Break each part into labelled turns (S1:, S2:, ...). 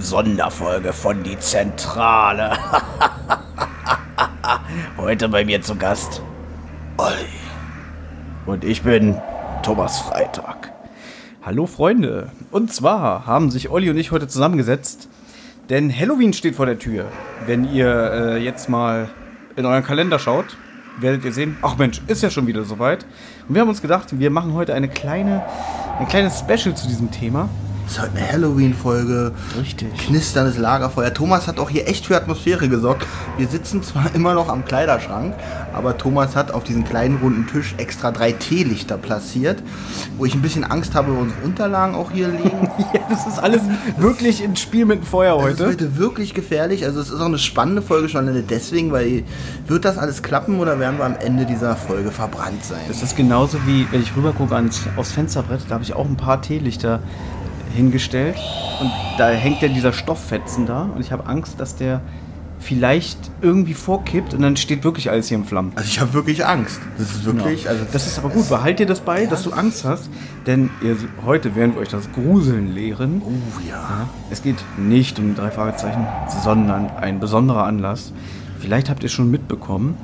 S1: Sonderfolge von Die Zentrale. Heute bei mir zu Gast Olli. Und ich bin Thomas Freitag.
S2: Hallo Freunde. Und zwar haben sich Olli und ich heute zusammengesetzt, denn Halloween steht vor der Tür. Wenn ihr äh, jetzt mal in euren Kalender schaut, werdet ihr sehen, ach Mensch, ist ja schon wieder soweit. Und wir haben uns gedacht, wir machen heute eine kleine, ein kleines Special zu diesem Thema.
S3: Das ist heute eine Halloween-Folge.
S2: Richtig.
S3: Knisterndes Lagerfeuer. Thomas hat auch hier echt für Atmosphäre gesorgt. Wir sitzen zwar immer noch am Kleiderschrank, aber Thomas hat auf diesen kleinen runden Tisch extra drei Teelichter platziert, wo ich ein bisschen Angst habe, wo unsere Unterlagen auch hier liegen.
S2: Ja, das ist alles wirklich ein Spiel mit dem Feuer
S3: Das ist
S2: heute.
S3: heute wirklich gefährlich. Also es ist auch eine spannende Folge schon alleine deswegen, weil wird das alles klappen oder werden wir am Ende dieser Folge verbrannt sein?
S2: Das ist genauso wie, wenn ich rübergucke ans, aufs Fensterbrett, da habe ich auch ein paar Teelichter hingestellt. Und da hängt ja dieser Stofffetzen da. Und ich habe Angst, dass der vielleicht irgendwie vorkippt und dann steht wirklich alles hier in Flammen.
S3: also ich habe wirklich Angst. Das ist wirklich, also
S2: Das ist aber gut, behalt dir das bei, dass du Angst hast, denn ihr, heute werden wir euch das Gruseln lehren.
S3: Oh ja.
S2: Ja, es geht nicht um drei Fragezeichen, sondern ein besonderer Anlass. Vielleicht habt ihr schon mitbekommen,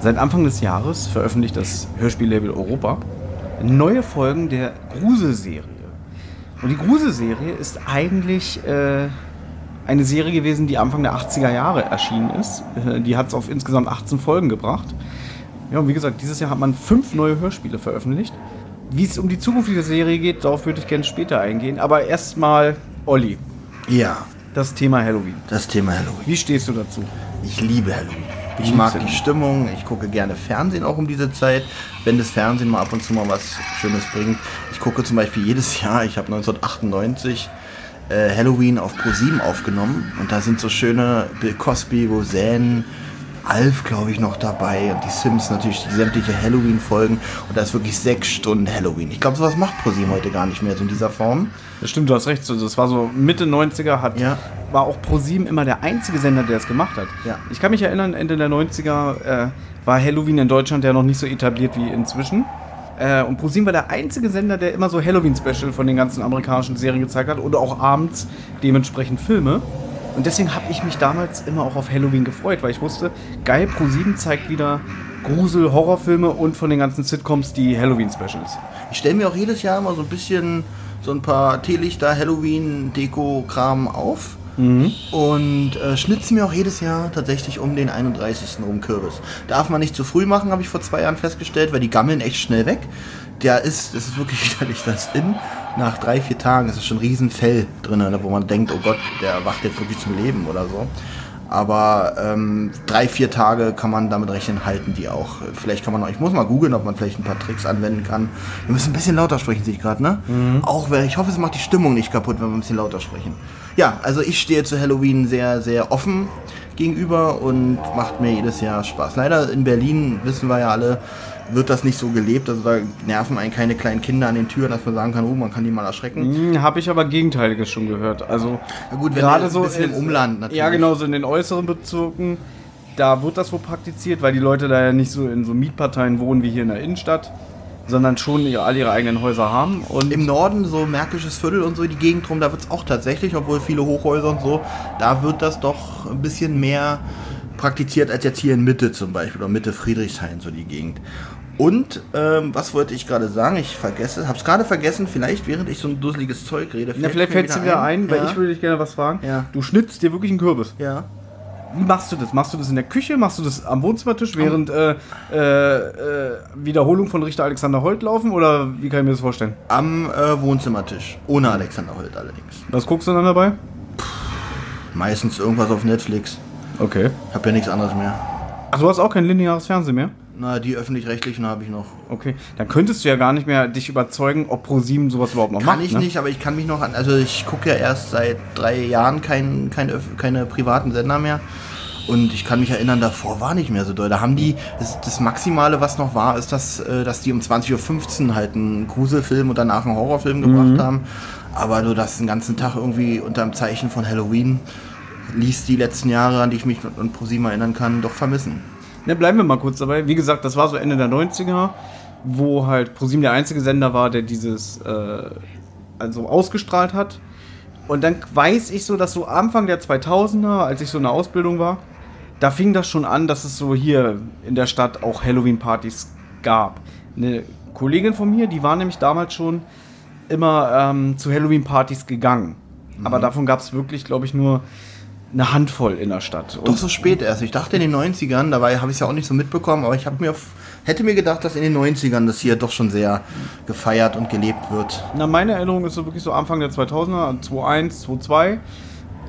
S2: seit Anfang des Jahres veröffentlicht das Hörspiellabel Europa neue Folgen der Gruselserie. Und die Gruselserie ist eigentlich äh, eine Serie gewesen, die Anfang der 80er Jahre erschienen ist. Äh, die hat es auf insgesamt 18 Folgen gebracht. Ja, und wie gesagt, dieses Jahr hat man fünf neue Hörspiele veröffentlicht. Wie es um die Zukunft dieser Serie geht, darauf würde ich gerne später eingehen. Aber erstmal, Olli,
S3: Ja,
S2: das Thema Halloween.
S3: das Thema Halloween.
S2: Wie stehst du dazu?
S3: Ich liebe Halloween. Ich mag die Stimmung, ich gucke gerne Fernsehen auch um diese Zeit, wenn das Fernsehen mal ab und zu mal was Schönes bringt. Ich gucke zum Beispiel jedes Jahr, ich habe 1998 äh, Halloween auf Pro7 aufgenommen und da sind so schöne Bill Cosby, Roseanne, Alf, glaube ich, noch dabei und die Sims natürlich, die sämtliche Halloween-Folgen und da ist wirklich sechs Stunden Halloween. Ich glaube, sowas macht ProSieben heute gar nicht mehr so in dieser Form.
S2: Das stimmt, du hast recht. Das war so Mitte 90er, hat,
S3: Ja.
S2: war auch ProSieben immer der einzige Sender, der es gemacht hat.
S3: Ja.
S2: Ich kann mich erinnern, Ende der 90er äh, war Halloween in Deutschland ja noch nicht so etabliert wie inzwischen. Äh, und ProSieben war der einzige Sender, der immer so Halloween-Special von den ganzen amerikanischen Serien gezeigt hat oder auch abends dementsprechend Filme. Und deswegen habe ich mich damals immer auch auf Halloween gefreut, weil ich wusste, geil, ProSieben zeigt wieder Grusel, Horrorfilme und von den ganzen Sitcoms die Halloween-Specials.
S3: Ich stelle mir auch jedes Jahr mal so ein bisschen so ein paar Teelichter, Halloween-Deko-Kram auf. Und äh, schnitze mir auch jedes Jahr tatsächlich um den 31. rum Kürbis. Darf man nicht zu früh machen, habe ich vor zwei Jahren festgestellt, weil die gammeln echt schnell weg. Der ist, das ist wirklich widerlich, das in. Nach drei, vier Tagen ist es schon ein Riesenfell drin, wo man denkt, oh Gott, der wacht jetzt wirklich zum Leben oder so. Aber ähm, drei, vier Tage kann man damit rechnen, halten die auch. Vielleicht kann man noch, ich muss mal googeln, ob man vielleicht ein paar Tricks anwenden kann. Wir müssen ein bisschen lauter sprechen, sehe ich gerade, ne? Auch wenn, ich hoffe, es macht die Stimmung nicht kaputt, wenn wir ein bisschen lauter sprechen. Ja, also ich stehe zu Halloween sehr, sehr offen gegenüber und macht mir jedes Jahr Spaß. Leider in Berlin, wissen wir ja alle, wird das nicht so gelebt. Also da nerven einen keine kleinen Kinder an den Türen, dass man sagen kann, oh, man kann die mal erschrecken.
S2: Hm, Habe ich aber Gegenteiliges schon gehört. Also
S3: Na gut,
S2: gerade so
S3: im Umland natürlich.
S2: Ja, genau, so in den äußeren Bezirken, da wird das wohl praktiziert, weil die Leute da ja nicht so in so Mietparteien wohnen wie hier in der Innenstadt, sondern schon ihre, all ihre eigenen Häuser haben. Und
S3: Im Norden, so Märkisches Viertel und so, die Gegend drum, da wird es auch tatsächlich, obwohl viele Hochhäuser und so, da wird das doch ein bisschen mehr praktiziert als jetzt hier in Mitte zum Beispiel, oder Mitte Friedrichshain, so die Gegend. Und, ähm, was wollte ich gerade sagen? Ich vergesse, hab's gerade vergessen, vielleicht während ich so ein dusseliges Zeug rede.
S2: ja, vielleicht fällt es dir wieder ein, weil
S3: ja.
S2: ich würde dich gerne was fragen.
S3: Ja.
S2: Du schnitzt dir wirklich einen Kürbis.
S3: Ja.
S2: Wie machst du das? Machst du das in der Küche? Machst du das am Wohnzimmertisch, während äh, äh, Wiederholung von Richter Alexander Holt laufen? Oder wie kann ich mir das vorstellen?
S3: Am äh, Wohnzimmertisch. Ohne Alexander Holt allerdings.
S2: Was guckst du dann dabei?
S3: Meistens irgendwas auf Netflix.
S2: Okay.
S3: Hab ja nichts anderes mehr.
S2: Ach, du hast auch kein lineares Fernsehen mehr?
S3: Na, die öffentlich-rechtlichen habe ich noch.
S2: Okay, dann könntest du ja gar nicht mehr dich überzeugen, ob Pro7 sowas überhaupt noch
S3: Kann
S2: macht.
S3: ich
S2: ne?
S3: nicht, aber ich kann mich noch an. Also ich gucke ja erst seit drei Jahren kein, kein, keine privaten Sender mehr. Und ich kann mich erinnern, davor war nicht mehr so doll. Da haben die, das, das Maximale, was noch war, ist, dass, äh, dass die um 20.15 Uhr halt einen Gruselfilm und danach einen Horrorfilm gebracht haben. Aber nur das den ganzen Tag irgendwie unter dem Zeichen von Halloween ließ die letzten Jahre, an die ich mich an ProSieben erinnern kann, doch vermissen.
S2: Ne, bleiben wir mal kurz dabei. Wie gesagt, das war so Ende der 90er, wo halt ProSieben der einzige Sender war, der dieses äh, also ausgestrahlt hat. Und dann weiß ich so, dass so Anfang der 2000er, als ich so in der Ausbildung war, da fing das schon an, dass es so hier in der Stadt auch Halloween-Partys gab. Eine Kollegin von mir, die war nämlich damals schon immer ähm, zu Halloween-Partys gegangen. Aber davon gab es wirklich, glaube ich, nur eine Handvoll in der Stadt.
S3: Doch
S2: Und
S3: so spät erst. Ich dachte in den 90ern, dabei habe ich es ja auch nicht so mitbekommen, aber ich habe mir hätte mir gedacht, dass in den 90ern das hier doch schon sehr gefeiert und gelebt wird.
S2: Na, meine Erinnerung ist so wirklich so Anfang der 2000er, 2001, 2002.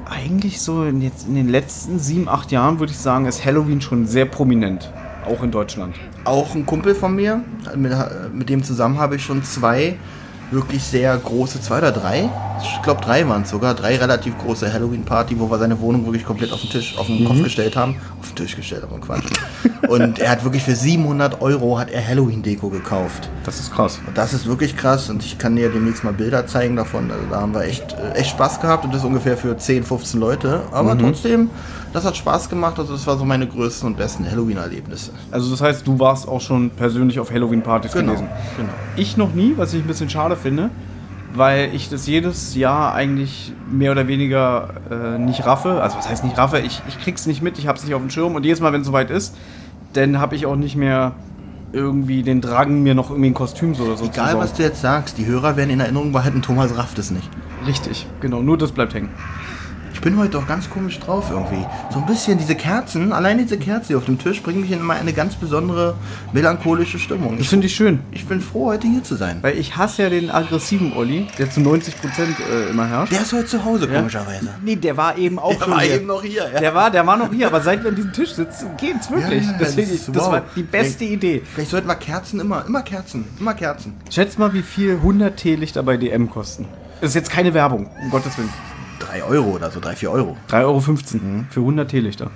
S2: Eigentlich so in, jetzt in den letzten sieben, acht Jahren würde ich sagen, ist Halloween schon sehr prominent. Auch in Deutschland.
S3: Auch ein Kumpel von mir, mit, mit dem zusammen habe ich schon zwei wirklich sehr große, zwei oder drei, ich glaube drei waren es sogar, drei relativ große Halloween-Party, wo wir seine Wohnung wirklich komplett auf den Tisch, auf den Kopf gestellt haben. Auf den Tisch gestellt, aber Quatsch. Und er hat wirklich für 700 Euro hat er Halloween-Deko gekauft.
S2: Das ist krass.
S3: Das ist wirklich krass und ich kann dir demnächst mal Bilder zeigen davon. Also da haben wir echt, äh, echt Spaß gehabt und das ungefähr für 10, 15 Leute. Aber trotzdem, das hat Spaß gemacht. Also das war so meine größten und besten Halloween-Erlebnisse.
S2: Also das heißt, du warst auch schon persönlich auf Halloween-Partys
S3: Genau,
S2: gewesen.
S3: genau.
S2: Ich noch nie, was ich ein bisschen schade finde, weil ich das jedes Jahr eigentlich mehr oder weniger äh, nicht raffe. Also was heißt nicht raffe? Ich, ich krieg's nicht mit, ich hab's nicht auf dem Schirm und jedes Mal, wenn es soweit ist, dann habe ich auch nicht mehr irgendwie den Drang, mir noch irgendwie ein Kostüm so oder so
S3: Egal, was du jetzt sagst, die Hörer werden in Erinnerung behalten, Thomas rafft es nicht.
S2: Richtig, genau, nur das bleibt hängen.
S3: Ich bin heute auch ganz komisch drauf irgendwie. So ein bisschen diese Kerzen, allein diese Kerzen hier auf dem Tisch bringen mich in immer eine ganz besondere melancholische Stimmung.
S2: Das
S3: Ich,
S2: finde ich schön.
S3: ich bin froh, heute hier zu sein.
S2: Weil ich hasse ja den aggressiven Olli, der zu 90% äh, immer herrscht.
S3: Der ist heute zu Hause,
S2: Ja.
S3: komischerweise.
S2: Nee, der war eben auch
S3: Der
S2: schon
S3: war
S2: hier.
S3: eben noch hier, ja.
S2: Der war, der war noch hier, aber seit wir an diesem Tisch sitzen, geht's wirklich.
S3: Ja,
S2: Deswegen,
S3: das ist-
S2: das
S3: wow.
S2: war die beste Idee.
S3: Vielleicht sollten wir Kerzen immer, immer Kerzen, immer Kerzen.
S2: Schätz mal, wie viel 100 Teelichter bei DM kosten. Das ist jetzt keine Werbung, um Gottes Willen.
S3: Drei Euro oder so, drei, vier Euro.
S2: 3,15 Euro für 100 Teelichter.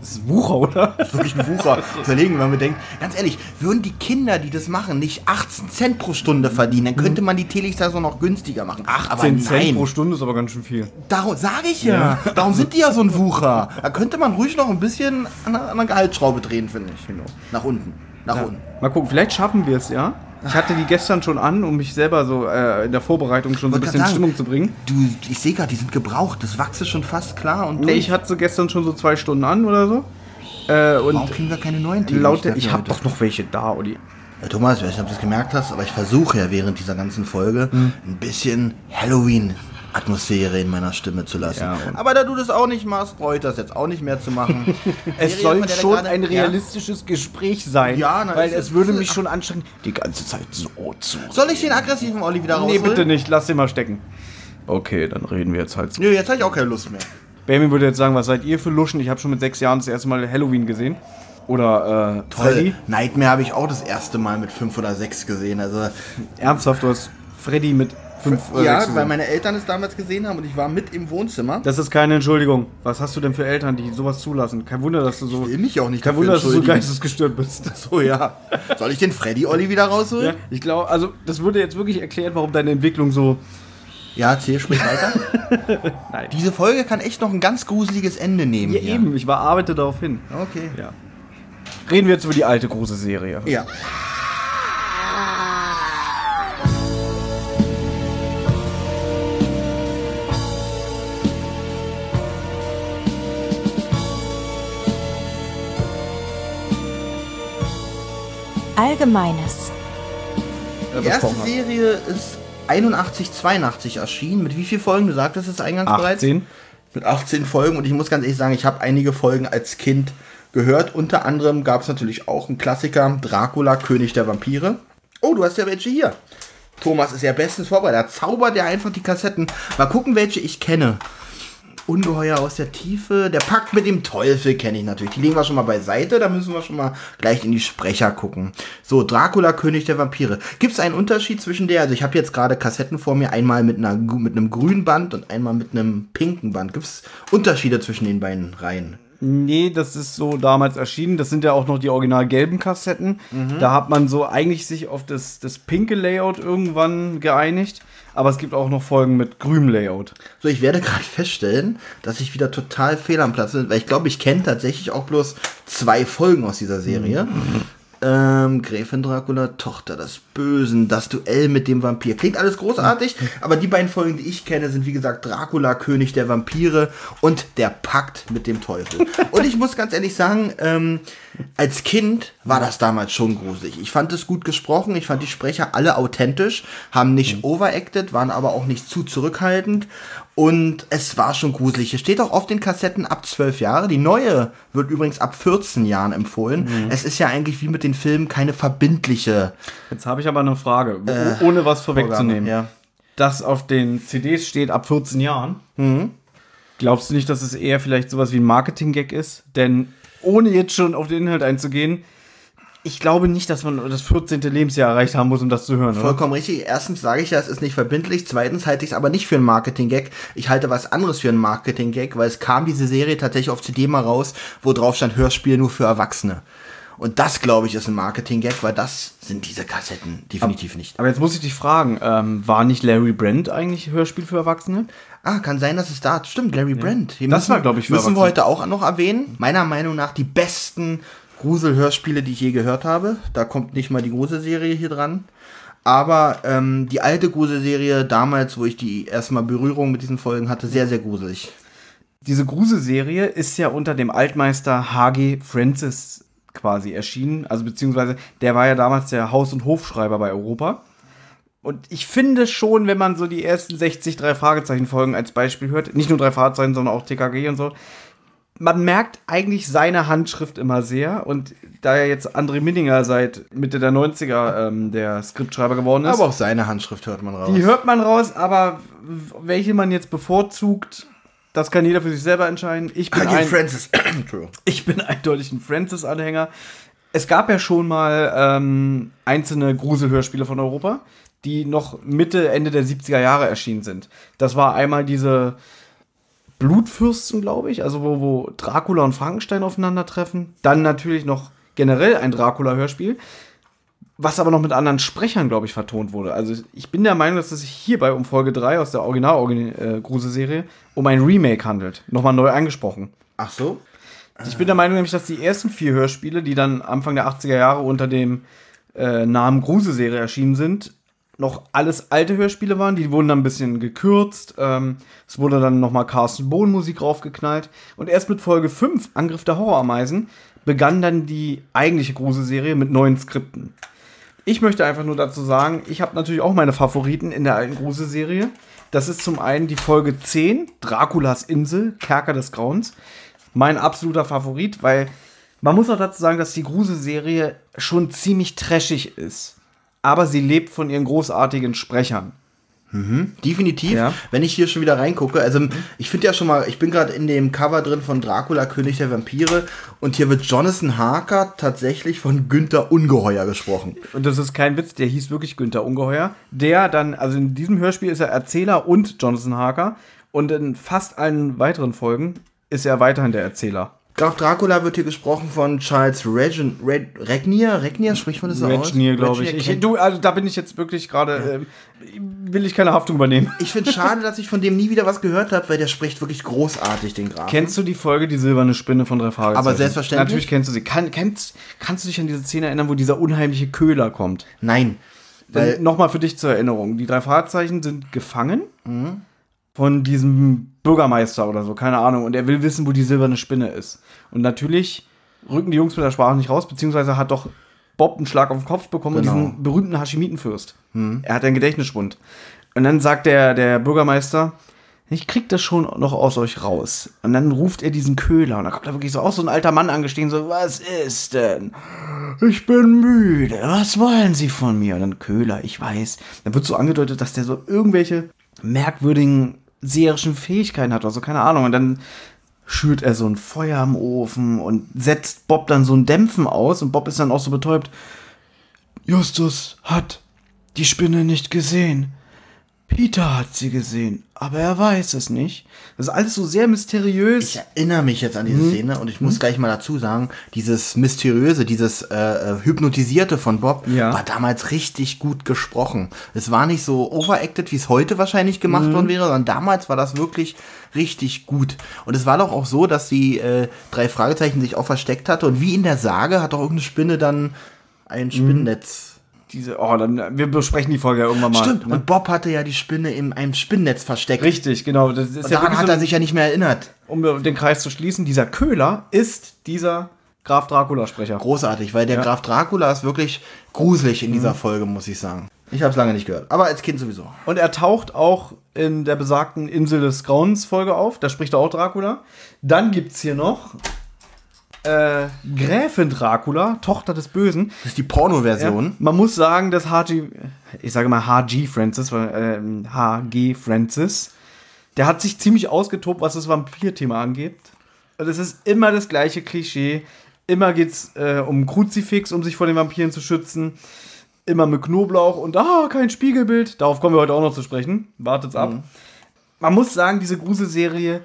S2: Das ist Wucher, oder?
S3: Wirklich ein Wucher. Überlegen, wenn man denkt, ganz ehrlich, würden die Kinder, die das machen, nicht 18 Cent pro Stunde verdienen, dann könnte man die Teelichter so noch günstiger machen.
S2: 18 Cent pro Stunde ist aber ganz schön viel.
S3: Darum sage ich ja. Darum sind die ja so ein Wucher. Da könnte man ruhig noch ein bisschen an der, an der Gehaltsschraube drehen, finde ich. Genau. Nach unten. Nach unten.
S2: Mal gucken, vielleicht schaffen wir es ja. Ich hatte die gestern schon an, um mich selber so äh, in der Vorbereitung schon so ein bisschen in
S3: grad
S2: Stimmung
S3: sagen,
S2: zu bringen.
S3: Du, ich sehe gerade, die sind gebraucht. Das Wachs ist schon fast klar und
S2: Nee, ich hatte so gestern schon so zwei Stunden an oder so. Äh, und
S3: Warum kriegen wir keine neuen Teelichter
S2: laut ich
S3: für
S2: habe doch noch welche da, Olli.
S3: Ja, Thomas, ich weiß nicht, ob du das gemerkt hast, aber ich versuche ja während dieser ganzen Folge
S2: Hm.
S3: ein bisschen Halloween-Atmosphäre in meiner Stimme zu lassen.
S2: Ja,
S3: aber da du das auch nicht machst, brauche ich das jetzt auch nicht mehr zu machen.
S2: Es
S3: Serie,
S2: soll schon
S3: gerade-
S2: ein
S3: Ja.
S2: realistisches Gespräch sein.
S3: Ja, na,
S2: weil
S3: ist-
S2: es würde mich schon anstrengen, die ganze Zeit so zu.
S3: Soll ich den aggressiven Olli wieder
S2: Nee,
S3: rausholen?
S2: bitte nicht, lass den mal stecken. Okay, dann reden wir jetzt halt so.
S3: Nö, jetzt habe ich auch keine Lust mehr.
S2: Benjamin würde jetzt sagen, was seid ihr für Luschen? Ich habe schon mit sechs Jahren das erste Mal Halloween gesehen. Oder äh, Freddy.
S3: Nightmare habe ich auch das erste Mal mit fünf oder sechs gesehen. Also,
S2: Ernsthaft, du hast Freddy mit fünf oder
S3: ja,
S2: sechs
S3: weil meine Eltern es damals gesehen haben und ich war mit im Wohnzimmer.
S2: Das ist keine Entschuldigung. Was hast du denn für Eltern, die sowas zulassen? Kein Wunder, dass du so.
S3: will mich auch nicht
S2: Kein Wunder, dass du so geistesgestört bist.
S3: So, ja. Soll ich den Freddy-Olli wieder rausholen?
S2: Ja, ich glaube, also das würde jetzt wirklich erklären, warum deine Entwicklung so.
S3: Ja, erzähl, sprich weiter.
S2: Nein.
S3: Diese Folge kann echt noch ein ganz gruseliges Ende nehmen.
S2: Ja,
S3: hier.
S2: eben, ich war arbeite darauf hin.
S3: Okay.
S2: Ja. Reden wir jetzt über die alte große Serie.
S3: Ja.
S4: Allgemeines.
S3: Die erste Serie ist 81, 82 erschienen. Mit wie vielen Folgen? Du sagtest es eingangs bereits.
S2: 18.
S3: Mit 18 Folgen. Und ich muss ganz ehrlich sagen, ich habe einige Folgen als Kind gehört. Unter anderem gab es natürlich auch einen Klassiker, Dracula, König der Vampire. Oh, du hast ja welche hier. Thomas ist ja bestens vorbereitet. Da zaubert er einfach die Kassetten. Mal gucken, welche ich kenne. Ungeheuer aus der Tiefe. Der Pakt mit dem Teufel kenne ich natürlich. Die legen wir schon mal beiseite. Da müssen wir schon mal gleich in die Sprecher gucken. So, Dracula, König der Vampire. Gibt es einen Unterschied zwischen der? Also ich habe jetzt gerade Kassetten vor mir. Einmal mit, einer, mit einem grünen Band und einmal mit einem pinken Band. Gibt es Unterschiede zwischen den beiden Reihen?
S2: Nee, das ist so damals erschienen. Das sind ja auch noch die original gelben Kassetten. Da hat man so eigentlich sich auf das, das pinke Layout irgendwann geeinigt. Aber es gibt auch noch Folgen mit grünem Layout.
S3: So, ich werde gerade feststellen, dass ich wieder total fehl am Platz bin, weil ich glaube, ich kenne tatsächlich auch bloß zwei Folgen aus dieser Serie. Ähm, Gräfin Dracula, Tochter des Bösen, das Duell mit dem Vampir. Klingt alles großartig, aber die beiden Folgen, die ich kenne, sind wie gesagt Dracula, König der Vampire und der Pakt mit dem Teufel. und ich muss ganz ehrlich sagen, ähm, als Kind war das damals schon gruselig. Ich fand es gut gesprochen, ich fand die Sprecher alle authentisch, haben nicht mhm. overacted, waren aber auch nicht zu zurückhaltend und es war schon gruselig. Hier steht auch auf den Kassetten ab 12 Jahre. Die neue wird übrigens ab 14 Jahren empfohlen. Mhm. Es ist ja eigentlich wie mit den Filmen keine verbindliche.
S2: Jetzt habe ich aber eine Frage, äh, ohne was vorwegzunehmen. Ja. Das auf den CDs steht ab 14 Jahren. Mhm. Glaubst du nicht, dass es eher vielleicht sowas wie ein Marketing-Gag ist? Denn ohne jetzt schon auf den Inhalt einzugehen, ich glaube nicht, dass man das 14. Lebensjahr erreicht haben muss, um das zu hören.
S3: Vollkommen oder? richtig. Erstens sage ich ja, es ist nicht verbindlich. Zweitens halte ich es aber nicht für einen Marketing-Gag. Ich halte was anderes für einen Marketing-Gag, weil es kam diese Serie tatsächlich auf CD mal raus, wo drauf stand Hörspiel nur für Erwachsene. Und das, glaube ich, ist ein Marketing-Gag, weil das sind diese Kassetten definitiv
S2: aber,
S3: nicht.
S2: Aber jetzt muss ich dich fragen, ähm, war nicht Larry Brand eigentlich Hörspiel für Erwachsene?
S3: Ah, kann sein, dass es da stimmt. Larry ja. Brand.
S2: Hier das müssen, war, glaube ich,
S3: für Müssen wir heute auch noch erwähnen. Meiner Meinung nach die besten Gruselhörspiele, die ich je gehört habe. Da kommt nicht mal die Gruselserie hier dran. Aber ähm, die alte Gruselserie damals, wo ich die erstmal Berührung mit diesen Folgen hatte, sehr, sehr gruselig.
S2: Diese Gruselserie ist ja unter dem Altmeister H.G. Francis quasi erschienen. Also beziehungsweise der war ja damals der Haus- und Hofschreiber bei Europa. Und ich finde schon, wenn man so die ersten 60 drei Fragezeichen Folgen als Beispiel hört, nicht nur drei Fragezeichen, sondern auch TKG und so, man merkt eigentlich seine Handschrift immer sehr. Und da er jetzt André Minninger seit Mitte der 90er ähm, der Skriptschreiber geworden ist.
S3: Aber auch seine Handschrift hört man raus.
S2: Die hört man raus, aber welche man jetzt bevorzugt, das kann jeder für sich selber entscheiden. Ich bin, ein,
S3: Francis.
S2: ich bin eindeutig ein Francis-Anhänger. Es gab ja schon mal ähm, einzelne Gruselhörspiele von Europa, die noch Mitte, Ende der 70er Jahre erschienen sind. Das war einmal diese Blutfürsten, glaube ich, also wo, wo Dracula und Frankenstein aufeinandertreffen. Dann natürlich noch generell ein Dracula-Hörspiel, was aber noch mit anderen Sprechern, glaube ich, vertont wurde. Also ich bin der Meinung, dass es sich hierbei um Folge 3 aus der Original-Gruselserie äh, um ein Remake handelt. Nochmal neu angesprochen.
S3: Ach so?
S2: Ich bin der Meinung nämlich, dass die ersten vier Hörspiele, die dann Anfang der 80er Jahre unter dem äh, Namen Gruselserie erschienen sind, noch alles alte Hörspiele waren. Die wurden dann ein bisschen gekürzt. Ähm, es wurde dann nochmal Carsten Bohn Musik draufgeknallt. Und erst mit Folge 5, Angriff der Horrorameisen, begann dann die eigentliche Gruselserie mit neuen Skripten. Ich möchte einfach nur dazu sagen, ich habe natürlich auch meine Favoriten in der alten Gruselserie. Das ist zum einen die Folge 10, Draculas Insel, Kerker des Grauens. Mein absoluter Favorit, weil man muss auch dazu sagen, dass die Gruselserie schon ziemlich trashig ist aber sie lebt von ihren großartigen Sprechern.
S3: Mhm, definitiv. Ja. Wenn ich hier schon wieder reingucke, also ich finde ja schon mal, ich bin gerade in dem Cover drin von Dracula, König der Vampire und hier wird Jonathan Harker tatsächlich von Günther Ungeheuer gesprochen.
S2: Und das ist kein Witz, der hieß wirklich Günther Ungeheuer. Der dann, also in diesem Hörspiel ist er Erzähler und Jonathan Harker und in fast allen weiteren Folgen ist er weiterhin der Erzähler.
S3: Graf Dracula wird hier gesprochen von Charles Regen, Reg, Regnier. Regnier, spricht man das so
S2: aus? Regnier, glaube ich. ich du, also da bin ich jetzt wirklich gerade, ja. äh, will ich keine Haftung übernehmen.
S3: Ich finde es schade, dass ich von dem nie wieder was gehört habe, weil der spricht wirklich großartig, den Graf.
S2: Kennst du die Folge Die silberne Spinne von drei Fragezeichen?
S3: Aber selbstverständlich.
S2: Natürlich kennst du sie. Kann, kennst, kannst du dich an diese Szene erinnern, wo dieser unheimliche Köhler kommt?
S3: Nein.
S2: Nochmal für dich zur Erinnerung. Die drei Fragezeichen sind gefangen. Mhm von diesem Bürgermeister oder so, keine Ahnung. Und er will wissen, wo die silberne Spinne ist. Und natürlich rücken die Jungs mit der Sprache nicht raus, beziehungsweise hat doch Bob einen Schlag auf den Kopf bekommen genau. diesen berühmten Hashimitenfürst. Hm. Er hat einen Gedächtnisschwund. Und dann sagt der, der Bürgermeister, ich krieg das schon noch aus euch raus. Und dann ruft er diesen Köhler und da kommt da wirklich so auch so ein alter Mann angestehen, so, was ist denn? Ich bin müde, was wollen Sie von mir? Und dann Köhler, ich weiß. Dann wird so angedeutet, dass der so irgendwelche merkwürdigen seherischen Fähigkeiten hat oder so, keine Ahnung. Und dann schürt er so ein Feuer am Ofen und setzt Bob dann so ein Dämpfen aus und Bob ist dann auch so betäubt. Justus hat die Spinne nicht gesehen. Peter hat sie gesehen, aber er weiß es nicht. Das ist alles so sehr mysteriös.
S3: Ich erinnere mich jetzt an diese mhm. Szene und ich muss mhm. gleich mal dazu sagen, dieses mysteriöse, dieses äh, äh, hypnotisierte von Bob ja. war damals richtig gut gesprochen. Es war nicht so overacted, wie es heute wahrscheinlich gemacht mhm. worden wäre, sondern damals war das wirklich richtig gut. Und es war doch auch so, dass die äh, drei Fragezeichen sich auch versteckt hatte und wie in der Sage hat doch irgendeine Spinne dann ein Spinnennetz.
S2: Diese, oh, dann, wir besprechen die Folge ja irgendwann mal.
S3: Stimmt,
S2: ne?
S3: und Bob hatte ja die Spinne in einem Spinnennetz versteckt.
S2: Richtig, genau. Das ist
S3: Und
S2: ja
S3: daran hat
S2: so,
S3: er sich ja nicht mehr erinnert.
S2: um den Kreis zu schließen, dieser Köhler ist dieser Graf Dracula-Sprecher.
S3: Großartig, weil der Graf Dracula ist wirklich gruselig in dieser Folge, muss ich sagen. Ich habe es lange nicht gehört, aber als Kind sowieso.
S2: Und er taucht auch in der besagten Insel des Grauens Folge auf. Da spricht er auch Dracula. Dann gibt's hier noch äh, Gräfin Dracula, Tochter des Bösen.
S3: Das ist die
S2: Ja,
S3: Porno-Version.
S2: man muss sagen, dass HG, ich sage mal HG Francis, ähm, HG Francis, der hat sich ziemlich ausgetobt, was das Vampir-Thema angeht. Und es ist immer das gleiche Klischee. Immer geht's äh, um Kruzifix, um sich vor den Vampiren zu schützen. Immer mit Knoblauch und ah, kein Spiegelbild. Darauf kommen wir heute auch noch zu sprechen. Wartet's ab. Man muss sagen, diese Gruselserie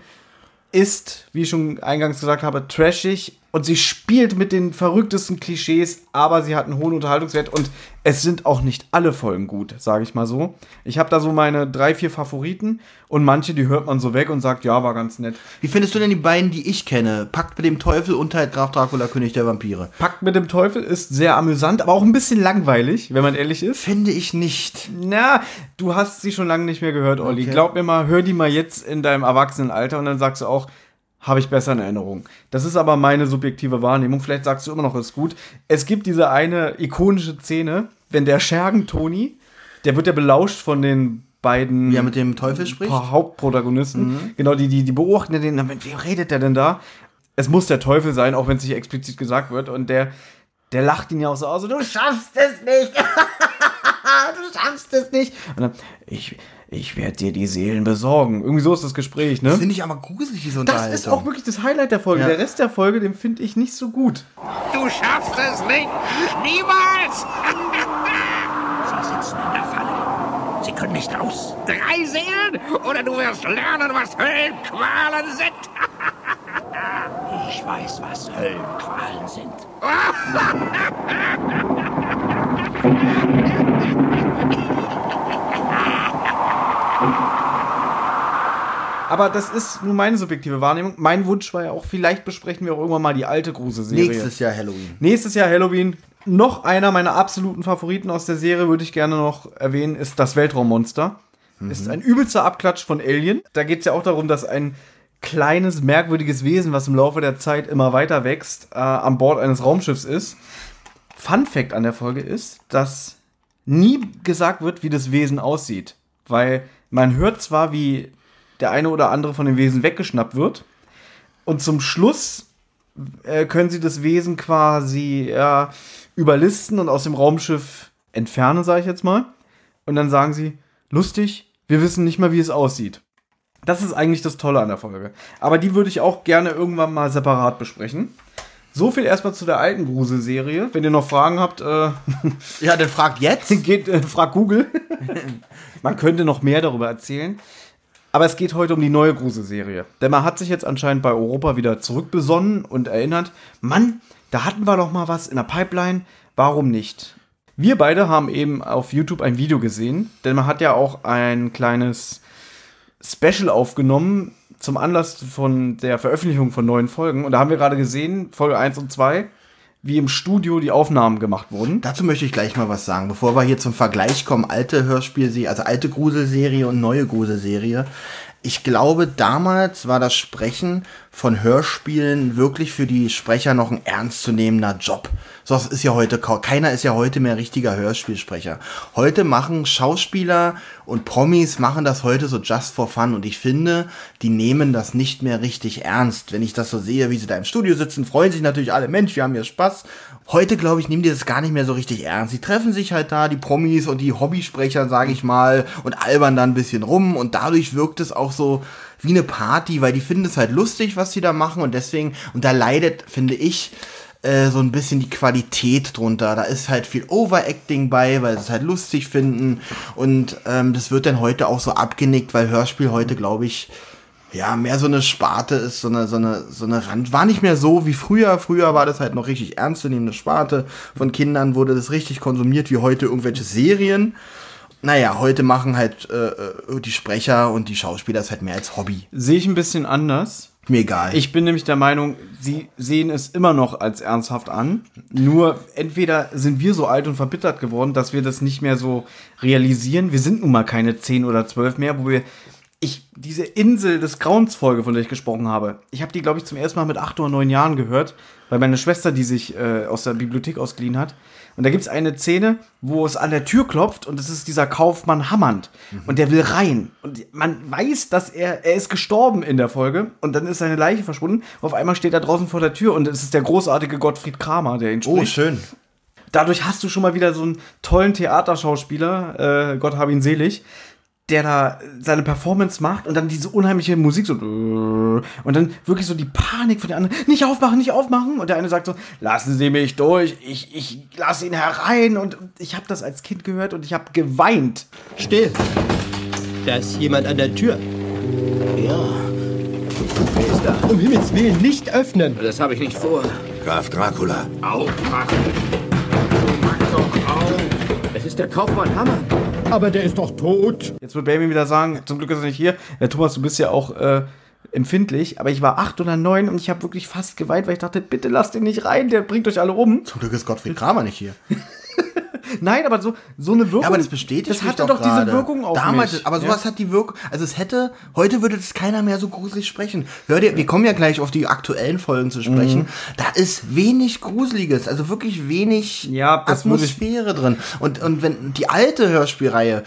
S2: ist, wie ich schon eingangs gesagt habe, trashig und sie spielt mit den verrücktesten Klischees, aber sie hat einen hohen Unterhaltungswert und es sind auch nicht alle Folgen gut, sage ich mal so. Ich habe da so meine drei, vier Favoriten und manche, die hört man so weg und sagt, ja, war ganz nett.
S3: Wie findest du denn die beiden, die ich kenne? Packt mit dem Teufel und halt Graf Dracula, König der Vampire.
S2: Packt mit dem Teufel ist sehr amüsant, aber auch ein bisschen langweilig, wenn man ehrlich ist.
S3: Finde ich nicht.
S2: Na, du hast sie schon lange nicht mehr gehört, Olli.
S3: Okay.
S2: Glaub mir mal, hör die mal jetzt in deinem Erwachsenenalter und dann sagst du auch, habe ich besser in Erinnerung. Das ist aber meine subjektive Wahrnehmung. Vielleicht sagst du immer noch, ist gut. Es gibt diese eine ikonische Szene, wenn der Schergen Toni, der wird ja belauscht von den beiden
S3: Wie er mit dem Teufel spricht?
S2: Hauptprotagonisten. Genau, die, die, die beobachten ja den, mit wem redet der denn da? Es muss der Teufel sein, auch wenn es nicht explizit gesagt wird. Und der, der lacht ihn ja auch so aus, so, du schaffst es nicht! du schaffst es nicht! Und dann, ich, ich werde dir die Seelen besorgen. Irgendwie so ist das Gespräch, ne?
S3: Finde ich aber gruselig, diese
S2: Das
S3: Unterhaltung.
S2: ist auch wirklich das Highlight der Folge.
S3: Ja.
S2: Der Rest der Folge, den finde ich nicht so gut.
S5: Du schaffst es nicht! Niemals! Sie sitzen in der Falle. Sie können nicht raus. Drei Seelen oder du wirst lernen, was Höllenqualen sind. Ich weiß, was Höllenqualen sind.
S2: Aber das ist nur meine subjektive Wahrnehmung. Mein Wunsch war ja auch, vielleicht besprechen wir auch irgendwann mal die alte Gruselserie.
S3: Nächstes Jahr Halloween.
S2: Nächstes Jahr Halloween. Noch einer meiner absoluten Favoriten aus der Serie würde ich gerne noch erwähnen, ist das Weltraummonster. Ist ein übelster Abklatsch von Alien. Da geht es ja auch darum, dass ein kleines, merkwürdiges Wesen, was im Laufe der Zeit immer weiter wächst, äh, an Bord eines Raumschiffs ist. Fun Fact an der Folge ist, dass nie gesagt wird, wie das Wesen aussieht. Weil man hört zwar, wie der eine oder andere von dem Wesen weggeschnappt wird. Und zum Schluss äh, können sie das Wesen quasi ja, überlisten und aus dem Raumschiff entfernen, sage ich jetzt mal. Und dann sagen sie, lustig, wir wissen nicht mal, wie es aussieht. Das ist eigentlich das Tolle an der Folge. Aber die würde ich auch gerne irgendwann mal separat besprechen. So viel erstmal zu der alten Gruselserie. Wenn ihr noch Fragen habt, äh,
S3: Ja, dann fragt jetzt.
S2: geht, äh, frag Google. man könnte noch mehr darüber erzählen. Aber es geht heute um die neue Gruselserie. Denn man hat sich jetzt anscheinend bei Europa wieder zurückbesonnen und erinnert, Mann, da hatten wir doch mal was in der Pipeline, warum nicht? Wir beide haben eben auf YouTube ein Video gesehen, denn man hat ja auch ein kleines Special aufgenommen zum Anlass von der Veröffentlichung von neuen Folgen. Und da haben wir gerade gesehen, Folge 1 und 2, wie im Studio die Aufnahmen gemacht wurden.
S3: Dazu möchte ich gleich mal was sagen, bevor wir hier zum Vergleich kommen, alte Hörspielserie, also alte Gruselserie und neue Gruselserie. Ich glaube, damals war das Sprechen von Hörspielen wirklich für die Sprecher noch ein ernstzunehmender Job. So das ist ja heute keiner ist ja heute mehr richtiger Hörspielsprecher. Heute machen Schauspieler und Promis machen das heute so just for fun und ich finde, die nehmen das nicht mehr richtig ernst. Wenn ich das so sehe, wie sie da im Studio sitzen, freuen sich natürlich alle, Mensch, wir haben hier Spaß. Heute, glaube ich, nehmen die das gar nicht mehr so richtig ernst. Sie treffen sich halt da, die Promis und die Hobbysprecher, sage ich mal, und albern da ein bisschen rum und dadurch wirkt es auch so wie eine Party, weil die finden es halt lustig, was sie da machen und deswegen, und da leidet, finde ich, äh, so ein bisschen die Qualität drunter. Da ist halt viel Overacting bei, weil sie es halt lustig finden und ähm, das wird dann heute auch so abgenickt, weil Hörspiel heute, glaube ich, ja, mehr so eine Sparte ist, so eine, so eine, so eine Rand. War nicht mehr so wie früher. Früher war das halt noch richtig ernstzunehmende Sparte. Von Kindern wurde das richtig konsumiert, wie heute irgendwelche Serien. Naja, heute machen halt äh, äh, die Sprecher und die Schauspieler das halt mehr als Hobby.
S2: Sehe ich ein bisschen anders.
S3: Mir egal.
S2: Ich bin nämlich der Meinung, sie sehen es immer noch als ernsthaft an. Nur entweder sind wir so alt und verbittert geworden, dass wir das nicht mehr so realisieren. Wir sind nun mal keine 10 oder 12 mehr, wo wir. Ich, diese Insel des Grauens Folge, von der ich gesprochen habe, ich habe die, glaube ich, zum ersten Mal mit 8 oder 9 Jahren gehört, weil meine Schwester die sich äh, aus der Bibliothek ausgeliehen hat. Und da gibt es eine Szene, wo es an der Tür klopft und es ist dieser Kaufmann Hammond. Und der will rein. Und man weiß, dass er, er ist gestorben in der Folge und dann ist seine Leiche verschwunden. Auf einmal steht er draußen vor der Tür und es ist der großartige Gottfried Kramer, der ihn spricht.
S3: oh, schön.
S2: Dadurch hast du schon mal wieder so einen tollen Theaterschauspieler, äh, Gott hab ihn selig, der da seine Performance macht und dann diese unheimliche Musik so und dann wirklich so die Panik von der anderen, nicht aufmachen, nicht aufmachen und der eine sagt so, lassen Sie mich durch, ich, ich lasse ihn herein und ich habe das als Kind gehört und ich habe geweint.
S6: Still. Da ist jemand an der Tür.
S3: Ja.
S6: Wer ist da? Um Himmels Willen nicht öffnen.
S5: Das habe ich nicht vor.
S7: Graf Dracula.
S5: Aufmachen. Mach doch auf.
S6: Ist der Kaufmann Hammer. Aber der ist doch tot.
S2: Jetzt wird Baby wieder sagen, zum Glück ist er nicht hier. Ja, Thomas, du bist ja auch äh, empfindlich, aber ich war acht oder neun und ich habe wirklich fast geweint, weil ich dachte, bitte lasst ihn nicht rein, der bringt euch alle um.
S3: Zum Glück ist Gottfried Kramer nicht hier.
S2: Nein, aber so, so eine Wirkung.
S3: Ja, aber das bestätigt
S2: Das hatte doch, diese
S3: gerade.
S2: Wirkung auf
S3: Damals,
S2: mich.
S3: aber sowas hat die Wirkung, also es hätte, heute würde das keiner mehr so gruselig sprechen. Hör dir, wir kommen ja gleich auf die aktuellen Folgen zu sprechen.
S2: Mhm.
S3: Da ist wenig Gruseliges, also wirklich wenig
S2: Ja,
S3: Atmosphäre drin. Und, und wenn die alte Hörspielreihe,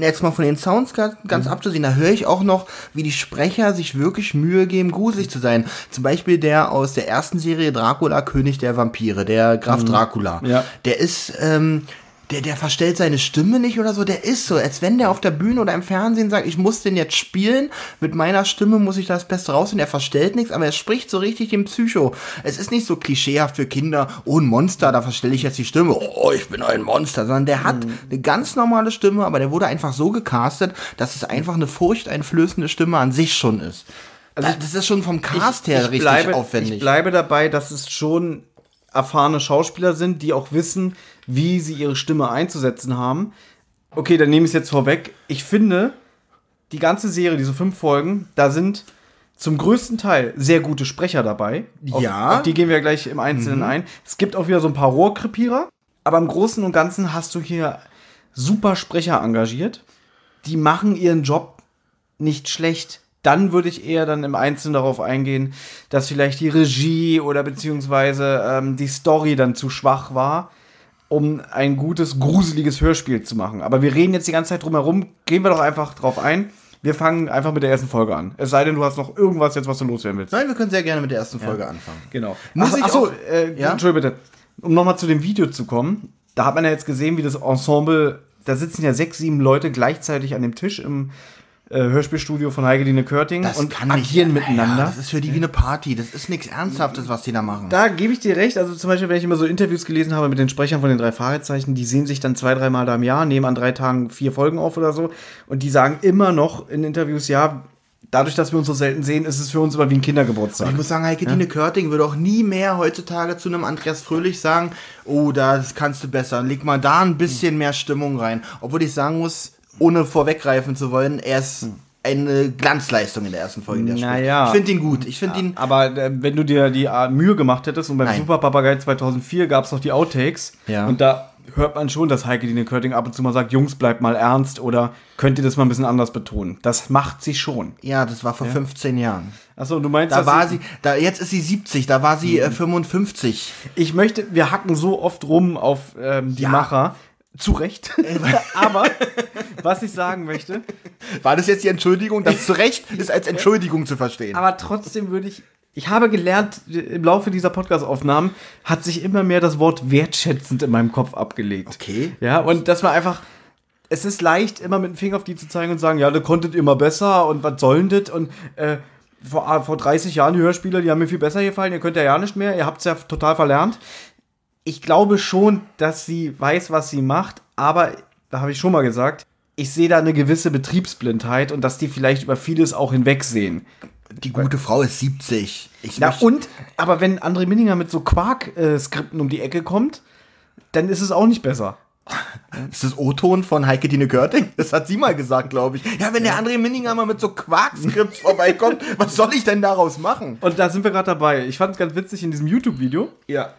S3: jetzt mal von den Sounds ganz,
S2: Mhm.
S3: ganz abzusehen, da höre ich auch noch, wie die Sprecher sich wirklich Mühe geben, gruselig zu sein. Zum Beispiel der aus der ersten Serie Dracula, König der Vampire, der Graf Dracula.
S2: Mhm. Ja.
S3: Der ist, ähm, der, der verstellt seine Stimme nicht oder so, der ist so, als wenn der auf der Bühne oder im Fernsehen sagt, ich muss den jetzt spielen, mit meiner Stimme muss ich das Beste rausholen, er verstellt nichts, aber er spricht so richtig den Psycho. Es ist nicht so klischeehaft für Kinder, oh ein Monster, da verstelle ich jetzt die Stimme, oh ich bin ein Monster, sondern der hat eine ganz normale Stimme, aber der wurde einfach so gecastet, dass es einfach eine furchteinflößende Stimme an sich schon ist. Also das ist schon vom Cast her richtig
S2: bleibe,
S3: aufwendig.
S2: Ich bleibe dabei, dass es schon erfahrene Schauspieler sind, die auch wissen, wie sie ihre Stimme einzusetzen haben. Okay, dann nehme ich es jetzt vorweg. Ich finde, die ganze Serie, diese fünf Folgen, da sind zum größten Teil sehr gute Sprecher dabei. Auf,
S3: Ja.
S2: Auf die gehen wir gleich im Einzelnen ein. Es gibt auch wieder so ein paar Rohrkrepierer, aber im Großen und Ganzen hast du hier super Sprecher engagiert. Die machen ihren Job nicht schlecht. Dann würde ich eher dann im Einzelnen darauf eingehen, dass vielleicht die Regie oder beziehungsweise ähm, die Story dann zu schwach war, um ein gutes, gruseliges Hörspiel zu machen. Aber wir reden jetzt die ganze Zeit drum herum. Gehen wir doch einfach drauf ein. Wir fangen einfach mit der ersten Folge an. Es sei denn, du hast noch irgendwas jetzt, was du loswerden willst.
S3: Nein, wir können sehr gerne mit der ersten Folge anfangen.
S2: Genau.
S3: Muss
S2: Ach,
S3: ich
S2: ach so,
S3: auch-
S2: äh,
S3: Ja?
S2: Entschuldigung bitte. Um nochmal zu dem Video zu kommen. Da hat man ja jetzt gesehen, wie das Ensemble, da sitzen ja sechs, sieben Leute gleichzeitig an dem Tisch im Hörspielstudio von Heike-Dine Körting
S3: Das
S2: und
S3: kann
S2: agieren
S3: nicht,
S2: miteinander.
S3: Ja, das ist für die wie eine Party. Das ist nichts Ernsthaftes, was die da machen.
S2: da gebe ich dir recht. Also zum Beispiel, wenn ich immer so Interviews gelesen habe mit den Sprechern von den drei Fragezeichen, die sehen sich dann zwei, dreimal da im Jahr, nehmen an drei Tagen vier Folgen auf oder so. Und die sagen immer noch in Interviews, ja, dadurch, dass wir uns so selten sehen, ist es für uns immer wie ein Kindergeburtstag.
S3: ich muss sagen, Heike Dine Körting würde auch nie mehr heutzutage zu einem Andreas Fröhlich sagen, oh, das kannst du besser. Leg mal da ein bisschen mehr Stimmung rein. Obwohl ich sagen muss, ohne vorweggreifen zu wollen, er ist eine Glanzleistung in der ersten Folge. in der er.
S2: Naja.
S3: Ich finde ihn gut. Ich finde ihn.
S2: Aber äh, wenn du dir die äh, Mühe gemacht hättest und beim
S3: Nein.
S2: Super Papagei 2004 gab es noch die Outtakes
S3: Ja.
S2: und da hört man schon, dass Heike Dine Körting ab und zu mal sagt, Jungs, bleibt mal ernst oder könnt ihr das mal ein bisschen anders betonen. Das macht sie schon.
S3: Ja, das war vor 15 Jahren.
S2: Achso, du meinst,
S3: Da war sie, da, jetzt ist sie 70, da war sie äh, 55.
S2: Ich möchte, wir hacken so oft rum auf ähm, die
S3: Ja.
S2: Macher. Zu Recht. Aber was ich sagen möchte,
S3: War das jetzt die Entschuldigung? Das zu Recht ist als Entschuldigung zu verstehen.
S2: aber trotzdem würde ich. Ich habe gelernt, im Laufe dieser Podcast-Aufnahmen hat sich immer mehr das Wort wertschätzend in meinem Kopf abgelegt.
S3: Okay.
S2: Ja, und dass man einfach. Es ist leicht, immer mit dem Finger auf die zu zeigen und sagen, ja, da konntet ihr immer besser und was soll denn das? Und äh, vor, vor 30 Jahren die Hörspiele, die haben mir viel besser gefallen, ihr könnt ja ja nicht mehr, ihr habt es ja total verlernt. Ich glaube schon, dass sie weiß, was sie macht, aber da habe ich schon mal gesagt, ich sehe da eine gewisse Betriebsblindheit und dass die vielleicht über vieles auch hinwegsehen.
S3: Die gute Frau ist 70. Ich
S2: Na und, aber wenn André Minninger mit so Quark-Skripten um die Ecke kommt, dann ist es auch nicht besser.
S3: Ist das O-Ton von Heike Dine Körting? Das hat sie mal gesagt, glaube ich. Ja, wenn der André Minninger mal mit so Quarkskripts vorbeikommt, was soll ich denn daraus machen?
S2: Und da sind wir gerade dabei. Ich fand es ganz witzig in diesem YouTube-Video.
S3: Ja.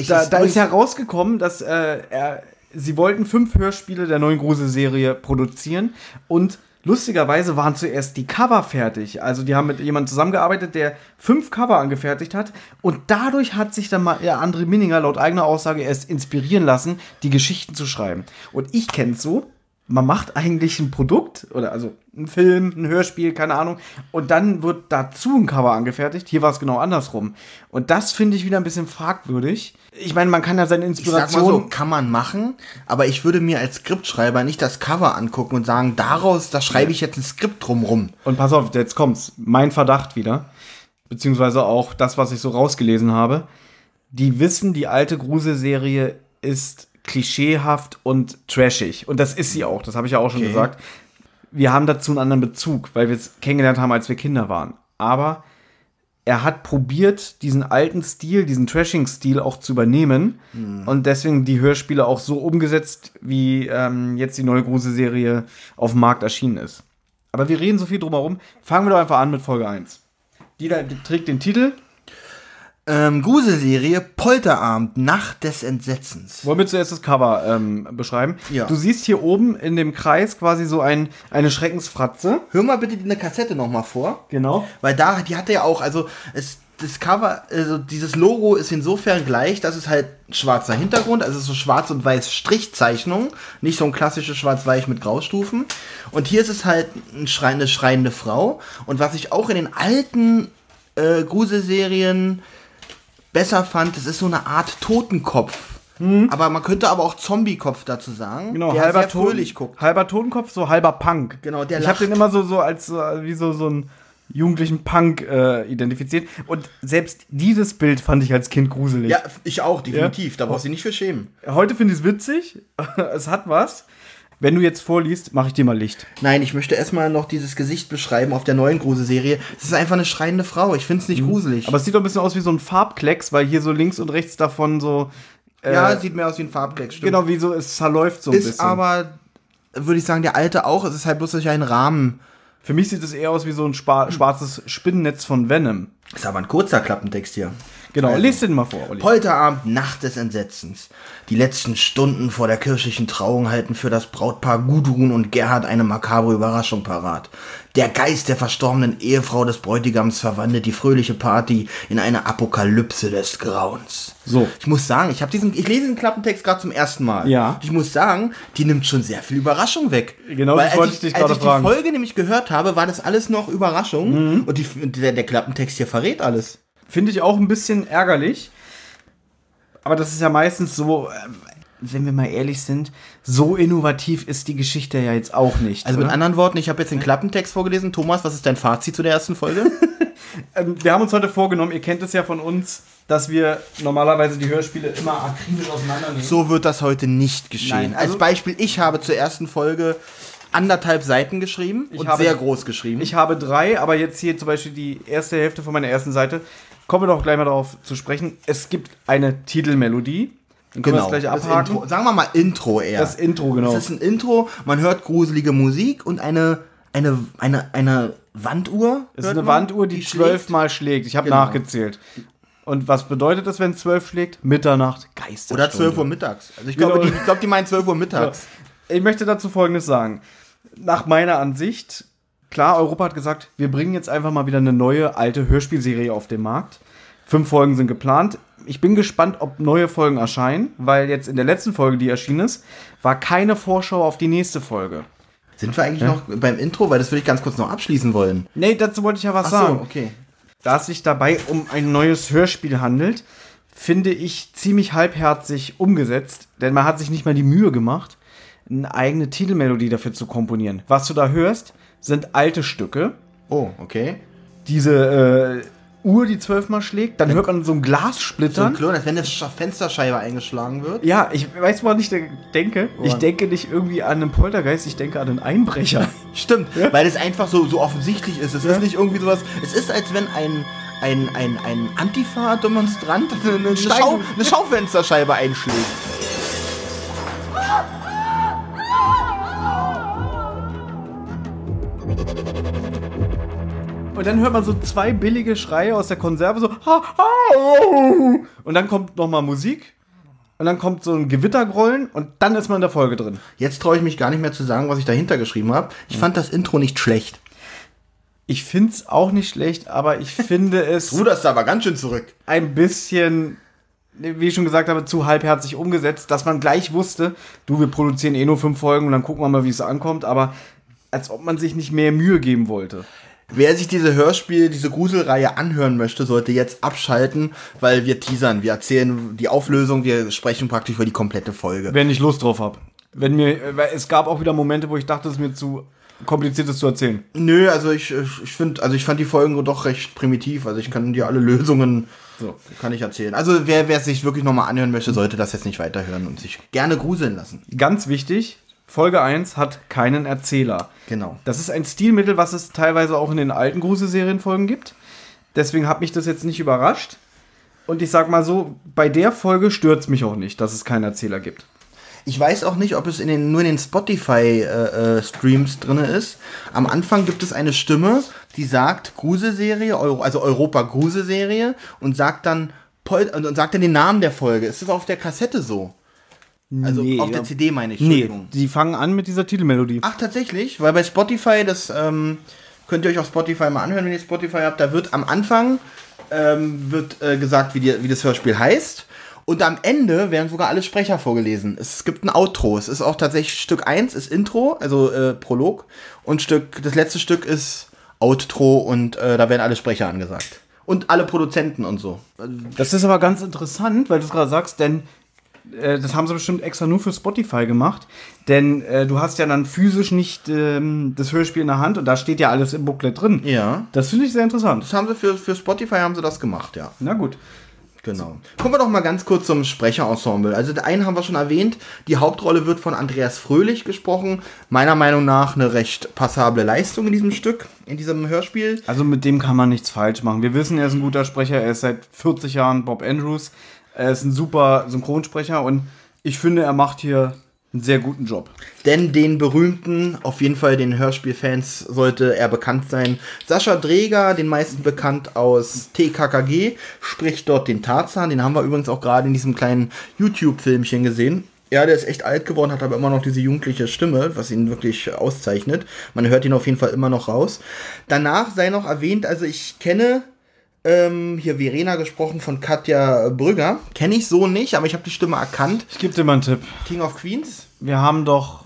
S3: Ich,
S2: Da, da ist herausgekommen, dass äh, er, sie wollten fünf Hörspiele der neuen Grusel-Serie produzieren und lustigerweise waren zuerst die Cover fertig. Also die haben mit jemandem zusammengearbeitet, der fünf Cover angefertigt hat und dadurch hat sich dann mal der André Minninger laut eigener Aussage erst inspirieren lassen, die Geschichten zu schreiben. Und ich kenn's so, man macht eigentlich ein Produkt oder also ein Film, ein Hörspiel, keine Ahnung, und dann wird dazu ein Cover angefertigt. Hier war es genau andersrum. Und das finde ich wieder ein bisschen fragwürdig. Ich meine, man kann ja seine
S3: Ich sag mal
S2: Inspiration.
S3: so, kann man machen, aber ich würde mir als Skriptschreiber nicht das Cover angucken und sagen, daraus, da schreibe ich jetzt ein Skript drumrum.
S2: Und pass auf, jetzt kommt's. Mein Verdacht wieder. Beziehungsweise auch das, was ich so rausgelesen habe. Die wissen, die alte Gruselserie ist klischeehaft und trashig. Und das ist sie auch. Das habe ich ja auch schon gesagt. Wir haben dazu einen anderen Bezug, weil wir es kennengelernt haben, als wir Kinder waren. Aber er hat probiert, diesen alten Stil, diesen Trashing-Stil auch zu übernehmen. Und deswegen die Hörspiele auch so umgesetzt, wie ähm, jetzt die neue Gruselserie auf dem Markt erschienen ist. Aber wir reden so viel drumherum. Fangen wir doch einfach an mit Folge 1. Die, da, die trägt den Titel.
S3: Ähm, Gruselserie Polterabend, Nacht des Entsetzens.
S2: Wollen wir zuerst das Cover ähm, beschreiben?
S3: Ja.
S2: Du siehst hier oben in dem Kreis quasi so ein, eine Schreckensfratze.
S3: Hör mal bitte eine Kassette nochmal vor.
S2: Genau.
S3: Weil da, die hatte ja auch, also es, das Cover, also dieses Logo ist insofern gleich, dass es halt schwarzer Hintergrund, also so schwarz und weiß Strichzeichnung, nicht so ein klassisches schwarz-weiß mit Graustufen. Und hier ist es halt eine schreiende Frau. Und was ich auch in den alten äh, Gruselserien besser fand, das ist so eine Art Totenkopf. Aber man könnte aber auch Zombie-Kopf dazu sagen.
S2: Genau,
S3: der
S2: halber,
S3: sehr
S2: Ton,
S3: fröhlich guckt.
S2: halber Totenkopf, so halber Punk.
S3: Genau, der
S2: Ich habe
S3: lacht.
S2: den immer so, so als so, wie so, so einen jugendlichen Punk äh, identifiziert. Und selbst dieses Bild fand ich als Kind gruselig.
S3: Ja, ich auch, definitiv. Da brauchst du dich nicht für schämen.
S2: Heute finde ich es witzig. es hat was. Wenn du jetzt vorliest, mache ich dir mal Licht.
S3: Nein, ich möchte erstmal noch dieses Gesicht beschreiben auf der neuen Gruselserie. Es ist einfach eine schreiende Frau. Ich finde es nicht gruselig.
S2: Mhm. Aber es sieht doch ein bisschen aus wie so ein Farbklecks, weil hier so links und rechts davon so. Äh,
S3: ja, sieht mehr aus wie ein Farbkleck, stimmt.
S2: genau, wie so, es verläuft so ein
S3: Ist
S2: bisschen.
S3: aber, würde ich sagen, der alte auch. Es ist halt bloß durch einen Rahmen.
S2: Für mich sieht es eher aus wie so ein schwarzes Spinnennetz von Venom.
S3: Ist aber ein kurzer Klappentext hier.
S2: Genau,
S3: Also.
S2: lest den mal vor, Olli.
S3: Polterabend, Nacht des Entsetzens. Die letzten Stunden vor der kirchlichen Trauung halten für das Brautpaar Gudrun und Gerhard eine makabre Überraschung parat. Der Geist der verstorbenen Ehefrau des Bräutigams verwandelt die fröhliche Party in eine Apokalypse des Grauens.
S2: So.
S3: Ich muss sagen, ich habe diesen, ich lese den Klappentext gerade zum ersten Mal.
S2: Ja.
S3: Ich muss sagen, die nimmt schon sehr viel Überraschung weg.
S2: Genau,
S3: Weil
S2: das
S3: als
S2: wollte ich dich
S3: Als
S2: gerade
S3: ich
S2: fragen. Mhm.
S3: die Folge nämlich gehört habe, war das alles noch Überraschung und, die, der, der Klappentext hier verrät alles.
S2: Finde ich auch ein bisschen ärgerlich. Aber das ist ja meistens so, äh, wenn wir mal ehrlich sind, so innovativ ist die Geschichte ja jetzt auch nicht.
S3: Also mit
S2: oder?
S3: anderen Worten, ich habe jetzt den Klappentext vorgelesen. Thomas, was ist dein Fazit zu der ersten Folge?
S2: Ähm, wir haben uns heute vorgenommen, ihr kennt es ja von uns, dass wir normalerweise die Hörspiele immer akribisch auseinandernehmen.
S3: so wird das heute nicht geschehen.
S2: Nein, also-
S3: Als Beispiel, ich habe zur ersten Folge anderthalb Seiten geschrieben und
S2: habe-
S3: sehr groß geschrieben.
S2: Ich habe drei, aber jetzt hier zum Beispiel die erste Hälfte von meiner ersten Seite. Kommen wir doch gleich mal darauf zu sprechen. Es gibt eine Titelmelodie. Dann können wir das gleich
S3: Genau. das
S2: abhaken.
S3: Intro, sagen wir mal Intro eher.
S2: Das Intro, genau.
S3: Das ist ein Intro, man hört gruselige Musik und eine, eine, eine, eine Wanduhr.
S2: Es ist eine
S3: man,
S2: Wanduhr, die
S3: schlägt.
S2: zwölfmal schlägt. Ich habe
S3: Genau.
S2: nachgezählt. Und was bedeutet das, wenn es zwölf schlägt? Mitternacht, Geisterstunde.
S3: Oder 12 Uhr mittags. Also ich glaube,
S2: Genau.
S3: die, ich glaube, die meinen 12 Uhr mittags.
S2: Ich möchte dazu Folgendes sagen. Nach meiner Ansicht, klar, Europa hat gesagt, wir bringen jetzt einfach mal wieder eine neue, alte Hörspielserie auf den Markt. Fünf Folgen sind geplant. Ich bin gespannt, ob neue Folgen erscheinen, weil jetzt in der letzten Folge, die erschienen ist, war keine Vorschau auf die nächste Folge.
S3: Sind wir eigentlich noch beim Intro? Weil das würde ich ganz kurz noch abschließen wollen.
S2: Nee, dazu wollte ich ja was
S3: Ach
S2: sagen.
S3: so, okay.
S2: Da es sich dabei um ein neues Hörspiel handelt, finde ich ziemlich halbherzig umgesetzt, denn man hat sich nicht mal die Mühe gemacht, eine eigene Titelmelodie dafür zu komponieren. Was du da hörst, sind alte Stücke.
S3: Oh, okay.
S2: Diese äh, Uhr, die zwölfmal schlägt, dann hört man so ein Glas
S3: So
S2: splittern.
S3: ein Klon, als wenn eine Sch- Fensterscheibe eingeschlagen wird.
S2: ja, ich weiß, woran ich de- denke. Ich
S3: Woran?
S2: denke nicht irgendwie an einen Poltergeist, ich denke an einen Einbrecher.
S3: Stimmt, weil es einfach so, so offensichtlich ist. Es ist nicht irgendwie sowas. Es ist, als wenn ein, ein, ein, ein Antifa-Demonstrant eine, Schau, eine Schaufensterscheibe einschlägt.
S2: Und dann hört man so zwei billige Schreie aus der Konserve, so. Ha, ha, und dann kommt nochmal Musik. Und dann kommt so ein Gewittergrollen und dann ist man in der Folge drin.
S3: Jetzt traue ich mich gar nicht mehr zu sagen, was ich dahinter geschrieben habe. Ich fand das Intro nicht schlecht.
S2: Ich finde es auch nicht schlecht, aber ich finde es
S3: Ruderst da aber ganz schön zurück.
S2: ein bisschen, wie ich schon gesagt habe, zu halbherzig umgesetzt, dass man gleich wusste, du, wir produzieren eh nur fünf Folgen und dann gucken wir mal, wie es ankommt, aber als ob man sich nicht mehr Mühe geben wollte.
S3: Wer sich diese Hörspiel, diese Gruselreihe anhören möchte, sollte jetzt abschalten, weil wir teasern. Wir erzählen die Auflösung, wir sprechen praktisch über die komplette Folge.
S2: Wenn ich Lust drauf habe. Wenn mir, es gab auch wieder Momente, wo ich dachte, es ist mir zu kompliziert, das zu erzählen.
S3: Nö, also ich, ich finde, also ich fand die Folgen doch recht primitiv. Also ich kann dir alle Lösungen, so, kann ich erzählen. Also wer, wer sich wirklich nochmal anhören möchte, sollte das jetzt nicht weiterhören und sich gerne gruseln lassen.
S2: Ganz wichtig, Folge 1 hat keinen Erzähler.
S3: Genau.
S2: Das ist ein Stilmittel, was es teilweise auch in den alten Grusel-Serienfolgen gibt. Deswegen hat mich das jetzt nicht überrascht. Und ich sag mal so, bei der Folge stört es mich auch nicht, dass es keinen Erzähler gibt.
S3: Ich weiß auch nicht, ob es in den, nur in den Spotify-Streams äh, drin ist. Am Anfang gibt es eine Stimme, die sagt Gruselserie, Euro, also Europa Gruselserie und sagt dann Pol und sagt dann den Namen der Folge. Ist das auf der Kassette so? Also
S2: Nee,
S3: auf der. CD meine ich.
S2: Nee,
S3: Entschuldigung.
S2: die fangen an mit dieser Titelmelodie.
S3: Ach, tatsächlich? Weil bei Spotify, das ähm, könnt ihr euch auf Spotify mal anhören, wenn ihr Spotify habt, da wird am Anfang ähm, wird äh, gesagt, wie, die, wie das Hörspiel heißt. Und am Ende werden sogar alle Sprecher vorgelesen. Es gibt ein Outro. Es ist auch tatsächlich Stück 1 ist Intro, also äh, Prolog. Und Stück, das letzte Stück ist Outro und äh, da werden alle Sprecher angesagt. Und alle Produzenten und so.
S2: Das ist aber ganz interessant, weil du es gerade sagst, denn das haben sie bestimmt extra nur für Spotify gemacht. Denn äh, du hast ja dann physisch nicht ähm, das Hörspiel in der Hand und da steht ja alles im Booklet drin.
S3: Ja.
S2: Das finde ich sehr interessant.
S3: Das haben sie für, für Spotify haben sie das gemacht, ja.
S2: Na gut.
S3: Genau. Kommen wir doch mal ganz kurz zum Sprecherensemble. Also den einen haben wir schon erwähnt. Die Hauptrolle wird von Andreas Fröhlich gesprochen. Meiner Meinung nach eine recht passable Leistung in diesem Stück, in diesem Hörspiel.
S2: Also mit dem kann man nichts falsch machen. Wir wissen, er ist ein guter Sprecher. Er ist seit 40 Jahren Bob Andrews. Er ist ein super Synchronsprecher und ich finde, er macht hier einen sehr guten Job.
S3: Denn den berühmten, auf jeden Fall den Hörspielfans sollte er bekannt sein. Sascha Dreger, den meisten bekannt aus TKKG, spricht dort den Tarzan. Den haben wir übrigens auch gerade in diesem kleinen YouTube-Filmchen gesehen. Ja, der ist echt alt geworden, hat aber immer noch diese jugendliche Stimme, was ihn wirklich auszeichnet. Man hört ihn auf jeden Fall immer noch raus. Danach sei noch erwähnt, also ich kenne ähm, hier Verena gesprochen von Katja Brügger. Kenne ich so nicht, aber ich habe die Stimme erkannt.
S2: Ich gebe dir mal einen Tipp.
S3: King of Queens.
S2: Wir haben doch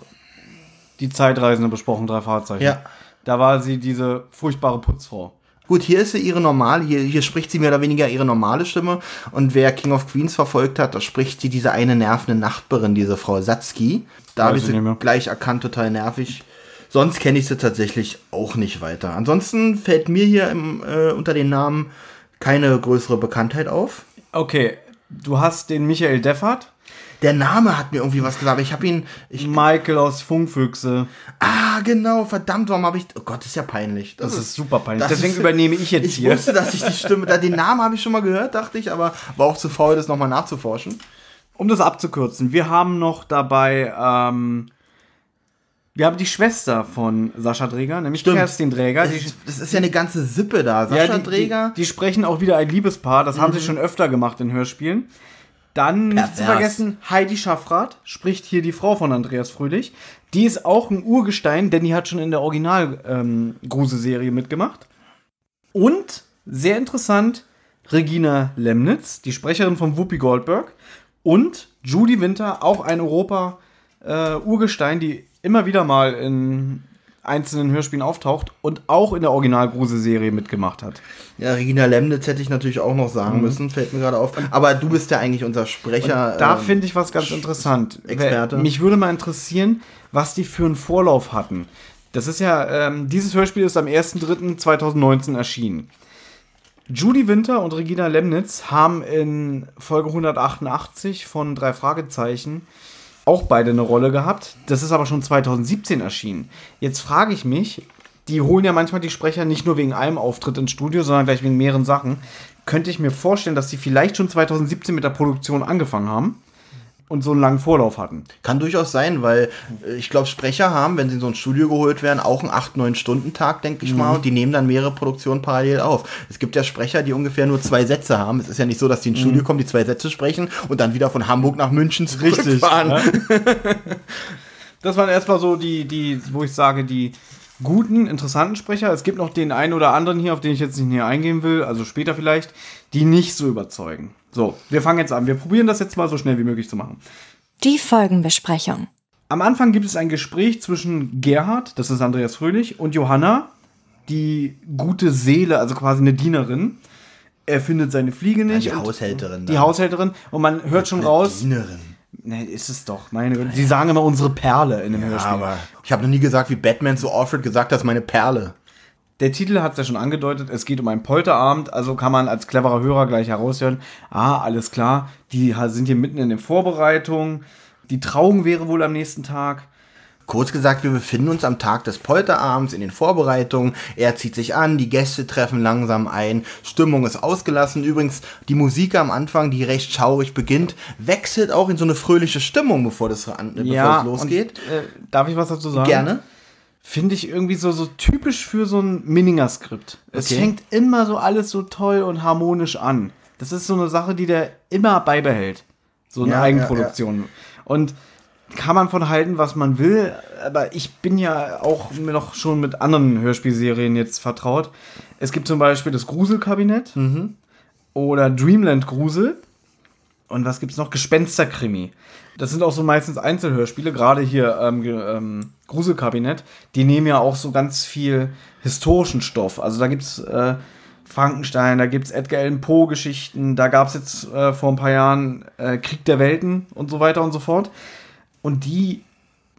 S2: die Zeitreisende besprochen, drei Fahrzeichen.
S3: Ja.
S2: Da war sie diese furchtbare Putzfrau.
S3: Gut, hier ist sie ihre normale, hier, hier spricht sie mehr oder weniger ihre normale Stimme. Und wer King of Queens verfolgt hat, da spricht sie diese eine nervende Nachbarin, diese Frau Satzki. Da habe ich sie gleich erkannt, total nervig. Sonst kenne ich sie tatsächlich auch nicht weiter. Ansonsten fällt mir hier im, äh, unter den Namen keine größere Bekanntheit auf.
S2: Okay, du hast den Michael Deffert,
S3: Der Name hat mir irgendwie was gesagt, ich habe ihn. Ich,
S2: Michael aus Funkfüchse.
S3: ah, genau, verdammt, warum habe ich. Oh Gott, das ist ja peinlich.
S2: Das ist super peinlich.
S3: das
S2: Deswegen
S3: ist-
S2: übernehme ich jetzt
S3: Ich
S2: hier.
S3: wusste, dass ich die Stimme. Den Namen habe ich schon mal gehört, dachte ich, aber war auch zu faul, das nochmal nachzuforschen.
S2: Um das abzukürzen, wir haben noch dabei, ähm, wir haben die Schwester von Sascha Dräger, nämlich
S3: Stimmt.
S2: Kerstin Dräger.
S3: Das,
S2: Die,
S3: ist- das ist ja eine ganze Sippe da. Sascha
S2: ja, die,
S3: Dräger.
S2: Die, die sprechen auch wieder ein Liebespaar, das haben sie schon öfter gemacht in Hörspielen. Dann nicht zu
S3: Pervers.
S2: vergessen, Heidi Schaffrath spricht hier die Frau von Andreas Fröhlich. Die ist auch ein Urgestein, denn die hat schon in der Original-Gruse-Serie mitgemacht. Und, sehr interessant, Regina Lemnitz, die Sprecherin von Whoopi Goldberg. Und Judy Winter, auch ein Europa-Urgestein, die immer wieder mal in einzelnen Hörspielen auftaucht und auch in der Original-Gruse-Serie mitgemacht hat.
S3: Ja, Regina Lemnitz hätte ich natürlich auch noch sagen müssen, fällt mir gerade auf. Aber du bist ja eigentlich unser Sprecher.
S2: Da
S3: ähm,
S2: finde ich was ganz interessant.
S3: Experte.
S2: Mich würde mal interessieren, was die für einen Vorlauf hatten. Das ist ja, ähm, dieses Hörspiel ist am 1.3.2019 erschienen. Judy Winter und Regina Lemnitz haben in Folge 188 von drei Fragezeichen auch beide eine Rolle gehabt. Das ist aber schon 2017 erschienen. Jetzt frage ich mich, die holen ja manchmal die Sprecher nicht nur wegen einem Auftritt ins Studio, sondern gleich wegen mehreren Sachen. Könnte ich mir vorstellen, dass sie vielleicht schon 2017 mit der Produktion angefangen haben. Und so einen langen Vorlauf hatten.
S3: Kann durchaus sein, weil äh, ich glaube, Sprecher haben, wenn sie in so ein Studio geholt werden, auch einen 8-9-Stunden-Tag, denke ich
S2: Mhm.
S3: mal, und die nehmen dann mehrere Produktionen parallel auf. Es gibt ja Sprecher, die ungefähr nur zwei Sätze haben. Es ist ja nicht so, dass die ins Studio
S2: Mhm.
S3: kommen, die zwei Sätze sprechen und dann wieder von Hamburg nach München zurückfahren.
S2: ja. Das waren erstmal so die, die, wo ich sage, die guten, interessanten Sprecher. Es gibt noch den einen oder anderen hier, auf den ich jetzt nicht näher eingehen will, also später vielleicht, die nicht so überzeugen. So, wir fangen jetzt an. Wir probieren das jetzt mal so schnell wie möglich zu machen.
S4: Die Folgenbesprechung.
S2: Am Anfang gibt es ein Gespräch zwischen Gerhard, das ist Andreas Fröhlich, und Johanna, die gute Seele, also quasi eine Dienerin. Er findet seine Fliege nicht.
S3: die
S2: und-
S3: Haushälterin
S2: Die
S3: dann.
S2: Haushälterin. Und man hört schon raus.
S3: Dienerin.
S2: Ne, ist es doch, meine Güte. Sie sagen immer unsere Perle in dem
S3: Ja,
S2: Hörspiel.
S3: aber ich habe noch nie gesagt, wie Batman zu Alfred gesagt hat, meine Perle.
S2: Der Titel hat es ja schon angedeutet, es geht um einen Polterabend, also kann man als cleverer Hörer gleich heraushören, ah, alles klar, die sind hier mitten in den Vorbereitungen, die Trauung wäre wohl am nächsten Tag.
S3: Kurz gesagt, wir befinden uns am Tag des Polterabends in den Vorbereitungen. Er zieht sich an, die Gäste treffen langsam ein, Stimmung ist ausgelassen. Übrigens, die Musik am Anfang, die recht schaurig beginnt, wechselt auch in so eine fröhliche Stimmung, bevor das an, bevor es losgeht.
S2: Und, äh, darf ich was dazu sagen?
S3: Gerne.
S2: Finde ich irgendwie so, so typisch für so ein Minninger-Skript. Es
S3: Okay.
S2: fängt immer so alles so toll und harmonisch an. Das ist so eine Sache, die der immer beibehält. So eine
S3: Ja,
S2: Eigenproduktion. Und kann man von halten, was man will, aber ich bin ja auch noch schon mit anderen Hörspielserien jetzt vertraut. Es gibt zum Beispiel das Gruselkabinett oder Dreamland Grusel. Und was gibt's noch? Gespensterkrimi. Das sind auch so meistens Einzelhörspiele, gerade hier ähm, ähm, Gruselkabinett. Die nehmen ja auch so ganz viel historischen Stoff. Also da gibt's äh, Frankenstein, da gibt's Edgar Allan Poe Geschichten, da gab's jetzt äh, vor ein paar Jahren äh, Krieg der Welten und so weiter und so fort. Und die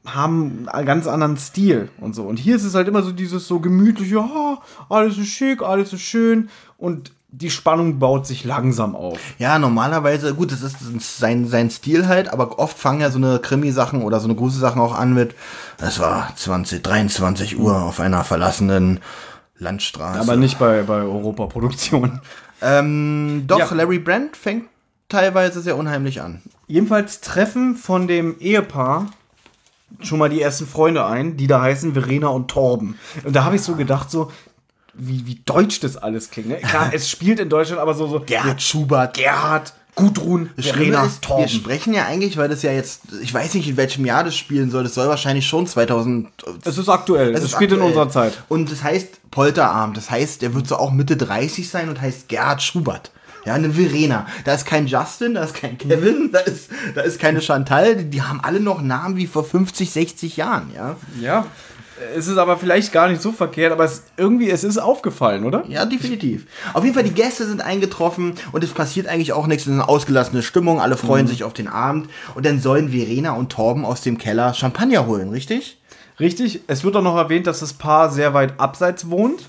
S2: haben einen ganz anderen Stil und so. Und hier ist es halt immer so dieses so gemütliche, ja, alles ist schick, alles ist schön und die Spannung baut sich langsam auf.
S3: Ja, normalerweise, gut, das ist sein, sein Stil halt, aber oft fangen ja so eine Krimi-Sachen oder so eine Gruselsachen auch an mit, es war 20, 23 Uhr auf einer verlassenen Landstraße.
S2: Aber nicht bei, bei Europa-Produktionen.
S3: Ähm, doch,
S2: Ja.
S3: Larry Brand fängt teilweise sehr unheimlich an.
S2: Jedenfalls treffen von dem Ehepaar schon mal die ersten Freunde ein, die da heißen Verena und Torben. Und da habe ich so gedacht, so, wie, wie deutsch das alles klingt. Ne? Klar, es spielt in Deutschland, aber so, so
S3: Gerhard Schubert.
S2: Gerhard, Gudrun, Verena,
S3: ist, wir
S2: Torben.
S3: sprechen ja eigentlich, weil das ja jetzt, ich weiß nicht, in welchem Jahr das spielen soll, das soll wahrscheinlich schon 2000.
S2: Es ist aktuell, es,
S3: ist
S2: spielt in
S3: aktuell.
S2: unserer Zeit.
S3: Und das heißt Polterabend, das heißt, der wird so auch Mitte 30 sein und heißt Gerhard Schubert. Ja, eine Verena. Da ist kein Justin, da ist kein Kevin, da ist, da ist keine Chantal. Die, die haben alle noch Namen wie vor 50, 60 Jahren, ja.
S2: Ja, es ist aber vielleicht gar nicht so verkehrt, aber es, irgendwie, es ist aufgefallen, oder?
S3: Ja, definitiv. Auf jeden Fall, die Gäste sind eingetroffen und es passiert eigentlich auch nichts. Es ist eine ausgelassene Stimmung, alle freuen sich auf den Abend. Und dann sollen Verena und Torben aus dem Keller Champagner holen, richtig?
S2: Richtig, es wird auch noch erwähnt, dass das Paar sehr weit abseits wohnt.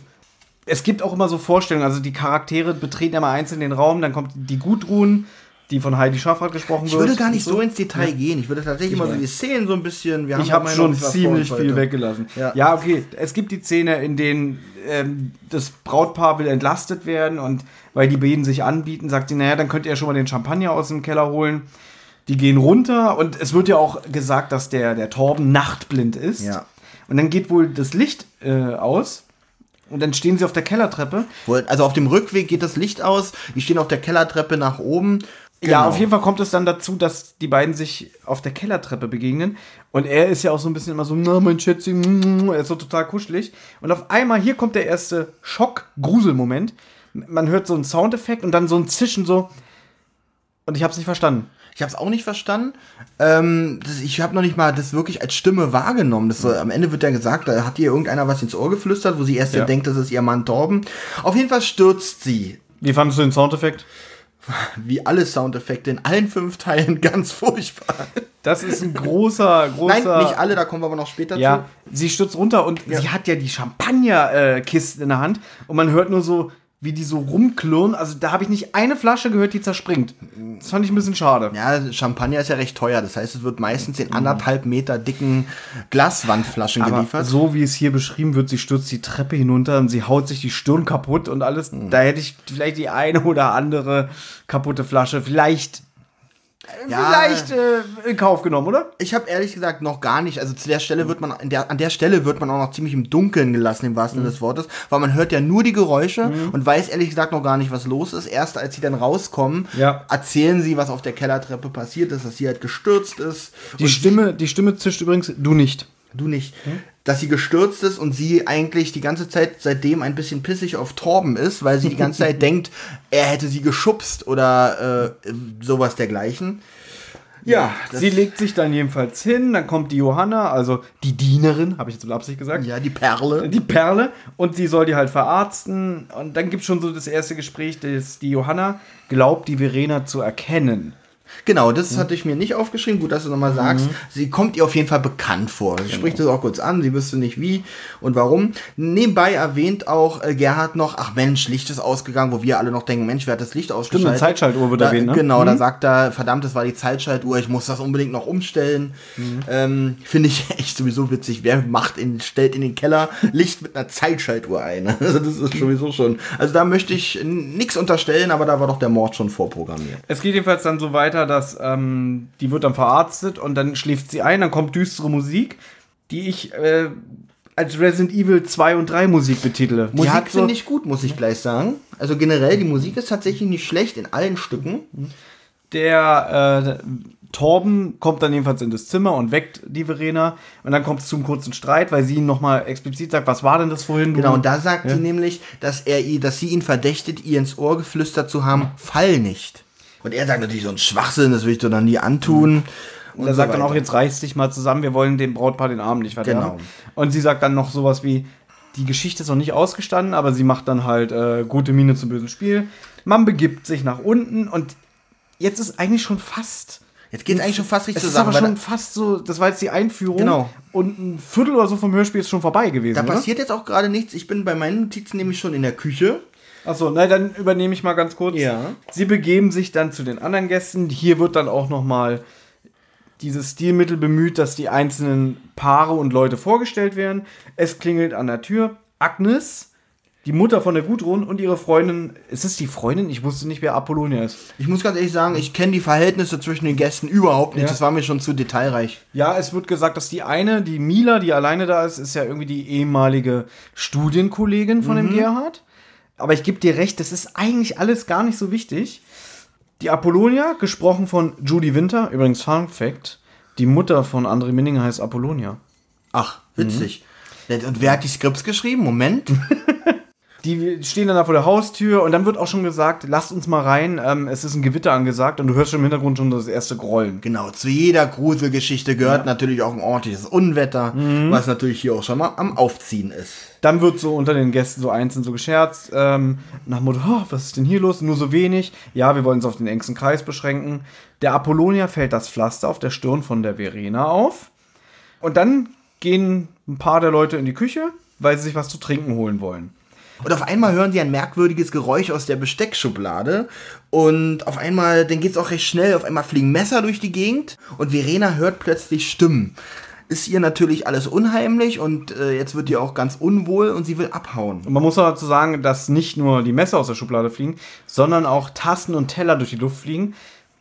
S2: Es gibt auch immer so Vorstellungen, also die Charaktere betreten immer einzeln den Raum, dann kommt die Gudrun, die von Heidi Schaffrath gesprochen
S3: Ich
S2: wird.
S3: würde gar nicht so ins Detail gehen. Ich würde tatsächlich mal so die Szenen so ein bisschen. Wir
S2: Ich habe schon ziemlich viel
S3: heute.
S2: weggelassen.
S3: Ja.
S2: Ja. okay. Es gibt die Szene, in denen ähm, das Brautpaar will entlastet werden und weil die beiden sich anbieten, sagt sie, naja, dann könnt ihr ja schon mal den Champagner aus dem Keller holen. Die gehen runter und es wird ja auch gesagt, dass der, der Torben nachtblind ist.
S3: Ja.
S2: Und dann geht wohl das Licht äh, aus und dann stehen sie auf der Kellertreppe.
S3: Also auf dem Rückweg geht das Licht aus. Die stehen auf der Kellertreppe nach oben.
S2: Ja,
S3: Genau.
S2: auf jeden Fall kommt es dann dazu, dass die beiden sich auf der Kellertreppe begegnen. Und er ist ja auch so ein bisschen immer so, na, mein Schätzchen, mm, er ist so total kuschelig. Und auf einmal, hier kommt der erste Schock-Grusel-Moment. Man hört so einen Soundeffekt und dann so ein Zischen so. Und ich hab's nicht verstanden.
S3: Ich habe es auch nicht verstanden. Ähm, das, ich habe noch nicht mal das wirklich als Stimme wahrgenommen. Das soll, am Ende wird ja gesagt, da hat ihr irgendeiner was ins Ohr geflüstert, wo sie erst
S2: Ja.
S3: denkt, das ist ihr Mann Torben. Auf jeden Fall stürzt sie.
S2: Wie fandest du den Soundeffekt?
S3: Wie alle Soundeffekte in allen fünf Teilen ganz furchtbar.
S2: Das ist ein großer, großer.
S3: Nein, nicht alle, da kommen wir aber noch später
S2: Ja, sie stürzt runter und sie hat ja die Champagnerkisten in der Hand und man hört nur so, wie die so rumklirren. Also da habe ich nicht eine Flasche gehört, die zerspringt. Das fand ich ein bisschen schade.
S3: Ja, Champagner ist ja recht teuer. Das heißt, es wird meistens in anderthalb Meter dicken Glaswandflaschen
S2: Aber
S3: geliefert.
S2: so wie es hier beschrieben wird, sie stürzt die Treppe hinunter und sie haut sich die Stirn kaputt und alles.
S3: Mhm.
S2: Da hätte ich vielleicht die eine oder andere kaputte Flasche vielleicht
S3: Ja.
S2: vielleicht äh, in Kauf genommen, oder?
S3: Ich habe ehrlich gesagt noch gar nicht, also zu der Stelle wird man, der, an der Stelle wird man auch noch ziemlich im Dunkeln gelassen, im wahrsten Sinne des Wortes, weil man hört ja nur die Geräusche und weiß ehrlich gesagt noch gar nicht, was los ist. Erst als sie dann rauskommen,
S2: Ja.
S3: erzählen sie, was auf der Kellertreppe passiert ist, dass sie halt gestürzt ist.
S2: Die Stimme, die Stimme zischt übrigens, du nicht.
S3: Du nicht. Dass sie gestürzt ist und sie eigentlich die ganze Zeit seitdem ein bisschen pissig auf Torben ist, weil sie die ganze Zeit denkt, er hätte sie geschubst oder äh, sowas dergleichen. Ja, das,
S2: Sie legt sich dann jedenfalls hin, dann kommt die Johanna, also die Dienerin, habe ich jetzt mit Absicht gesagt.
S3: ja, die Perle.
S2: Die Perle und sie soll die halt verarzten. Und dann gibt es schon so das erste Gespräch, dass die Johanna glaubt, die Verena zu erkennen.
S3: Genau, das hatte ich mir nicht aufgeschrieben. Gut, dass du nochmal sagst.
S2: Mhm.
S3: Sie kommt ihr auf jeden Fall bekannt vor.
S2: Genau.
S3: Sie spricht das auch kurz an, sie wüsste nicht wie und warum. Nebenbei erwähnt auch äh, Gerhard noch, ach Mensch, Licht ist ausgegangen, wo wir alle noch denken, Mensch, wer hat das Licht ausgeschaltet?
S2: eine Zeitschaltuhr wird
S3: da,
S2: erwähnt, ne?
S3: Genau, da
S2: Mhm.
S3: sagt er, verdammt, das war die Zeitschaltuhr, ich muss das unbedingt noch umstellen.
S2: Mhm.
S3: Ähm, Finde ich echt sowieso witzig. Wer macht in, stellt in den Keller Licht mit einer Zeitschaltuhr ein? Also das ist sowieso schon. Also da möchte ich nichts unterstellen, aber da war doch der Mord schon vorprogrammiert.
S2: Es geht jedenfalls dann so weiter, dass ähm, die wird dann verarztet und dann schläft sie ein, dann kommt düstere Musik, die ich äh, als Resident Evil 2 und 3 Musik betitele. Die
S3: Musik finde ich gut, muss ich gleich sagen. Also generell, die Musik ist tatsächlich nicht schlecht in allen Stücken.
S2: Der äh, Torben kommt dann jedenfalls in das Zimmer und weckt die Verena. Und dann kommt es zum kurzen Streit, weil sie ihm nochmal explizit sagt, was war denn das vorhin?
S3: Genau, und da sagt sie nämlich, dass er dass sie ihn verdächtigt, ihr ins Ohr geflüstert zu haben, fall nicht. Und er sagt natürlich so ein Schwachsinn, das will ich dir dann nie antun.
S2: Und er sagt dann auch, jetzt reiß dich mal zusammen, wir wollen dem Brautpaar den Abend nicht verderben.
S3: Genau.
S2: Und sie sagt dann noch sowas wie, die Geschichte ist noch nicht ausgestanden, aber sie macht dann halt äh, gute Miene zum bösen Spiel. Man begibt sich nach unten und jetzt ist eigentlich schon fast.
S3: Jetzt geht es eigentlich schon fast richtig
S2: Es
S3: zur
S2: ist aber schon fast so, das war jetzt die Einführung.
S3: Genau.
S2: Und ein Viertel oder so vom Hörspiel ist schon vorbei gewesen.
S3: Da, da
S2: oder?
S3: passiert jetzt auch gerade nichts. Ich bin bei meinen Notizen nämlich schon in der Küche.
S2: Achso, na dann übernehme ich mal ganz kurz.
S3: Ja.
S2: Sie begeben sich dann zu den anderen Gästen. Hier wird dann auch noch mal dieses Stilmittel bemüht, dass die einzelnen Paare und Leute vorgestellt werden. Es klingelt an der Tür. Agnes, die Mutter von der Gudrun und ihre Freundin. Ist es die Freundin? Ich wusste nicht, wer Apollonia ist.
S3: Ich muss ganz ehrlich sagen, ich kenne die Verhältnisse zwischen den Gästen überhaupt nicht.
S2: Ja.
S3: Das war mir schon zu detailreich.
S2: Ja, es wird gesagt, dass die eine, die Mila, die alleine da ist, ist ja irgendwie die ehemalige Studienkollegin von dem Gerhard. Aber ich gebe dir recht, das ist eigentlich alles gar nicht so wichtig. Die Apollonia, gesprochen von Judy Winter, übrigens Fun Fact, die Mutter von André Minninger heißt Apollonia.
S3: Ach, witzig. Und wer hat die Skripts geschrieben? Moment.
S2: Die stehen dann da vor der Haustür und dann wird auch schon gesagt, lasst uns mal rein, ähm, es ist ein Gewitter angesagt und du hörst schon im Hintergrund schon das erste Grollen.
S3: Genau, zu jeder Gruselgeschichte gehört natürlich auch ein ordentliches Unwetter,
S2: Mhm.
S3: was natürlich hier auch schon mal am Aufziehen ist.
S2: Dann wird so unter den Gästen so einzeln so gescherzt, ähm, nach dem Motto, "Oh, was ist denn hier los? Nur so wenig. Ja, wir wollen es auf den engsten Kreis beschränken. Der Apollonia fällt das Pflaster auf der Stirn von der Verena auf. Und dann gehen ein paar der Leute in die Küche, weil sie sich was zu trinken holen wollen.
S3: Und auf einmal hören sie ein merkwürdiges Geräusch aus der Besteckschublade. Und auf einmal, dann geht es auch recht schnell, auf einmal fliegen Messer durch die Gegend und Verena hört plötzlich Stimmen. Ist ihr natürlich alles unheimlich und äh, jetzt wird ihr auch ganz unwohl und sie will abhauen.
S2: Und man muss auch dazu sagen, dass nicht nur die Messer aus der Schublade fliegen, sondern auch Tassen und Teller durch die Luft fliegen.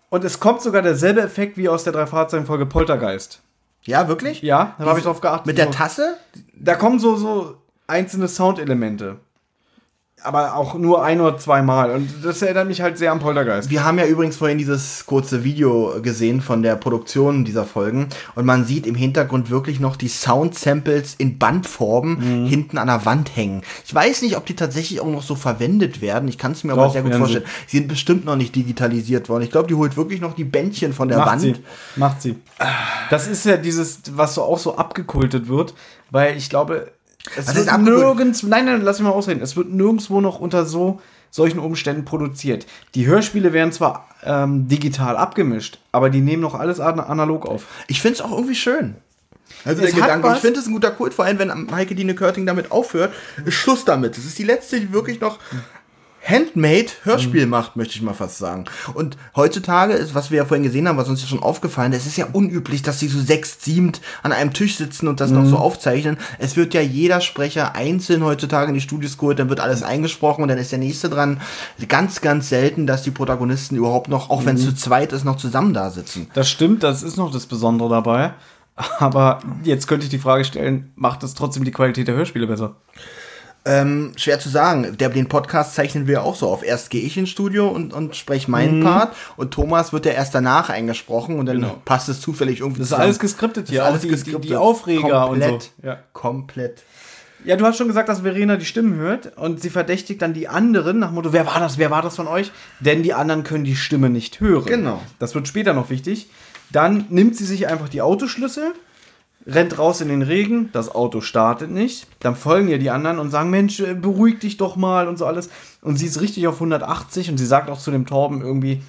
S2: Und es kommt sogar derselbe Effekt wie aus der Drei-Fahrzeugen-Folge Poltergeist.
S3: Ja, wirklich?
S2: Ja, da habe ich drauf geachtet.
S3: Mit der Tasse?
S2: da kommen so, so einzelne Soundelemente. Aber auch nur ein oder zweimal. Und das erinnert mich halt sehr an Poltergeist.
S3: Wir haben ja übrigens vorhin dieses kurze Video gesehen von der Produktion dieser Folgen und man sieht im Hintergrund wirklich noch die Sound-Samples in Bandformen
S2: Mhm.
S3: hinten an der Wand hängen. Ich weiß nicht, ob die tatsächlich auch noch so verwendet werden. Ich kann es mir aber
S2: Doch,
S3: sehr gut vorstellen. Sie sind bestimmt noch nicht digitalisiert worden. Ich glaube, die holt wirklich noch die Bändchen von der
S2: Macht
S3: Wand.
S2: sie. Macht sie. Das ist ja dieses, was so auch so abgekultet wird, weil ich glaube, es
S3: Was
S2: wird nirgends, nein, nein, lass mich mal ausreden, es wird nirgendwo noch unter so solchen Umständen produziert. Die Hörspiele werden zwar ähm, digital abgemischt, aber die nehmen noch alles an analog auf.
S3: Ich finde es auch irgendwie schön. Also
S2: Es
S3: der Gedanke, ich finde es ein guter Kult, vor allem wenn Heike Dine Körting damit aufhört. Ist Schluss damit. Das ist die letzte, die wirklich noch Handmade Hörspiel macht, möchte ich mal fast sagen. Und heutzutage ist, was wir ja vorhin gesehen haben, was uns ja schon aufgefallen ist, es ist ja unüblich, dass die so sechs, sieben an einem Tisch sitzen und das noch so aufzeichnen. Es wird ja jeder Sprecher einzeln heutzutage in die Studios geholt, dann wird alles eingesprochen und dann ist der nächste dran. Ganz, ganz selten, dass die Protagonisten überhaupt noch, auch wenn es zu zweit ist, noch zusammen da sitzen.
S2: Das stimmt, das ist noch das Besondere dabei. Aber jetzt könnte ich die Frage stellen, macht das trotzdem die Qualität der Hörspiele besser?
S3: Ähm, schwer zu sagen. Der, den Podcast zeichnen wir auch so auf. Erst gehe ich ins Studio und, und spreche meinen Part und Thomas wird ja erst danach eingesprochen und dann passt es zufällig irgendwie
S2: Das ist alles geskriptet hier,
S3: alles
S2: die,
S3: geskriptet.
S2: Die, die Aufreger
S3: Komplett.
S2: und so. Ja.
S3: Komplett.
S2: ja, du hast schon gesagt, dass Verena die Stimmen hört und sie verdächtigt dann die anderen nach Motto, wer war das, wer war das von euch? Denn die anderen können die Stimme nicht hören.
S3: Genau.
S2: Das wird später noch wichtig. Dann nimmt sie sich einfach die Autoschlüssel, rennt raus in den Regen, das Auto startet nicht. Dann folgen ihr die anderen und sagen, Mensch, äh, beruhig dich doch mal und so alles. Und sie ist richtig auf 180 und sie sagt auch zu dem Torben irgendwie,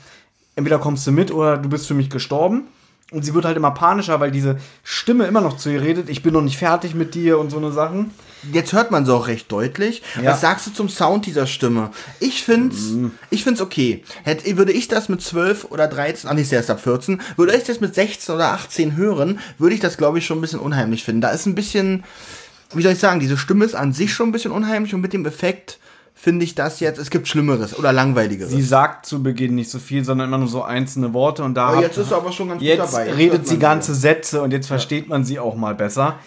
S2: entweder kommst du mit oder du bist für mich gestorben. Und sie wird halt immer panischer, weil diese Stimme immer noch zu ihr redet, ich bin noch nicht fertig mit dir und so eine Sachen.
S3: Jetzt hört man sie auch recht deutlich.
S2: Ja.
S3: Was sagst du zum Sound dieser Stimme? Ich find's, ich find's okay. Hätte, würde ich das mit 12 oder 13, ah nicht, erst ab 14, würde ich das mit 16 oder 18 hören, würde ich das, glaube ich, schon ein bisschen unheimlich finden. Da ist ein bisschen, wie soll ich sagen, diese Stimme ist an sich schon ein bisschen unheimlich und mit dem Effekt finde ich das jetzt, es gibt Schlimmeres oder Langweiligeres.
S2: Sie sagt zu Beginn nicht so viel, sondern immer nur so einzelne Worte und da
S3: Aber jetzt ist sie aber schon ganz gut dabei. Jetzt
S2: redet sie ganze Sätze und jetzt versteht man sie auch mal besser.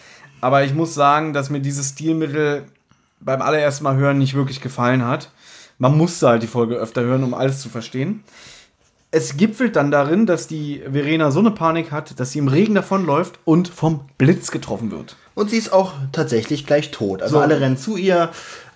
S2: Aber ich muss sagen, dass mir dieses Stilmittel beim allerersten Mal hören nicht wirklich gefallen hat. Man musste halt die Folge öfter hören, um alles zu verstehen. Es gipfelt dann darin, dass die Verena so eine Panik hat, dass sie im Regen davonläuft und vom Blitz getroffen wird.
S3: Und sie ist auch tatsächlich gleich tot. Also
S2: So.
S3: alle rennen zu ihr.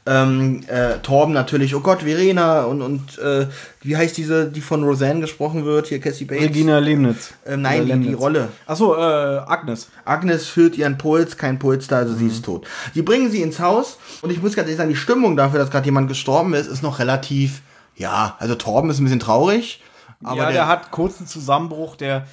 S3: Ähm, äh, Torben natürlich, oh Gott, Verena und, und äh, wie heißt diese, die von Roseanne gesprochen wird, hier Cassie Bates?
S2: Regina Lemnitz.
S3: Ähm, nein, die, die. Rolle.
S2: Achso, äh, Agnes.
S3: Agnes fühlt ihren Puls, kein Puls da, also sie
S2: Mhm.
S3: ist tot. Die bringen sie ins Haus und ich muss ganz ehrlich sagen, die Stimmung dafür, dass gerade jemand gestorben ist, ist noch relativ, ja, also Torben ist ein bisschen traurig. Aber
S2: ja, der,
S3: der,
S2: hat kurzen Zusammenbruch, der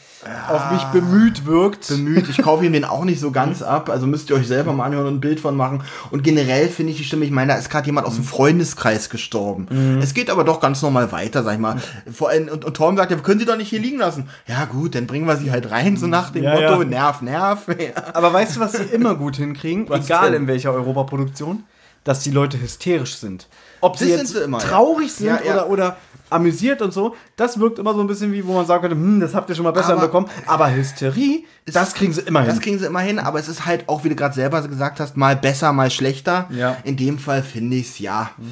S2: auf mich bemüht wirkt.
S3: bemüht. Ich kaufe ihm den auch nicht so ganz ab. Also müsst ihr euch selber mal anhören und ein Bild von machen. Und generell finde ich die Stimme, ich meine, da ist gerade jemand aus dem Freundeskreis gestorben. Es geht aber doch ganz normal weiter, sag ich mal. Vor allem, und, und Torben sagt, ja, wir können sie doch nicht hier liegen lassen. Ja gut, dann bringen wir sie halt rein, so nach dem
S2: Ja,
S3: Motto,
S2: ja.
S3: Nerv, Nerv. Ja.
S2: Aber weißt du, was sie immer gut hinkriegen?
S3: Was
S2: Egal
S3: denn?
S2: in welcher Europaproduktion, dass die Leute hysterisch sind. Ob sie
S3: Das
S2: jetzt
S3: sind sie immer, ja.
S2: traurig sind
S3: Ja, ja.
S2: Oder, oder amüsiert und so, das wirkt immer so ein bisschen wie, wo man sagen könnte, hm, das habt ihr schon mal besser
S3: Aber-
S2: bekommen. Aber Hysterie, das kriegen sie immer hin.
S3: Das kriegen sie immer hin, aber es ist halt auch, wie du gerade selber gesagt hast, mal besser, mal schlechter.
S2: Ja.
S3: In dem Fall finde ich es ja äh,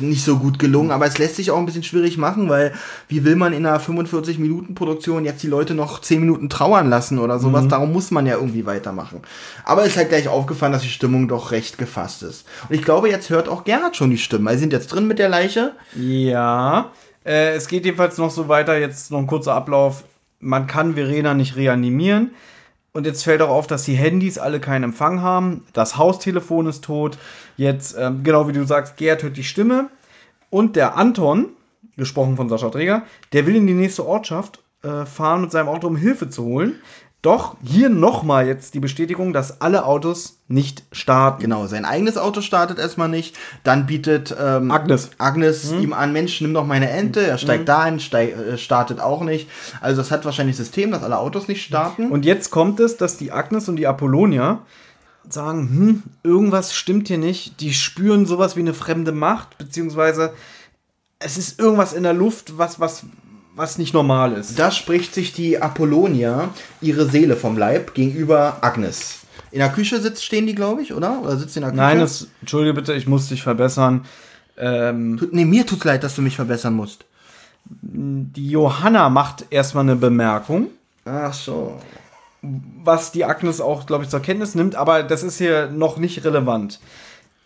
S3: nicht so gut gelungen, aber es lässt sich auch ein bisschen schwierig machen, weil wie will man in einer 45-Minuten-Produktion jetzt die Leute noch 10 Minuten trauern lassen oder sowas? Darum muss man ja irgendwie weitermachen. Aber es ist halt gleich aufgefallen, dass die Stimmung doch recht gefasst ist. Und ich glaube, jetzt hört auch Gerhard schon die Stimme. weil Sie sind jetzt drin mit der Leiche.
S2: Ja. Äh, es geht jedenfalls noch so weiter, jetzt noch ein kurzer Ablauf. Man kann Verena nicht reanimieren. Und jetzt fällt auch auf, dass die Handys alle keinen Empfang haben. Das Haustelefon ist tot. Jetzt, ähm, genau wie du sagst, Gerd hört die Stimme. Und der Anton, gesprochen von Sascha Träger, der will in die nächste Ortschaft äh, fahren mit seinem Auto, um Hilfe zu holen. Doch hier nochmal jetzt die Bestätigung, dass alle Autos nicht starten.
S3: Genau, sein eigenes Auto startet erstmal nicht. Dann bietet ähm,
S2: Agnes.
S3: Agnes ihm an, Mensch, nimm doch meine Ente. Er steigt da ein, steig, äh, startet auch nicht. Also das hat wahrscheinlich System, dass alle Autos nicht starten.
S2: Und jetzt kommt es, dass die Agnes und die Apollonia sagen, hm, irgendwas stimmt hier nicht. Die spüren sowas wie eine fremde Macht, beziehungsweise es ist irgendwas in der Luft, was, was, was nicht normal ist.
S3: da spricht sich die Apollonia ihre Seele vom Leib gegenüber Agnes. In der Küche sitzt, stehen die, glaube ich, oder? Oder sitzt in der Küche?
S2: Nein, das, entschuldige bitte, ich muss dich verbessern. Ähm,
S3: Tut- Nee, mir tut's leid, dass du mich verbessern musst.
S2: die Johanna macht erstmal eine Bemerkung,
S3: Ach so.
S2: was die Agnes auch, glaube ich, zur Kenntnis nimmt, aber das ist hier noch nicht relevant.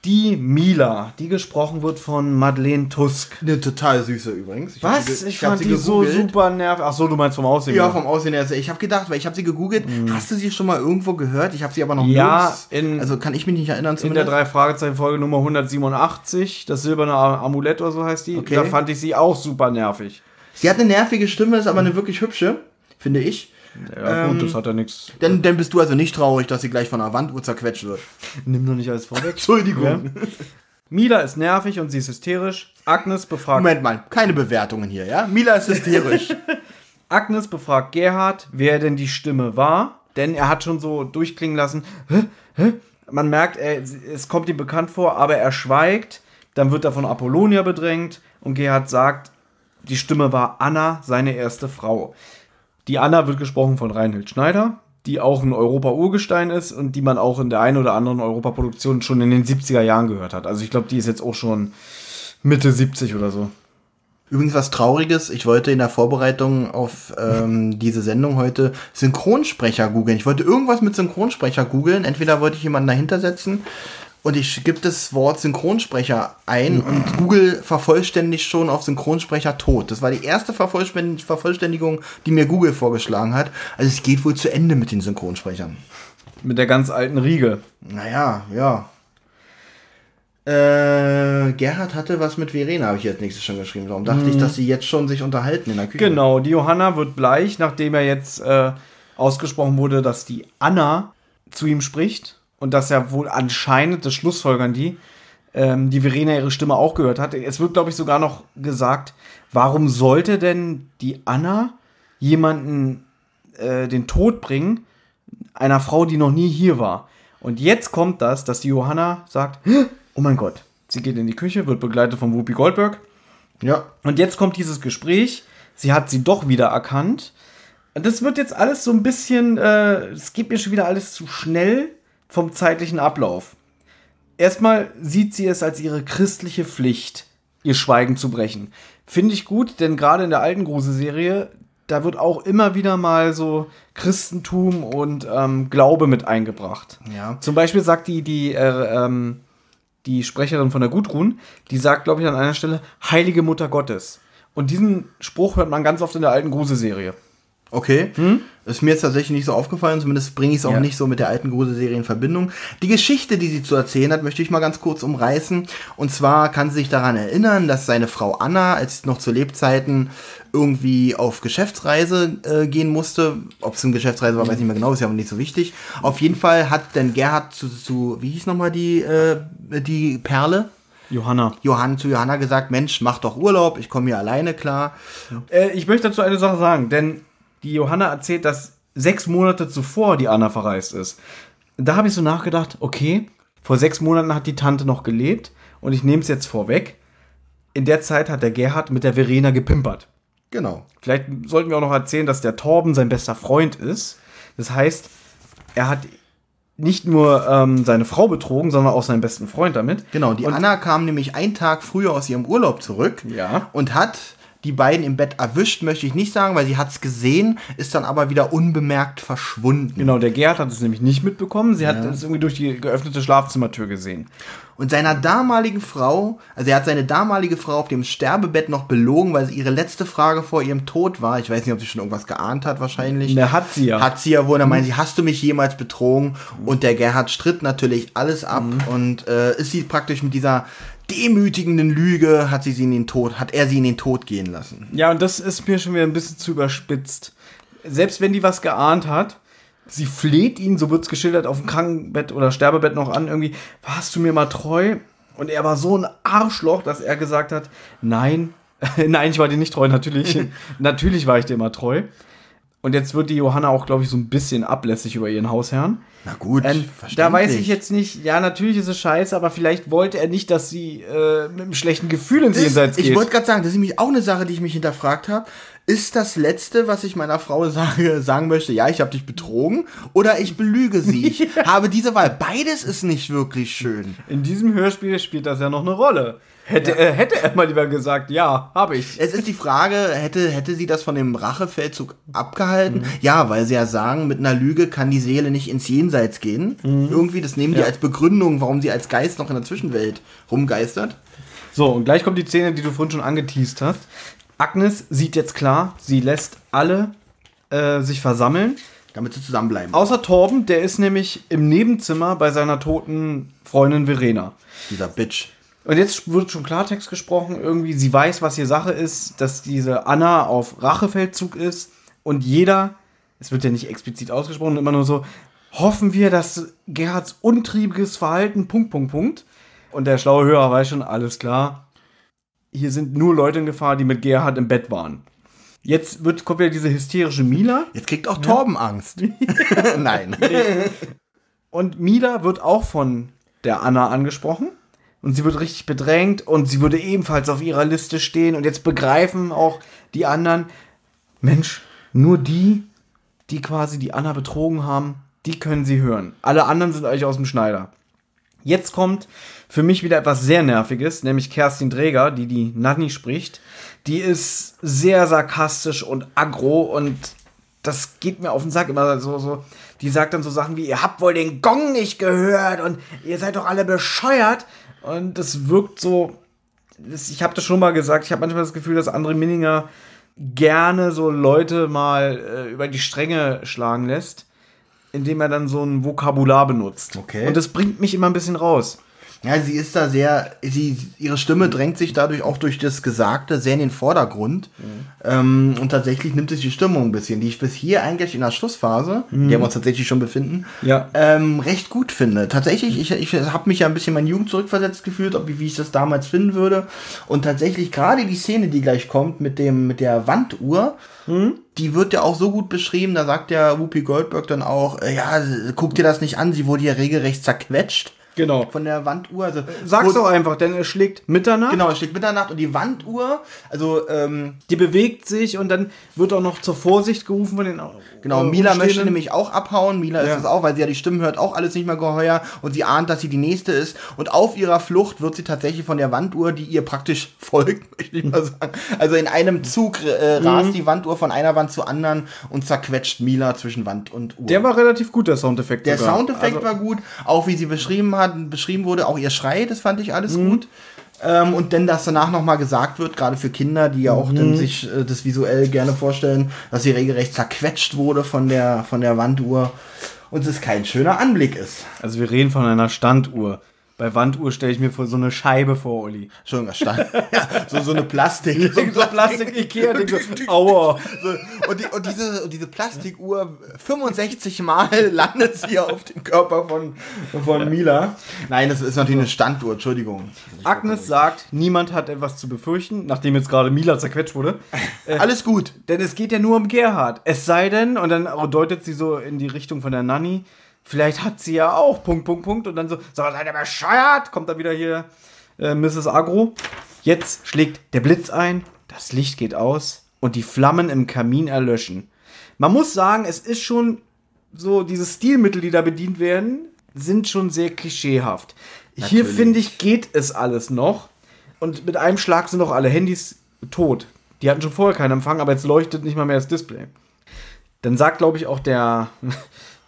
S2: Die Mila, die gesprochen wird von Madeleine Tusk.
S3: Eine total süße übrigens. Ich hab
S2: Was?
S3: ge-
S2: Ich,
S3: hab
S2: fand
S3: sie
S2: die so super nervig. Ach so, du meinst vom Aussehen.
S3: Ja, vom Aussehen her. Ich habe gedacht, weil ich habe sie gegoogelt. Hast du sie schon mal irgendwo gehört? Ich habe sie aber noch
S2: Ja,
S3: nirgends-
S2: in-
S3: also kann ich mich nicht erinnern
S2: In der
S3: zumindest.
S2: drei Fragezeichen Folge Nummer 187, das silberne Amulett oder so heißt die.
S3: Okay.
S2: Da fand ich sie auch super nervig.
S3: Sie hat eine nervige Stimme, ist aber eine wirklich hübsche, finde ich.
S2: Ja, gut,
S3: Ähm,
S2: das hat ja nichts.
S3: Dann, dann bist du also nicht traurig, dass sie gleich von einer Wanduhr zerquetscht wird.
S2: Nimm doch nicht alles vorweg.
S3: Entschuldigung.
S2: Ja. Mila ist nervig und sie ist hysterisch. Agnes befragt,
S3: Moment mal, keine Bewertungen hier, ja? Mila ist hysterisch.
S2: Agnes befragt Gerhard, wer denn die Stimme war. Denn er hat schon so durchklingen lassen, hä, hä? man merkt, er, es kommt ihm bekannt vor, aber er schweigt. Dann wird er von Apollonia bedrängt und Gerhard sagt, die Stimme war Anna, seine erste Frau. Die Anna wird gesprochen von Reinhild Schneider, die auch ein Europa-Urgestein ist und die man auch in der einen oder anderen Europaproduktion schon in den 70er Jahren gehört hat. Also ich glaube, die ist jetzt auch schon Mitte 70 oder so.
S3: Übrigens was Trauriges, ich wollte in der Vorbereitung auf ähm, diese Sendung heute Synchronsprecher googeln. Ich wollte irgendwas mit Synchronsprecher googeln. Entweder wollte ich jemanden dahinter setzen und ich gebe das Wort Synchronsprecher ein und Google vervollständigt schon auf Synchronsprecher tot. Das war die erste Vervollständ- Vervollständigung, die mir Google vorgeschlagen hat. Also es geht wohl zu Ende mit den Synchronsprechern.
S2: Mit der ganz alten Riege.
S3: Naja, ja. Äh, Gerhard hatte was mit Verena, habe ich jetzt nächstes schon geschrieben. Darum dachte ich, dass sie jetzt schon sich unterhalten in der Küche.
S2: Genau, die Johanna wird bleich, nachdem er jetzt äh, ausgesprochen wurde, dass die Anna zu ihm spricht und dass er wohl anscheinend, das Schlussfolgern die, ähm, die Verena ihre Stimme auch gehört hat. Es wird, glaube ich, sogar noch gesagt, warum sollte denn die Anna jemanden äh, den Tod bringen, einer Frau, die noch nie hier war? Und jetzt kommt das, dass die Johanna sagt, oh mein Gott, sie geht in die Küche, wird begleitet von Whoopi Goldberg.
S3: Ja.
S2: Und jetzt kommt dieses Gespräch. Sie hat sie doch wieder erkannt. Und Das wird jetzt alles so ein bisschen, äh, es geht mir schon wieder alles zu schnell vom zeitlichen Ablauf. Erstmal sieht sie es als ihre christliche Pflicht, ihr Schweigen zu brechen. Finde ich gut, denn gerade in der alten Grusel-Serie, da wird auch immer wieder mal so Christentum und ähm, Glaube mit eingebracht.
S3: Ja.
S2: Zum Beispiel sagt die, die, äh, ähm, die Sprecherin von der Gudrun, die sagt, glaube ich, an einer Stelle, Heilige Mutter Gottes. Und diesen Spruch hört man ganz oft in der alten Grusel-Serie.
S3: Okay. Ist mir jetzt tatsächlich nicht so aufgefallen, zumindest bringe ich es auch
S2: Ja.
S3: nicht so mit der alten Gruselserie in Verbindung. Die Geschichte, die sie zu erzählen hat, möchte ich mal ganz kurz umreißen. Und zwar kann sie sich daran erinnern, dass seine Frau Anna, als sie noch zu Lebzeiten irgendwie auf Geschäftsreise äh, gehen musste, ob es eine Geschäftsreise war, weiß ich nicht mehr genau, ist ja aber nicht so wichtig. Auf jeden Fall hat denn Gerhard zu, zu wie hieß nochmal die, äh, die Perle?
S2: Johanna.
S3: Johann zu Johanna gesagt, Mensch, mach doch Urlaub, ich komme hier alleine klar.
S2: Äh, ich möchte dazu eine Sache sagen, denn die Johanna erzählt, dass sechs Monate zuvor die Anna verreist ist. Da habe ich so nachgedacht, okay, vor sechs Monaten hat die Tante noch gelebt und ich nehme es jetzt vorweg. In der Zeit hat der Gerhard mit der Verena gepimpert.
S3: Genau.
S2: Vielleicht sollten wir auch noch erzählen, dass der Torben sein bester Freund ist. Das heißt, er hat nicht nur ähm, seine Frau betrogen, sondern auch seinen besten Freund damit.
S3: Genau, die
S2: Und-
S3: Anna kam nämlich einen Tag früher aus ihrem Urlaub zurück
S2: Ja.
S3: und hat die beiden im Bett erwischt, möchte ich nicht sagen, weil sie hat es gesehen, ist dann aber wieder unbemerkt verschwunden.
S2: Genau, der Gerhard hat es nämlich nicht mitbekommen. Sie hat es irgendwie durch die geöffnete Schlafzimmertür gesehen.
S3: Und seiner damaligen Frau, also er hat seine damalige Frau auf dem Sterbebett noch belogen, weil sie ihre letzte Frage vor ihrem Tod war. Ich weiß nicht, ob sie schon irgendwas geahnt hat, wahrscheinlich.
S2: Ne, hat sie ja.
S3: Hat sie ja wohl. Dann meinte sie, hast du mich jemals betrogen? Und der Gerhard stritt natürlich alles ab und äh, ist sie praktisch mit dieser demütigenden Lüge, hat sie sie in den Tod, hat er sie in den Tod gehen lassen.
S2: Ja, und das ist mir schon wieder ein bisschen zu überspitzt. Selbst wenn die was geahnt hat, sie fleht ihn, so wird's geschildert, auf dem Krankenbett oder Sterbebett noch an, irgendwie, warst du mir mal treu? Und er war so ein Arschloch, dass er gesagt hat, nein, nein, ich war dir nicht treu, natürlich, natürlich war ich dir immer treu. Und jetzt wird die Johanna auch, glaube ich, so ein bisschen ablässig über ihren Hausherrn.
S3: Na gut,
S2: Ähm, da weiß ich jetzt nicht, ja, natürlich ist es scheiße, aber vielleicht wollte er nicht, dass sie äh, mit einem schlechten Gefühl ins Jenseits geht.
S3: ich wollte gerade sagen, das ist nämlich auch eine Sache, die ich mich hinterfragt habe. Ist das Letzte, was ich meiner Frau sage, sagen möchte, ja, ich habe dich betrogen oder ich belüge sie? Ich habe diese Wahl. Beides ist nicht wirklich schön.
S2: In diesem Hörspiel spielt das ja noch eine Rolle. Hätte, äh, hätte er mal lieber gesagt, ja, habe ich.
S3: Es ist die Frage, hätte, hätte sie das von dem Rachefeldzug abgehalten?
S2: Mhm.
S3: Ja, weil sie ja sagen, mit einer Lüge kann die Seele nicht ins Jenseits gehen.
S2: Mhm.
S3: Irgendwie, das nehmen die als Begründung, warum sie als Geist noch in der Zwischenwelt rumgeistert.
S2: So, und gleich kommt die Szene, die du vorhin schon angeteased hast. Agnes sieht jetzt klar, sie lässt alle äh, sich versammeln.
S3: Damit sie zusammenbleiben.
S2: Außer Torben, der ist nämlich im Nebenzimmer bei seiner toten Freundin Verena.
S3: Dieser Bitch.
S2: Und jetzt wird schon Klartext gesprochen, irgendwie, sie weiß, was hier Sache ist, dass diese Anna auf Rachefeldzug ist und jeder, es wird ja nicht explizit ausgesprochen, immer nur so, hoffen wir, dass Gerhards untriebiges Verhalten, Punkt, Punkt, Punkt. Und der schlaue Hörer weiß schon, alles klar. Hier sind nur Leute in Gefahr, die mit Gerhard im Bett waren. Jetzt wird, kommt wieder diese hysterische Mila.
S3: Jetzt kriegt auch Torben Angst. Nein.
S2: Und Mila wird auch von der Anna angesprochen. Und sie wird richtig bedrängt und sie würde ebenfalls auf ihrer Liste stehen. Und jetzt begreifen auch die anderen, Mensch, nur die, die quasi die Anna betrogen haben, die können sie hören. Alle anderen sind eigentlich aus dem Schneider. Jetzt kommt für mich wieder etwas sehr Nerviges, nämlich Kerstin Dräger, die die Nanny spricht. Die ist sehr sarkastisch und aggro und das geht mir auf den Sack immer so, so. Die sagt dann so Sachen wie, ihr habt wohl den Gong nicht gehört und ihr seid doch alle bescheuert. Und das wirkt so, das, ich habe das schon mal gesagt, ich habe manchmal das Gefühl, dass André Minninger gerne so Leute mal äh, über die Stränge schlagen lässt, indem er dann so ein Vokabular benutzt.
S3: Okay.
S2: Und das bringt mich immer ein bisschen raus.
S3: Ja, sie ist da sehr, sie, ihre Stimme drängt sich dadurch auch durch das Gesagte sehr in den Vordergrund. Ähm, und tatsächlich nimmt es die Stimmung ein bisschen, die ich bis hier eigentlich in der Schlussphase, in der wir uns tatsächlich schon befinden,
S2: Ja.
S3: ähm, recht gut finde. Tatsächlich, ich, ich habe mich ja ein bisschen in meine Jugend zurückversetzt gefühlt, ob, wie, ich das damals finden würde. Und tatsächlich gerade die Szene, die gleich kommt mit dem mit der Wanduhr, die wird ja auch so gut beschrieben. Da sagt der Whoopi Goldberg dann auch, äh, ja, guck dir das nicht an, sie wurde ja regelrecht zerquetscht
S2: Genau.
S3: von der Wanduhr. Also,
S2: Sag's
S3: wurde-
S2: doch einfach, denn es schlägt Mitternacht.
S3: Genau, es steht Mitternacht und die Wanduhr, also ähm,
S2: Die bewegt sich und dann wird auch noch zur Vorsicht gerufen von den.
S3: genau,
S2: äh,
S3: Mila möchte nämlich auch abhauen. Mila ist
S2: Ja.
S3: es auch, weil sie ja die Stimmen hört, auch alles nicht mehr geheuer und sie ahnt, dass sie die nächste ist. Und auf ihrer Flucht wird sie tatsächlich von der Wanduhr, die ihr praktisch folgt, möchte ich mal sagen. Also in einem Zug äh,
S2: Mhm.
S3: rast die Wanduhr von einer Wand zur anderen und zerquetscht Mila zwischen Wand und Uhr.
S2: Der war relativ gut, der Soundeffekt.
S3: Der
S2: sogar.
S3: Soundeffekt
S2: Also,
S3: war gut, auch wie sie beschrieben hat, beschrieben wurde, auch ihr Schrei, das fand ich alles
S2: Mhm.
S3: gut. Ähm, und denn, dass danach nochmal gesagt wird, gerade für Kinder, die ja auch
S2: Mhm.
S3: dann sich äh, das visuell gerne vorstellen, dass sie regelrecht zerquetscht wurde von der, von der Wanduhr und es kein schöner Anblick ist.
S2: Also wir reden von einer Standuhr. Bei Wanduhr stelle ich mir vor so eine Scheibe vor.
S3: Entschuldigung, das stand. ja, so, so eine Plastik. so
S2: So Plastik Ikea, denk so, aua.
S3: So, und, die, und, diese, und diese Plastikuhr, 65 Mal landet sie auf dem Körper von, von Mila. Nein, das ist natürlich eine Standuhr, Entschuldigung.
S2: Agnes sagt, niemand hat etwas zu befürchten, nachdem jetzt gerade Mila zerquetscht wurde.
S3: Alles gut.
S2: Denn es geht ja nur um Gerhard. Es sei denn, und dann deutet sie so in die Richtung von der Nanny, vielleicht hat sie ja auch Punkt, Punkt, Punkt. Und dann so, so seid ihr bescheuert? Kommt da wieder hier äh, Mrs. Agro. Jetzt schlägt der Blitz ein, das Licht geht aus und die Flammen im Kamin erlöschen. Man muss sagen, es ist schon so, diese Stilmittel, die da bedient werden, sind schon sehr klischeehaft. Hier,
S3: Natürlich.
S2: finde ich, geht es alles noch. Und mit einem Schlag sind auch alle Handys tot. Die hatten schon vorher keinen Empfang, aber jetzt leuchtet nicht mal mehr das Display. Dann sagt, glaube ich, auch der,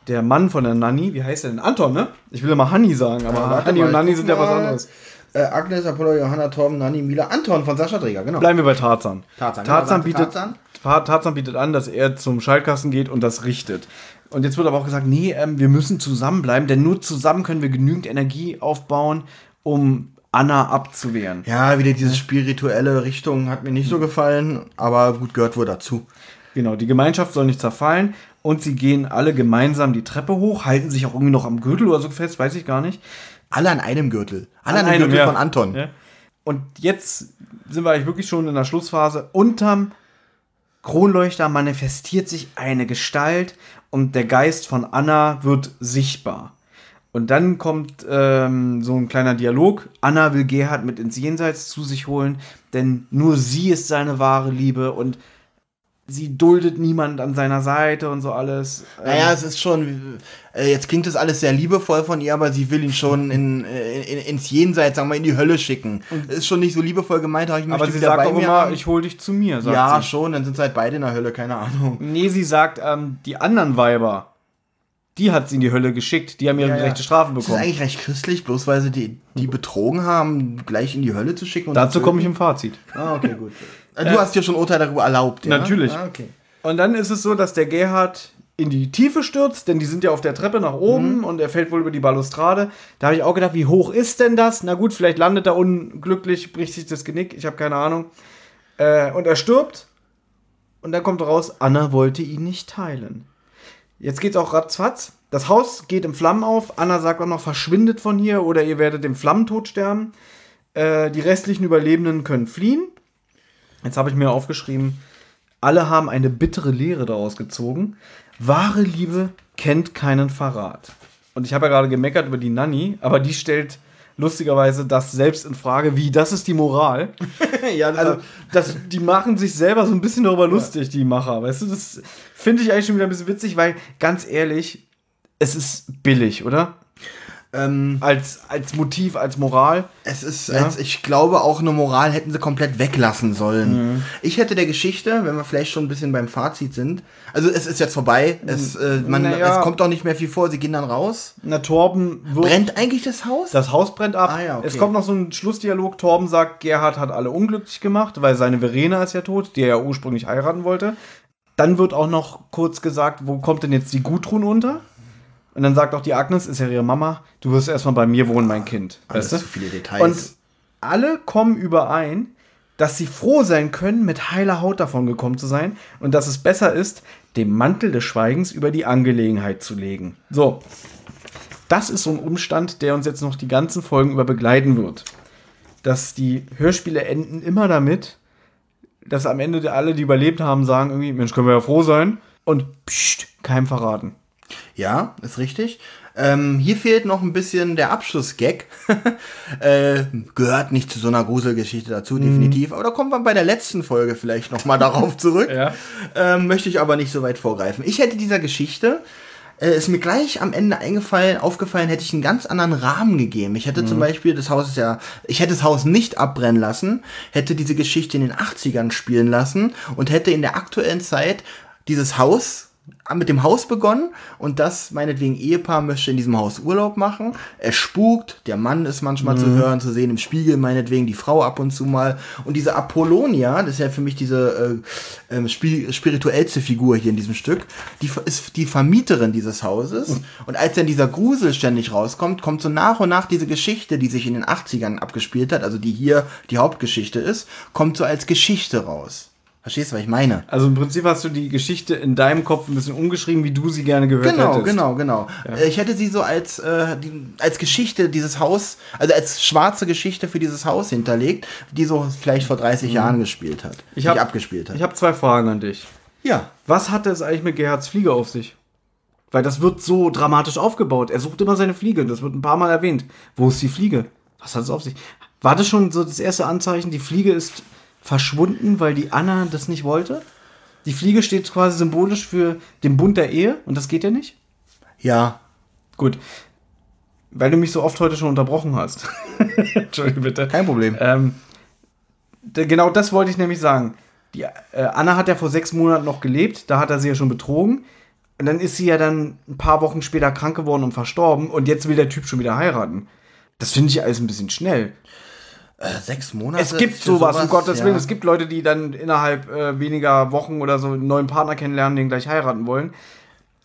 S2: der Mann von der Nanny, wie heißt der denn? Anton, ne? Ich will immer Hanni sagen, aber
S3: warte
S2: Hanni und Nanni
S3: guck
S2: sind ja was anderes.
S3: Äh, Agnes, Apollo, Johanna, Torben, Nanni, Mila, Anton von Sascha Träger, genau.
S2: Bleiben wir bei Tarzan.
S3: Tarzan, genau,
S2: Tarzan, bietet,
S3: Tarzan.
S2: Ta- Tarzan bietet an, dass er zum Schaltkasten geht und das richtet. Und jetzt wird aber auch gesagt, nee, ähm, wir müssen zusammenbleiben, denn nur zusammen können wir genügend Energie aufbauen, um Anna abzuwehren.
S3: Ja, wieder diese spirituelle Richtung hat mir nicht so gefallen, aber gut, gehört wohl dazu.
S2: Genau, die Gemeinschaft soll nicht zerfallen und sie gehen alle gemeinsam die Treppe hoch, halten sich auch irgendwie noch am Gürtel oder so fest, weiß ich gar nicht.
S3: Alle an einem Gürtel. Alle an,
S2: An einem,
S3: Gürtel
S2: ja.
S3: von Anton.
S2: Ja. Und jetzt sind wir eigentlich wirklich schon in der Schlussphase. Unterm Kronleuchter manifestiert sich eine Gestalt und der Geist von Anna wird sichtbar. Und dann kommt ähm, so ein kleiner Dialog. Anna will Gerhard mit ins Jenseits zu sich holen, denn nur sie ist seine wahre Liebe und sie duldet niemand an seiner Seite und so alles.
S3: Naja, es ist schon, äh, jetzt klingt das alles sehr liebevoll von ihr, aber sie will ihn schon in, in, ins Jenseits, sagen wir, in die Hölle schicken. Ist schon nicht so liebevoll gemeint, aber ich möchte
S2: aber sie sagt auch immer,
S3: haben.
S2: ich hol dich zu mir, sagt
S3: Ja,
S2: sie.
S3: schon, dann sind sie halt beide in der Hölle, keine Ahnung.
S2: Nee, sie sagt, ähm, die anderen Weiber, die hat sie in die Hölle geschickt, die haben ihre
S3: Ja, ja.
S2: gerechte Strafe
S3: Das ist
S2: bekommen.
S3: eigentlich recht christlich, bloß weil sie die, die betrogen haben, gleich in die Hölle zu schicken. und
S2: Dazu
S3: zu
S2: komme ich im Fazit.
S3: Ah, okay, gut. Äh, Du hast dir schon Urteil darüber erlaubt, ja?
S2: Natürlich.
S3: Ah, okay.
S2: Und dann ist es so, dass der Gerhard in die Tiefe stürzt, denn die sind ja auf der Treppe nach oben und er fällt wohl über die Balustrade. Da habe ich auch gedacht, wie hoch ist denn das? Na gut, vielleicht landet er unglücklich, bricht sich das Genick, ich habe keine Ahnung. Äh, und er stirbt und dann kommt raus, Anna wollte ihn nicht teilen. Jetzt geht's auch ratzfatz. Das Haus geht in Flammen auf. Anna sagt auch noch, verschwindet von hier oder ihr werdet im Flammentod sterben. Äh, die restlichen Überlebenden können fliehen. Jetzt habe ich mir aufgeschrieben, alle haben eine bittere Lehre daraus gezogen. Wahre Liebe kennt keinen Verrat. Und ich habe ja gerade gemeckert über die Nanny, aber die stellt lustigerweise das selbst in Frage, wie das ist die Moral.
S3: ja, das
S2: Also, das, die machen sich selber so ein bisschen darüber lustig, die Macher. Weißt du, das finde ich eigentlich schon wieder ein bisschen witzig, weil ganz ehrlich, es ist billig, oder?
S3: Ähm,
S2: Als, als Motiv, als Moral.
S3: Es ist,
S2: Ja.
S3: als, ich glaube, auch eine Moral hätten sie komplett weglassen sollen. Ich hätte der Geschichte, wenn wir vielleicht schon ein bisschen beim Fazit sind, also es ist jetzt vorbei, es, äh, man,
S2: Naja.
S3: es kommt auch nicht mehr viel vor, sie gehen dann raus.
S2: Na, Torben.
S3: Brennt eigentlich das Haus?
S2: Das Haus brennt ab.
S3: Ah ja, okay.
S2: Es kommt noch so ein Schlussdialog. Torben sagt, Gerhard hat alle unglücklich gemacht, weil seine Verena ist ja tot, die er ja ursprünglich heiraten wollte. Dann wird auch noch kurz gesagt, wo kommt denn jetzt die Gudrun unter? Und dann sagt auch die Agnes, ist ja ihre Mama, du wirst erstmal bei mir wohnen, mein Kind.
S3: Alles
S2: weißt du?
S3: zu viele Details.
S2: Und alle kommen überein, dass sie froh sein können, mit heiler Haut davon gekommen zu sein und dass es besser ist, den Mantel des Schweigens über die Angelegenheit zu legen. So. Das ist so ein Umstand, der uns jetzt noch die ganzen Folgen über begleiten wird. Dass die Hörspiele enden immer damit, dass am Ende alle, die überlebt haben, sagen irgendwie, Mensch, können wir ja froh sein. Und pst, keinem verraten.
S3: Ja, ist richtig. Ähm, hier fehlt noch ein bisschen der Abschlussgag. äh, gehört nicht zu so einer Gruselgeschichte dazu,
S2: Mhm.
S3: definitiv. Aber da kommen wir bei der letzten Folge vielleicht noch mal darauf zurück.
S2: Ja.
S3: ähm, möchte ich aber nicht so weit vorgreifen. Ich hätte dieser Geschichte, äh, ist mir gleich am Ende eingefallen, aufgefallen, hätte ich einen ganz anderen Rahmen gegeben. Ich hätte
S2: Mhm.
S3: zum Beispiel, das Haus ist ja, ich hätte das Haus nicht abbrennen lassen, hätte diese Geschichte in den 80ern spielen lassen und hätte in der aktuellen Zeit dieses Haus mit dem Haus begonnen und das meinetwegen Ehepaar möchte in diesem Haus Urlaub machen. Es spukt, der Mann ist manchmal zu hören, zu sehen im Spiegel, meinetwegen die Frau ab und zu mal. Und diese Apollonia, das ist ja für mich diese äh, spi spirituellste Figur hier in diesem Stück, die ist die Vermieterin dieses Hauses. Und als dann dieser Grusel ständig rauskommt, kommt so nach und nach diese Geschichte, die sich in den 80ern abgespielt hat, also die hier die Hauptgeschichte ist, kommt so als Geschichte raus. Verstehst du, was ich meine?
S2: Also im Prinzip hast du die Geschichte in deinem Kopf ein bisschen umgeschrieben, wie du sie gerne gehört
S3: Genau,
S2: hättest.
S3: genau, genau. Äh, Ich hätte sie so als, äh, die, als Geschichte dieses Haus, also als schwarze Geschichte für dieses Haus hinterlegt, die so vielleicht vor 30 Jahren gespielt hat.
S2: Mhm. Ich
S3: die
S2: hab-
S3: abgespielt hat.
S2: Ich habe zwei Fragen an dich.
S3: ja.
S2: Was hatte es eigentlich mit Gerhards Fliege auf sich? Weil das wird so dramatisch aufgebaut. Er sucht immer seine Fliege. Das wird ein paar Mal erwähnt. Wo ist die Fliege? Was hat es auf sich? War das schon so das erste Anzeichen, die Fliege ist verschwunden, weil die Anna das nicht wollte? Die Fliege steht quasi symbolisch für den Bund der Ehe und das geht ja nicht?
S3: Ja.
S2: Gut. Weil du mich so oft heute schon unterbrochen hast. Entschuldige bitte.
S3: Kein Problem.
S2: Ähm, genau das wollte ich nämlich sagen. Die, äh, Anna hat ja vor sechs Monaten noch gelebt, da hat er sie ja schon betrogen. Und dann ist sie ja dann ein paar Wochen später krank geworden und verstorben. Und jetzt will der Typ schon wieder heiraten. Das finde ich alles ein bisschen schnell.
S3: Äh, sechs Monate.
S2: Es gibt
S3: für
S2: sowas, um Gottes
S3: ja.
S2: Willen. Es gibt Leute, die dann innerhalb äh, weniger Wochen oder so einen neuen Partner kennenlernen, den gleich heiraten wollen.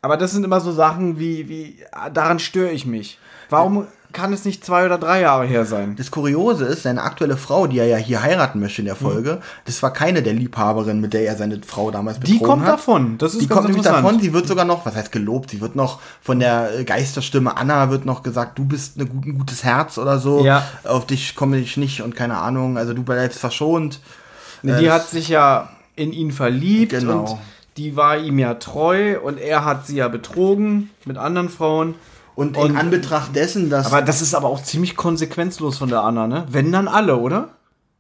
S2: Aber das sind immer so Sachen wie, wie ah, daran störe ich mich. Warum kann es nicht zwei oder drei Jahre her sein?
S3: Das Kuriose ist, seine aktuelle Frau, die er ja hier heiraten möchte in der Folge, das war keine der Liebhaberinnen, mit der er seine Frau damals betrogen
S2: Die kommt
S3: hat.
S2: davon. Das ist
S3: Die
S2: ganz
S3: kommt nämlich davon, sie wird sogar noch, was heißt gelobt, sie wird noch von der äh, Geisterstimme Anna wird noch gesagt, du bist eine ein gutes Herz oder so.
S2: Ja.
S3: Auf dich komme ich nicht und keine Ahnung, also du bleibst verschont.
S2: Die
S3: Äh,
S2: hat sich ja in ihn verliebt
S3: Genau.
S2: und die war ihm ja treu und er hat sie ja betrogen mit anderen Frauen.
S3: Und,
S2: Und-
S3: in Anbetracht dessen, dass.
S2: Aber das ist aber auch ziemlich konsequenzlos von der Anna, ne? Wenn dann alle, oder?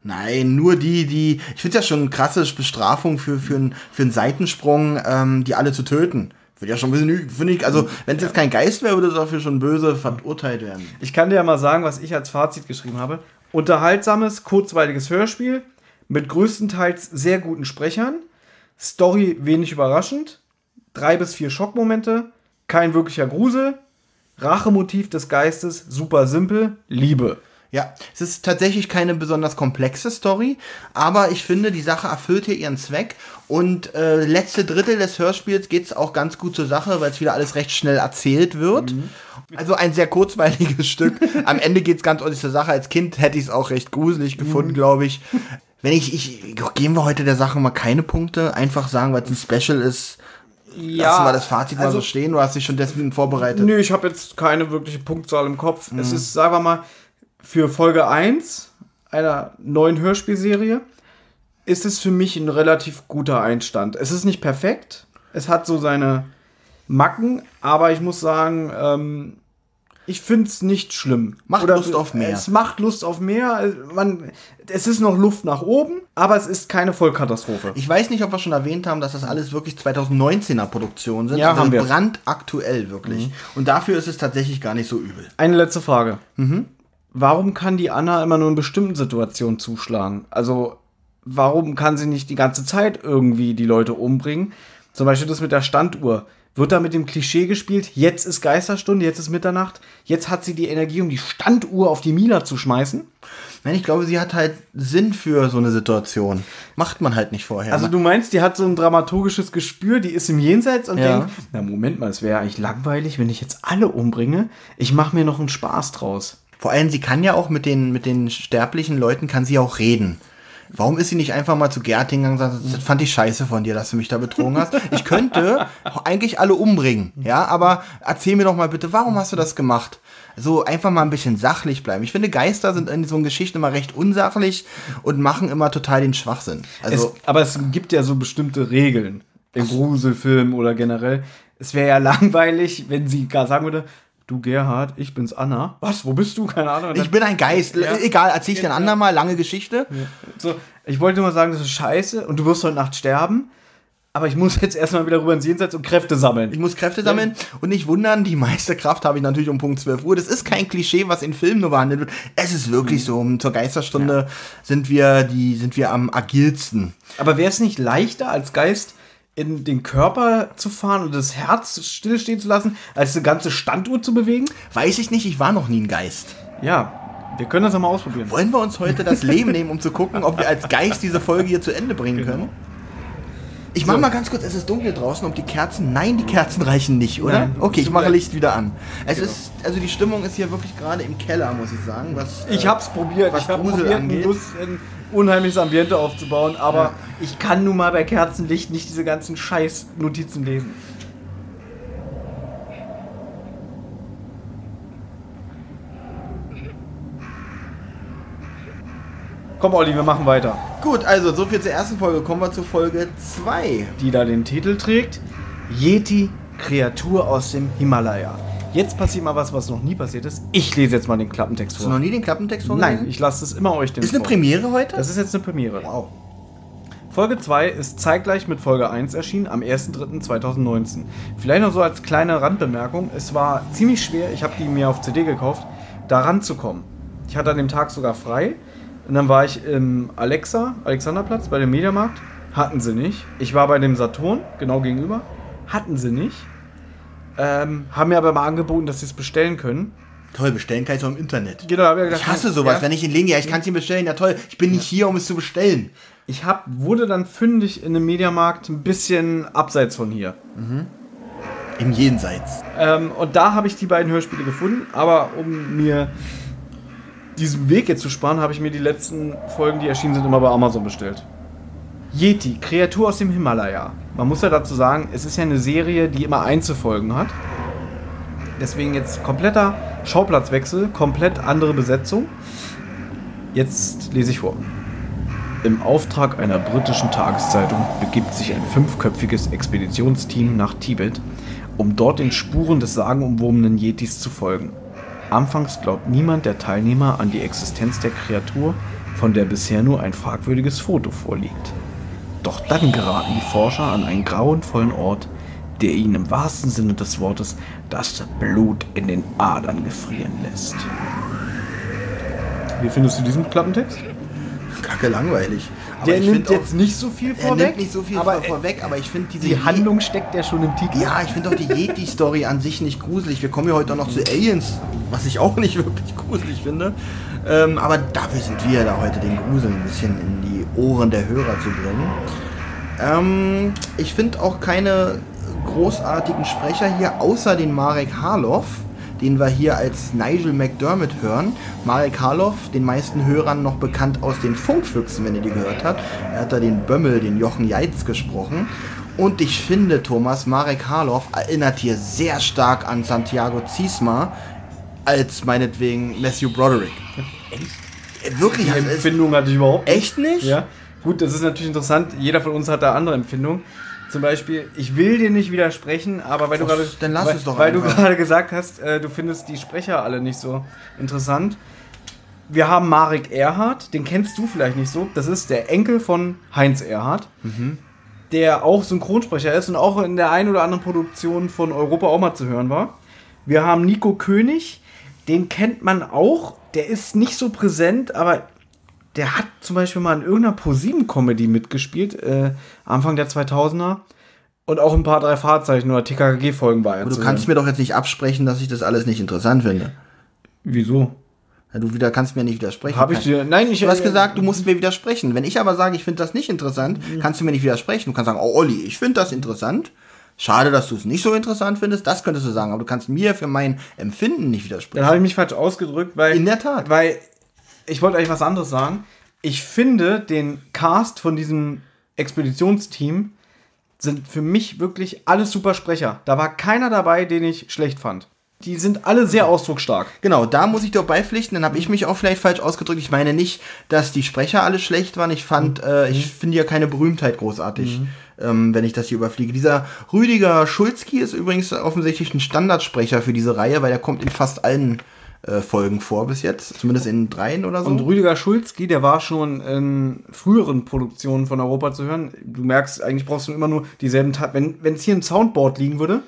S3: Nein, nur die, die. Ich finde ja schon eine krasse Bestrafung für, für, einen, für einen Seitensprung, ähm, die alle zu töten. Wird ja schon ein bisschen, finde ich, also wenn es jetzt kein Geist wäre, würde es dafür schon böse verurteilt werden.
S2: Ich kann dir ja mal sagen, was ich als Fazit geschrieben habe. Unterhaltsames, kurzweiliges Hörspiel mit größtenteils sehr guten Sprechern. Story wenig überraschend. Drei bis vier Schockmomente. Kein wirklicher Grusel. Rachemotiv des Geistes super simpel. Liebe.
S3: Ja, es ist tatsächlich keine besonders komplexe Story, aber ich finde, die Sache erfüllt hier ihren Zweck und äh, letzte Drittel des Hörspiels geht es auch ganz gut zur Sache, weil es wieder alles recht schnell erzählt wird. Also ein sehr kurzweiliges Stück. Am Ende geht es ganz ordentlich zur Sache. Als Kind hätte ich es auch recht gruselig gefunden, glaube ich. Wenn ich, ich, geben wir heute der Sache mal keine Punkte, einfach sagen, weil es ein Special ist, Lassen wir das Fazit mal
S2: also-
S3: so stehen, du hast dich schon deswegen vorbereitet.
S2: Nö, ich habe jetzt keine wirkliche Punktzahl im Kopf.
S3: Mhm.
S2: Es ist, sagen wir mal, für Folge 1 einer neuen Hörspielserie ist es für mich ein relativ guter Einstand. Es ist nicht perfekt. Es hat so seine Macken, aber ich muss sagen, ähm, ich finde es nicht schlimm.
S3: Macht Lust auf mehr.
S2: Es macht Lust auf mehr. Man, es ist noch Luft nach oben, aber es ist keine Vollkatastrophe.
S3: Ich weiß nicht, ob wir schon erwähnt haben, dass das alles wirklich 2019er Produktionen sind.
S2: Ja,
S3: Also
S2: haben wir.
S3: brandaktuell wirklich. Und dafür ist es tatsächlich gar nicht so übel.
S2: Eine letzte Frage.
S3: Mhm.
S2: Warum kann die Anna immer nur in bestimmten Situationen zuschlagen? Also, warum kann sie nicht die ganze Zeit irgendwie die Leute umbringen? Zum Beispiel das mit der Standuhr. Wird da mit dem Klischee gespielt, jetzt ist Geisterstunde, jetzt ist Mitternacht, jetzt hat sie die Energie, um die Standuhr auf die Mila zu schmeißen?
S3: Nein, ich glaube, sie hat halt Sinn für so eine Situation. Macht man halt nicht vorher.
S2: Also du meinst, die hat so ein dramaturgisches Gespür, die ist im Jenseits und
S3: Ja.
S2: denkt, na Moment mal, es wäre eigentlich langweilig, wenn ich jetzt alle umbringe. Ich mache mir noch einen Spaß draus.
S3: Vor allem, sie kann ja auch mit den, mit den sterblichen Leuten, kann sie auch reden. Warum ist sie nicht einfach mal zu Gerd hingegangen und sagt, das fand ich scheiße von dir, dass du mich da betrogen hast. Ich könnte eigentlich alle umbringen, ja, aber erzähl mir doch mal bitte, warum hast du das gemacht? So einfach mal ein bisschen sachlich bleiben. Ich finde, Geister sind in so einer Geschichte immer recht unsachlich und machen immer total den Schwachsinn. Also,
S2: es, aber es gibt ja so bestimmte Regeln im Gruselfilm oder generell. Es wäre ja langweilig, wenn sie gar sagen würde, du Gerhard, ich bin's Anna. Was, wo bist du? Keine Ahnung. Dann-
S3: ich bin ein Geist.
S2: Ja.
S3: Egal, erzähl ich dir ein andermal, lange Geschichte.
S2: so, ich wollte nur mal sagen, das ist scheiße und du wirst heute Nacht sterben. Aber ich muss jetzt erstmal wieder rüber ins Jenseits und Kräfte sammeln.
S3: Ich muss Kräfte sammeln und nicht wundern, die meiste Kraft habe ich natürlich um Punkt 12 Uhr. Das ist kein Klischee, was in Filmen nur behandelt wird. Es ist wirklich so. Um zur Geisterstunde sind wir die, sind wir am agilsten.
S2: Aber wäre es nicht leichter, als Geist in den Körper zu fahren und das Herz stillstehen zu lassen, als eine ganze Standuhr zu bewegen?
S3: Weiß ich nicht, ich war noch nie ein Geist.
S2: Ja, wir können das ja mal ausprobieren.
S3: Wollen wir uns heute das Leben nehmen, um zu gucken, ob wir als Geist diese Folge hier zu Ende bringen können? Ich mach mal ganz kurz, es ist dunkel draußen, ob die Kerzen. Nein, die Kerzen reichen nicht, oder?
S2: Nein.
S3: okay, ich mache Licht wieder an. Es ist, also die Stimmung ist hier wirklich gerade im Keller, muss ich sagen. Was,
S2: Ich
S3: äh,
S2: hab's probiert.
S3: was
S2: ich hab
S3: Grusel
S2: probiert,
S3: angeht.
S2: Lust, unheimliches Ambiente aufzubauen, aber
S3: Ja.
S2: ich kann nun mal bei Kerzenlicht nicht diese ganzen scheiß Notizen lesen. Komm, Olli, wir machen weiter.
S3: Gut, also so viel zur ersten Folge. Kommen wir zur Folge 2.
S2: Die da den Titel trägt: Yeti, Kreatur aus dem Himalaya. Jetzt passiert mal was, was noch nie passiert ist. Ich lese jetzt mal den Klappentext
S3: Hast du noch
S2: vor.
S3: nie den Klappentext vorgelesen?
S2: Nein, ich lasse es immer euch den
S3: Ist eine
S2: vor.
S3: Premiere heute?
S2: Das ist jetzt eine Premiere.
S3: wow.
S2: Folge 2 ist zeitgleich mit Folge 1 erschienen, am 1.3.2019. Vielleicht noch so als kleine Randbemerkung, es war ziemlich schwer, ich habe die mir auf CD gekauft, da ranzukommen. Ich hatte an dem Tag sogar frei und dann war ich im Alexa, Alexanderplatz, bei dem Mediamarkt, hatten sie nicht. Ich war bei dem Saturn, genau gegenüber, hatten sie nicht. Ähm, haben mir aber mal angeboten, dass sie es bestellen können.
S3: Toll, bestellen kann ich doch im Internet.
S2: Genau, hab ich gedacht,
S3: Ich hasse sowas,
S2: ja.
S3: wenn ich in Läden gehe, ich kann es ihm bestellen, ja toll. Ich bin nicht hier, um es zu bestellen.
S2: Ich hab, wurde dann fündig in einem Mediamarkt ein bisschen abseits von hier.
S3: Im Jenseits.
S2: Ähm, und da habe ich die beiden Hörspiele gefunden, aber um mir diesen Weg jetzt zu sparen, habe ich mir die letzten Folgen, die erschienen sind, immer bei Amazon bestellt. Yeti, Kreatur aus dem Himalaya. Man muss ja dazu sagen, es ist ja eine Serie, die immer Einzelfolgen hat. Deswegen jetzt kompletter Schauplatzwechsel, komplett andere Besetzung. Jetzt lese ich vor. Im Auftrag einer britischen Tageszeitung begibt sich ein fünfköpfiges Expeditionsteam nach Tibet, um dort den Spuren des sagenumwobenen Yetis zu folgen. Anfangs glaubt niemand der Teilnehmer an die Existenz der Kreatur, von der bisher nur ein fragwürdiges Foto vorliegt. Doch dann geraten die Forscher an einen grauenvollen Ort, der ihnen im wahrsten Sinne des Wortes das Blut in den Adern gefrieren lässt. Wie findest du diesen Klappentext?
S3: Kacke langweilig. Aber
S2: Der
S3: ich
S2: nimmt
S3: auch-
S2: jetzt nicht so viel
S3: Er
S2: vorweg.
S3: nimmt nicht so viel
S2: aber
S3: vor- vorweg, aber ich finde diese
S2: die Handlung steckt ja schon im Titel.
S3: Ja, ich finde auch die Yeti-Story an sich nicht gruselig. Wir kommen ja heute auch noch zu Aliens, was ich auch nicht wirklich gruselig finde. Ähm, aber dafür sind wir da heute, den Grusel ein bisschen in die Ohren der Hörer zu bringen. Ähm, ich finde auch keine großartigen Sprecher hier, außer den Marek Harloff, den wir hier als Nigel McDermott hören. Marek Harloff, den meisten Hörern noch bekannt aus den Funkfüchsen, wenn ihr die gehört habt. Er hat da den Bömmel, den Jochen Jeitz gesprochen. Und ich finde, Thomas, Marek Harloff erinnert hier sehr stark an Santiago Ziesma als meinetwegen Matthew Broderick. Echt? Wirklich?
S2: Die
S3: also
S2: Empfindung hatte ich überhaupt nicht.
S3: Echt nicht?
S2: Ja. Gut, das ist natürlich interessant. Jeder von uns hat da andere Empfindungen. Zum Beispiel, ich will dir nicht widersprechen, aber weil du gerade, weil, weil du gerade gesagt hast, äh, du findest die Sprecher alle nicht so interessant. Wir haben Marek Erhardt, den kennst du vielleicht nicht so. Das ist der Enkel von Heinz Erhardt,
S3: Mhm.
S2: der auch Synchronsprecher ist und auch in der einen oder anderen Produktion von Europa auch mal zu hören war. Wir haben Nico König, den kennt man auch. Der ist nicht so präsent, aber der hat zum Beispiel mal in irgendeiner ProSieben-Comedy mitgespielt, äh, Anfang der 2000er. Und auch ein paar drei Fahrzeichen oder TKKG-Folgen bei.
S3: Aber du kannst mir doch jetzt nicht absprechen, dass ich das alles nicht interessant finde.
S2: Wieso?
S3: Ja, du wieder kannst mir nicht widersprechen.
S2: Habe ich dir. Nein, ich.
S3: Du hast gesagt, du musst mir widersprechen. Wenn ich aber sage, ich finde das nicht interessant,
S2: Mhm.
S3: kannst du mir nicht widersprechen. Du kannst sagen, oh Olli, ich finde das interessant. Schade, dass du es nicht so interessant findest. Das könntest du sagen. Aber du kannst mir für mein Empfinden nicht
S2: Dann
S3: widersprechen.
S2: habe ich mich falsch ausgedrückt, weil.
S3: In der Tat.
S2: Weil ich wollte eigentlich was anderes sagen. Ich finde den Cast von diesem Expeditionsteam sind für mich wirklich alles super Sprecher. Da war keiner dabei, den ich schlecht fand. Die sind alle sehr ausdrucksstark.
S3: Genau, da muss ich dir auch beipflichten. Dann habe ich mich auch vielleicht falsch ausgedrückt. Ich meine nicht, dass die Sprecher alle schlecht waren. Ich fand, äh, ich finde ja keine Berühmtheit großartig, ähm, wenn ich das hier überfliege. Dieser Rüdiger Schulzki ist übrigens offensichtlich ein Standardsprecher für diese Reihe, weil der kommt in fast allen äh, Folgen vor bis jetzt. Zumindest in dreien oder so.
S2: Und Rüdiger Schulzki, der war schon in früheren Produktionen von Europa zu hören. Du merkst, eigentlich brauchst du immer nur dieselben Tasten. Wenn wenn es hier ein Soundboard liegen würde,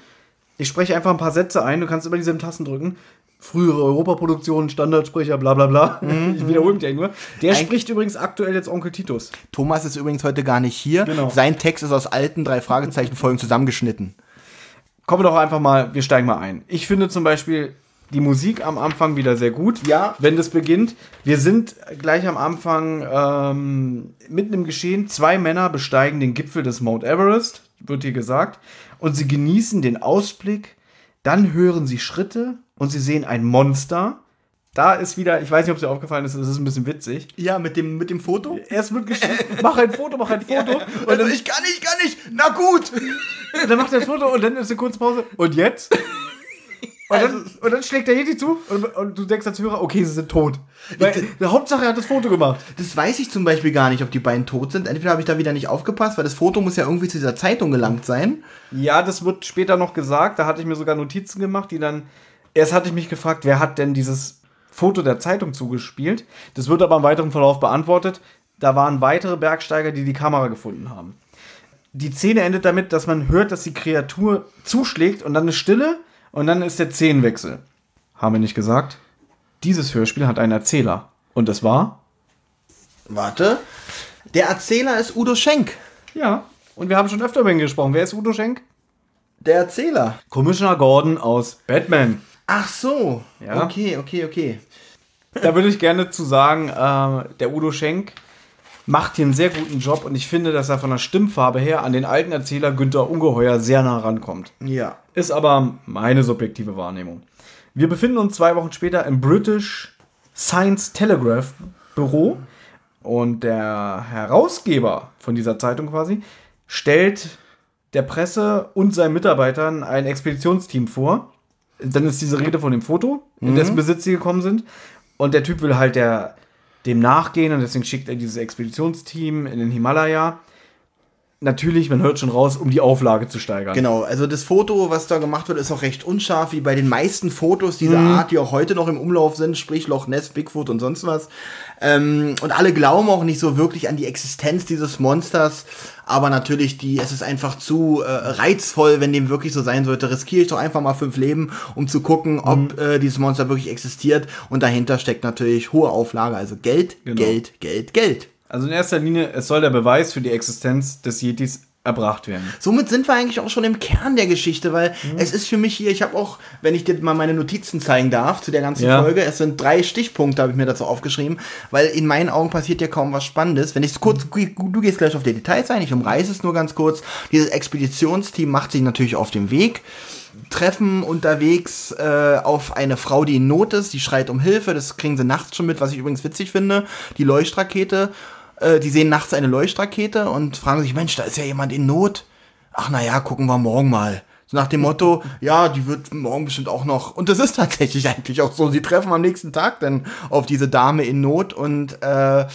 S2: ich spreche einfach ein paar Sätze ein, du kannst immer dieselben Tasten drücken. Frühere Europaproduktionen, Standardsprecher, bla bla bla. Ich wiederhole mich ja nur. Der
S3: Eig-
S2: spricht übrigens aktuell jetzt Onkel Titus.
S3: Thomas ist übrigens heute gar nicht hier.
S2: Genau.
S3: Sein Text ist aus alten drei Fragezeichen-Folgen zusammengeschnitten.
S2: Kommen wir doch einfach mal, wir steigen mal ein. Ich finde zum Beispiel die Musik am Anfang wieder sehr gut.
S3: Ja.
S2: Wenn das beginnt. Wir sind gleich am Anfang ähm, mitten im Geschehen. Zwei Männer besteigen den Gipfel des Mount Everest, wird hier gesagt. Und sie genießen den Ausblick. Dann hören sie Schritte und sie sehen ein Monster. Da ist wieder, ich weiß nicht, ob es dir aufgefallen ist, das ist ein bisschen witzig.
S3: Ja, mit dem, mit dem Foto?
S2: Erst wird geschrieben, mach ein Foto, mach ein Foto. Und
S3: Also
S2: dann,
S3: ich kann nicht, kann nicht. Na gut.
S2: und dann macht er das Foto und dann ist eine kurze Pause. Und jetzt? Und dann, und dann schlägt der Yeti zu und, und du denkst als Hörer, okay, sie sind tot. Weil, Hauptsache, er hat das Foto gemacht.
S3: Das weiß ich zum Beispiel gar nicht, ob die beiden tot sind. Entweder habe ich da wieder nicht aufgepasst, weil das Foto muss ja irgendwie zu dieser Zeitung gelangt sein.
S2: Ja, das wird später noch gesagt. Da hatte ich mir sogar Notizen gemacht, die dann. Erst hatte ich mich gefragt, wer hat denn dieses Foto der Zeitung zugespielt? Das wird aber im weiteren Verlauf beantwortet. Da waren weitere Bergsteiger, die die Kamera gefunden haben. Die Szene endet damit, dass man hört, dass die Kreatur zuschlägt und dann eine Stille und dann ist der Szenenwechsel. Haben wir nicht gesagt? Dieses Hörspiel hat einen Erzähler. Und es war?
S3: Warte. Der Erzähler ist Udo Schenk.
S2: Ja. Und wir haben schon öfter über ihn gesprochen. Wer ist Udo Schenk?
S3: Der Erzähler.
S2: Commissioner Gordon aus Batman.
S3: Ach so.
S2: Ja.
S3: Okay, okay, okay.
S2: Da würde ich gerne zu sagen, äh, der Udo Schenk macht hier einen sehr guten Job und ich finde, dass er von der Stimmfarbe her an den alten Erzähler Günther Ungeheuer sehr nah rankommt.
S3: Ja.
S2: Ist aber meine subjektive Wahrnehmung. Wir befinden uns zwei Wochen später im British Science Telegraph Büro und der Herausgeber von dieser Zeitung quasi stellt der Presse und seinen Mitarbeitern ein Expeditionsteam vor. Dann ist diese Rede von dem Foto, in dessen Besitz sie gekommen sind. Und der Typ will halt der, dem nachgehen und deswegen schickt er dieses Expeditionsteam in den Himalaya. Natürlich, man hört schon raus, um die Auflage zu steigern.
S3: Genau, also das Foto, was da gemacht wird, ist auch recht unscharf, wie bei den meisten Fotos dieser Art, die auch heute noch im Umlauf sind, sprich Loch Ness, Bigfoot und sonst was. Ähm, und alle glauben auch nicht so wirklich an die Existenz dieses Monsters, aber natürlich, die, es ist einfach zu äh, reizvoll, wenn dem wirklich so sein sollte. Riskiere ich doch einfach mal fünf Leben, um zu gucken, ob äh, dieses Monster wirklich existiert. Und dahinter steckt natürlich hohe Auflage, also Geld,
S2: Genau.
S3: Geld, Geld, Geld.
S2: Also in erster Linie, es soll der Beweis für die Existenz des Yetis erbracht werden.
S3: Somit sind wir eigentlich auch schon im Kern der Geschichte, weil es ist für mich hier, ich habe auch, wenn ich dir mal meine Notizen zeigen darf zu der ganzen
S2: Ja.
S3: Folge, es sind drei Stichpunkte, habe ich mir dazu aufgeschrieben, weil in meinen Augen passiert ja kaum was Spannendes. Wenn ich kurz, du gehst gleich auf die Details ein, ich umreiße es nur ganz kurz. Dieses Expeditionsteam macht sich natürlich auf den Weg. Treffen unterwegs äh, auf eine Frau, die in Not ist, die schreit um Hilfe, das kriegen sie nachts schon mit, was ich übrigens witzig finde. Die Leuchtrakete, äh, die sehen nachts eine Leuchtrakete und fragen sich, Mensch, da ist ja jemand in Not. ach naja, gucken wir morgen mal. So nach dem Motto, ja, die wird morgen bestimmt auch noch. Und das ist tatsächlich eigentlich auch so. Sie treffen am nächsten Tag dann auf diese Dame in Not und äh,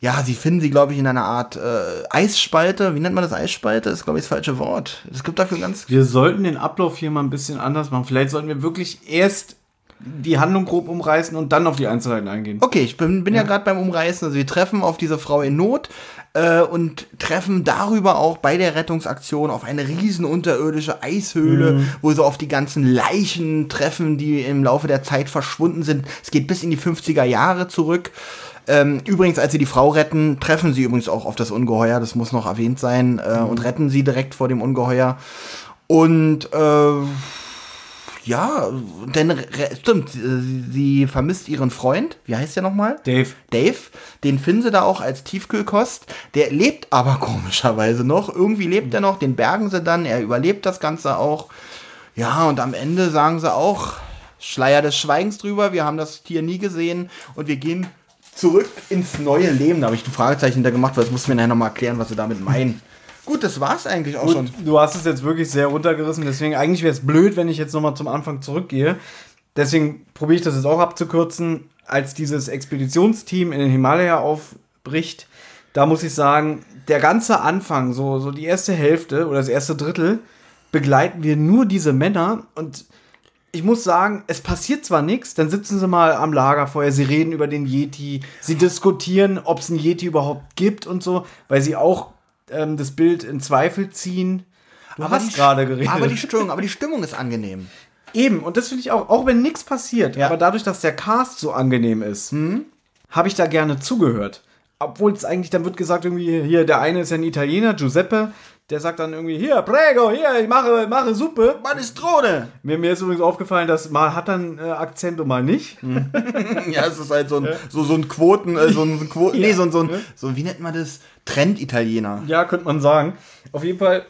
S3: ja, sie finden sie, glaube ich, in einer Art äh, Eisspalte. Wie nennt man das Eisspalte? Das ist, glaube ich, das falsche Wort. Es gibt dafür ganz.
S2: Wir sollten den Ablauf hier mal ein bisschen anders machen. Vielleicht sollten wir wirklich erst die Handlung grob umreißen und dann auf die Einzelheiten eingehen.
S3: Okay, ich bin, bin ja, gerade beim Umreißen. Also wir treffen auf diese Frau in Not äh, und treffen darüber auch bei der Rettungsaktion auf eine riesen unterirdische Eishöhle, wo sie auf die ganzen Leichen treffen, die im Laufe der Zeit verschwunden sind. Es geht bis in die 50er Jahre zurück. Ähm, übrigens, als sie die Frau retten, treffen sie übrigens auch auf das Ungeheuer, das muss noch erwähnt sein, äh, und retten sie direkt vor dem Ungeheuer. Und äh, ja, denn stimmt, sie, sie vermisst ihren Freund. Wie heißt der nochmal?
S2: Dave.
S3: Dave. Den finden sie da auch als Tiefkühlkost. Der lebt aber komischerweise noch. Irgendwie lebt er noch. Den bergen sie dann. Er überlebt das Ganze auch. Ja, und am Ende sagen sie auch Schleier des Schweigens drüber. Wir haben das Tier nie gesehen und wir gehen zurück ins neue Leben. Da habe ich ein Fragezeichen da gemacht, weil das muss mir nachher nochmal erklären, was sie damit meinen. Gut, das war's eigentlich auch schon.
S2: Gut, du hast es jetzt wirklich sehr runtergerissen, deswegen eigentlich wäre es blöd, wenn ich jetzt nochmal zum Anfang zurückgehe. Deswegen probiere ich das jetzt auch abzukürzen. Als dieses Expeditionsteam in den Himalaya aufbricht, da muss ich sagen, der ganze Anfang, so, so die erste Hälfte oder das erste Drittel, begleiten wir nur diese Männer und ich muss sagen, es passiert zwar nichts, dann sitzen sie mal am Lagerfeuer, sie reden über den Yeti, sie diskutieren, ob es einen Yeti überhaupt gibt und so, weil sie auch ähm, das Bild in Zweifel ziehen. Du hast
S3: die-
S2: gerade geredet.
S3: Aber die Stimmung, aber die Stimmung ist angenehm.
S2: Eben, und das finde ich auch, auch wenn nichts passiert,
S3: Ja.
S2: aber dadurch, dass der Cast so angenehm ist, habe ich da gerne zugehört. Obwohl es eigentlich, dann wird gesagt, irgendwie, hier, der eine ist ja ein Italiener, Giuseppe, der sagt dann irgendwie, hier, prego, hier, ich mache, mache Suppe.
S3: Manistrone!
S2: Mir, mir ist übrigens aufgefallen, dass mal hat einen äh, Akzent und mal nicht.
S3: Ja, es ist halt so ein, so, so ein Quoten, äh, so ein, so ein Quoten, nee, so ein, so ein, so, wie nennt man das? Trend-Italiener.
S2: Ja, könnte man sagen. Auf jeden Fall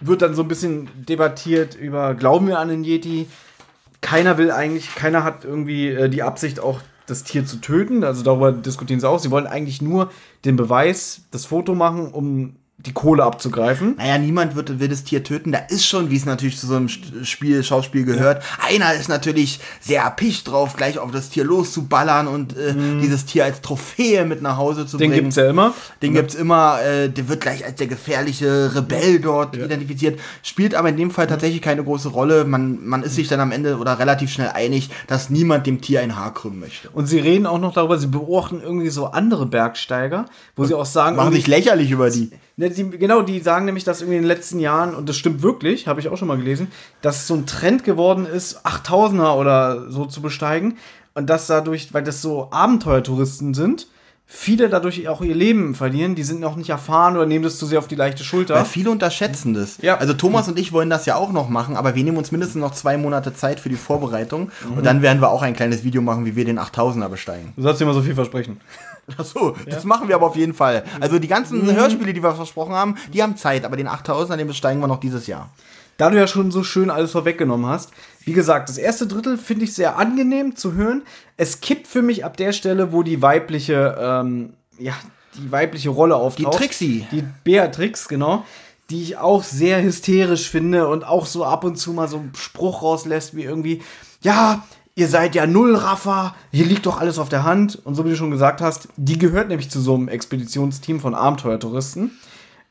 S2: wird dann so ein bisschen debattiert über, glauben wir an den Yeti? Keiner will eigentlich, keiner hat irgendwie äh, die Absicht auch das Tier zu töten. Also darüber diskutieren sie auch. Sie wollen eigentlich nur den Beweis, das Foto machen, um die Kohle abzugreifen.
S3: Naja, niemand wird, will das Tier töten. Da ist schon, wie es natürlich zu so einem Spiel, Schauspiel gehört. Einer ist natürlich sehr erpicht drauf, gleich auf das Tier loszuballern und äh, dieses Tier als Trophäe mit nach Hause zu
S2: Den
S3: bringen.
S2: gibt's ja immer.
S3: Den gibt's immer, äh, der wird gleich als der gefährliche Rebell dort identifiziert, spielt aber in dem Fall tatsächlich keine große Rolle. Man, man ist sich dann am Ende oder relativ schnell einig, dass niemand dem Tier ein Haar krümmen möchte.
S2: Und sie reden auch noch darüber, sie beobachten irgendwie so andere Bergsteiger, wo sie auch sagen,
S3: Machen sich lächerlich über die.
S2: Ne, die, genau, die sagen nämlich, dass irgendwie in den letzten Jahren, und das stimmt wirklich, habe ich auch schon mal gelesen, dass es so ein Trend geworden ist, 8000er oder so zu besteigen. Und dass dadurch, weil das so Abenteuertouristen sind, viele dadurch auch ihr Leben verlieren. Die sind noch nicht erfahren oder nehmen das zu sehr auf die leichte
S3: Weil
S2: Schulter.
S3: viele unterschätzen das.
S2: Ja.
S3: Also Thomas und ich wollen das ja auch noch machen, aber wir nehmen uns mindestens noch zwei Monate Zeit für die Vorbereitung. Und dann werden wir auch ein kleines Video machen, wie wir den 8000er besteigen.
S2: Du sollst dir immer so viel versprechen.
S3: Ach so, das machen wir aber auf jeden Fall. Also die ganzen Hörspiele, die wir versprochen haben, die haben Zeit, aber den 8000er, den besteigen wir noch dieses Jahr.
S2: Da du ja schon so schön alles vorweggenommen hast, wie gesagt, das erste Drittel finde ich sehr angenehm zu hören. Es kippt für mich ab der Stelle, wo die weibliche, ähm, ja, die weibliche Rolle auftaucht.
S3: Die Trixie.
S2: Die Beatrix, genau. Die ich auch sehr hysterisch finde und auch so ab und zu mal so einen Spruch rauslässt, wie irgendwie, ja, ihr seid ja Nullraffer, hier liegt doch alles auf der Hand. Und so wie du schon gesagt hast, die gehört nämlich zu so einem Expeditionsteam von Abenteuertouristen.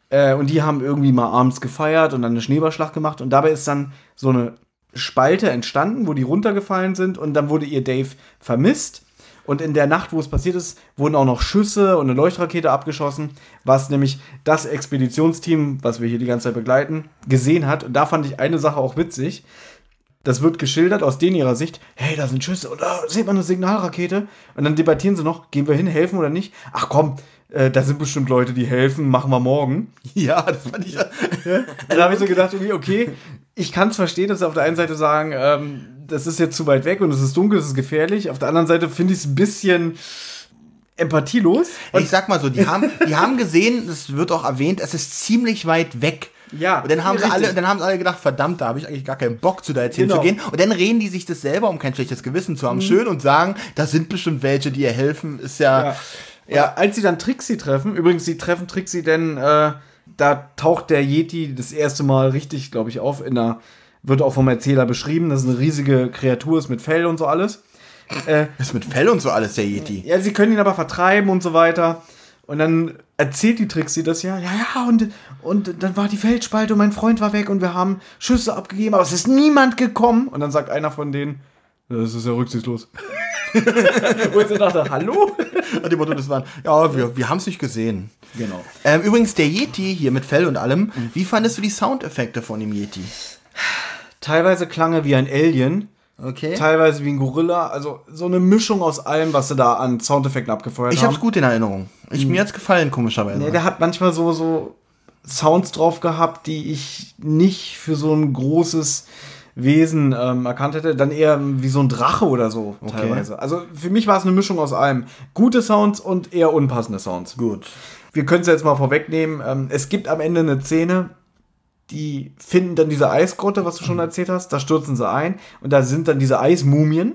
S2: Äh, und die haben irgendwie mal abends gefeiert und dann eine Schneeballschlacht gemacht. Und dabei ist dann so eine Spalte entstanden, wo die runtergefallen sind. Und dann wurde ihr Dave vermisst. Und in der Nacht, wo es passiert ist, wurden auch noch Schüsse und eine Leuchtrakete abgeschossen, was nämlich das Expeditionsteam, was wir hier die ganze Zeit begleiten, gesehen hat. Und da fand ich eine Sache auch witzig. Das wird geschildert aus denen ihrer Sicht. Hey, da sind Schüsse und da sieht man eine Signalrakete. Und dann debattieren sie noch, gehen wir hin, helfen oder nicht? Ach komm, äh, da sind bestimmt Leute, die helfen, machen wir morgen.
S3: Ja, das fand ich.
S2: Da habe ich so gedacht, irgendwie, okay, ich kann es verstehen, dass sie auf der einen Seite sagen, ähm, das ist jetzt zu weit weg und es ist dunkel, es ist gefährlich. Auf der anderen Seite finde ich es ein bisschen empathielos.
S3: ich sag mal so, die haben, die haben gesehen, das wird auch erwähnt, es ist ziemlich weit weg.
S2: Ja,
S3: Und dann haben sie alle, dann haben sie alle gedacht, verdammt, da habe ich eigentlich gar keinen Bock zu da jetzt
S2: Genau.
S3: hinzugehen. Und dann reden die sich das selber, um kein schlechtes Gewissen zu haben, schön und sagen, da sind bestimmt welche, die ihr helfen. Ist ja,
S2: Ja. ja, als sie dann Trixie treffen, übrigens, sie treffen Trixie denn, äh, da taucht der Yeti das erste Mal richtig, glaube ich, auf. In einer, wird auch vom Erzähler beschrieben, dass es eine riesige Kreatur ist mit Fell und so alles. Äh,
S3: ist mit Fell und so alles, der Yeti.
S2: ja, sie können ihn aber vertreiben und so weiter. Und dann erzählt die Trixie das ja. Ja, ja, und, und dann war die Feldspalte und mein Freund war weg und wir haben Schüsse abgegeben, aber es ist niemand gekommen. Und dann sagt einer von denen, das ist ja rücksichtslos. Wo ich so dachte, hallo?
S3: Dem Motto, das waren, ja, wir, wir haben es nicht gesehen.
S2: Genau.
S3: Ähm, übrigens, der Yeti hier mit Fell und allem, wie fandest du die Soundeffekte von dem Yeti?
S2: Teilweise klang er wie ein Alien,
S3: Okay.
S2: teilweise wie ein Gorilla. Also so eine Mischung aus allem, was sie da an Soundeffekten abgefeuert
S3: Ich
S2: haben.
S3: hab's gut in Erinnerung. Ich, Mir hat's gefallen, komischerweise.
S2: Nee, der hat manchmal so, so Sounds drauf gehabt, die ich nicht für so ein großes Wesen ähm, erkannt hätte. Dann eher wie so ein Drache oder so teilweise. Also für mich war es eine Mischung aus allem. Gute Sounds und eher unpassende Sounds.
S3: gut.
S2: Wir können es jetzt mal vorwegnehmen. Ähm, es gibt am Ende eine Szene, die finden dann diese Eisgrotte, was du schon erzählt hast. Da stürzen sie ein und da sind dann diese Eismumien.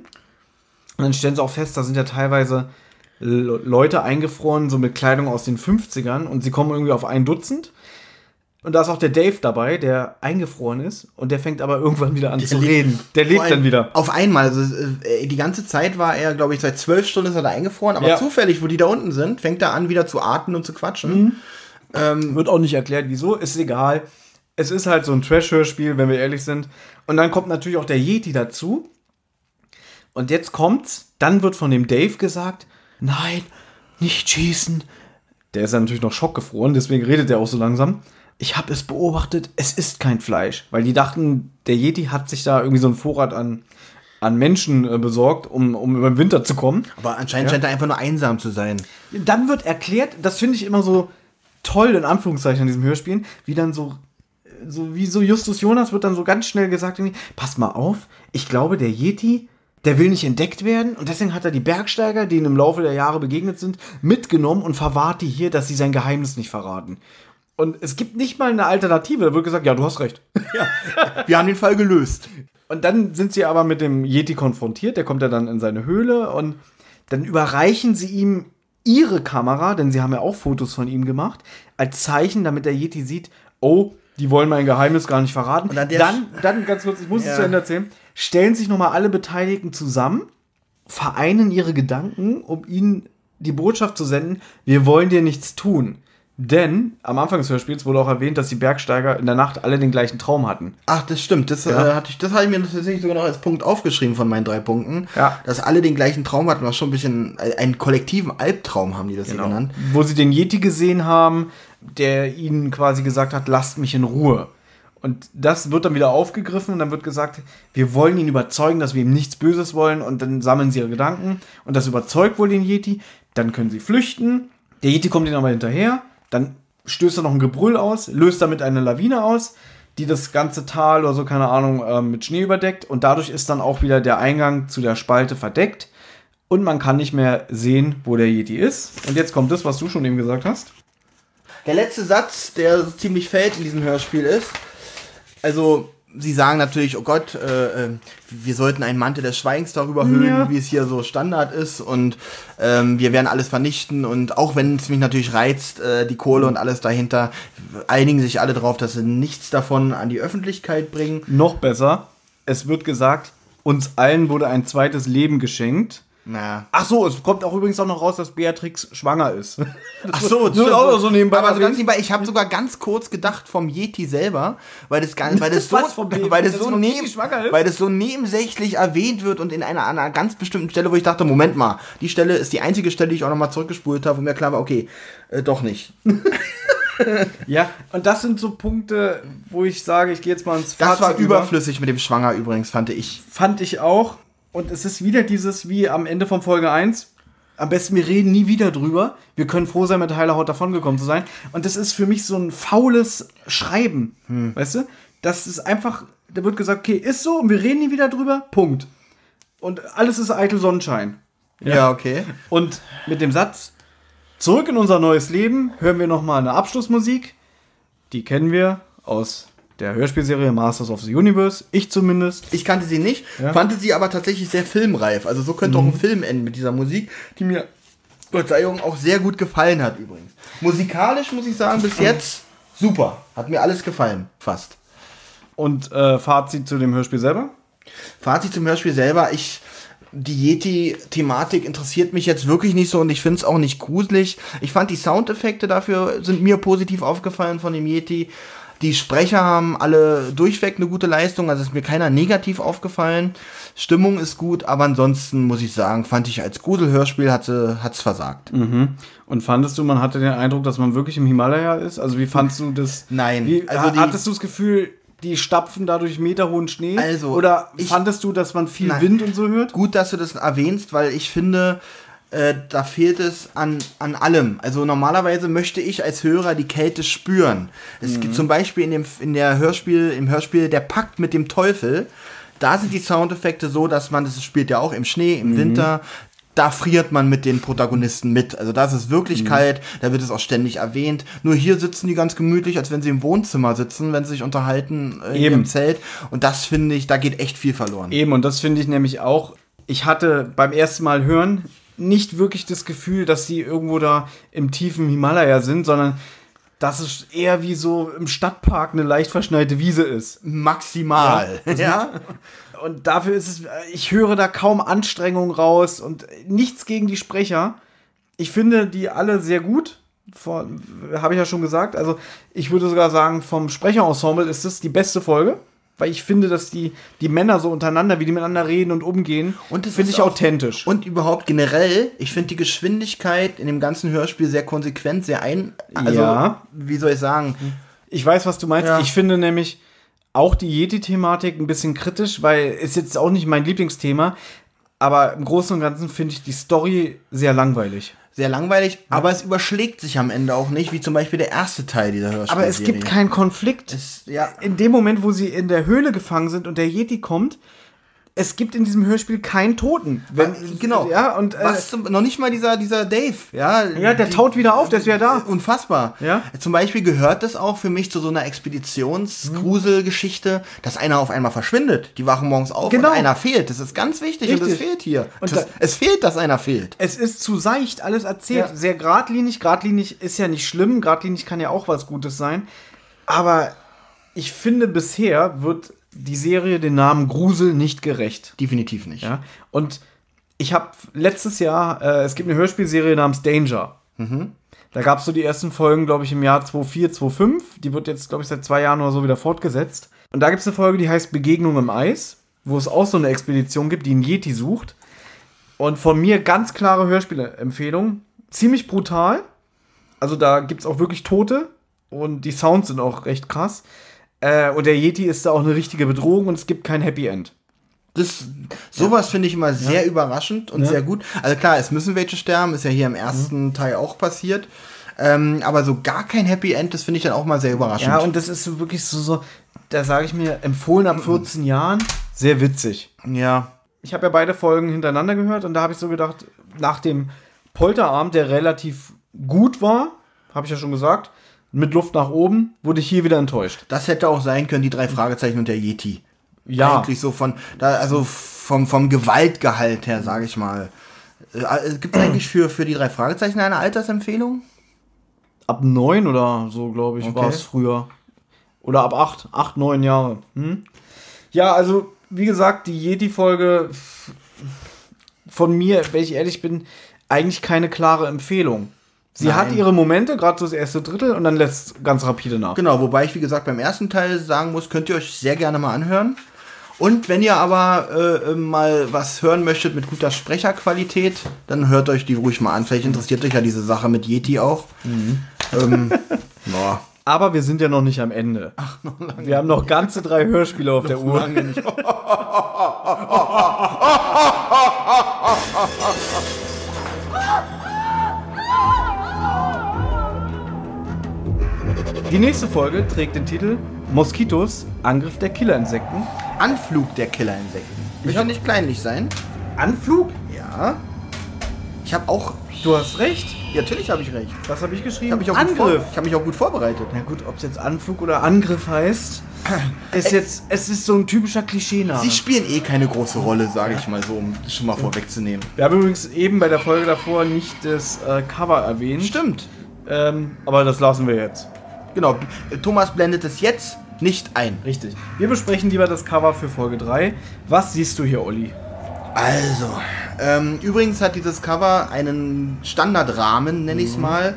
S2: Und dann stellen sie auch fest, da sind ja teilweise Le- Leute eingefroren, so mit Kleidung aus den 50ern und sie kommen irgendwie auf ein Dutzend. Und da ist auch der Dave dabei, der eingefroren ist und der fängt aber irgendwann wieder an zu
S3: lebt-
S2: reden. Der lebt dann wieder.
S3: Auf einmal. Also, äh, die ganze Zeit war er, glaube ich, seit zwölf Stunden ist er da eingefroren, aber
S2: Ja.
S3: zufällig, wo die da unten sind, fängt er an, wieder zu atmen und zu quatschen. Ähm,
S2: Wird auch nicht erklärt, wieso, ist egal. Es ist halt so ein Trash-Hörspiel, wenn wir ehrlich sind. Und dann kommt natürlich auch der Yeti dazu. Und jetzt kommt's, dann wird von dem Dave gesagt, nein, nicht schießen. Der ist ja natürlich noch schockgefroren, deswegen redet er auch so langsam. Ich habe es beobachtet, es ist kein Fleisch. Weil die dachten, der Yeti hat sich da irgendwie so einen Vorrat an, an Menschen äh, besorgt, um, um über den Winter zu kommen.
S3: aber anscheinend scheint er einfach nur einsam zu sein.
S2: Dann wird erklärt, das finde ich immer so toll, in Anführungszeichen, an diesem Hörspielen, wie dann so, so wie so Justus Jonas wird dann so ganz schnell gesagt, passt mal auf, ich glaube, der Yeti, der will nicht entdeckt werden und deswegen hat er die Bergsteiger, die ihm im Laufe der Jahre begegnet sind, mitgenommen und verwahrt die hier, dass sie sein Geheimnis nicht verraten. Und es gibt nicht mal eine Alternative, da wird gesagt, ja, du hast recht.
S3: Wir haben den Fall gelöst.
S2: Und dann sind sie aber mit dem Yeti konfrontiert. Der kommt ja dann in seine Höhle und dann überreichen sie ihm ihre Kamera, denn sie haben ja auch Fotos von ihm gemacht, als Zeichen, damit der Yeti sieht, oh, die wollen mein Geheimnis gar nicht verraten.
S3: Und
S2: dann, dann, ganz kurz, ich muss
S3: Ja.
S2: es zu Ende erzählen, stellen sich nochmal alle Beteiligten zusammen, vereinen ihre Gedanken, um ihnen die Botschaft zu senden, wir wollen dir nichts tun. Denn am Anfang des Hörspiels wurde auch erwähnt, dass die Bergsteiger in der Nacht alle den gleichen Traum hatten.
S3: Ach, das stimmt. Das,
S2: Ja.
S3: äh, hatte ich, das hatte ich mir tatsächlich sogar noch als Punkt aufgeschrieben von meinen drei Punkten.
S2: Ja.
S3: Dass alle den gleichen Traum hatten, was schon ein bisschen äh, einen kollektiven Albtraum haben die das hier genannt.
S2: Wo sie den Yeti gesehen haben, der ihnen quasi gesagt hat, lasst mich in Ruhe. Und das wird dann wieder aufgegriffen und dann wird gesagt, wir wollen ihn überzeugen, dass wir ihm nichts Böses wollen und dann sammeln sie ihre Gedanken und das überzeugt wohl den Yeti. Dann können sie flüchten. Der Yeti kommt ihnen aber hinterher. Dann stößt er noch ein Gebrüll aus, löst damit eine Lawine aus, die das ganze Tal oder so, keine Ahnung, ähm, mit Schnee überdeckt und dadurch ist dann auch wieder der Eingang zu der Spalte verdeckt und man kann nicht mehr sehen, wo der Yeti ist. Und jetzt kommt das, was du schon eben gesagt hast.
S3: Der letzte Satz, der so ziemlich fällt in diesem Hörspiel ist, also sie sagen natürlich, oh Gott, äh, äh, wir sollten einen Mantel des Schweigens darüber hüllen,
S2: Ja.
S3: wie es hier so Standard ist und ähm, wir werden alles vernichten und auch wenn es mich natürlich reizt, äh, die Kohle und alles dahinter, einigen sich alle darauf, dass sie nichts davon an die Öffentlichkeit bringen.
S2: Noch besser, es wird gesagt, uns allen wurde ein zweites Leben geschenkt.
S3: Na.
S2: Ach so, es kommt auch übrigens auch noch raus, dass Beatrix schwanger ist.
S3: Ach so,
S2: das wird auch so nebenbei
S3: Aber so ganz nebenbei, ich habe sogar ganz kurz gedacht vom Yeti selber, weil das, ganz, weil das so, weil das
S2: Dass
S3: so, neben,
S2: ist?
S3: weil das so nebensächlich erwähnt wird und in einer, an einer ganz bestimmten Stelle, wo ich dachte, Moment mal, die Stelle ist die einzige Stelle, die ich auch nochmal zurückgespult habe, wo mir klar war, okay, äh, doch nicht.
S2: Ja, und das sind so Punkte, wo ich sage, ich gehe jetzt mal ins
S3: Das
S2: Fazit
S3: war
S2: über.
S3: überflüssig mit dem Schwanger übrigens, fand ich.
S2: Fand ich auch. Und es ist wieder dieses, wie am Ende von Folge 1. Am besten, wir reden nie wieder drüber. Wir können froh sein, mit heiler Haut davongekommen zu sein. Und das ist für mich so ein faules Schreiben. Weißt du? Das ist einfach, da wird gesagt, okay, ist so und wir reden nie wieder drüber. Punkt. Und alles ist eitel Sonnenschein.
S3: Ja, okay.
S2: Und mit dem Satz, zurück in unser neues Leben, hören wir nochmal eine Abschlussmusik. Die kennen wir aus der Hörspielserie Masters of the Universe. Ich zumindest.
S3: Ich kannte sie nicht,
S2: Ja.
S3: fand sie aber tatsächlich sehr filmreif. Also so könnte auch ein Film enden mit dieser Musik, die mir, Verzeihung, auch sehr gut gefallen hat übrigens. Musikalisch muss ich sagen, bis jetzt Super. Hat mir alles gefallen. Fast.
S2: Und äh, Fazit zu dem Hörspiel selber?
S3: Fazit zum Hörspiel selber. Ich, die Yeti-Thematik interessiert mich jetzt wirklich nicht so und ich finde es auch nicht gruselig. Ich fand die Soundeffekte dafür sind mir positiv aufgefallen von dem Yeti. Die Sprecher haben alle durchweg eine gute Leistung, also ist mir keiner negativ aufgefallen. Stimmung ist gut, aber ansonsten muss ich sagen, fand ich als Gruselhörspiel hat es versagt.
S2: Und fandest du, man hatte den Eindruck, dass man wirklich im Himalaya ist? Also wie fandest du das?
S3: Nein,
S2: Wie,
S3: also die-
S2: hattest du das Gefühl, die stapfen dadurch meterhohen Schnee?
S3: Also,
S2: Oder
S3: ich-
S2: fandest du, dass man viel
S3: Nein.
S2: Wind und so hört?
S3: Gut, dass du das erwähnst, weil ich finde, äh, da fehlt es an, an allem. Also normalerweise möchte ich als Hörer die Kälte spüren. Es gibt zum Beispiel in dem in der Hörspiel, im Hörspiel Der Pakt mit dem Teufel, da sind die Soundeffekte so, dass man, das spielt ja auch im Schnee, im Winter, da friert man mit den Protagonisten mit. Also da ist es wirklich kalt, da wird es auch ständig erwähnt. Nur hier sitzen die ganz gemütlich, als wenn sie im Wohnzimmer sitzen, wenn sie sich unterhalten äh, in
S2: Eben.
S3: ihrem Zelt. Und das finde ich, da geht echt viel verloren.
S2: Eben, und das finde ich nämlich auch. Ich hatte beim ersten Mal hören nicht wirklich das Gefühl, dass sie irgendwo da im tiefen Himalaya sind, sondern dass es eher wie so im Stadtpark eine leicht verschneite Wiese ist.
S3: Maximal. Ja.
S2: Und dafür ist es, ich höre da kaum Anstrengung raus und nichts gegen die Sprecher. Ich finde die alle sehr gut. Habe ich ja schon gesagt. Also, ich würde sogar sagen, vom Sprecherensemble ist es die beste Folge. Weil ich finde, dass die, die Männer so untereinander, wie die miteinander reden und umgehen,
S3: Und es
S2: finde ich authentisch.
S3: Und überhaupt generell, ich finde die Geschwindigkeit in dem ganzen Hörspiel sehr konsequent, sehr ein. Also,
S2: Ja.
S3: wie soll ich sagen?
S2: Ich weiß, was du meinst.
S3: Ja.
S2: Ich finde nämlich auch die Yeti-Thematik ein bisschen kritisch, weil ist jetzt auch nicht mein Lieblingsthema. Aber im Großen und Ganzen finde ich die Story sehr langweilig.
S3: Sehr langweilig, aber es überschlägt sich am Ende auch nicht, wie zum Beispiel der erste Teil dieser Hörspiel.
S2: Aber es gibt keinen Konflikt.
S3: Es- ja.
S2: In dem Moment, wo sie in der Höhle gefangen sind und der Yeti kommt, es gibt in diesem Hörspiel keinen Toten. Wenn,
S3: genau.
S2: Ja, und äh,
S3: Was zum, noch nicht mal dieser, dieser Dave, ja.
S2: ja, der taut wieder auf, der ist wieder da.
S3: Unfassbar.
S2: Ja.
S3: Zum Beispiel gehört das auch für mich zu so einer Expeditionsgruselgeschichte, dass einer auf einmal verschwindet. Die wachen morgens auf
S2: Genau.
S3: und einer fehlt. Das ist ganz wichtig und das
S2: Richtig.
S3: fehlt hier.
S2: Und
S3: das,
S2: da-
S3: es fehlt, dass einer fehlt.
S2: Es ist zu seicht alles erzählt.
S3: Ja.
S2: Sehr geradlinig. Geradlinig ist ja nicht schlimm. Geradlinig kann ja auch was Gutes sein. Aber ich finde, bisher wird die Serie den Namen Grusel nicht gerecht.
S3: Definitiv nicht.
S2: Ja? Und ich habe letztes Jahr, äh, es gibt eine Hörspielserie namens Danger. Da gab es so die ersten Folgen, glaube ich, im Jahr 2004, 2005. Die wird jetzt, glaube ich, seit zwei Jahren oder so wieder fortgesetzt. Und da gibt es eine Folge, die heißt Begegnung im Eis, wo es auch so eine Expedition gibt, die einen Yeti sucht. Und von mir ganz klare Hörspielempfehlung. Ziemlich brutal. Also da gibt es auch wirklich Tote. Und die Sounds sind auch recht krass. Äh, und der Yeti ist da auch eine richtige Bedrohung und es gibt kein Happy End.
S3: Das, sowas finde ich immer sehr überraschend und sehr gut. Also klar, es müssen welche sterben, ist ja hier im ersten
S2: Mhm.
S3: Teil auch passiert. Ähm, aber so gar kein Happy End, das finde ich dann auch mal sehr überraschend.
S2: Ja, und das ist so wirklich so, so da sage ich mir, empfohlen ab 14 Jahren, sehr witzig.
S3: ja.
S2: Ich habe ja beide Folgen hintereinander gehört und da habe ich so gedacht, nach dem Polterabend, der relativ gut war, habe ich ja schon gesagt, mit Luft nach oben, wurde ich hier wieder enttäuscht.
S3: Das hätte auch sein können, die drei Fragezeichen und der Yeti.
S2: Ja.
S3: Eigentlich so von, da, also vom, vom Gewaltgehalt her, sage ich mal. Äh, Gibt es eigentlich für, für die drei Fragezeichen eine Altersempfehlung?
S2: Ab neun oder so, glaube ich,
S3: Okay.
S2: war es früher. Oder ab acht, acht, neun Jahre. Hm? Ja, also, wie gesagt, die Yeti-Folge von mir, wenn ich ehrlich bin, eigentlich keine klare Empfehlung. Sie
S3: Nein.
S2: hat ihre Momente, gerade so das erste Drittel, und dann lässt es ganz rapide nach.
S3: Genau, wobei ich, wie gesagt, beim ersten Teil sagen muss, könnt ihr euch sehr gerne mal anhören. Und wenn ihr aber äh, mal was hören möchtet mit guter Sprecherqualität, dann hört euch die ruhig mal an. Vielleicht interessiert euch ja diese Sache mit Yeti auch. Ähm, ja.
S2: Aber wir sind ja noch nicht am Ende. Ach, noch lange. Wir haben noch ganze drei Hörspiele auf der Uhr. Die nächste Folge trägt den Titel Moskitos, Angriff der Killerinsekten.
S3: Anflug der Killerinsekten. Möchte nicht kleinlich sein.
S2: Anflug?
S3: Ja. Ich habe auch.
S2: Du hast recht.
S3: Ja, natürlich habe ich recht.
S2: Was habe ich geschrieben?
S3: Ich habe mich, auch
S2: Angriff.
S3: ich hab mich auch gut vorbereitet.
S2: Na gut, ob es jetzt Anflug oder Angriff heißt, ist jetzt, es ist so ein typischer Klischeename.
S3: Sie spielen eh keine große Rolle, sage ich mal so, um das schon mal vorwegzunehmen.
S2: Wir haben übrigens eben bei der Folge davor nicht das äh, Cover erwähnt.
S3: Stimmt.
S2: Ähm, aber das lassen wir jetzt.
S3: Genau, Thomas blendet es jetzt nicht ein.
S2: Richtig. Wir besprechen lieber das Cover für Folge 3. Was siehst du hier, Olli?
S3: Also, ähm, übrigens hat dieses Cover einen Standardrahmen, nenne ich es mal.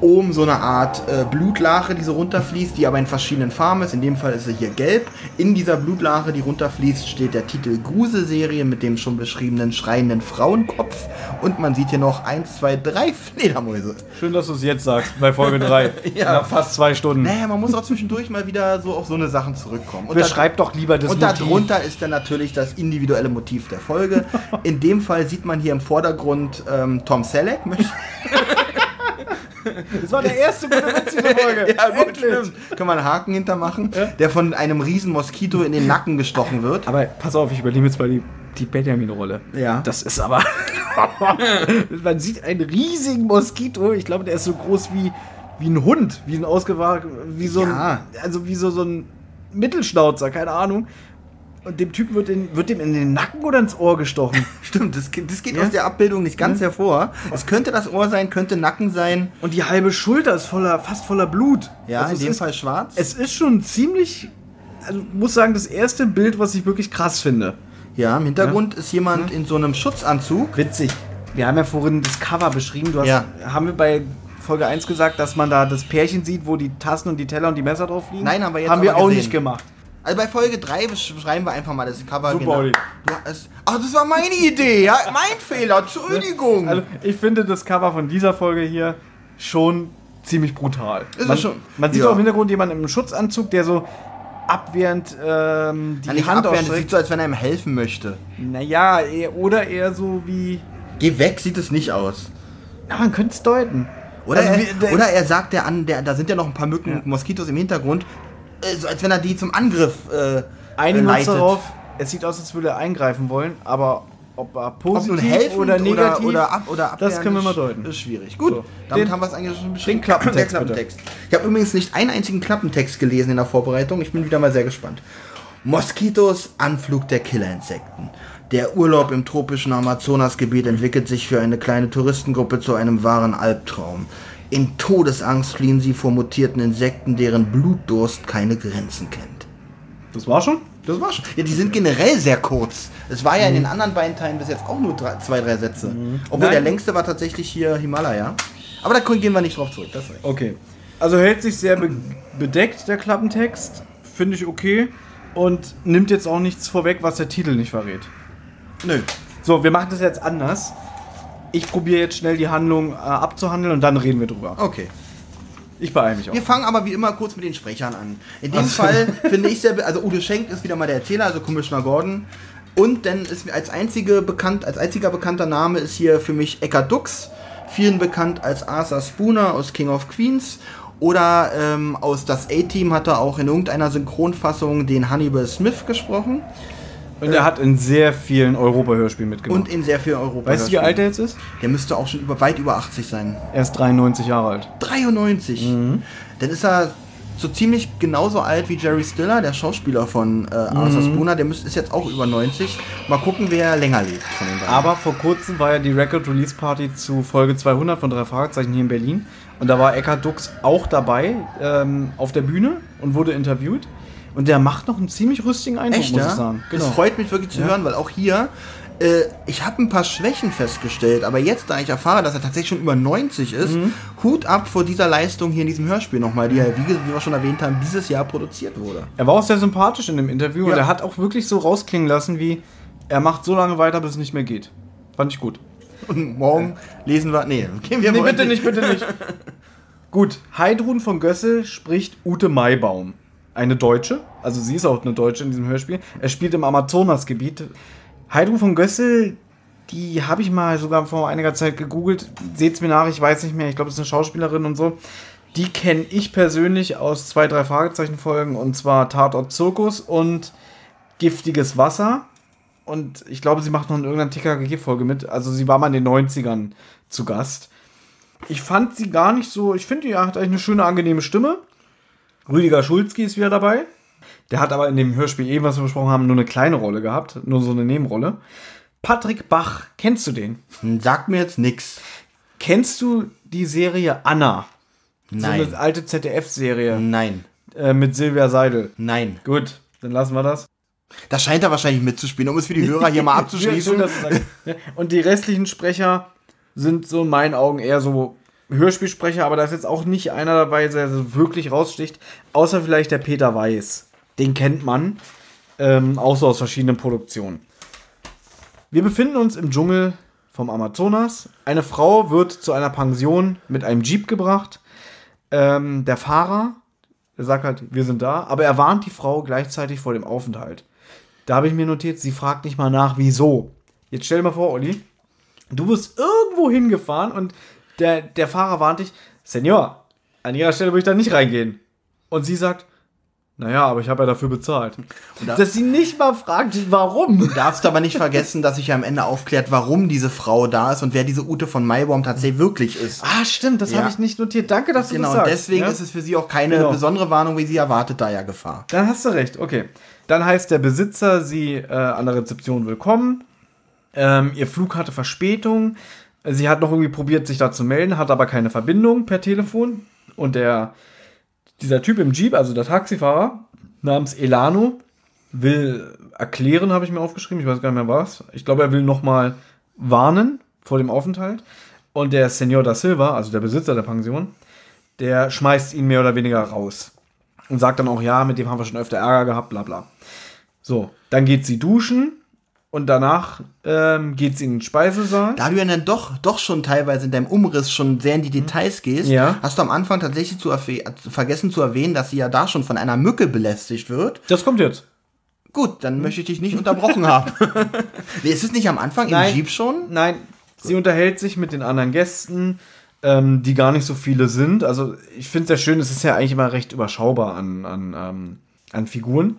S3: Oben so eine Art äh, Blutlache, die so runterfließt, die aber in verschiedenen Farben ist. In dem Fall ist sie hier gelb. In dieser Blutlache, die runterfließt, steht der Titel Gruselserie mit dem schon beschriebenen schreienden Frauenkopf. Und man sieht hier noch 1, 2, 3 Fledermäuse.
S2: Schön, dass du es jetzt sagst, bei Folge 3.
S3: Ja.
S2: Nach fast zwei Stunden.
S3: Naja, man muss auch zwischendurch mal wieder so auf so eine Sachen zurückkommen. Und
S2: Beschreib doch lieber das
S3: Und
S2: Motiv.
S3: darunter ist dann natürlich das individuelle Motiv der Folge. In dem Fall sieht man hier im Vordergrund ähm, Tom Selleck.
S2: Das war der erste gute Witz dieser Folge.
S3: ja, gut,
S2: Endlich.
S3: stimmt. Kann man einen Haken hintermachen, der von einem riesen Moskito in den Nacken gestochen wird.
S2: Aber pass auf, ich übernehme jetzt mal die, die Benjamin-Rolle.
S3: Ja.
S2: Das ist aber. Man sieht einen riesigen Moskito. Ich glaube, der ist so groß wie, wie ein Hund. Wie ein ausgewachsen. Wie so
S3: Ja.
S2: ein. Also wie so, so ein Mittelschnauzer, keine Ahnung. Und dem Typen wird, in, wird dem in den Nacken oder ins Ohr gestochen.
S3: Stimmt, das, das geht
S2: Ja?
S3: aus der Abbildung nicht ganz hervor. Es könnte das Ohr sein, könnte Nacken sein.
S2: Und die halbe Schulter ist voller, fast voller Blut.
S3: Ja,
S2: Also
S3: in
S2: es
S3: dem
S2: ist,
S3: Fall schwarz.
S2: Es ist schon ziemlich. Also muss sagen, das erste Bild, was ich wirklich krass finde.
S3: ja, im Hintergrund ist jemand in so einem Schutzanzug.
S2: Witzig. Wir haben ja vorhin das Cover beschrieben. Du hast,
S3: Ja.
S2: Haben wir bei Folge 1 gesagt, dass man da das Pärchen sieht, wo die Tassen und die Teller und die Messer drauf liegen?
S3: Nein, haben wir jetzt
S2: Haben wir
S3: aber
S2: auch
S3: gesehen.
S2: nicht gemacht.
S3: Also bei Folge 3 beschreiben wir einfach mal das Cover.
S2: Super, Olli.
S3: Du hast, ach, das war meine Idee, ja? Mein Fehler, Entschuldigung.
S2: Also ich finde das Cover von dieser Folge hier schon ziemlich brutal.
S3: Ist
S2: man,
S3: schon?
S2: man sieht
S3: Ja.
S2: auch im Hintergrund jemanden im Schutzanzug, der so abwehrend ähm, die
S3: Ja,
S2: Hand
S3: abwehren, das sieht so, als wenn er ihm helfen möchte.
S2: Naja, eher, oder eher so wie...
S3: Geh weg, sieht es nicht aus.
S2: Na, man könnte es deuten.
S3: Oder,
S2: Also
S3: er,
S2: wie- der-
S3: oder er sagt der an, der, da sind ja noch ein paar Mücken
S2: Ja.
S3: und Moskitos im Hintergrund, äh, so als wenn er die zum Angriff äh,
S2: Einigen uns darauf, es sieht aus, als würde er eingreifen wollen, aber ob er
S3: Ob
S2: positiv
S3: nun helfen
S2: oder negativ,
S3: oder, ab, oder
S2: das
S3: abwehren,
S2: können wir mal deuten.
S3: Ist schwierig. Gut,
S2: So.
S3: damit
S2: Den-
S3: haben wir es eigentlich schon beschrieben.
S2: den Klappentext,
S3: Klappentext. Ich habe übrigens nicht einen einzigen Klappentext gelesen in der Vorbereitung. Ich bin wieder mal sehr gespannt. Moskitos, Anflug der Killerinsekten. Der Urlaub im tropischen Amazonasgebiet entwickelt sich für eine kleine Touristengruppe zu einem wahren Albtraum. In Todesangst fliehen sie vor mutierten Insekten, deren Blutdurst keine Grenzen kennt.
S2: Das war schon?
S3: Das war's schon. Ja, die sind generell sehr kurz. Es war ja in den anderen beiden Teilen bis jetzt auch nur drei, zwei, drei Sätze. Obwohl
S2: Nein.
S3: der längste war tatsächlich hier Himalaya. Aber da gehen wir nicht drauf zurück. Das reicht.
S2: Okay. Also hält sich sehr be bedeckt, der Klappentext. Finde ich okay. Und nimmt jetzt auch nichts vorweg, was der Titel nicht verrät.
S3: Nö.
S2: So, wir machen das jetzt anders. Ich probiere jetzt schnell die Handlung äh, abzuhandeln und dann reden wir drüber.
S3: Okay.
S2: Ich beeile mich auch.
S3: Wir fangen aber wie immer kurz mit den Sprechern an. In dem Fall finde ich sehr, also Udo Schenk ist wieder mal der Erzähler, also Commissioner Gordon. Und dann ist mir als, einzige bekannt, als einziger bekannter Name ist hier für mich Eckhard Dux, vielen bekannt als Arthur Spooner aus King of Queens. Oder ähm, aus das A-Team hat er auch in irgendeiner Synchronfassung den Hannibal Smith gesprochen
S2: Und er hat in sehr vielen Europa-Hörspielen mitgemacht.
S3: und in sehr vielen Europa.
S2: weißt du, wie alt er jetzt ist?
S3: Der müsste auch schon über, weit über 80 sein.
S2: Er ist 93 Jahre alt.
S3: 93. Dann ist er so ziemlich genauso alt wie Jerry Stiller, der Schauspieler von äh, Arthur Spooner. Der müsst, ist jetzt auch über 90. Mal gucken, wer länger lebt von den beiden.
S2: Aber vor kurzem war ja die Record Release Party zu Folge 200 von drei Fragezeichen hier in Berlin. Und da war Eckhard Dux auch dabei ähm, auf der Bühne und wurde interviewt. Und der macht noch einen ziemlich rüstigen Eindruck,
S3: Echt,
S2: muss
S3: ja?
S2: ich sagen.
S3: Das freut mich wirklich zu hören, weil auch hier, äh, ich habe ein paar Schwächen festgestellt, aber jetzt, da ich erfahre, dass er tatsächlich schon über 90 ist,
S2: Mhm.
S3: Hut ab vor dieser Leistung hier in diesem Hörspiel nochmal, die ja, wie, wie wir schon erwähnt haben, dieses Jahr produziert wurde.
S2: Er war auch sehr sympathisch in dem Interview und
S3: Ja.
S2: er hat auch wirklich so rausklingen lassen, wie er macht so lange weiter, bis es nicht mehr geht. Fand ich gut.
S3: Und morgen lesen wir, nee, gehen wir
S2: Nee, bitte nicht, bitte nicht. Gut, Heidrun von Gössel spricht Ute Maibaum. Eine Deutsche, also sie ist auch eine Deutsche in diesem Hörspiel. Er spielt im Amazonasgebiet. Heidrun von Gössel, die habe ich mal sogar vor einiger Zeit gegoogelt. Seht's mir nach, ich weiß nicht mehr. Ich glaube, es ist eine Schauspielerin und so. Die kenne ich persönlich aus zwei, drei Fragezeichen-Folgen und zwar Tatort Zirkus und Giftiges Wasser. Und ich glaube, sie macht noch in irgendeiner TKG-Folge mit. Also sie war mal in den 90ern zu Gast. Ich fand sie gar nicht so. Ich finde, die hat eigentlich eine schöne, angenehme Stimme. Rüdiger Schulzki ist wieder dabei. Der hat aber in dem Hörspiel eben, was wir besprochen haben, nur eine kleine Rolle gehabt. Nur so eine Nebenrolle. Patrick Bach, kennst du den?
S3: Sagt mir jetzt nix.
S2: Kennst du die Serie Anna? So
S3: Nein.
S2: eine alte ZDF-Serie
S3: Nein.
S2: äh, mit Silvia Seidel.
S3: Nein.
S2: Gut, dann lassen wir das.
S3: Da scheint er wahrscheinlich mitzuspielen, um es für die Hörer hier mal
S2: Schön,
S3: abzuschließen.
S2: Ja, Und die restlichen Sprecher sind so in meinen Augen eher so Hörspielsprecher, aber da ist jetzt auch nicht einer dabei, der so wirklich raussticht, außer vielleicht der Peter Weiß. Den kennt man, ähm, auch so aus verschiedenen Produktionen. Wir befinden uns im Dschungel vom Amazonas. Eine Frau wird zu einer Pension mit einem Jeep gebracht. Ähm, der Fahrer, sagt halt, wir sind da, aber er warnt die Frau gleichzeitig vor dem Aufenthalt. Da habe ich mir notiert, sie fragt nicht mal nach, wieso. Jetzt stell dir mal vor, Olli, du bist irgendwo hingefahren und der, der Fahrer warnt dich, Senor, an ihrer Stelle würde ich da nicht reingehen. Und sie sagt, naja, aber ich habe ja dafür bezahlt. Dass sie nicht mal fragt, warum.
S3: Du darfst aber nicht vergessen, dass sich ja am Ende aufklärt, warum diese Frau da ist und wer diese Ute von Maibaum tatsächlich wirklich ist.
S2: Ah, stimmt, das
S3: Ja.
S2: habe ich nicht notiert. Danke, dass du
S3: Genau,
S2: das sagst.
S3: deswegen
S2: ja?
S3: ist es für sie auch keine
S2: Genau.
S3: besondere Warnung, wie sie erwartet da ja Gefahr.
S2: Dann hast du recht, okay. Dann heißt der Besitzer sie äh, an der Rezeption willkommen. Ähm, ihr Flug hatte Verspätung. Sie hat noch irgendwie probiert, sich da zu melden, hat aber keine Verbindung per Telefon. Und der, dieser Typ im Jeep, also der Taxifahrer, namens Elano, will erklären, habe ich mir aufgeschrieben, ich weiß gar nicht mehr was. Ich glaube, er will nochmal warnen vor dem Aufenthalt. Und der Senor da Silva, also der Besitzer der Pension, der schmeißt ihn mehr oder weniger raus. Und sagt dann auch, ja, mit dem haben wir schon öfter Ärger gehabt, bla bla. So, dann geht sie duschen und danach ähm, geht sie in den Speisesaal.
S3: Da du ja dann doch, doch schon teilweise in deinem Umriss schon sehr in die Details gehst,
S2: Ja.
S3: hast du am Anfang tatsächlich zu vergessen zu erwähnen, dass sie ja da schon von einer Mücke belästigt wird.
S2: Das kommt jetzt.
S3: Gut, dann möchte ich dich nicht unterbrochen haben. nee, ist es nicht am Anfang
S2: Nein.
S3: im Jeep schon?
S2: Nein, sie unterhält sich mit den anderen Gästen, ähm, die gar nicht so viele sind. Also ich finde es sehr schön, es ist ja eigentlich immer recht überschaubar an, an, ähm, an Figuren.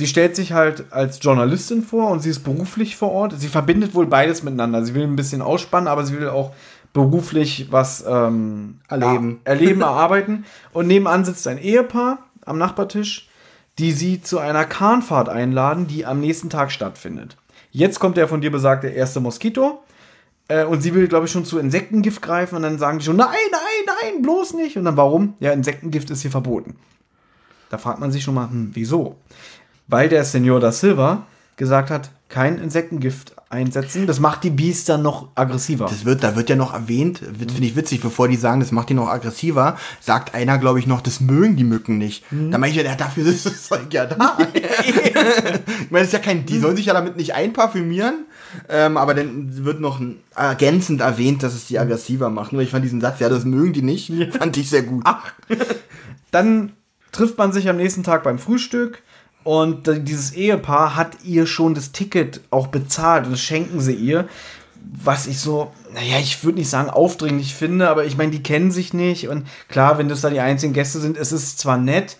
S2: Sie stellt sich halt als Journalistin vor und sie ist beruflich vor Ort. Sie verbindet wohl beides miteinander. Sie will ein bisschen ausspannen, aber sie will auch beruflich was ähm,
S3: Erleben.
S2: er- erleben, erarbeiten. Und nebenan sitzt ein Ehepaar am Nachbartisch, die sie zu einer Kahnfahrt einladen, die am nächsten Tag stattfindet. Jetzt kommt der von dir besagte erste Moskito. Äh, und sie will, glaube ich, schon zu Insektengift greifen. Und dann sagen die schon, nein, nein, nein, bloß nicht. Und dann warum? Ja, Insektengift ist hier verboten. Da fragt man sich schon mal, hm, wieso? Weil der Senor da Silva gesagt hat, kein Insektengift einsetzen. Das macht die Bees dann noch aggressiver.
S3: Das wird, da wird ja noch erwähnt, finde ich witzig, bevor die sagen, das macht die noch aggressiver, sagt einer, glaube ich, noch, das mögen die Mücken nicht. Da meine ich ja, dafür ist das Zeug ja da. ich meine, das ist ja kein, die sollen sich ja damit nicht einparfümieren, ähm, aber dann wird noch ergänzend erwähnt, dass es die aggressiver macht. Nur ich fand diesen Satz, ja, das mögen die nicht, fand ich sehr gut.
S2: Dann trifft man sich am nächsten Tag beim Frühstück und dieses Ehepaar hat ihr schon das Ticket auch bezahlt und das schenken sie ihr. Was ich so, naja, ich würde nicht sagen aufdringlich finde, aber ich meine, die kennen sich nicht und klar, wenn das da die einzigen Gäste sind, es ist zwar nett,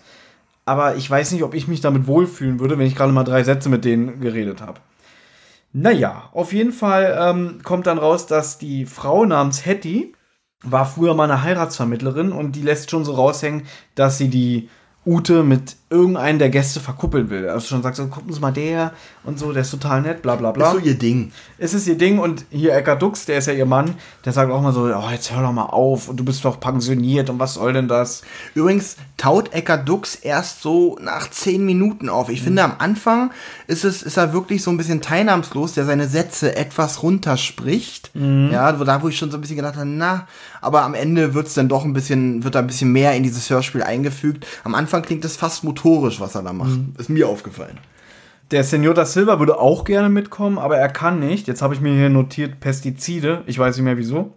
S2: aber ich weiß nicht, ob ich mich damit wohlfühlen würde, wenn ich gerade mal drei Sätze mit denen geredet habe. Naja, auf jeden Fall ähm, kommt dann raus, dass die Frau namens Hetty war früher mal eine Heiratsvermittlerin und die lässt schon so raushängen, dass sie die Ute mit irgendeinem der Gäste verkuppeln will. Also schon sagt so, gucken Sie mal der und so, der ist total nett, bla bla bla.
S3: Ist so ihr Ding.
S2: Es ist ihr Ding und hier Eckart Dux, der ist ja ihr Mann, der sagt auch mal so, oh, jetzt hör doch mal auf und du bist doch pensioniert und was soll denn das?
S3: Übrigens taut Eckart Dux erst so nach zehn Minuten auf. Ich finde, am Anfang ist es, ist er wirklich so ein bisschen teilnahmslos, der seine Sätze etwas runterspricht. Ja, wo, da wo ich schon so ein bisschen gedacht habe, na, aber am Ende wird's dann doch ein bisschen, wird da ein bisschen mehr in dieses Hörspiel eingefügt. Am Anfang klingt es fast motorisch, was er da macht. Ist mir aufgefallen.
S2: Der Senor da Silva würde auch gerne mitkommen, aber er kann nicht. Jetzt habe ich mir hier notiert Pestizide. Ich weiß nicht mehr wieso.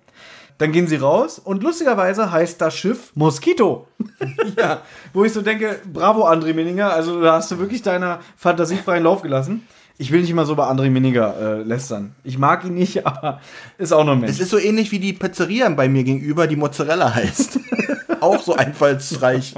S2: Dann gehen sie raus und lustigerweise heißt das Schiff Mosquito. ja. Wo ich so denke, bravo André Minninger, also da hast du wirklich deiner Fantasie freien Lauf gelassen. Ich will nicht immer so bei André Minninger äh, lästern. Ich mag ihn nicht, aber ist auch nur ein
S3: Es
S2: Mensch.
S3: ist so ähnlich wie die Pizzeria bei mir gegenüber, die Mozzarella heißt. auch so einfallsreich.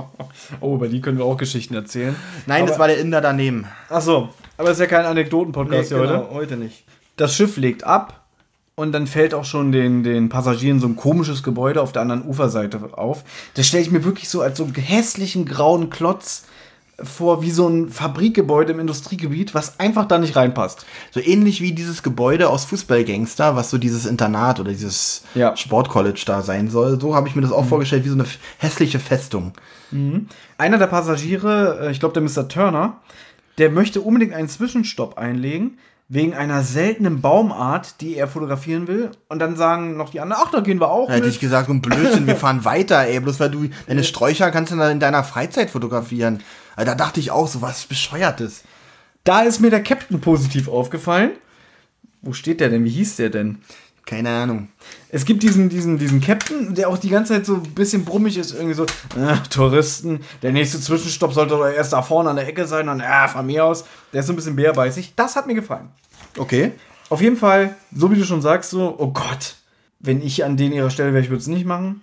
S2: Oh, über die können wir auch Geschichten erzählen.
S3: Nein,
S2: aber,
S3: das war der Inder daneben.
S2: Ach so, aber es ist ja kein Anekdoten-Podcast hier heute.
S3: heute nicht.
S2: Das Schiff legt ab und dann fällt auch schon den, den Passagieren so ein komisches Gebäude auf der anderen Uferseite auf. Das stelle ich mir wirklich so als so einen hässlichen grauen Klotz vor wie so ein Fabrikgebäude im Industriegebiet, was einfach da nicht reinpasst.
S3: So ähnlich wie dieses Gebäude aus Fußballgangster, was so dieses Internat oder dieses
S2: Ja.
S3: Sportcollege da sein soll. So habe ich mir das auch vorgestellt, wie so eine hässliche Festung.
S2: Einer der Passagiere, äh, ich glaube der Mr. Turner, der möchte unbedingt einen Zwischenstopp einlegen, wegen einer seltenen Baumart, die er fotografieren will. Und dann sagen noch die anderen, ach, da gehen wir auch
S3: Da hätte ich gesagt, so ein Blödsinn, wir fahren weiter, ey. Bloß weil du deine Sträucher kannst du dann in deiner Freizeit fotografieren. Also Da dachte ich auch, so was Bescheuertes.
S2: Da ist mir der Captain positiv aufgefallen. Wo steht der denn? Wie hieß der denn?
S3: Keine Ahnung.
S2: Es gibt diesen, diesen, diesen Captain, der auch die ganze Zeit so ein bisschen brummig ist, irgendwie so, äh, Touristen, der nächste Zwischenstopp sollte doch erst da vorne an der Ecke sein und äh, von mir aus. Der ist so ein bisschen bärbeißig. Das hat mir gefallen.
S3: Okay.
S2: Auf jeden Fall, so wie du schon sagst, so, oh Gott, wenn ich an denen ihrer Stelle wäre, ich würde es nicht machen.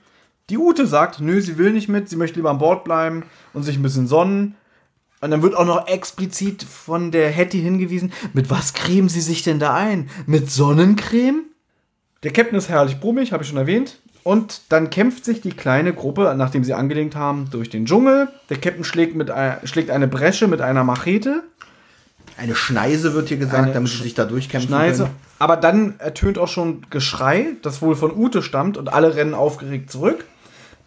S2: Die Ute sagt, nö, sie will nicht mit, sie möchte lieber an Bord bleiben und sich ein bisschen sonnen. Und dann wird auch noch explizit von der Hetty hingewiesen, mit was cremen sie sich denn da ein? Mit Sonnencreme? Der Captain ist herrlich brummig, habe ich schon erwähnt. Und dann kämpft sich die kleine Gruppe, nachdem sie angelenkt haben, durch den Dschungel. Der Captain schlägt, mit, schlägt eine Bresche mit einer Machete.
S3: Eine Schneise wird hier gesagt,
S2: Eine
S3: damit sie sich da durchkämpfen
S2: Schneise.
S3: können.
S2: Aber dann ertönt auch schon Geschrei, das wohl von Ute stammt, und alle rennen aufgeregt zurück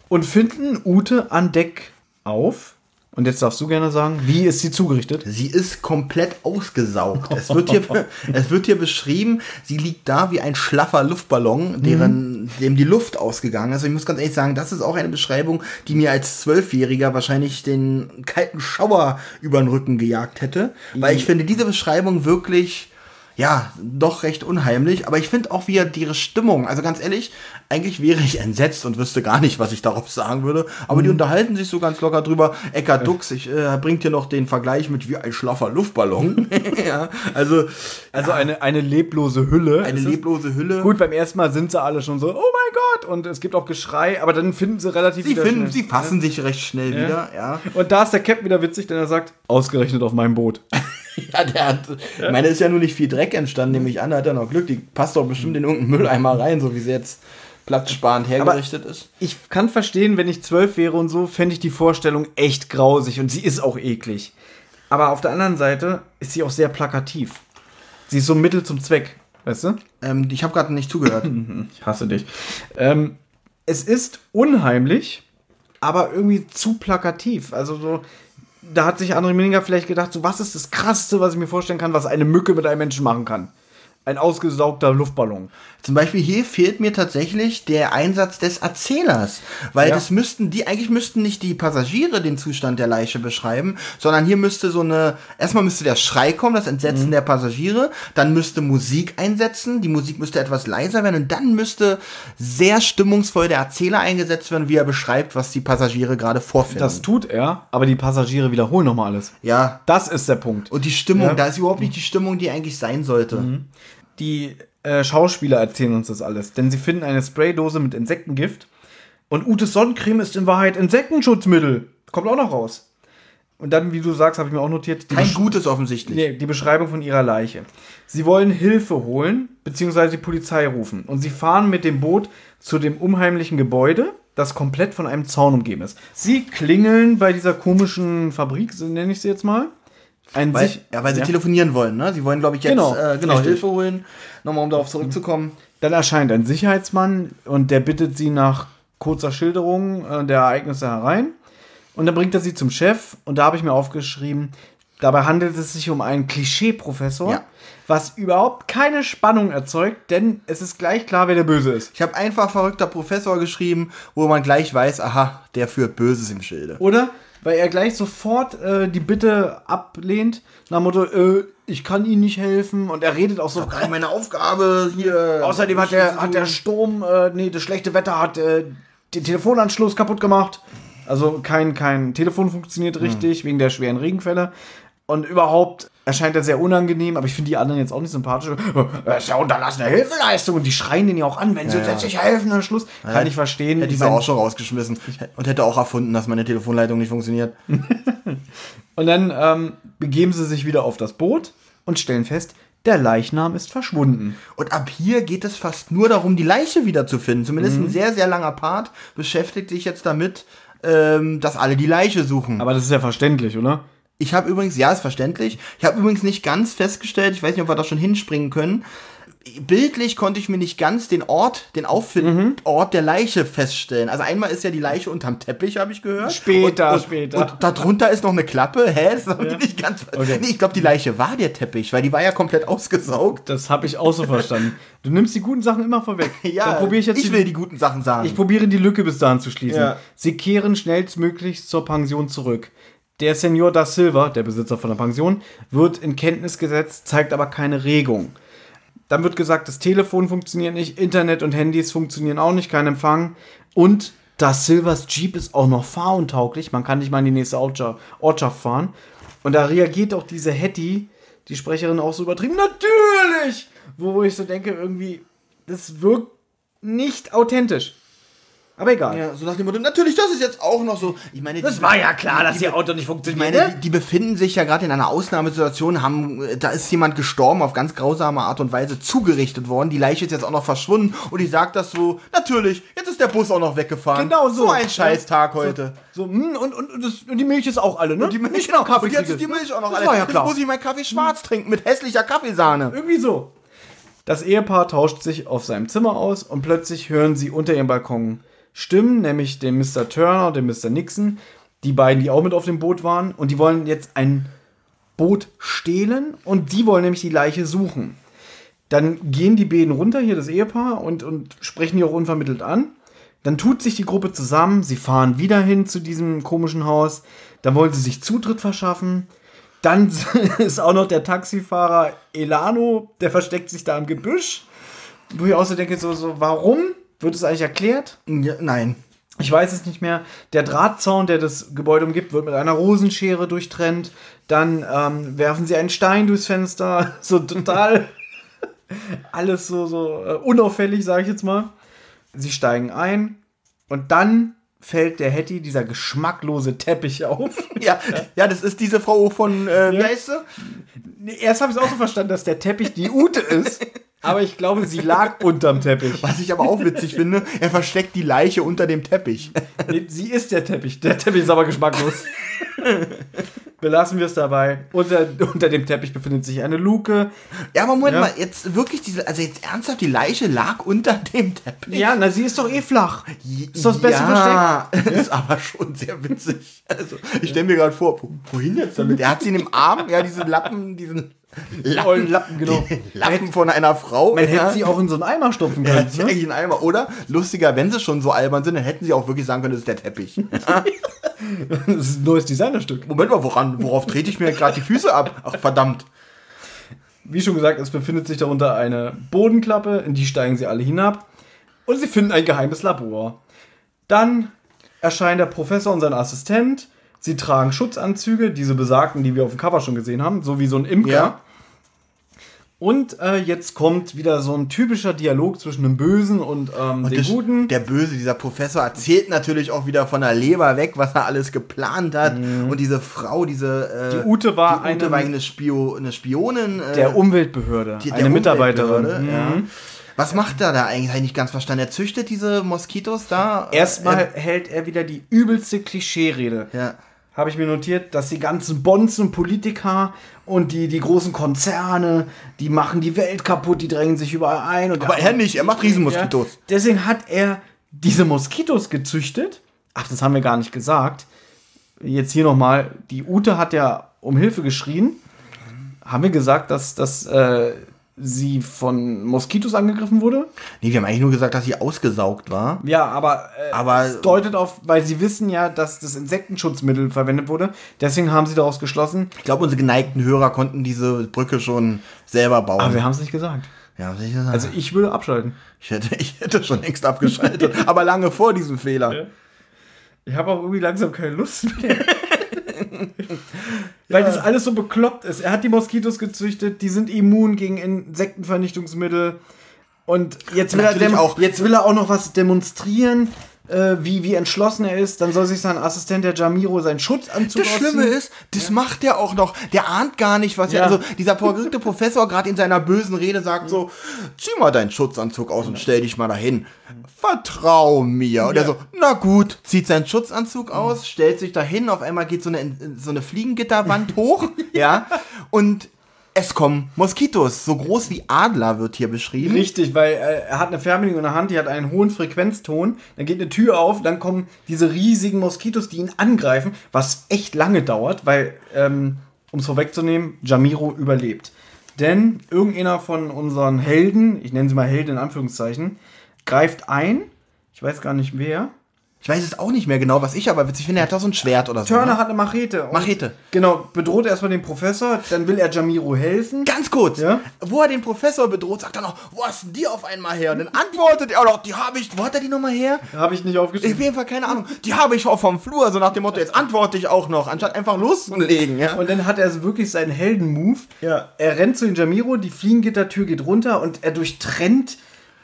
S2: und finden Ute an Deck auf. Und jetzt darfst du gerne sagen, wie ist sie zugerichtet?
S3: Sie ist komplett ausgesaugt. Es wird, hier, es wird hier beschrieben, sie liegt da wie ein schlaffer Luftballon, deren, dem die Luft ausgegangen ist. Und ich muss ganz ehrlich sagen, das ist auch eine Beschreibung, die mir als Zwölfjähriger wahrscheinlich den kalten Schauer über den Rücken gejagt hätte. Weil ich finde diese Beschreibung wirklich, ja, doch recht unheimlich. Aber ich finde auch wieder ihre Stimmung. Also ganz ehrlich, eigentlich wäre ich entsetzt und wüsste gar nicht, was ich darauf sagen würde. Aber die unterhalten sich so ganz locker drüber. Eckart Dux, ich äh, bringt hier noch den Vergleich mit wie ein schlaffer Luftballon. ja, also
S2: Also eine, eine leblose Hülle.
S3: eine
S2: es.
S3: leblose Hülle.
S2: Gut, beim ersten Mal sind sie alle schon so, oh mein Gott, und es gibt auch Geschrei, aber dann finden sie relativ
S3: sie finden,
S2: schnell-
S3: sie fassen sich recht schnell wieder, ja.
S2: Und da ist der Captain wieder witzig, denn er sagt, ausgerechnet auf meinem Boot.
S3: Ja, der hat, ich meine, ist ja nur nicht viel Dreck entstanden, nehme ich an, da hat er noch Glück. Die passt doch bestimmt in irgendeinen Mülleimer rein, so wie sie jetzt platzsparend hergerichtet ist.
S2: Ich kann verstehen, wenn ich zwölf wäre und so, fände ich die Vorstellung echt grausig und sie ist auch eklig. Aber auf der anderen Seite ist sie auch sehr plakativ. Sie ist so ein Mittel zum Zweck, weißt du?
S3: Ähm, ich habe gerade nicht zugehört.
S2: Ich hasse dich. Ähm, es ist unheimlich, aber irgendwie zu plakativ. Also so, da hat sich André Mininger vielleicht gedacht, so was ist das Krasseste, was ich mir vorstellen kann, was eine Mücke mit einem Menschen machen kann? Ein ausgesaugter Luftballon.
S3: Zum Beispiel hier fehlt mir tatsächlich der Einsatz des Erzählers, weil
S2: Ja.
S3: das müssten die eigentlich müssten nicht die Passagiere den Zustand der Leiche beschreiben, sondern hier müsste so eine erstmal müsste der Schrei kommen, das Entsetzen der Passagiere, dann müsste Musik einsetzen, die Musik müsste etwas leiser werden und dann müsste sehr stimmungsvoll der Erzähler eingesetzt werden, wie er beschreibt, was die Passagiere gerade vorfinden.
S2: Das tut er, aber die Passagiere wiederholen nochmal alles.
S3: ja.
S2: Das ist der Punkt.
S3: Und die Stimmung,
S2: Ja.
S3: da ist überhaupt nicht die Stimmung, die eigentlich sein sollte.
S2: Die äh, Schauspieler erzählen uns das alles, denn sie finden eine Spraydose mit Insektengift und Utes Sonnencreme ist in Wahrheit Insektenschutzmittel. Kommt auch noch raus. Und dann, wie du sagst, habe ich mir auch notiert, die,
S3: Kein
S2: Besch-
S3: gutes offensichtlich.
S2: nee, die Beschreibung von ihrer Leiche. Sie wollen Hilfe holen, beziehungsweise die Polizei rufen. Und sie fahren mit dem Boot zu dem unheimlichen Gebäude, das komplett von einem Zaun umgeben ist. Sie klingeln bei dieser komischen Fabrik, nenne ich sie jetzt mal. Ein
S3: Weil,
S2: sich-
S3: ja, weil sie
S2: Ja.
S3: telefonieren wollen, ne? Sie wollen, glaube ich, jetzt
S2: Genau,
S3: äh, genau. Hilfe holen. Nochmal, um darauf zurückzukommen.
S2: Dann erscheint ein Sicherheitsmann und der bittet sie nach kurzer Schilderung äh, der Ereignisse herein. Und dann bringt er sie zum Chef und da habe ich mir aufgeschrieben, dabei handelt es sich um einen Klischee-Professor,
S3: Ja.
S2: was überhaupt keine Spannung erzeugt, denn es ist gleich klar, wer der Böse ist.
S3: Ich habe einfach verrückter Professor geschrieben, wo man gleich weiß, aha, der führt Böses im Schilde.
S2: Oder? Weil er gleich sofort äh, die Bitte ablehnt, nach dem Motto, äh, ich kann Ihnen nicht helfen. Und er redet auch so.
S3: Gar nicht meine Aufgabe hier.
S2: Außerdem hat der, hat der Sturm, äh, nee, das schlechte Wetter hat äh, den Telefonanschluss kaputt gemacht. Also kein, kein Telefon funktioniert richtig, wegen der schweren Regenfälle. Und überhaupt erscheint er sehr unangenehm, aber ich finde die anderen jetzt auch nicht sympathisch. Das ist ja unterlassene Hilfeleistung. Und die schreien den ja auch an, wenn sie uns jetzt nicht helfen, am Schluss. Kann ich verstehen.
S3: Hätte ich auch schon rausgeschmissen. Und hätte auch erfunden, dass meine Telefonleitung nicht funktioniert.
S2: Und dann ähm, begeben sie sich wieder auf das Boot und stellen fest, der Leichnam ist verschwunden.
S3: Und ab hier geht es fast nur darum, die Leiche wiederzufinden. Zumindest ein sehr, sehr langer Part beschäftigt sich jetzt damit, ähm, dass alle die Leiche suchen.
S2: Aber das ist ja verständlich, oder?
S3: Ich habe übrigens, ja, ist verständlich. Ich habe übrigens nicht ganz festgestellt, ich weiß nicht, ob wir da schon hinspringen können. Bildlich konnte ich mir nicht ganz den Ort, den Auffindort der Leiche feststellen. Also einmal ist ja die Leiche unterm Teppich, habe ich gehört.
S2: Später,
S3: und, und,
S2: später.
S3: Und darunter ist noch eine Klappe. Hä? Das habe ich nicht ganz. Nee, ich glaube, die Leiche war der Teppich, weil die war ja komplett ausgesaugt.
S2: Das habe ich auch so verstanden. Du nimmst die guten Sachen immer vorweg.
S3: Ja,
S2: Dann ich jetzt
S3: ich will die guten Sachen sagen.
S2: Ich probiere die Lücke bis dahin zu schließen.
S3: Ja.
S2: Sie kehren schnellstmöglichst zur Pension zurück. Der Senor da Silva, der Besitzer von der Pension, wird in Kenntnis gesetzt, zeigt aber keine Regung. Dann wird gesagt, das Telefon funktioniert nicht, Internet und Handys funktionieren auch nicht, kein Empfang. Und da Silvers Jeep ist auch noch fahruntauglich, man kann nicht mal in die nächste Ortschaft fahren. Und da reagiert auch diese Hetty, die Sprecherin, auch so übertrieben, natürlich! Wo ich so denke, irgendwie, das wirkt nicht authentisch. Aber egal.
S3: ja, so nach dem Motto, natürlich, das ist jetzt auch noch so. Ich meine,
S2: Das
S3: die-
S2: war ja klar, dass
S3: die-
S2: ihr Auto nicht
S3: Ich
S2: funktioniert.
S3: meine,
S2: ne?
S3: die, die befinden sich ja gerade in einer Ausnahmesituation, haben, äh, da ist jemand gestorben auf ganz grausame Art und Weise zugerichtet worden. Die Leiche ist jetzt auch noch verschwunden und ich sag das so, natürlich, jetzt ist der Bus auch noch weggefahren.
S2: Genau so.
S3: So ein Scheißtag heute.
S2: So, hm, und, und, und, das, und die Milch ist auch alle, ne?
S3: Und die Milch,
S2: noch Kaffee
S3: und jetzt ist die Milch auch noch
S2: Das
S3: alle.
S2: war ja klar.
S3: Jetzt muss ich meinen Kaffee schwarz trinken mit hässlicher Kaffeesahne.
S2: Irgendwie so. Das Ehepaar tauscht sich auf seinem Zimmer aus und plötzlich hören sie unter ihrem Balkon Stimmen, nämlich den Mr. Turner, den Mr. Nixon, die beiden, die auch mit auf dem Boot waren, und die wollen jetzt ein Boot stehlen und die wollen nämlich die Leiche suchen. Dann gehen die beiden runter, hier das Ehepaar, und, und sprechen die auch unvermittelt an. Dann tut sich die Gruppe zusammen, sie fahren wieder hin zu diesem komischen Haus, dann wollen sie sich Zutritt verschaffen. Dann ist auch noch der Taxifahrer Elano, der versteckt sich da im Gebüsch. Wo ich auch so denke, so, so, warum? Wird es eigentlich erklärt?
S3: Ja, nein.
S2: Ich weiß es nicht mehr. Der Drahtzaun, der das Gebäude umgibt, wird mit einer Rosenschere durchtrennt. Dann ähm, werfen sie einen Stein durchs Fenster. So total alles so, so äh, unauffällig, sage ich jetzt mal. Sie steigen ein und dann fällt der Hetty dieser geschmacklose Teppich auf.
S3: Ja, ja, das ist diese Frau von, äh, wie heißt sie?
S2: Erst habe ich es auch so verstanden, dass der Teppich die Ute ist. Aber ich glaube, sie lag unterm Teppich.
S3: Was ich aber auch witzig finde, er versteckt die Leiche unter dem Teppich.
S2: Nee, sie ist der Teppich. Der Teppich ist aber geschmacklos. Belassen wir es dabei. Unter, unter dem Teppich befindet sich eine Luke.
S3: Ja, aber Moment
S2: Ja.
S3: mal, jetzt wirklich diese, also jetzt ernsthaft, die Leiche lag unter dem Teppich.
S2: Ja, na, sie ist doch eh flach. Ist doch das beste
S3: ja, ist aber schon sehr witzig. Also, ich stelle mir gerade vor, wo- wohin jetzt damit? Er hat sie in dem Arm, ja, diese Lappen, diesen
S2: ollen Lappen, genau.
S3: Lappen von einer Frau.
S2: Man
S3: ja.
S2: hätte sie auch in so einen Eimer stopfen können. Ne?
S3: eigentlich ein Eimer. Oder, lustiger, wenn sie schon so albern sind, dann hätten sie auch wirklich sagen können, das ist der Teppich.
S2: Das ist ein neues Designerstück.
S3: Moment mal, woran, worauf trete ich mir gerade die Füße ab? Ach, verdammt.
S2: Wie schon gesagt, es befindet sich darunter eine Bodenklappe, in die steigen sie alle hinab. Und sie finden ein geheimes Labor. Dann erscheint der Professor und sein Assistent. Sie tragen Schutzanzüge, diese besagten, die wir auf dem Cover schon gesehen haben, so wie so ein Imker.
S3: Ja.
S2: Und äh, jetzt kommt wieder so ein typischer Dialog zwischen dem Bösen und, ähm, dem
S3: Das-
S2: Guten.
S3: Der Böse, dieser Professor, erzählt natürlich auch wieder von der Leber weg, was er alles geplant hat. Und diese Frau, diese. Äh,
S2: Mhm. Die Ute war
S3: die Ute
S2: eine-
S3: war eine, Spio, eine Spionin. Äh,
S2: der Umweltbehörde,
S3: die- der
S2: eine Mitarbeiterin. Mhm.
S3: Ja. Was macht er da eigentlich? Habe ich nicht ganz verstanden. Er züchtet diese Moskitos da.
S2: Erstmal hält er wieder die übelste Klischee-Rede.
S3: Ja.
S2: habe ich mir notiert, dass die ganzen Bonzen, Politiker und die, die großen Konzerne, die machen die Welt kaputt, die drängen sich überall ein. Und
S3: Aber er nicht, er macht Riesenmoskitos.
S2: Ja, deswegen hat er diese Moskitos gezüchtet. Ach, das haben wir gar nicht gesagt. Jetzt hier nochmal, die Ute hat ja um Hilfe geschrien. Haben wir gesagt, dass, dass äh, sie von Moskitos angegriffen wurde?
S3: Nee, wir haben eigentlich nur gesagt, dass sie ausgesaugt war.
S2: Ja, aber, äh,
S3: Aber-
S2: es deutet auf, weil sie wissen ja, dass das Insektenschutzmittel verwendet wurde. Deswegen haben sie daraus geschlossen.
S3: Ich glaube, unsere geneigten Hörer konnten diese Brücke schon selber bauen.
S2: Aber wir haben es nicht gesagt.
S3: ja, was ich sagen?
S2: Also ich würde abschalten.
S3: ich, hätte, ich hätte schon längst abgeschaltet, aber lange vor diesem Fehler.
S2: Ich habe auch irgendwie langsam keine Lust mehr. Weil das alles so bekloppt ist. Er hat die Moskitos gezüchtet, die sind immun gegen Insektenvernichtungsmittel. Und jetzt will, er
S3: Natürlich auch-
S2: jetzt will er auch noch was demonstrieren. Äh, wie, wie entschlossen er ist. Dann soll sich sein Assistent, der Jamiro, seinen Schutzanzug
S3: Das Schlimme
S2: ausziehen.
S3: ist, das macht er auch noch. Der ahnt gar nicht, was
S2: Ja.
S3: er. Also, dieser verrückte Professor gerade in seiner bösen Rede sagt so: Zieh mal deinen Schutzanzug aus und stell dich mal dahin. Vertrau mir. Und er so: Na gut, zieht seinen Schutzanzug aus, stellt sich dahin. Auf einmal geht so eine, so eine Fliegengitterwand hoch. ja. Und es kommen Moskitos. So groß wie Adler wird hier beschrieben.
S2: Richtig, weil äh, er hat eine Fernbedienung in der Hand, die hat einen hohen Frequenzton. Dann geht eine Tür auf, dann kommen diese riesigen Moskitos, die ihn angreifen, was echt lange dauert, weil, ähm, um es vorwegzunehmen, Jamiro überlebt. Denn irgendeiner von unseren Helden, ich nenne sie mal Helden in Anführungszeichen, greift ein. Ich weiß gar nicht wer.
S3: Ich weiß es auch nicht mehr genau, was ich aber witzig finde. Er hat doch so ein Schwert oder so.
S2: Turner
S3: ne?
S2: hat eine Machete. Und
S3: Machete.
S2: Genau, bedroht erstmal den Professor, dann will er Jamiro helfen.
S3: Ganz kurz,
S2: Ja?
S3: wo er den Professor bedroht, sagt er noch, wo hast denn die auf einmal her? Und dann antwortet er auch noch, die habe ich, wo hat er die nochmal her?
S2: Habe ich nicht
S3: Ich
S2: aufgeschrieben.
S3: auf jeden Fall keine Ahnung. Die habe ich auch vom Flur, so nach dem Motto, jetzt antworte ich auch noch, anstatt einfach loszulegen, ja.
S2: Und dann hat er so wirklich seinen Helden-Move.
S3: Ja.
S2: Er rennt zu den Jamiro, die Fliegengittertür geht runter und er durchtrennt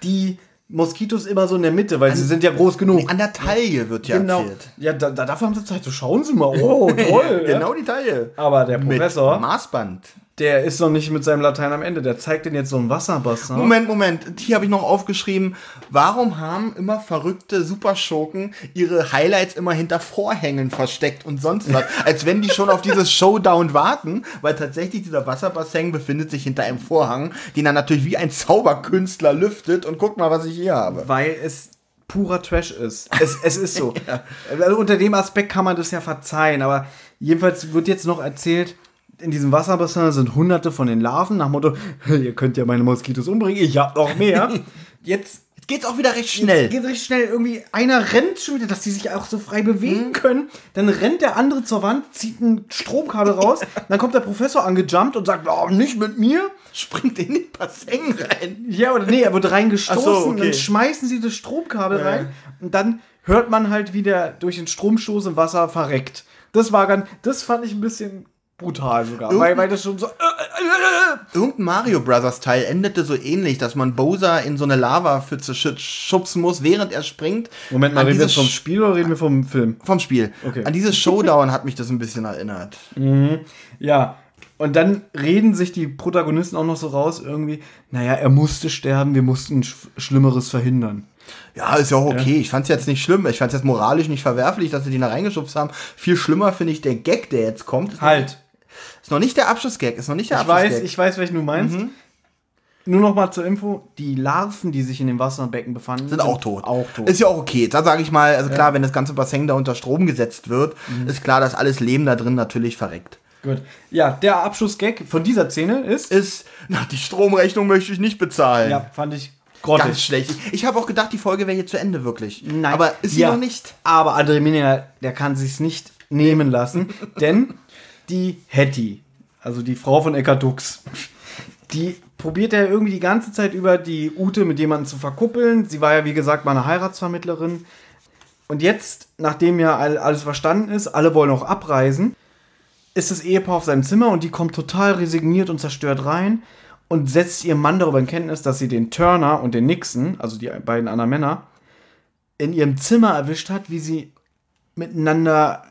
S2: die Moskitos immer so in der Mitte, weil sie sind ja groß genug.
S3: An der Taille wird ja
S2: genau.
S3: erzählt.
S2: Ja, da, da, dafür haben sie Zeit. So schauen Sie mal. Oh, toll. ja.
S3: Genau die Taille.
S2: Aber der
S3: Mit
S2: Professor,
S3: Maßband.
S2: Der ist noch nicht mit seinem Latein am Ende. Der zeigt den jetzt so ein Wasserbassin.
S3: Moment, Moment. Hier habe ich noch aufgeschrieben, warum haben immer verrückte Superschurken ihre Highlights immer hinter Vorhängen versteckt und sonst was? Als wenn die schon auf dieses Showdown warten, weil tatsächlich dieser Wasserbassin befindet sich hinter einem Vorhang, den er natürlich wie ein Zauberkünstler lüftet und guck mal, was ich hier habe.
S2: Weil es purer Trash ist. Es, es ist so. also unter dem Aspekt kann man das ja verzeihen, aber jedenfalls wird jetzt noch erzählt, in diesem Wasserbassin sind hunderte von den Larven, nach Motto, ihr könnt ja meine Moskitos umbringen, ich hab noch mehr. Jetzt
S3: Jetzt geht's auch wieder recht schnell.
S2: geht recht schnell irgendwie, einer rennt schon wieder, dass die sich auch so frei bewegen können. Dann rennt der andere zur Wand, zieht ein Stromkabel raus, dann kommt der Professor angejumpt und sagt, oh, nicht mit mir.
S3: Springt in den Bassin rein.
S2: Ja, oder nee, er wird reingestoßen,
S3: so, okay.
S2: dann schmeißen sie das Stromkabel rein und dann hört man halt, wie der durch den Stromstoß im Wasser verreckt. Das war ganz, das fand ich ein bisschen brutal sogar, weil, weil das schon so. Äh,
S3: Irgendein Mario Brothers Teil endete so ähnlich, dass man Bowser in so eine Lavapfütze sch- schubsen muss, während er springt.
S2: Moment mal,
S3: An
S2: reden wir vom Spiel oder reden wir vom Film?
S3: Vom Spiel.
S2: Okay.
S3: An dieses Showdown hat mich das ein bisschen erinnert.
S2: Ja. Und dann reden sich die Protagonisten auch noch so raus, irgendwie, naja, er musste sterben, wir mussten Sch Schlimmeres verhindern.
S3: Ja, ist ja auch okay. Ich fand's jetzt nicht schlimm. Ich fand's jetzt moralisch nicht verwerflich, dass sie den da reingeschubst haben. Viel schlimmer finde ich der Gag, der jetzt kommt.
S2: Halt.
S3: Ist noch nicht der Abschlussgag. Ist noch nicht der
S2: Ich weiß,
S3: Abschlussgag.
S2: ich weiß, welchen du meinst. Nur noch mal zur Info, die Larven, die sich in dem Wasserbecken befanden,
S3: sind auch tot.
S2: Auch tot.
S3: Ist ja auch okay. Da sage ich mal, also klar, wenn das ganze Bassin da unter Strom gesetzt wird,
S2: Mhm.
S3: ist klar, dass alles Leben da drin natürlich verreckt.
S2: Gut. Ja, der Abschlussgag von dieser Szene ist.
S3: Ist, na, die Stromrechnung möchte ich nicht bezahlen.
S2: ja, fand ich
S3: Ganz
S2: grottig.
S3: schlecht. Ich- Ich habe auch gedacht, die Folge wäre hier zu Ende, wirklich.
S2: Nein.
S3: Aber ist sie
S2: Ja.
S3: noch nicht?
S2: Aber André Mininger, der kann sich's nicht nehmen lassen, denn die Hetty, also die Frau von Eckart Dux, die probiert ja irgendwie die ganze Zeit über die Ute mit jemandem zu verkuppeln. Sie war ja, wie gesagt, mal eine Heiratsvermittlerin. Und jetzt, nachdem ja all- alles verstanden ist, alle wollen auch abreisen, ist das Ehepaar auf seinem Zimmer und die kommt total resigniert und zerstört rein und setzt ihrem Mann darüber in Kenntnis, dass sie den Turner und den Nixon, also die beiden anderen Männer, in ihrem Zimmer erwischt hat, wie sie miteinander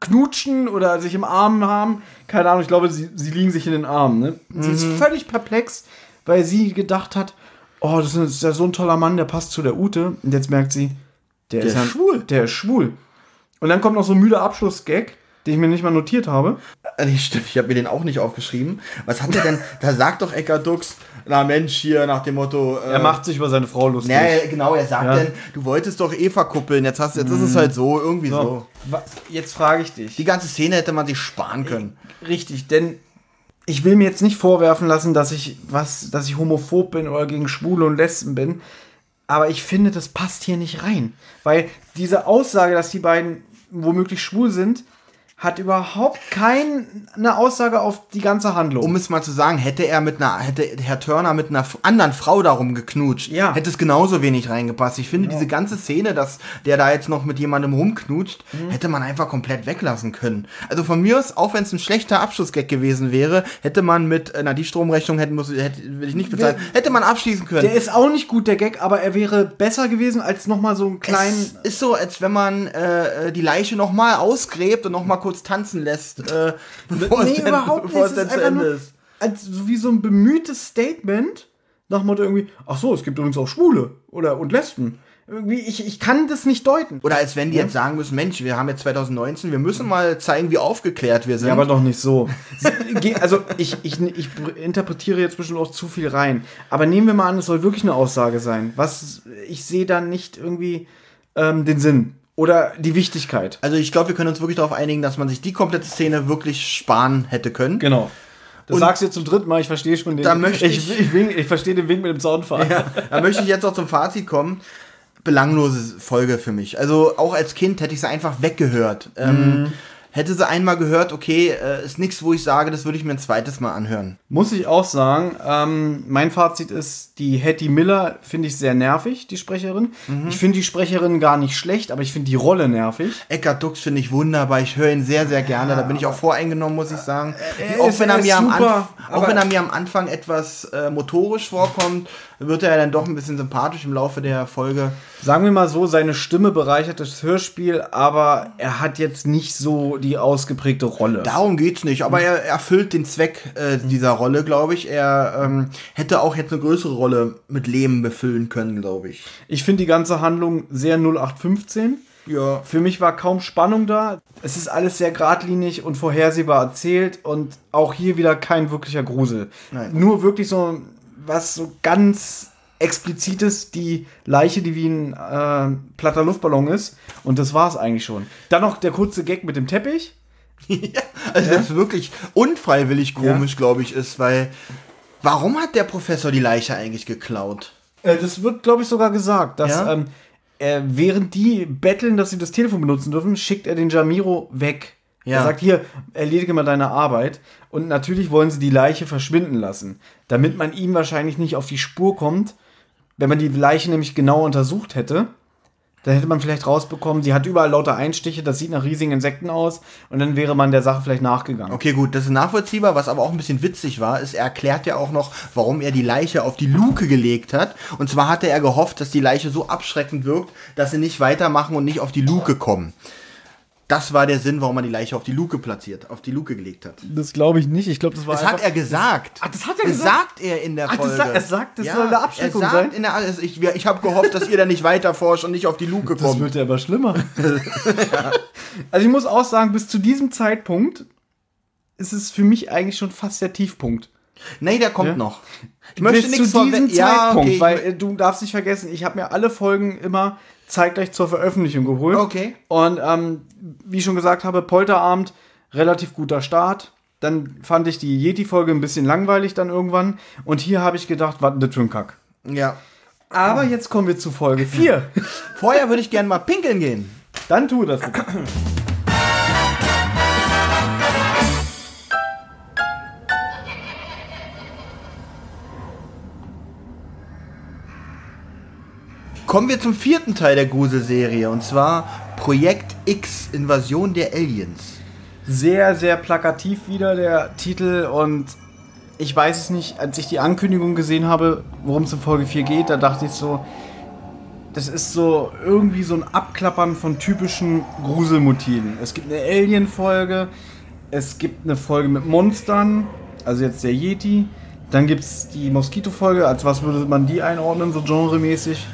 S2: knutschen oder sich im Arm haben. Keine Ahnung, ich glaube, sie, sie liegen sich in den Armen. Ne? Sie ist völlig perplex, weil sie gedacht hat, oh, das ist ja so ein toller Mann, der passt zu der Ute. Und jetzt merkt sie, der, ist,
S3: ist
S2: ja,
S3: schwul.
S2: Der ist schwul. Und dann kommt noch so ein müder Abschlussgag, den ich mir nicht mal notiert habe.
S3: Äh, stimmt, ich habe mir den auch nicht aufgeschrieben. Was hat er denn? da sagt doch Eckart Dux, na Mensch, hier nach dem Motto. Äh,
S2: Er macht sich über seine Frau lustig.
S3: Ja, genau, er sagt
S2: Ja.
S3: dann, du wolltest doch eh verkuppeln, jetzt, hast, jetzt ist es halt so, irgendwie so.
S2: so. Jetzt frage ich dich.
S3: Die ganze Szene hätte man sich sparen können.
S2: Richtig, denn ich will mir jetzt nicht vorwerfen lassen, dass ich was, dass ich homophob bin oder gegen Schwule und Lesben bin. Aber ich finde, das passt hier nicht rein. Weil diese Aussage, dass die beiden womöglich schwul sind, hat überhaupt keine Aussage auf die ganze Handlung.
S3: Um es mal zu sagen, hätte er mit einer, hätte Herr Turner mit einer anderen Frau darum geknutscht,
S2: Ja.
S3: hätte es genauso wenig reingepasst. Ich finde, diese ganze Szene, dass der da jetzt noch mit jemandem rumknutscht,
S2: Mhm.
S3: hätte man einfach komplett weglassen können. Also von mir aus, auch wenn es ein schlechter Abschlussgag gewesen wäre, hätte man mit, äh, na, die Stromrechnung hätten muss, hätte, will ich nicht bezahlen, hätte man abschließen können.
S2: der ist auch nicht gut, der Gag, aber er wäre besser gewesen als nochmal so einen kleinen.
S3: Es ist so, als wenn man äh, äh, die Leiche noch mal ausgräbt und noch mal kurz tanzen lässt, äh, bevor
S2: nee,
S3: es denn,
S2: überhaupt nicht.
S3: bevor es
S2: Es ist
S3: zu Ende
S2: nur
S3: ist.
S2: als so wie so ein bemühtes Statement nach Motto irgendwie, ach so, es gibt übrigens auch Schwule oder und Lesben. Irgendwie, ich, ich kann das nicht deuten.
S3: Oder als wenn die jetzt sagen müssen, Mensch, wir haben jetzt 2019, wir müssen mal zeigen, wie aufgeklärt wir sind.
S2: Ja, aber doch nicht so. Also ich, ich, ich interpretiere jetzt bestimmt auch zu viel rein. Aber nehmen wir mal an, es soll wirklich eine Aussage sein. Was ich sehe da nicht irgendwie ähm, den Sinn oder die Wichtigkeit.
S3: also ich glaube, wir können uns wirklich darauf einigen, dass man sich die komplette Szene wirklich sparen hätte können.
S2: Genau. Das
S3: Und-
S2: sagst du jetzt zum dritten Mal, ich verstehe schon den.
S3: Da möchte
S2: ich, ich, wink- ich verstehe den Wink mit dem Zaunfall.
S3: Ja, da möchte ich jetzt auch zum Fazit kommen. Belanglose Folge für mich. Also auch als Kind hätte ich sie einfach weggehört. Ähm, hätte sie einmal gehört, okay, äh, ist nichts, wo ich sage, das würde ich mir ein zweites Mal anhören.
S2: Muss ich auch sagen, ähm, mein Fazit ist, die Hattie Miller finde ich sehr nervig, die Sprecherin. Ich finde die Sprecherin gar nicht schlecht, aber ich finde die Rolle nervig.
S3: Eckart Dux finde ich wunderbar. Ich höre ihn sehr, sehr gerne. Da bin ich auch voreingenommen, muss ich sagen.
S2: er
S3: auch,
S2: ist-
S3: wenn er mir am
S2: super,
S3: Anf- auch wenn er mir am Anfang etwas äh, motorisch vorkommt, wird er dann doch ein bisschen sympathisch im Laufe der Folge.
S2: Sagen wir mal so, seine Stimme bereichert das Hörspiel, aber er hat jetzt nicht so die ausgeprägte Rolle.
S3: Darum geht's nicht, aber er erfüllt den Zweck äh, dieser Rolle, glaube ich. Er ähm, hätte auch jetzt eine größere Rolle mit Leben befüllen können, glaube ich.
S2: Ich finde die ganze Handlung sehr 0815.
S3: Ja.
S2: Für mich war kaum Spannung da. Es ist alles sehr geradlinig und vorhersehbar erzählt und auch hier wieder kein wirklicher Grusel.
S3: Nein.
S2: Nur wirklich so was so ganz explizites, die Leiche, die wie ein äh, platter Luftballon ist. Und das war es eigentlich schon. Dann noch der kurze Gag mit dem Teppich.
S3: ja. Also das wirklich unfreiwillig komisch, glaube ich, ist, weil warum hat der Professor die Leiche eigentlich geklaut?
S2: Äh, das wird, glaube ich, sogar gesagt, dass
S3: Ja?
S2: ähm, äh, während die betteln, dass sie das Telefon benutzen dürfen, schickt er den Jamiro weg.
S3: Ja.
S2: Er sagt, hier, erledige mal deine Arbeit. Und natürlich wollen sie die Leiche verschwinden lassen, damit man ihm wahrscheinlich nicht auf die Spur kommt. Wenn man die Leiche nämlich genau untersucht hätte, dann hätte man vielleicht rausbekommen, sie hat überall lauter Einstiche, das sieht nach riesigen Insekten aus und dann wäre man der Sache vielleicht nachgegangen.
S3: Okay, gut, das ist nachvollziehbar. Was aber auch ein bisschen witzig war, ist, er erklärt ja auch noch, warum er die Leiche auf die Luke gelegt hat. Und zwar hatte er gehofft, dass die Leiche so abschreckend wirkt, dass sie nicht weitermachen und nicht auf die Luke kommen. Das war der Sinn, warum er die Leiche auf die Luke platziert, auf die Luke gelegt hat.
S2: Das glaube ich nicht. Ich glaube, das war
S3: Das hat er gesagt.
S2: Ach, das hat er
S3: das
S2: gesagt?
S3: sagt er in der
S2: Ach, das
S3: Folge.
S2: sagt- er sagt, das soll eine Abschreckung
S3: er sagt
S2: sein?
S3: In der, also ich ich habe gehofft, dass ihr da nicht weiter forscht und nicht auf die Luke
S2: Das
S3: kommt.
S2: wird ja aber schlimmer. Also ich muss auch sagen, bis zu diesem Zeitpunkt ist es für mich eigentlich schon fast der Tiefpunkt.
S3: Nee, der kommt
S2: Ja?
S3: noch. Ich möchte
S2: bis
S3: nichts
S2: zu diesem
S3: vorwe- Ja,
S2: Zeitpunkt,
S3: okay,
S2: weil äh, du darfst nicht vergessen, ich habe mir alle Folgen immer zeitgleich zur Veröffentlichung geholt.
S3: Okay.
S2: Und ähm, wie ich schon gesagt habe, Polterabend, relativ guter Start. Dann fand ich die Yeti-Folge ein bisschen langweilig dann irgendwann. Und hier habe ich gedacht, was denn das für ein Kack.
S3: Ja.
S2: Aber jetzt kommen wir zu Folge 4.
S3: Vorher würde ich gerne mal pinkeln gehen.
S2: Dann tu das
S3: Kommen wir zum vierten Teil der Gruselserie und zwar Projekt X Invasion der Aliens.
S2: sehr, sehr plakativ wieder der Titel und ich weiß es nicht, als ich die Ankündigung gesehen habe, worum es in Folge 4 geht, da dachte ich so, das ist so irgendwie so ein Abklappern von typischen Gruselmotiven. Es gibt eine Alien-Folge, es gibt eine Folge mit Monstern, also jetzt der Yeti, dann gibt es die Moskito-Folge, als was würde man die einordnen, so genremäßig?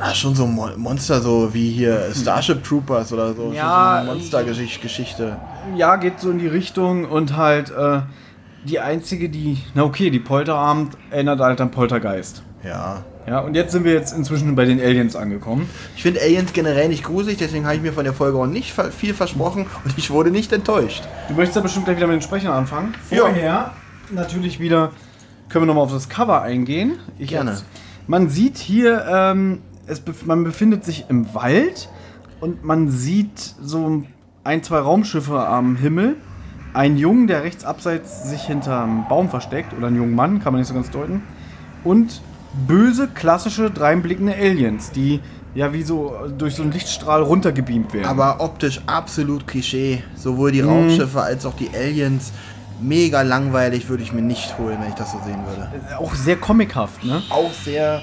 S3: Ah, schon so Mon Monster, so wie hier Starship Troopers oder so.
S2: Ja,
S3: so Monstergeschichte.
S2: ja, geht so in die Richtung und halt äh, die einzige, die, na okay, die Polterabend erinnert halt an Poltergeist.
S3: Ja.
S2: Ja, und jetzt sind wir jetzt inzwischen bei den Aliens angekommen.
S3: Ich finde Aliens generell nicht gruselig, deswegen habe ich mir von der Folge auch nicht viel versprochen und ich wurde nicht enttäuscht.
S2: Du möchtest ja bestimmt gleich wieder mit den Sprechern anfangen.
S3: Ja.
S2: Vorher natürlich wieder, können wir nochmal auf das Cover eingehen. Ich
S3: Gerne.
S2: Jetzt, man sieht hier, ähm, es man befindet sich im Wald und man sieht so ein, zwei Raumschiffe am Himmel, ein Jungen, der rechts abseits sich hinterm Baum versteckt, oder ein junger Mann, kann man nicht so ganz deuten, und böse, klassische, dreinblickende Aliens, die ja wie so durch so einen Lichtstrahl runtergebeamt werden.
S3: Aber optisch absolut Klischee. Sowohl
S2: Mhm.
S3: die Raumschiffe als auch die Aliens. Mega langweilig würde ich mir nicht holen, wenn ich das so sehen würde.
S2: auch sehr comichaft, ne?
S3: Auch sehr.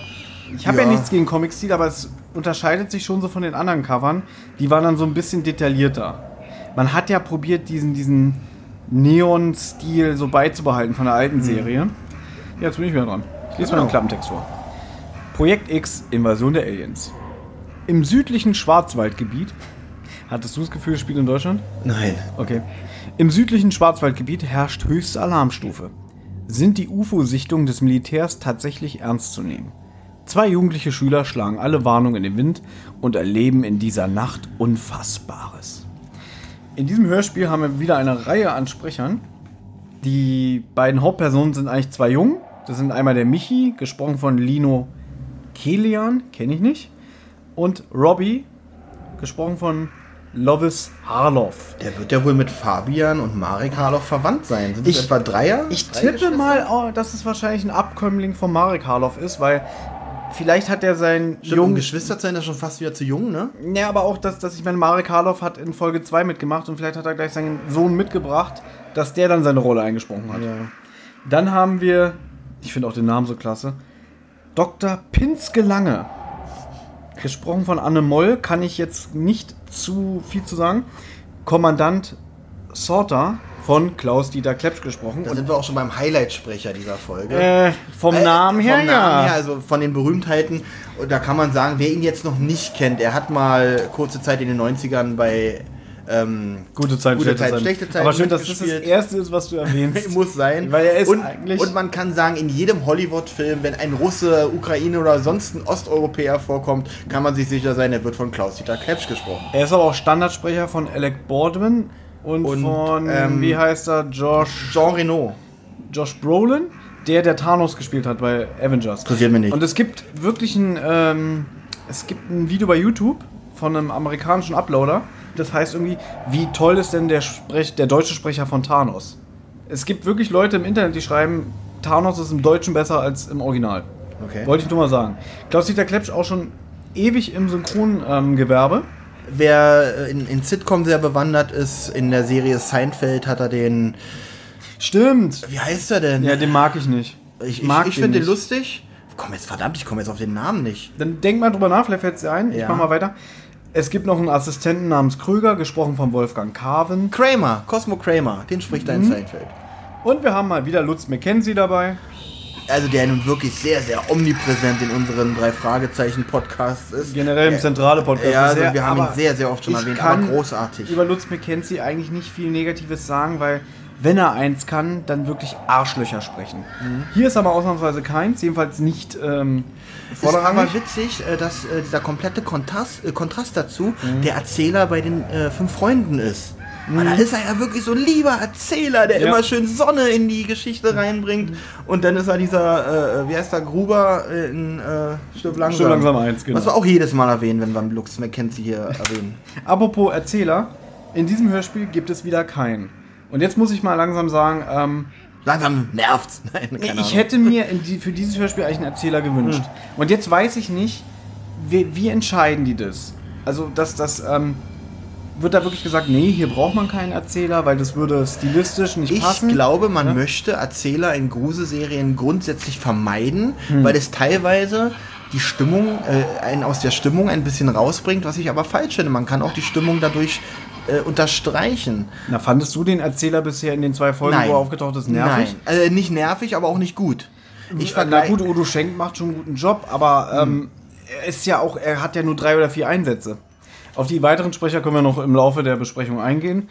S2: Ich habe ja. nichts gegen Comic-Stil, aber es unterscheidet sich schon so von den anderen Covern. Die waren dann so ein bisschen detaillierter. Man hat ja probiert, diesen, diesen Neon-Stil so beizubehalten von der alten Serie. Ja, jetzt bin ich wieder dran. Ich lese mal
S3: Genau.
S2: den Klappentext vor. Projekt X, Invasion der Aliens. Im südlichen Schwarzwaldgebiet. Hattest du das Gefühl, es spielt in Deutschland?
S3: Nein.
S2: Okay. Im südlichen Schwarzwaldgebiet herrscht höchste Alarmstufe. Sind die UFO-Sichtungen des Militärs tatsächlich ernst zu nehmen? Zwei jugendliche Schüler schlagen alle Warnungen in den Wind und erleben in dieser Nacht Unfassbares. In diesem Hörspiel haben wir wieder eine Reihe an Sprechern. Die beiden Hauptpersonen sind eigentlich zwei Jungen. Das sind einmal der Michi, gesprochen von Lino Kelian, kenne ich nicht. Und Robbie, gesprochen von Lovis Harloff.
S3: Der wird ja wohl mit Fabian und Marek Harloff verwandt sein. Sind das
S2: Ich-
S3: etwa Dreier?
S2: Ich tippe mal, oh, dass es wahrscheinlich ein Abkömmling von Marek Harloff ist, weil vielleicht hat er seinen
S3: Stimmt,
S2: jungen.
S3: Geschwister sein, ist schon fast wieder zu jung, ne?
S2: Ja, aber auch, dass, dass ich meine, Marek Harloff hat in Folge 2 mitgemacht und vielleicht hat er gleich seinen Sohn mitgebracht, dass der dann seine Rolle eingesprochen hat. Dann haben wir, ich finde auch den Namen so klasse, Dr. Pinske Lange. Gesprochen von Anne Moll, kann ich jetzt nicht zu viel zu sagen. Kommandant Sorter von Klaus-Dieter Klepsch gesprochen.
S3: Da sind wir auch schon beim Highlight-Sprecher dieser Folge.
S2: Äh, vom
S3: Äh,
S2: Namen her,
S3: vom
S2: ja.
S3: Namen her, also von den Berühmtheiten. Und da kann man sagen, wer ihn jetzt noch nicht kennt, er hat mal kurze Zeit in den 90ern bei ähm,
S2: Gute Zeit,
S3: Gute
S2: schlechte
S3: Zeit, schlechte Zeit
S2: Aber schön, dass das das. Erste ist, was du erwähnst.
S3: muss sein.
S2: Weil er ist
S3: und,
S2: eigentlich-
S3: und man kann sagen, in jedem Hollywood-Film, wenn ein Russe, Ukraine oder sonst ein Osteuropäer vorkommt, kann man sich sicher sein, er wird von Klaus-Dieter Klepsch gesprochen.
S2: Er ist aber auch Standardsprecher von Alec Baldwin und,
S3: Und,
S2: von,
S3: ähm,
S2: wie heißt er, Josh,
S3: Jean Reno.
S2: Josh Brolin, der der Thanos gespielt hat bei Avengers.
S3: Interessiert mich nicht.
S2: Und es gibt wirklich ein, ähm, es gibt ein Video bei YouTube von einem amerikanischen Uploader. Das heißt irgendwie, wie toll ist denn der, Sprech, der deutsche Sprecher von Thanos? Es gibt wirklich Leute im Internet, die schreiben, Thanos ist im Deutschen besser als im Original.
S3: Okay.
S2: Wollte ich nur mal sagen. Klaus-Dieter Klepsch auch schon ewig im Synchrongewerbe.
S3: Wer äh, in, in Sitcom sehr bewandert ist, in der Serie Seinfeld hat er den.
S2: Stimmt.
S3: Wie heißt er denn?
S2: Ja, den mag ich nicht.
S3: ich ich,
S2: mag
S3: ich finde den lustig. Komm jetzt, verdammt, ich komme jetzt auf den Namen nicht.
S2: Dann denk mal drüber nach, vielleicht fällt es dir ein. Ich
S3: Ja.
S2: mach mal weiter. Es gibt noch einen Assistenten namens Krüger, gesprochen von Wolfgang Carven.
S3: Kramer, Cosmo Kramer, den spricht
S2: Mhm.
S3: er in Seinfeld.
S2: Und wir haben mal wieder Lutz McKenzie dabei.
S3: Also der nun wirklich sehr, sehr omnipräsent in unseren drei Fragezeichen Podcasts ist.
S2: Generell im zentrale Podcast.
S3: Ja, also wir haben ihn sehr, sehr oft schon erwähnt, aber großartig.
S2: über Lutz McKenzie eigentlich nicht viel Negatives sagen, weil wenn er eins kann, dann wirklich Arschlöcher sprechen.
S3: Mhm.
S2: Hier ist aber ausnahmsweise keins, jedenfalls nicht ähm,
S3: ist aber witzig, äh, dass äh, dieser komplette Kontrast, äh, Kontrast dazu
S2: Mhm.
S3: der Erzähler bei den äh, fünf Freunden ist. Und da ist er ja wirklich so ein lieber Erzähler, der
S2: Ja.
S3: immer schön Sonne in die Geschichte reinbringt. Und dann ist er dieser, äh, wie heißt der, Gruber äh, in äh, Stirb langsam.
S2: Stirb langsam eins, genau.
S3: Was wir auch jedes Mal erwähnen, wenn wir Lux McKenzie hier erwähnen.
S2: Apropos Erzähler, in diesem Hörspiel gibt es wieder keinen. Und jetzt muss ich mal langsam sagen, ähm,
S3: Langsam nervt's. Nein,
S2: ich
S3: Ahnung.
S2: hätte mir die, für dieses Hörspiel eigentlich einen Erzähler gewünscht. Und jetzt weiß ich nicht, wie, wie entscheiden die das? Also, dass das, ähm, wird da wirklich gesagt, nee, hier braucht man keinen Erzähler, weil das würde stilistisch nicht
S3: Ich
S2: passen?
S3: glaube, man
S2: Ja?
S3: möchte Erzähler in Gruselserien grundsätzlich vermeiden,
S2: Hm.
S3: weil es teilweise die Stimmung, äh, einen aus der Stimmung ein bisschen rausbringt, was ich aber falsch finde. Man kann auch die Stimmung dadurch äh, unterstreichen.
S2: Na, fandest du den Erzähler bisher in den zwei Folgen, wo er aufgetaucht ist, nervig?
S3: Nein, äh, nicht nervig, aber auch nicht gut. Ich
S2: Na
S3: vergleiche
S2: gut, Udo Schenk macht schon einen guten Job, aber ähm, er ist ja auch, er hat ja nur drei oder vier Einsätze. Auf die weiteren Sprecher können wir noch im Laufe der Besprechung eingehen.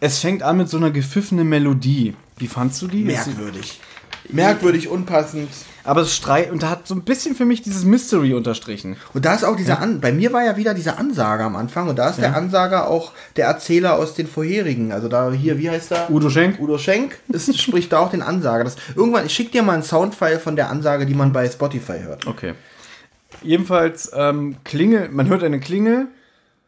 S2: Es fängt an mit so einer gepfiffenen Melodie. Wie fandst du die?
S3: Merkwürdig. Merkwürdig, unpassend.
S2: Aber es streit und da hat so ein bisschen für mich dieses Mystery unterstrichen.
S3: Und da ist auch dieser An bei mir war ja wieder dieser Ansager am Anfang und da ist der Ansager auch der Erzähler aus den vorherigen. Also da hier, wie heißt er?
S2: Udo Schenk?
S3: Udo Schenk ist, spricht da auch den Ansager. Das, irgendwann, ich schick dir mal einen Soundfile von der Ansage, die man bei Spotify hört.
S2: Okay. Jedenfalls ähm, Klingel, man hört eine Klingel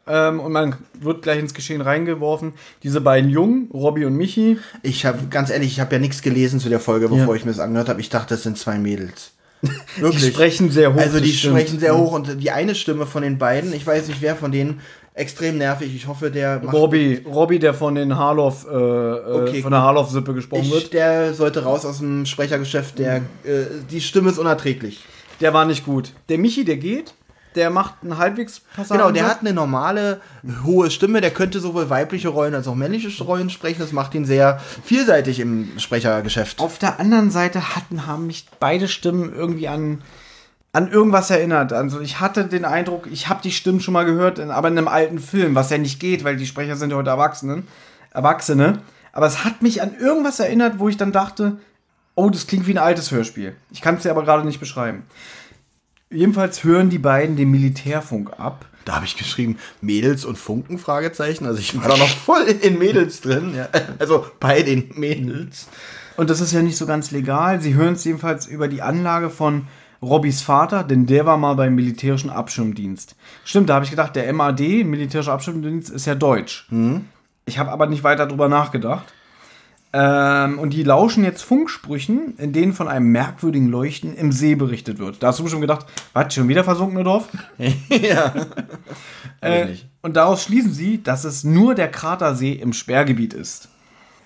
S2: ähm, und man wird gleich ins Geschehen reingeworfen. Diese beiden Jungen, Robby und Michi,
S3: Ich habe ganz ehrlich, ich habe ja nichts gelesen zu der Folge, bevor
S2: Ja.
S3: ich mir das angehört habe. Ich dachte, das sind zwei Mädels.
S2: die sprechen sehr hoch.
S3: Also die sprechen sehr hoch und die eine Stimme von den beiden, ich weiß nicht wer von denen, extrem nervig. Ich hoffe, der macht
S2: Robby, Robby, der von den Harloff, äh,
S3: Okay.
S2: äh, von der Harloff-Sippe gesprochen
S3: ich,
S2: wird,
S3: der sollte raus aus dem Sprechergeschäft. Der, äh, die Stimme ist unerträglich.
S2: der war nicht gut. Der Michi, der geht, der macht einen halbwegs passanten
S3: Genau, der hat eine normale, hohe Stimme. Der könnte sowohl weibliche Rollen als auch männliche Rollen sprechen. Das macht ihn sehr vielseitig im Sprechergeschäft.
S2: Auf der anderen Seite hatten, haben mich beide Stimmen irgendwie an, an irgendwas erinnert. Also ich hatte den Eindruck, ich habe die Stimmen schon mal gehört, aber in einem alten Film, was ja nicht geht, weil die Sprecher sind ja heute Erwachsene. Erwachsene. Aber es hat mich an irgendwas erinnert, wo ich dann dachte, oh, das klingt wie ein altes Hörspiel. Ich kann es dir aber gerade nicht beschreiben. Jedenfalls hören die beiden den Militärfunk ab.
S3: Da habe ich geschrieben, Mädels und Funken, Fragezeichen. Also ich war da noch voll in Mädels drin. Ja. Also bei den Mädels.
S2: Und das ist ja nicht so ganz legal. Sie hören es jedenfalls über die Anlage von Robbys Vater, denn der war mal beim militärischen Abschirmdienst. Stimmt, da habe ich gedacht, der MAD, militärischer Abschirmdienst, ist ja deutsch. Ich habe aber nicht weiter drüber nachgedacht. Ähm, und die lauschen jetzt Funksprüchen, in denen von einem merkwürdigen Leuchten im See berichtet wird. Da hast du schon gedacht, was, schon wieder versunkene Dorf?
S3: ja.
S2: Äh, und daraus schließen sie, dass es nur der Kratersee im Sperrgebiet ist.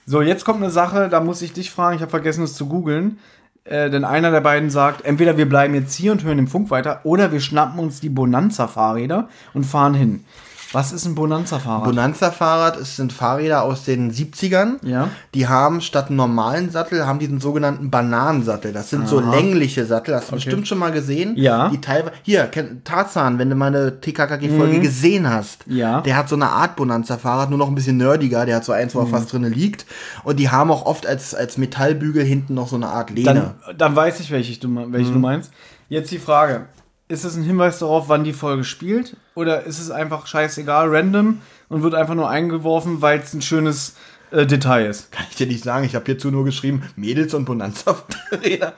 S2: So, jetzt kommt eine Sache, da muss ich dich fragen, ich habe vergessen es zu googeln. Äh, denn einer der beiden sagt, entweder wir bleiben jetzt hier und hören den Funk weiter, oder wir schnappen uns die Bonanza-Fahrräder und fahren hin. Was ist ein Bonanza-Fahrrad?
S3: Bonanza-Fahrrad, sind Fahrräder aus den 70ern.
S2: Ja.
S3: Die haben statt einem normalen Sattel, haben diesen sogenannten Bananensattel. Das sind so längliche Sattel. Hast du bestimmt schon mal gesehen?
S2: Ja.
S3: Die teilweise. Hier, Tarzan, wenn du mal eine TKKG-Folge gesehen hast.
S2: Mhm. Ja.
S3: Der hat so eine Art Bonanza-Fahrrad, nur noch ein bisschen nerdiger. Der hat so eins, wo er
S2: Mhm.
S3: fast drinne liegt. Und die haben auch oft als, als Metallbügel hinten noch so eine Art Lehne.
S2: Dann, dann weiß ich, welche, du, welche du meinst. Jetzt die Frage. Ist es ein Hinweis darauf, wann die Folge spielt? Oder ist es einfach scheißegal, random und wird einfach nur eingeworfen, weil es ein schönes äh, Detail ist?
S3: Kann ich dir nicht sagen. Ich habe hierzu nur geschrieben, Mädels und Bonanza-Räder.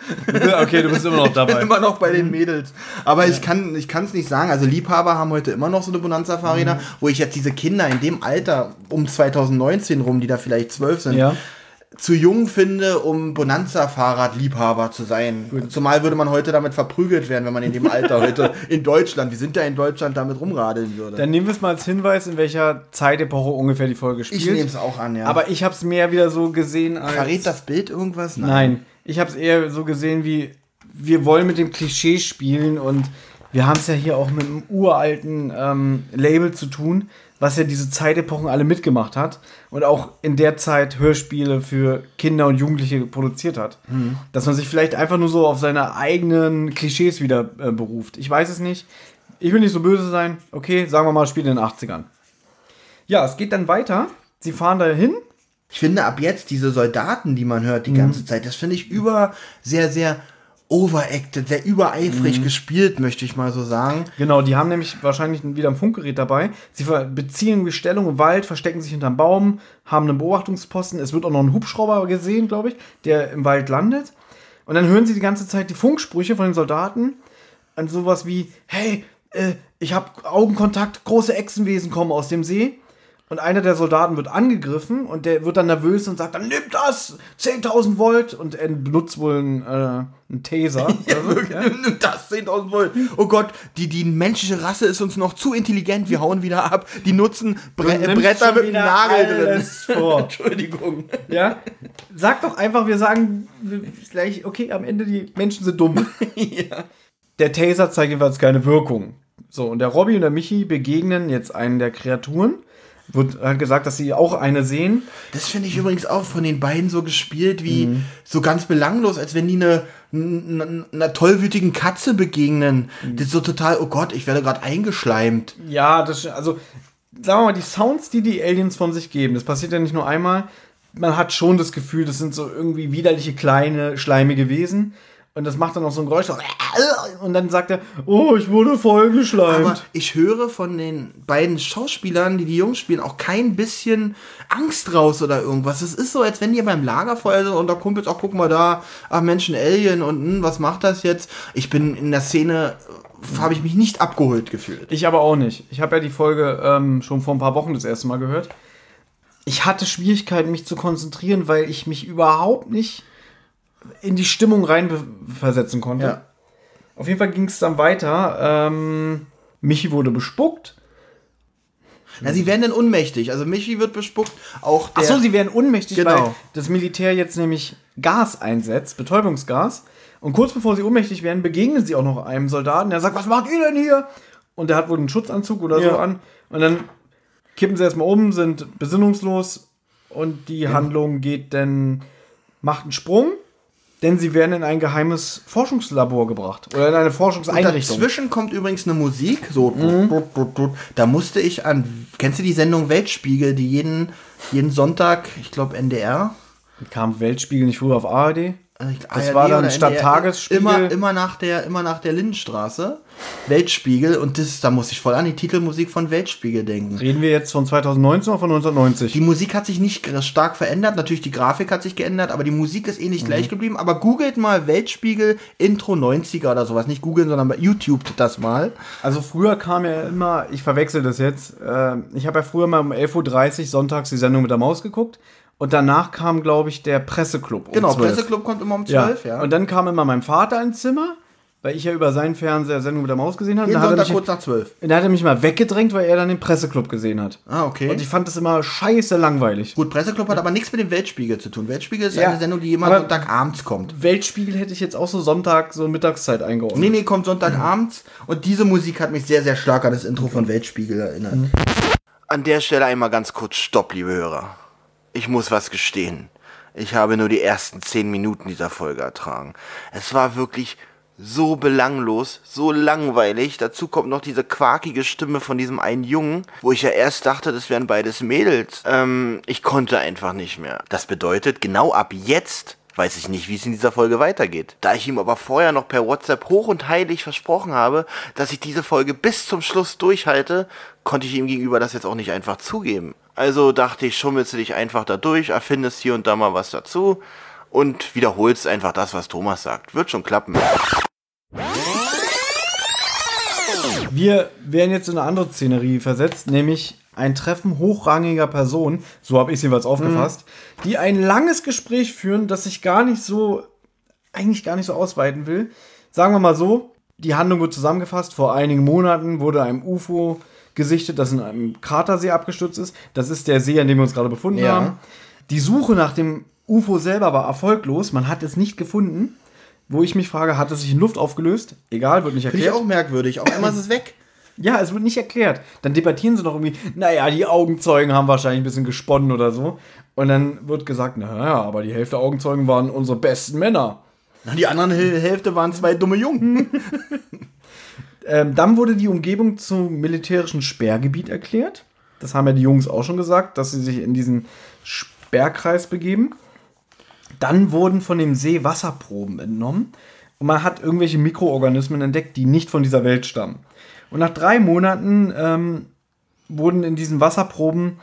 S2: okay, du bist immer noch dabei.
S3: immer noch bei den Mädels. Aber ich kann ich kann es nicht sagen. Also Liebhaber haben heute immer noch so eine Bonanza-Fahrräder, wo ich jetzt diese Kinder in dem Alter um 2019 rum, die da vielleicht zwölf sind,
S2: Ja.
S3: Zu jung finde, um Bonanza-Fahrradliebhaber zu sein. Zumal würde man heute damit verprügelt werden, wenn man in dem Alter heute in Deutschland, wir sind ja in Deutschland, damit rumradeln würde.
S2: Dann nehmen wir es mal als Hinweis, in welcher Zeitepoche ungefähr die Folge spielt.
S3: ich nehme es auch an, ja.
S2: Aber ich habe es mehr wieder so gesehen als...
S3: verrät das Bild irgendwas?
S2: Nein, ich habe es eher so gesehen wie, wir wollen mit dem Klischee spielen und wir haben es ja hier auch mit einem uralten ähm, Label zu tun, was ja diese Zeitepochen alle mitgemacht hat und auch in der Zeit Hörspiele für Kinder und Jugendliche produziert hat. Dass man sich vielleicht einfach nur so auf seine eigenen Klischees wieder äh, beruft. Ich weiß es nicht. Ich will nicht so böse sein. Okay, sagen wir mal, Spiel in den 80ern. Ja, es geht dann weiter. Sie fahren dahin
S3: Ich finde ab jetzt diese Soldaten, die man hört die ganze Zeit, das finde ich über sehr, sehr overacted, sehr übereifrig gespielt, möchte ich mal so sagen.
S2: Genau, die haben nämlich wahrscheinlich wieder ein Funkgerät dabei. Sie beziehen Stellung im Wald, verstecken sich hinterm Baum, haben einen Beobachtungsposten. Es wird auch noch ein Hubschrauber gesehen, glaube ich, der im Wald landet. Und dann hören sie die ganze Zeit die Funksprüche von den Soldaten. Und sowas wie, hey, äh, ich habe Augenkontakt, große Echsenwesen kommen aus dem See. Und einer der Soldaten wird angegriffen und der wird dann nervös und sagt dann, nimm das, 10.000 Volt. Und er benutzt wohl einen, äh, einen Taser. oder so, ja.
S3: Das 10.000 Volt. Oh Gott, die, die menschliche Rasse ist uns noch zu intelligent. Wir hauen wieder ab. Die nutzen Bre Bretter mit einem Nagel drin.
S2: alles vor.
S3: Entschuldigung.
S2: Ja? Sag doch einfach, wir sagen gleich, okay, am Ende die Menschen sind dumm. Der Taser zeigt jedenfalls keine Wirkung. So, und der Robby und der Michi begegnen jetzt einen der Kreaturen. Wird halt gesagt, dass sie auch eine sehen.
S3: Das finde ich übrigens auch von den beiden so gespielt wie so ganz belanglos, als wenn die eine, n- einer tollwütigen Katze begegnen. Das ist so total, oh Gott, ich werde gerade eingeschleimt.
S2: Ja, das also sagen wir mal, die Sounds, die die Aliens von sich geben, das passiert ja nicht nur einmal. Man hat schon das Gefühl, das sind so irgendwie widerliche kleine schleimige Wesen Und das macht dann auch so ein Geräusch. Und dann sagt er, oh, ich wurde
S3: Aber
S2: vollgeschleimt.
S3: ich höre von den beiden Schauspielern, die die Jungs spielen, auch kein bisschen Angst raus oder irgendwas. Es ist so, als wenn die beim Lagerfeuer sind und da Kumpels, auch guck mal da, ach Mensch, ein Alien und hm, was macht das jetzt? Ich bin in der Szene, äh, habe ich mich nicht abgeholt gefühlt.
S2: Ich aber auch nicht. Ich habe ja die Folge ähm, schon vor ein paar Wochen das erste Mal gehört. Ich hatte Schwierigkeiten, mich zu konzentrieren, weil ich mich überhaupt nicht in die Stimmung reinversetzen konnte.
S3: Ja.
S2: Auf jeden Fall ging es dann weiter. Ähm, Michi wurde bespuckt.
S3: Ja, sie werden dann unmächtig. Also Michi wird bespuckt, auch der.
S2: Achso, sie werden ohnmächtig,
S3: Genau.
S2: weil das Militär jetzt nämlich Gas einsetzt, Betäubungsgas. Und kurz bevor sie ohnmächtig werden, begegnen sie auch noch einem Soldaten, der sagt, was macht ihr denn hier? Und der hat wohl einen Schutzanzug oder so
S3: Ja.
S2: an. Und dann kippen sie erstmal um, sind besinnungslos und die Handlung geht dann, macht einen Sprung, denn sie werden in ein geheimes Forschungslabor gebracht. Oder in eine
S3: Und
S2: Forschungseinrichtung.
S3: dazwischen kommt übrigens eine Musik, so tut. da musste ich an, kennst du die Sendung Weltspiegel, die jeden, jeden Sonntag, ich glaube NDR,
S2: Kam Weltspiegel nicht früher auf ARD?
S3: Ich-
S2: Das
S3: ARD
S2: war dann statt Tagesspiegel-
S3: Immer, immer, nach der, immer nach der Lindenstraße. Weltspiegel. Und das, da muss ich voll an die Titelmusik von Weltspiegel denken.
S2: Reden wir jetzt von 2019 oder von 1990?
S3: Die Musik hat sich nicht stark verändert. Natürlich, die Grafik hat sich geändert, aber die Musik ist ähnlich gleich geblieben. Aber googelt mal Weltspiegel Intro 90er oder sowas. Nicht googeln, sondern bei YouTube das mal.
S2: Also früher kam ja immer, ich verwechsel das jetzt, äh, ich habe ja früher mal um 11.30 Uhr sonntags die Sendung mit der Maus geguckt und danach kam, glaube ich, der Presseclub um
S3: Genau,
S2: 12.
S3: Presseclub kommt immer um
S2: ja.
S3: 12, ja.
S2: Und dann kam immer mein Vater ins Zimmer, weil ich ja über seinen Fernseher Sendung mit der Maus gesehen habe.
S3: Jeden
S2: Da hat, er
S3: Sonntag
S2: mich,
S3: kurz nach 12.
S2: da hat er mich mal weggedrängt, weil er dann den Presseclub gesehen hat.
S3: Ah, okay.
S2: Und ich fand das immer scheiße langweilig.
S3: Gut, Presseclub hat aber nichts mit dem Weltspiegel zu tun. Weltspiegel ist
S2: Ja,
S3: eine Sendung, die immer Sonntagabends kommt.
S2: Weltspiegel hätte ich jetzt auch so Sonntag, so Mittagszeit eingeordnet.
S3: Nee, nee, kommt Sonntagabends. Und diese Musik hat mich sehr, sehr stark an das Intro von Weltspiegel erinnert. An der Stelle einmal ganz kurz Stopp, liebe Hörer. Ich muss was gestehen. Ich habe nur die ersten zehn Minuten dieser Folge ertragen. Es war wirklich so belanglos, so langweilig. Dazu kommt noch diese quakige Stimme von diesem einen Jungen, wo ich ja erst dachte, das wären beides Mädels. Ähm, ich konnte einfach nicht mehr. Das bedeutet, genau ab jetzt weiß ich nicht, wie es in dieser Folge weitergeht. Da ich ihm aber vorher noch per WhatsApp hoch und heilig versprochen habe, dass ich diese Folge bis zum Schluss durchhalte, konnte ich ihm gegenüber das jetzt auch nicht einfach zugeben. Also dachte ich, schummelst du dich einfach da durch, erfindest hier und da mal was dazu und wiederholst einfach das, was Thomas sagt. Wird schon klappen.
S2: Wir werden jetzt in eine andere Szenerie versetzt, nämlich ein Treffen hochrangiger Personen, so habe ich es jeweils aufgefasst, die ein langes Gespräch führen, das sich gar nicht so, eigentlich gar nicht so ausweiten will. Sagen wir mal so, die Handlung wird zusammengefasst. Vor einigen Monaten wurde ein UFO gesichtet, das in einem Kratersee abgestürzt ist. Das ist der See, an dem wir uns gerade befunden
S3: Ja.
S2: haben. Die Suche nach dem UFO selber war erfolglos. Man hat es nicht gefunden. Wo ich mich frage, hat es sich in Luft aufgelöst? Egal, wird nicht
S3: Finde ich
S2: erklärt.
S3: auch merkwürdig. Auf einmal ist es weg.
S2: Ja, es wird nicht erklärt. Dann debattieren sie noch irgendwie, naja, die Augenzeugen haben wahrscheinlich ein bisschen gesponnen oder so. Und dann wird gesagt, naja, aber die Hälfte der Augenzeugen waren unsere besten Männer.
S3: Na, Die anderen Häl- Hälfte waren zwei dumme Jungen.
S2: Ähm, dann wurde die Umgebung zum militärischen Sperrgebiet erklärt. Das haben ja die Jungs auch schon gesagt, dass sie sich in diesen Sperrkreis begeben. Dann wurden von dem See Wasserproben entnommen und man hat irgendwelche Mikroorganismen entdeckt, die nicht von dieser Welt stammen. Und nach drei Monaten ähm, wurden in diesen Wasserproben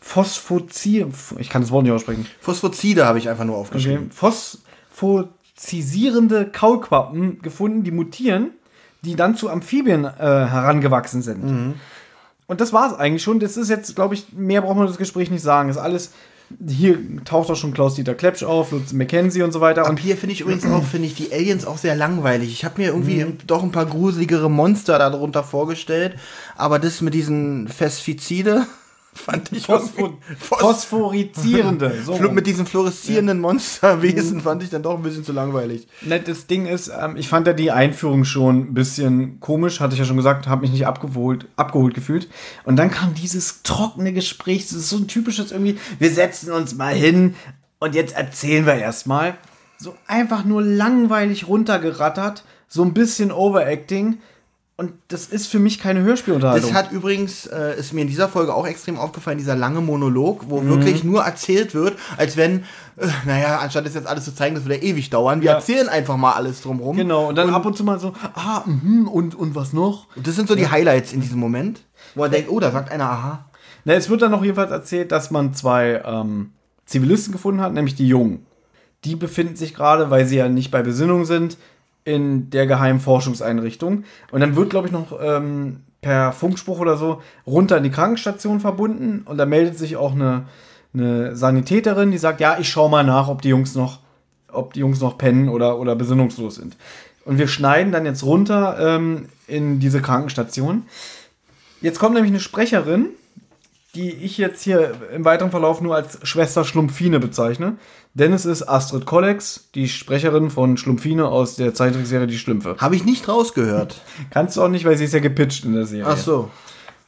S2: Phosphozi ich kann das Wort nicht aussprechen.
S3: Phosphozide habe ich einfach nur
S2: Okay.
S3: aufgeschrieben.
S2: Phosphozisierende Kaulquappen gefunden, die mutieren, die dann zu Amphibien äh, herangewachsen sind. Und das war es eigentlich schon. Das ist jetzt, glaube ich, mehr braucht man das Gespräch nicht sagen. Das ist alles. Hier taucht auch schon Klaus-Dieter Klepsch auf, Lutz McKenzie und so weiter.
S3: Ab
S2: Und
S3: hier finde ich übrigens auch, finde ich die Aliens auch sehr langweilig. Ich habe mir irgendwie doch ein paar gruseligere Monster darunter vorgestellt, aber das mit diesen Phasphizide fand ich
S2: Phospho
S3: irgendwie- Phos-
S2: phosphorizierende. So.
S3: Mit diesen fluoreszierenden Monsterwesen fand ich dann doch ein bisschen zu langweilig.
S2: Das Ding ist, ähm, ich fand ja die Einführung schon ein bisschen komisch, hatte ich ja schon gesagt, habe mich nicht abgeholt, abgeholt gefühlt. Und dann kam dieses trockene Gespräch, das ist so ein typisches irgendwie, wir setzen uns mal hin und jetzt erzählen wir erstmal. So einfach nur langweilig runtergerattert, so ein bisschen Overacting. Und das ist für mich keine Hörspielunterhaltung.
S3: Das hat übrigens, äh, ist mir in dieser Folge auch extrem aufgefallen, dieser lange Monolog, wo
S2: Mhm.
S3: wirklich nur erzählt wird, als wenn, äh, naja, anstatt das jetzt alles zu zeigen, das würde ja ewig dauern. Wir
S2: Ja.
S3: erzählen einfach mal alles drumrum.
S2: genau, und dann ab und zu mal so, ah, mhm, und, und was noch?
S3: Und das sind so die Highlights in diesem Moment, wo er denkt, oh, da sagt einer, aha.
S2: Na, es wird dann noch jedenfalls erzählt, dass man zwei ähm, Zivilisten gefunden hat, nämlich die Jungen. Die befinden sich gerade, weil sie ja nicht bei Besinnung sind, in der geheimen Forschungseinrichtung. Und dann wird, glaube ich, noch ähm, per Funkspruch oder so runter in die Krankenstation verbunden. Und da meldet sich auch eine, eine Sanitäterin, die sagt, ja, ich schau mal nach, ob die Jungs noch, ob die Jungs noch pennen oder, oder besinnungslos sind. Und wir schneiden dann jetzt runter ähm, in diese Krankenstation. Jetzt kommt nämlich eine Sprecherin, die ich jetzt hier im weiteren Verlauf nur als Schwester Schlumpfine bezeichne. Denn es ist Astrid Kollex, die Sprecherin von Schlumpfine aus der Zeichentrickserie Die Schlümpfe.
S3: Habe ich nicht rausgehört.
S2: Kannst du auch nicht, weil sie ist ja gepitcht in der Serie.
S3: Ach so.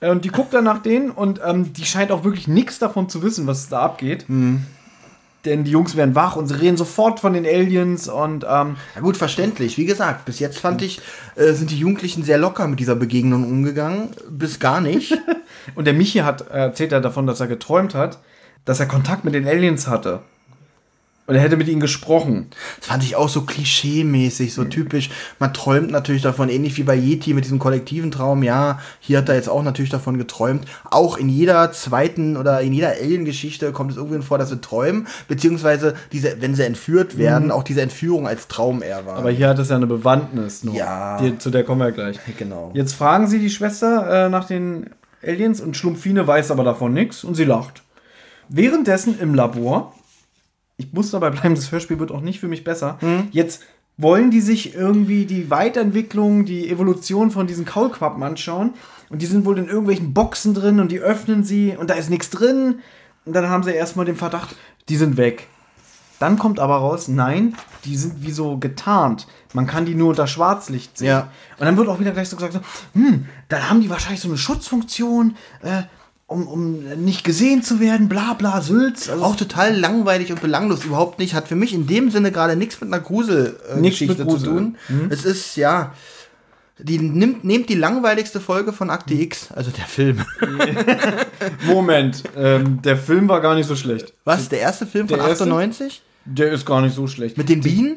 S2: Äh, Und die guckt dann nach denen und ähm, die scheint auch wirklich nichts davon zu wissen, was da abgeht. Denn die Jungs werden wach und sie reden sofort von den Aliens und ähm,
S3: Ja gut, verständlich. Wie gesagt, bis jetzt fand ich, äh, sind die Jugendlichen sehr locker mit dieser Begegnung umgegangen. Bis gar nicht.
S2: Und der Michi hat äh, erzählt er davon, dass er geträumt hat, dass er Kontakt mit den Aliens hatte. Und er hätte mit ihnen gesprochen.
S3: Das fand ich auch so klischee-mäßig, so typisch. Man träumt natürlich davon, ähnlich wie bei Yeti mit diesem kollektiven Traum. Ja, hier hat er jetzt auch natürlich davon geträumt. Auch in jeder zweiten oder in jeder Alien-Geschichte kommt es irgendwie vor, dass sie träumen, beziehungsweise diese, wenn sie entführt werden, auch diese Entführung als Traum eher war.
S2: Aber hier hat es ja eine Bewandtnis noch.
S3: Ja.
S2: Die, zu der kommen wir gleich.
S3: genau.
S2: Jetzt fragen sie die Schwester äh, nach den Aliens und Schlumpfine weiß aber davon nichts und sie lacht. Währenddessen im Labor, ich muss dabei bleiben, das Hörspiel wird auch nicht für mich besser. Jetzt wollen die sich irgendwie die Weiterentwicklung, die Evolution von diesen Kaulquappen anschauen. Und die sind wohl in irgendwelchen Boxen drin und die öffnen sie und da ist nichts drin. Und dann haben sie erstmal den Verdacht, die sind weg. Dann kommt aber raus, nein, die sind wie so getarnt. Man kann die nur unter Schwarzlicht sehen.
S3: Ja.
S2: Und dann wird auch wieder gleich so gesagt, so, hm, dann haben die wahrscheinlich so eine Schutzfunktion, äh, um, um nicht gesehen zu werden, bla bla, Sülz. Also
S3: Auch total langweilig und belanglos, überhaupt nicht. Hat für mich in dem Sinne gerade nichts mit einer Grusel-Geschichte
S2: mit
S3: zu tun. Es ist, ja, die nimmt, nehmt die langweiligste Folge von Akte X, also der Film.
S2: Moment, ähm, der Film war gar nicht so schlecht.
S3: Was, der erste Film von
S2: Der erste?
S3: 98?
S2: Der ist gar nicht so schlecht.
S3: Mit den Bienen?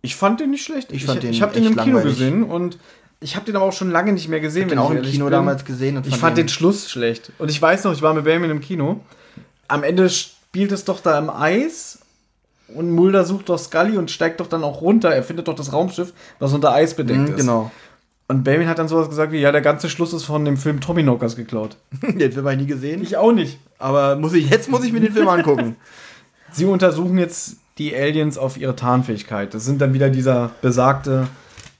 S2: Ich fand den nicht schlecht.
S3: Ich fand den
S2: ich habe den im Kino
S3: langweilig.
S2: gesehen und ich habe den aber auch schon lange nicht mehr gesehen.
S3: Ich
S2: wenn
S3: auch im Kino
S2: bin.
S3: damals gesehen und
S2: Ich
S3: fand den
S2: Schluss schlecht. Und ich weiß noch, ich war mit Benjamin im Kino. Am Ende spielt es doch da im Eis und Mulder sucht doch Scully und steigt doch dann auch runter. Er findet doch das Raumschiff, was unter Eis bedeckt
S3: Mhm,
S2: ist.
S3: genau.
S2: Und Benjamin hat dann sowas gesagt wie, ja, der ganze Schluss ist von dem Film Tommy Knockers geklaut.
S3: Den Film habe ich nie gesehen.
S2: Ich auch nicht.
S3: aber muss ich, jetzt muss ich mir den Film angucken.
S2: Sie untersuchen jetzt die Aliens auf ihre Tarnfähigkeit. Das sind dann wieder dieser besagte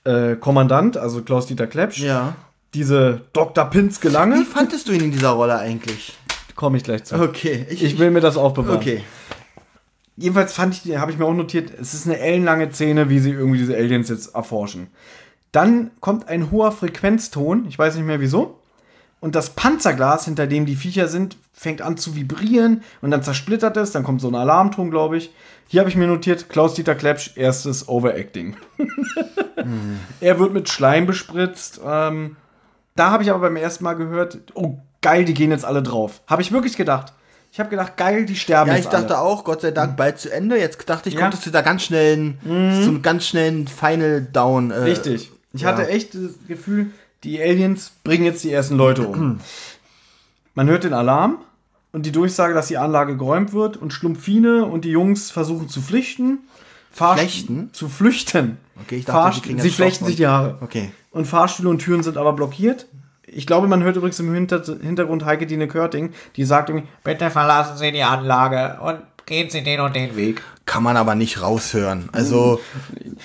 S2: äh, Kommandant, also Klaus-Dieter Klepsch.
S3: ja.
S2: Diese Dr. Pinske
S3: Wie
S2: Lange.
S3: fandest du ihn in dieser Rolle eigentlich?
S2: Komme ich gleich zu.
S3: Okay.
S2: Ich will mir das aufbewahren.
S3: Okay.
S2: Jedenfalls fand ich, habe ich mir auch notiert, es ist eine ellenlange Szene, wie sie irgendwie diese Aliens jetzt erforschen. Dann kommt ein hoher Frequenzton, ich weiß nicht mehr wieso. Und das Panzerglas, hinter dem die Viecher sind, fängt an zu vibrieren und dann zersplittert es. Dann kommt so ein Alarmton, glaube ich. Hier habe ich mir notiert, Klaus-Dieter Klepsch, erstes Overacting. Er wird mit Schleim bespritzt. Ähm, da habe ich aber beim ersten Mal gehört, oh geil, die gehen jetzt alle drauf. Habe ich wirklich gedacht. Ich habe gedacht, geil, die sterben
S3: Ja, ich dachte
S2: alle.
S3: auch, Gott sei Dank, bald zu Ende. Jetzt dachte ich,
S2: Ja.
S3: kommt es zu dieser ganz schnellen, zu einem ganz schnellen Final Down. Äh,
S2: Richtig. Ich
S3: ja.
S2: hatte echt das Gefühl, die Aliens bringen jetzt die ersten Leute um. Man hört den Alarm und die Durchsage, dass die Anlage geräumt wird und Schlumpfine und die Jungs versuchen zu flüchten.
S3: Flechten?
S2: Zu flüchten.
S3: Okay, ich dachte,
S2: Fahrst-
S3: sie
S2: flechten sich die Haare.
S3: Okay.
S2: Und Fahrstühle und Türen sind aber blockiert. Ich glaube, man hört übrigens im Hinter Hintergrund Heike Dine Körting, die sagt irgendwie,
S7: Bitte verlassen Sie die Anlage und gehen Sie den und den Weg.
S3: Kann man aber nicht raushören. Also,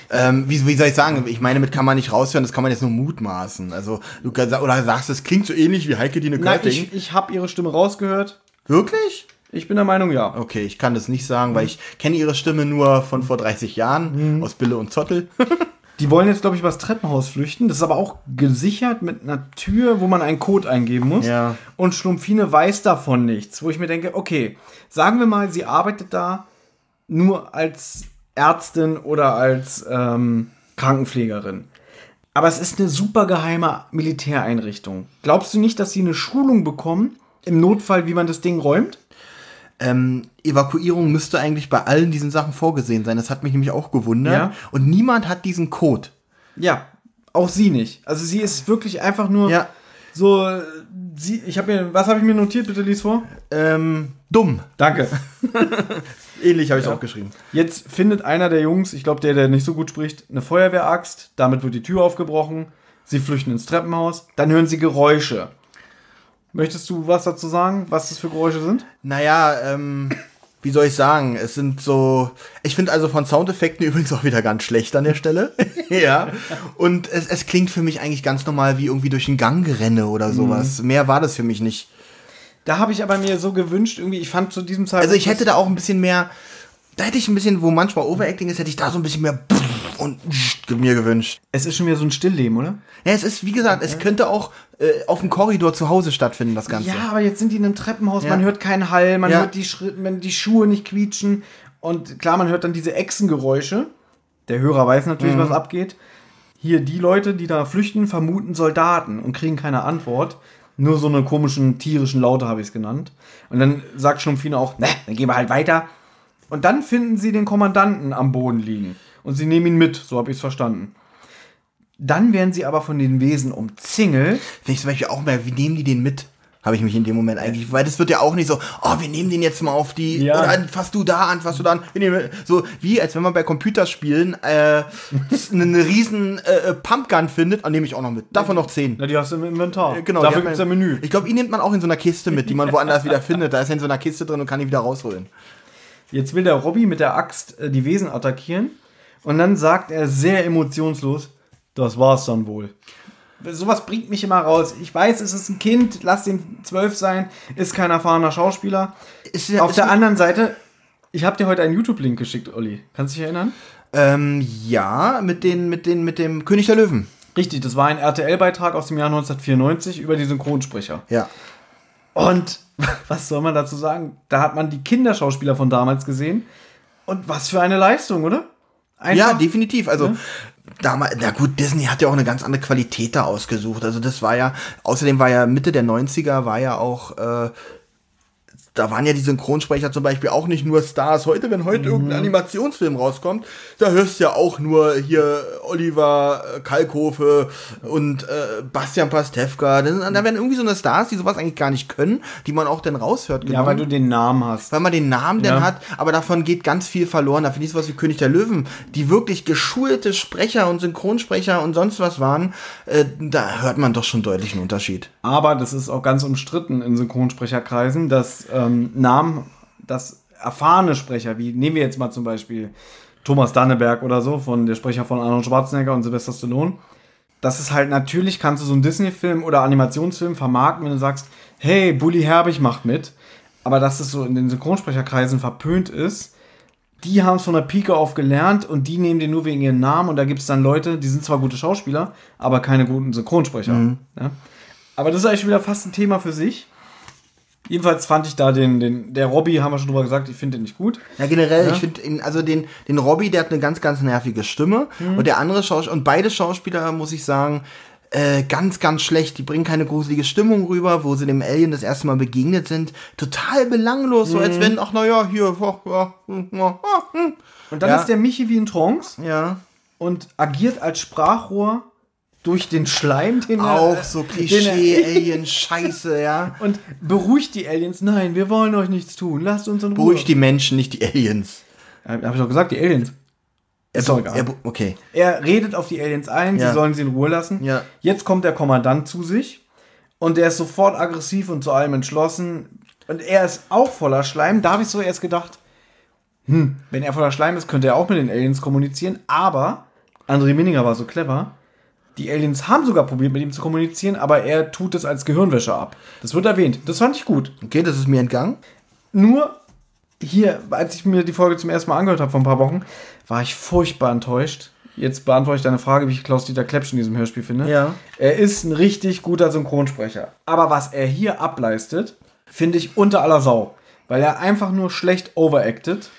S3: ähm, wie, wie soll ich sagen? Ich meine, mit kann man nicht raushören, das kann man jetzt nur mutmaßen. Also, du oder sagst, es klingt so ähnlich wie Heike Dine
S2: Nein,
S3: Körting.
S2: ich, ich habe ihre Stimme rausgehört.
S3: Wirklich?
S2: Ich bin der Meinung, ja.
S3: Okay, ich kann das nicht sagen, weil ich kenne ihre Stimme nur von vor 30 Jahren aus Bille und Zottel.
S2: Die wollen jetzt, glaube ich, übers Treppenhaus flüchten. Das ist aber auch gesichert mit einer Tür, wo man einen Code eingeben muss.
S3: Ja.
S2: Und Schlumpfine weiß davon nichts. Wo ich mir denke, okay, sagen wir mal, sie arbeitet da nur als Ärztin oder als ähm, Krankenpflegerin. Aber es ist eine super geheime Militäreinrichtung. Glaubst du nicht, dass sie eine Schulung bekommen, im Notfall, wie man das Ding räumt?
S3: Ähm, Evakuierung müsste eigentlich bei allen diesen Sachen vorgesehen sein. Das hat mich nämlich auch gewundert.
S2: Ja.
S3: Und niemand hat diesen Code.
S2: Ja, auch sie nicht. Also sie ist wirklich einfach nur
S3: Ja.
S2: so. Sie, ich habe mir, was habe ich mir notiert? Bitte lies vor.
S3: Ähm, dumm.
S2: Danke.
S3: Ähnlich habe ich auch geschrieben.
S2: Jetzt findet einer der Jungs, ich glaube der, der nicht so gut spricht, eine Feuerwehraxt. Damit wird die Tür aufgebrochen. Sie flüchten ins Treppenhaus. Dann hören sie Geräusche. Möchtest du was dazu sagen, was das für Geräusche sind?
S3: Naja, ähm, wie soll ich sagen? Es sind so. Ich finde also von Soundeffekten übrigens auch wieder ganz schlecht an der Stelle. ja. Und es, es klingt für mich eigentlich ganz normal wie irgendwie durch den Gang gerenne oder sowas. Mehr war das für mich nicht.
S2: Da habe ich aber mir so gewünscht, irgendwie, ich fand zu diesem Zeitpunkt.
S3: Also ich hätte da auch ein bisschen mehr. Da hätte ich ein bisschen, wo manchmal Overacting ist, hätte ich da so ein bisschen mehr und mir gewünscht.
S2: Es ist schon wieder so ein Stillleben, oder?
S3: Ja, es ist, wie gesagt, es könnte auch äh, auf dem Korridor zu Hause stattfinden, das Ganze.
S2: Ja, aber jetzt sind die in einem Treppenhaus,
S3: Ja.
S2: man hört keinen Hall, man
S3: Ja.
S2: hört die, Schritt, man, die Schuhe nicht quietschen. Und klar, man hört dann diese Echsengeräusche. Der Hörer weiß natürlich, was abgeht. Hier, die Leute, die da flüchten, vermuten Soldaten und kriegen keine Antwort. Nur so eine komischen tierischen Laute habe ich es genannt. Und dann sagt Schlumpfine auch, ne, dann gehen wir halt weiter. Und dann finden sie den Kommandanten am Boden liegen. Und sie nehmen ihn mit, so habe ich es verstanden. Dann werden sie aber von den Wesen umzingelt.
S3: Finde ich zum Beispiel auch mehr, wie nehmen die den mit? Habe ich mich in dem Moment eigentlich, weil das wird ja auch nicht so, oh, wir nehmen den jetzt mal auf die,
S2: Ja.
S3: oder fass du da an, fass du da an. Wir nehmen, so wie, als wenn man bei Computerspielen äh, eine riesen äh, Pumpgun findet, nehme ich auch noch mit. Davon noch zehn.
S2: Na, die hast du im Inventar.
S3: Genau,
S2: Dafür
S3: die
S2: gibt es ein Menü.
S3: Ich glaube, ihn nimmt man auch in so einer Kiste mit, die man woanders wieder findet. Da ist er in so einer Kiste drin und kann ihn wieder rausholen.
S2: Jetzt will der Robby mit der Axt äh, die Wesen attackieren und dann sagt er sehr emotionslos, das war's dann wohl. Sowas bringt mich immer raus. Ich weiß, es ist ein Kind, lass den zwölf sein, ist kein erfahrener Schauspieler.
S3: Ist
S2: Auf
S3: ist
S2: der anderen Seite, ich habe dir heute einen YouTube-Link geschickt, Olli. Kannst du dich erinnern?
S3: Ähm, ja, mit, den, mit, den, mit dem König der Löwen.
S2: Richtig, das war ein RTL-Beitrag aus dem Jahr 1994 über die Synchronsprecher.
S3: Ja.
S2: Und was soll man dazu sagen? Da hat man die Kinderschauspieler von damals gesehen. Und was für eine Leistung, oder?
S3: Ja,
S2: Einfach-
S3: definitiv. Also, damals, na gut, Disney hat ja auch eine ganz andere Qualität da ausgesucht. Also, das war ja, außerdem war ja Mitte der 90er, war ja auch, äh, da waren ja die Synchronsprecher zum Beispiel auch nicht nur Stars. Heute, wenn heute irgendein Animationsfilm rauskommt, da hörst du ja auch nur hier Oliver äh, Kalkofe und äh, Bastian Pastewka. Das, da werden irgendwie so eine Stars, die sowas eigentlich gar nicht können, die man auch dann raushört.
S2: Ja, weil du den Namen hast.
S3: weil man den Namen
S2: Ja.
S3: dann hat, aber davon geht ganz viel verloren. Da finde ich sowas wie König der Löwen, die wirklich geschulte Sprecher und Synchronsprecher und sonst was waren, äh, da hört man doch schon deutlich einen Unterschied.
S2: Aber das ist auch ganz umstritten in Synchronsprecherkreisen, dass ähm, Namen, dass erfahrene Sprecher, wie nehmen wir jetzt mal zum Beispiel Thomas Danneberg oder so, von der Sprecher von Arnold Schwarzenegger und Sylvester Stallone, das ist halt natürlich, kannst du so einen Disney-Film oder Animationsfilm vermarkten, wenn du sagst, hey, Bully Herbig macht mit, aber dass es so in den Synchronsprecherkreisen verpönt ist, die haben es von der Pike auf gelernt und die nehmen den nur wegen ihren Namen und da gibt es dann Leute, die sind zwar gute Schauspieler, aber keine guten Synchronsprecher. Ja? Aber das ist eigentlich wieder fast ein Thema für sich. Jedenfalls fand ich da den, den der Robby, haben wir schon drüber gesagt, ich finde den nicht gut.
S3: Ja, generell,
S2: Ja.
S3: ich finde, ihn- also den, den Robbie, der hat eine ganz, ganz nervige Stimme. Und der andere Schauspieler, und beide Schauspieler, muss ich sagen, äh, ganz, ganz schlecht. Die bringen keine gruselige Stimmung rüber, wo sie dem Alien das erste Mal begegnet sind. Total belanglos, so als wenn, ach, naja, hier, ja, ja, hm, ja, hm.
S2: Und dann
S3: Ja.
S2: ist der Michi wie ein Trance
S3: ja.
S2: und agiert als Sprachrohr durch den Schleim, den er-
S3: Auch so
S2: er-
S3: Klischee-Alien-Scheiße, ja.
S2: Und beruhigt die Aliens. Nein, wir wollen euch nichts tun. Lasst uns in Ruhe.
S3: Beruhigt die Menschen, nicht die Aliens.
S2: Ja, Hab ich doch gesagt, die Aliens. Ist doch egal.
S3: Er, okay.
S2: Er redet auf die Aliens ein,
S3: Ja.
S2: sie sollen sie in Ruhe lassen.
S3: Ja.
S2: Jetzt kommt der Kommandant zu sich und der ist sofort aggressiv und zu allem entschlossen. Und er ist auch voller Schleim. Da habe ich so erst gedacht, hm, wenn er voller Schleim ist, könnte er auch mit den Aliens kommunizieren. Aber André Minninger war so clever. Die Aliens haben sogar probiert, mit ihm zu kommunizieren, aber er tut es als Gehirnwäsche ab. Das wird erwähnt. Das fand ich gut.
S3: Okay, das ist mir entgangen.
S2: Nur hier, als ich mir die Folge zum ersten Mal angehört habe vor ein paar Wochen, war ich furchtbar enttäuscht. Jetzt beantworte ich deine Frage, wie ich Klaus-Dieter Klepsch in diesem Hörspiel finde.
S3: Ja.
S2: Er ist ein richtig guter Synchronsprecher. Aber was er hier ableistet, finde ich unter aller Sau. Weil er einfach nur schlecht overacted.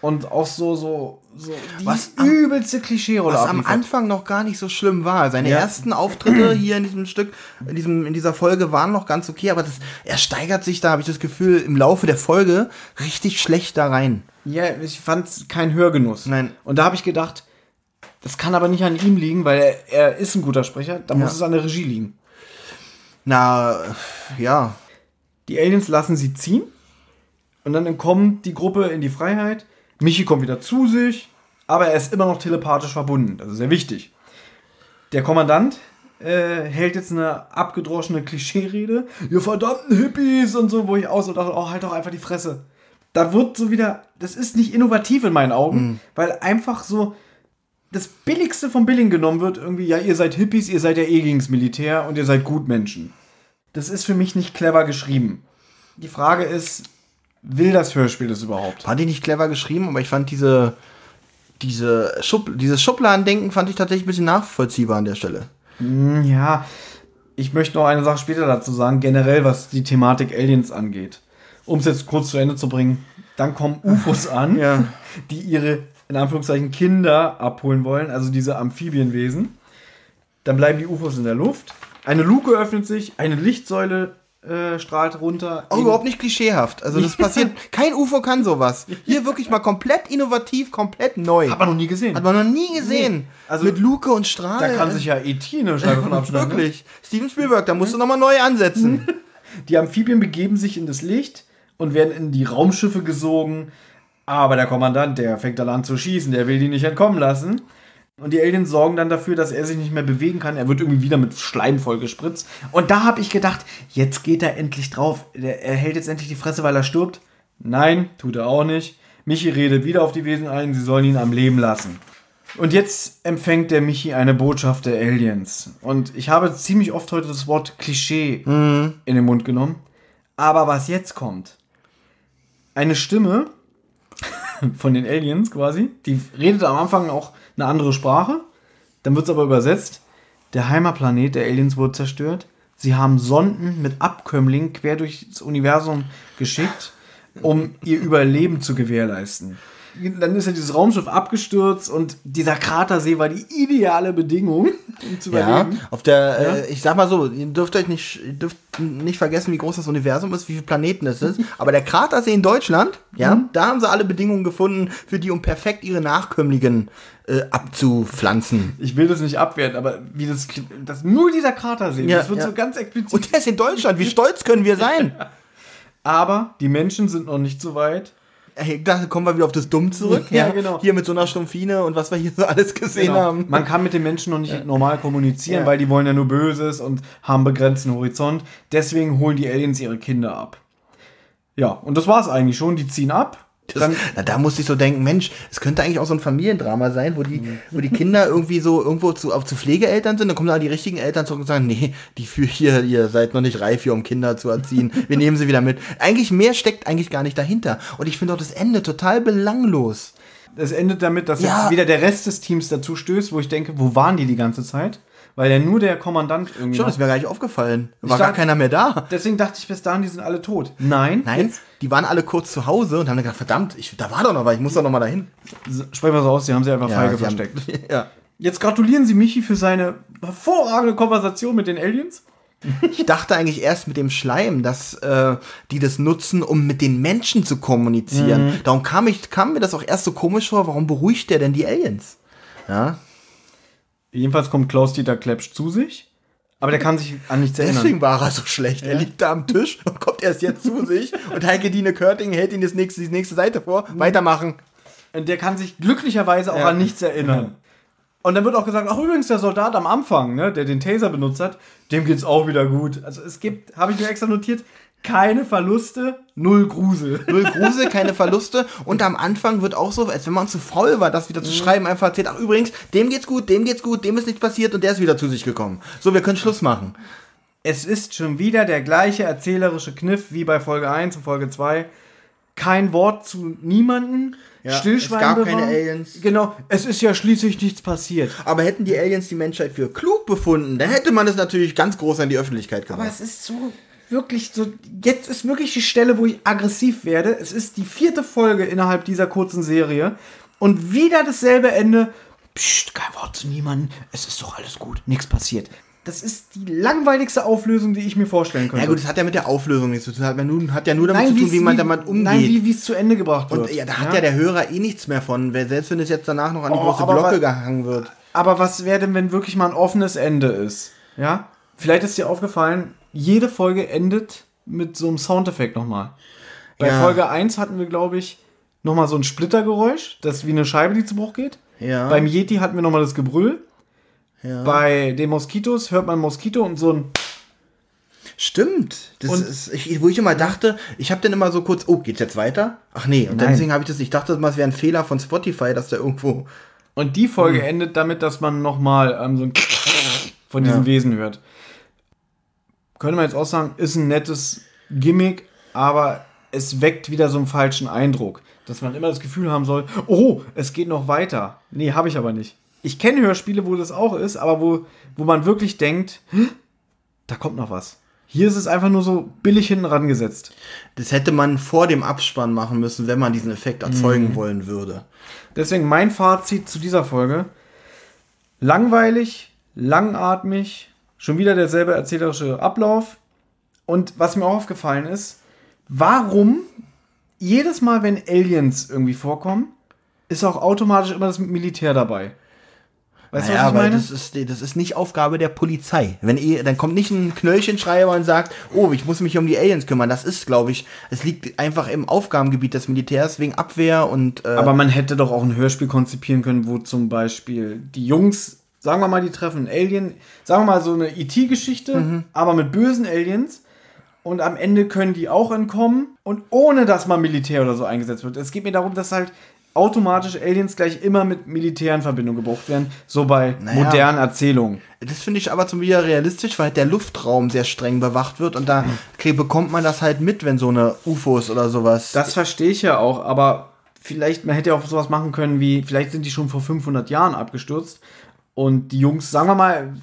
S2: und auch so, so, so die
S3: Was am-
S2: übelste Klischee-Rolle
S3: Was am. Anfang noch gar nicht so schlimm war. Seine
S2: Ja.
S3: ersten Auftritte hier in diesem Stück, in, diesem, in dieser Folge waren noch ganz okay, aber das, er steigert sich da, habe ich das Gefühl, im Laufe der Folge richtig schlecht da rein.
S2: Ja, ich fand kein Hörgenuss.
S3: Nein.
S2: Und da habe ich gedacht, das kann aber nicht an ihm liegen, weil er, er ist ein guter Sprecher, da muss
S3: Ja.
S2: es an der Regie liegen.
S3: Na, ja.
S2: Die Aliens lassen sie ziehen und dann kommt die Gruppe in die Freiheit. Michi kommt wieder zu sich, aber er ist immer noch telepathisch verbunden. Das ist sehr wichtig. Der Kommandant äh, hält jetzt eine abgedroschene Klischeerede. Ihr verdammten Hippies und so, wo ich aus und dachte, oh, halt doch einfach die Fresse. Da wird so wieder, das ist nicht innovativ in meinen Augen, weil einfach so das Billigste vom Billing genommen wird. Irgendwie, ja, ihr seid Hippies, ihr seid ja eh gegens Militär und ihr seid Gutmenschen. Das ist für mich nicht clever geschrieben. Die Frage ist, will das Hörspiel das überhaupt?
S3: Fand ich nicht clever geschrieben, aber ich fand diese, diese Schub, dieses Schubladendenken fand ich tatsächlich ein bisschen nachvollziehbar an der Stelle.
S2: Ja, ich möchte noch eine Sache später dazu sagen, generell was die Thematik Aliens angeht. Um es jetzt kurz zu Ende zu bringen, dann kommen UFOs an,
S3: Ja.
S2: die ihre, in Anführungszeichen, Kinder abholen wollen, also diese Amphibienwesen. Dann bleiben die UFOs in der Luft. Eine Luke öffnet sich, eine Lichtsäule äh, strahlt runter.
S3: Auch überhaupt nicht klischeehaft. Also das passiert, kein UFO kann sowas. Hier wirklich mal komplett innovativ, komplett neu.
S2: Hat man noch nie gesehen.
S3: Hat man noch nie gesehen.
S2: Also,
S3: Mit Luke und Strahl.
S2: da kann sich ja E.T. eine Scheibe von abschneiden. ne?
S3: Wirklich. Steven Spielberg, da musst du nochmal neu ansetzen.
S2: Die Amphibien begeben sich in das Licht und werden in die Raumschiffe gesogen. Aber der Kommandant, der fängt dann an zu schießen, der will die nicht entkommen lassen. Und die Aliens sorgen dann dafür, dass er sich nicht mehr bewegen kann. Er wird irgendwie wieder mit Schleim vollgespritzt. Und da habe ich gedacht, jetzt geht er endlich drauf. Er hält jetzt endlich die Fresse, weil er stirbt. Nein, tut er auch nicht. Michi redet wieder auf die Wesen ein, sie sollen ihn am Leben lassen. Und jetzt empfängt der Michi eine Botschaft der Aliens. Und ich habe ziemlich oft heute das Wort Klischee in den Mund genommen. Aber was jetzt kommt, eine Stimme von den Aliens quasi, die redet am Anfang auch eine andere Sprache, dann wird es aber übersetzt. Der Heimatplanet der Aliens wurde zerstört. Sie haben Sonden mit Abkömmlingen quer durchs Universum geschickt, um ihr Überleben zu gewährleisten. Dann ist ja dieses Raumschiff abgestürzt und dieser Kratersee war die ideale Bedingung, um zu
S3: Ja,
S2: überleben.
S3: auf der, äh, ich sag mal so, ihr dürft euch nicht, dürft nicht vergessen, wie groß das Universum ist, wie viele Planeten es ist. Aber der Kratersee in Deutschland, ja, da haben sie alle Bedingungen gefunden, für die, um perfekt ihre Nachkömmlingen äh, abzupflanzen.
S2: Ich will das nicht abwerten, aber wie das, das nur dieser Kratersee,
S3: Ja,
S2: das wird
S3: ja.
S2: so ganz explizit.
S3: Und der ist in Deutschland, wie stolz können wir sein?
S2: aber die Menschen sind noch nicht so weit.
S3: Ey, da kommen wir wieder auf das Dumm zurück.
S2: Ja, genau.
S3: Hier mit so einer Stumpfine und was wir hier so alles gesehen
S2: Genau.
S3: haben.
S2: Man kann mit den Menschen noch nicht normal kommunizieren,
S3: Ja.
S2: weil die wollen ja nur Böses und haben begrenzten Horizont. Deswegen holen die Aliens ihre Kinder ab. Ja, und das war's eigentlich schon. Die ziehen ab.
S3: Das,
S2: Dann,
S3: na, da musste ich so denken, Mensch, es könnte eigentlich auch so ein Familiendrama sein, wo die, wo die Kinder irgendwie so irgendwo zu, auf, zu Pflegeeltern sind, dann kommen da die richtigen Eltern zurück und sagen, nee, die für hier, ihr seid noch nicht reif hier, um Kinder zu erziehen. Wir nehmen sie wieder mit. Eigentlich mehr steckt eigentlich gar nicht dahinter. Und ich finde auch das Ende total belanglos.
S2: es endet damit, dass
S3: Ja.
S2: jetzt wieder der Rest des Teams dazu stößt, wo ich denke, wo waren die die ganze Zeit? Weil ja nur der Kommandant irgendwie.
S3: Schon, das wäre gar nicht aufgefallen. War gar keiner mehr da.
S2: Deswegen dachte ich bis dahin, die sind alle tot. Nein.
S3: Nein,
S2: Jetzt,
S3: die waren alle kurz zu Hause und haben gedacht, verdammt, ich, da war doch noch was, ich muss doch noch mal dahin.
S2: sprechen wir so aus, die haben sie einfach feige
S3: sie haben-
S2: versteckt.
S3: ja.
S2: Jetzt gratulieren Sie Michi für seine hervorragende Konversation mit den Aliens.
S3: Ich dachte eigentlich erst mit dem Schleim, dass äh, die das nutzen, um mit den Menschen zu kommunizieren. Darum kam, ich, kam mir das auch erst so komisch vor, warum beruhigt der denn die Aliens? Ja,
S2: Jedenfalls kommt Klaus-Dieter Klepsch zu sich, aber der kann sich an nichts erinnern.
S3: deswegen war er so schlecht. Er liegt da am Tisch und kommt erst jetzt zu sich und Heike Dine Körting hält ihm das nächste, die nächste Seite vor. Weitermachen.
S2: Und der kann sich glücklicherweise auch
S3: Ja.
S2: an nichts erinnern. Und dann wird auch gesagt, ach übrigens, der Soldat am Anfang, ne, der den Taser benutzt hat, dem geht's auch wieder gut. Also es gibt, habe ich mir extra notiert, keine Verluste, null Grusel.
S3: Null Grusel, keine Verluste. Und am Anfang wird auch so, als wenn man zu faul war, das wieder zu schreiben, einfach erzählt, ach übrigens, dem geht's gut, dem geht's gut, dem ist nichts passiert und der ist wieder zu sich gekommen. So, wir können Schluss machen.
S2: Es ist schon wieder der gleiche erzählerische Kniff wie bei Folge 1 und Folge 2. Kein Wort zu niemanden.
S3: Ja,
S2: Stillschwein
S3: es gab
S2: bewahren.
S3: keine Aliens.
S2: Genau, es ist ja schließlich nichts passiert.
S3: Aber hätten die Aliens die Menschheit für klug befunden, dann hätte man es natürlich ganz groß an die Öffentlichkeit
S2: Aber
S3: gebracht.
S2: es ist so. Wirklich so, jetzt ist wirklich die Stelle, wo ich aggressiv werde. Es ist die vierte Folge innerhalb dieser kurzen Serie und wieder dasselbe Ende. Psst, kein Wort zu niemandem, es ist doch alles gut, nichts passiert. Das ist die langweiligste Auflösung, die ich mir vorstellen könnte.
S3: Ja gut, das hat ja mit der Auflösung nichts zu tun. Hat ja nur, hat ja nur damit
S2: Nein,
S3: zu tun, wie man damit umgeht.
S2: Nein, wie es zu Ende gebracht wird.
S3: und ja, da hat ja. der Hörer eh nichts mehr von, selbst wenn es jetzt danach noch an die
S2: Oh,
S3: große Glocke gehangen wird.
S2: Aber was wäre denn, wenn wirklich mal ein offenes Ende ist? Ja? Vielleicht ist dir aufgefallen, jede Folge endet mit so einem Soundeffekt nochmal. Bei
S3: Ja.
S2: Folge 1 hatten wir, glaube ich, nochmal so ein Splittergeräusch, das wie eine Scheibe, die zu Bruch geht.
S3: Ja.
S2: Beim Yeti hatten wir nochmal das Gebrüll.
S3: Ja.
S2: Bei den Moskitos hört man Moskito und so ein.
S3: Stimmt. Das
S2: Und-
S3: ist, ich, wo ich immer dachte, ich habe dann immer so kurz, oh, geht's jetzt weiter? Ach nee, und
S2: Nein.
S3: deswegen habe ich das, ich dachte immer, es wäre ein Fehler von Spotify, dass da irgendwo.
S2: Und die Folge
S3: Hm.
S2: endet damit, dass man nochmal ähm, so ein von diesem
S3: Ja.
S2: Wesen hört. Könnte man jetzt auch sagen, ist ein nettes Gimmick, aber es weckt wieder so einen falschen Eindruck, dass man immer das Gefühl haben soll, oh, es geht noch weiter. Nee, habe ich aber nicht. Ich kenne Hörspiele, wo das auch ist, aber wo, wo man wirklich denkt, "Hä? da kommt noch was. Hier ist es einfach nur so billig hinten rangesetzt.
S3: Das hätte man vor dem Abspann machen müssen, wenn man diesen Effekt erzeugen
S2: Mhm.
S3: wollen würde.
S2: Deswegen mein Fazit zu dieser Folge. Langweilig, langatmig, schon wieder derselbe erzählerische Ablauf. Und was mir auch aufgefallen ist, warum jedes Mal, wenn Aliens irgendwie vorkommen, ist auch automatisch immer das Militär dabei. Weißt
S3: naja,
S2: du, was ich meine?
S3: das ist, das ist nicht Aufgabe der Polizei. Wenn eh, dann kommt nicht ein Knöllchenschreiber und sagt, oh, ich muss mich um die Aliens kümmern. Das ist, glaube ich, es liegt einfach im Aufgabengebiet des Militärs wegen Abwehr und. Äh,
S2: Aber man hätte doch auch ein Hörspiel konzipieren können, wo zum Beispiel die Jungs, sagen wir mal, die treffen einen Alien, sagen wir mal so eine IT-Geschichte, aber mit bösen Aliens. Und am Ende können die auch entkommen und ohne dass mal Militär oder so eingesetzt wird. Es geht mir darum, dass halt automatisch Aliens gleich immer mit Militär in Verbindung gebracht werden, so bei
S3: Naja.
S2: modernen Erzählungen.
S3: Das finde ich aber zum wieder realistisch, weil der Luftraum sehr streng bewacht wird und da bekommt man das halt mit, wenn so eine UFOs oder sowas.
S2: Das verstehe ich ja auch, aber vielleicht, man hätte ja auch sowas machen können wie, vielleicht sind die schon vor 500 Jahren abgestürzt und die Jungs, sagen wir mal,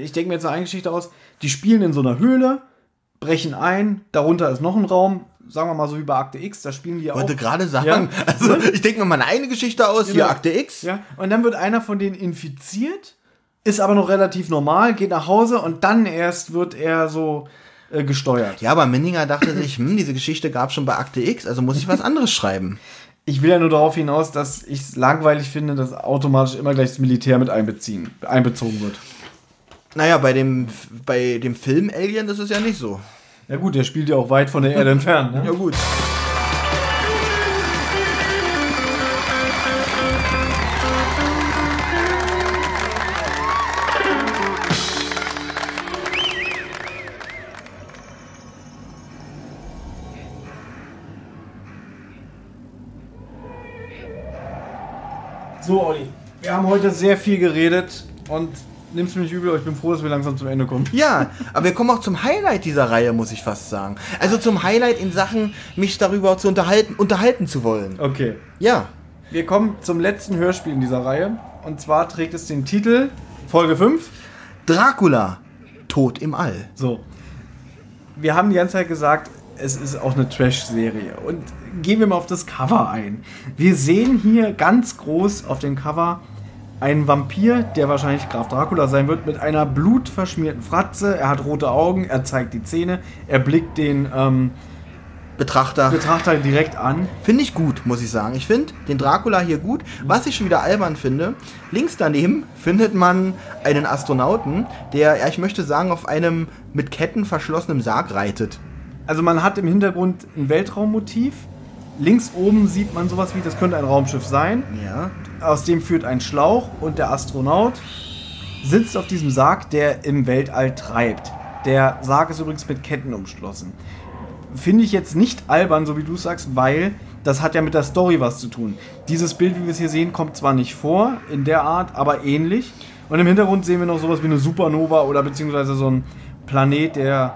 S2: ich denke mir jetzt eine Geschichte aus, die spielen in so einer Höhle, brechen ein, darunter ist noch ein Raum, sagen wir mal so wie bei Akte X, da spielen die auch.
S3: wollte gerade sagen,
S2: Ja.
S3: also ich denke mir mal eine Geschichte aus, hier. Akte X.
S2: Ja, und dann wird einer von denen infiziert, ist aber noch relativ normal, geht nach Hause und dann erst wird er so äh, gesteuert.
S3: Ja, aber Menninger dachte sich, hm, diese Geschichte gab schon bei Akte X, also muss ich was anderes schreiben.
S2: Ich will ja nur darauf hinaus, dass ich es langweilig finde, dass automatisch immer gleich das Militär mit einbeziehen, einbezogen wird.
S3: Naja, bei dem, bei dem Film Alien ist es ja nicht so.
S2: Ja gut, der spielt ja auch weit von der Erde entfernt. Ne?
S3: Ja gut.
S2: So, Olli, wir haben heute sehr viel geredet und nimm's mir nicht übel, aber ich bin froh, dass wir langsam zum Ende kommen.
S3: Ja, aber wir kommen auch zum Highlight dieser Reihe, muss ich fast sagen. Also zum Highlight in Sachen, mich darüber zu unterhalten, unterhalten zu wollen.
S2: Okay.
S3: Ja.
S2: Wir kommen zum letzten Hörspiel in dieser Reihe. Und zwar trägt es den Titel Folge 5.
S3: Dracula. Tod im All.
S2: So. Wir haben die ganze Zeit gesagt, es ist auch eine Trash-Serie. Und gehen wir mal auf das Cover ein. Wir sehen hier ganz groß auf dem Cover einen Vampir, der wahrscheinlich Graf Dracula sein wird, mit einer blutverschmierten Fratze. Er hat rote Augen, er zeigt die Zähne, er blickt den ähm,
S3: Betrachter.
S2: Betrachter direkt an.
S3: Finde ich gut, muss ich sagen. Ich finde den Dracula hier gut. Was ich schon wieder albern finde, links daneben findet man einen Astronauten, der, ja, ich möchte sagen, auf einem mit Ketten verschlossenen Sarg reitet.
S2: Also man hat im Hintergrund ein Weltraummotiv. Links oben sieht man sowas wie, das könnte ein Raumschiff sein.
S3: Ja.
S2: Aus dem führt ein Schlauch und der Astronaut sitzt auf diesem Sarg, der im Weltall treibt. Der Sarg ist übrigens mit Ketten umschlossen. Finde ich jetzt nicht albern, so wie du sagst, weil das hat ja mit der Story was zu tun. Dieses Bild, wie wir es hier sehen, kommt zwar nicht vor in der Art, aber ähnlich. Und im Hintergrund sehen wir noch sowas wie eine Supernova oder beziehungsweise so ein Planet, der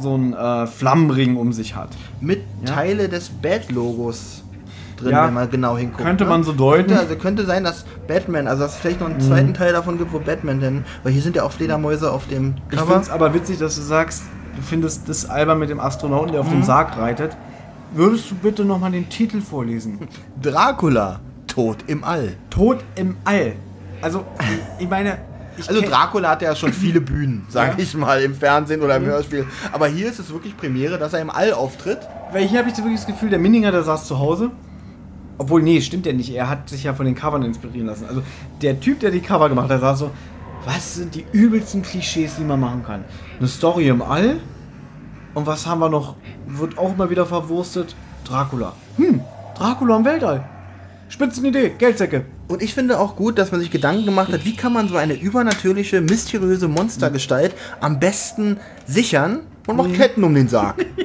S2: so einen äh, Flammenring um sich hat.
S3: Mit
S2: Ja.
S3: Teile des Bad-Logos drin,
S2: Ja,
S3: wenn man genau hinguckt.
S2: könnte
S3: ne?
S2: man so deuten.
S3: Könnte, also könnte sein, dass Batman, also dass es vielleicht noch einen zweiten Teil davon gibt, wo Batman denn, weil hier sind ja auch Fledermäuse auf dem
S2: Ich
S3: Cover.
S2: finde es aber witzig, dass du sagst, du findest das albern mit dem Astronauten, der auf dem Sarg reitet. Würdest du bitte nochmal den Titel vorlesen?
S3: Dracula, Tod im All.
S2: Tod im All. Also, ich- ich meine. Ich
S3: Also Dracula hat ja schon viele Bühnen, sag
S2: Ja.
S3: ich mal, im Fernsehen oder im Hörspiel. Aber hier ist es wirklich Premiere, dass er im All auftritt.
S2: Weil hier habe ich so wirklich das Gefühl, der Minninger, der saß zu Hause. Obwohl, nee, stimmt ja nicht. Er hat sich ja von den Covern inspirieren lassen. Also, der Typ, der die Cover gemacht hat, saß so, was sind die übelsten Klischees, die man machen kann? Eine Story im All. Und was haben wir noch? Wird auch immer wieder verwurstet. Dracula. Hm, Dracula im Weltall. Spitzenidee, Geldsäcke.
S3: Und ich finde auch gut, dass man sich Gedanken gemacht hat, wie kann man so eine übernatürliche, mysteriöse Monstergestalt am besten sichern und macht Ketten um den Sarg.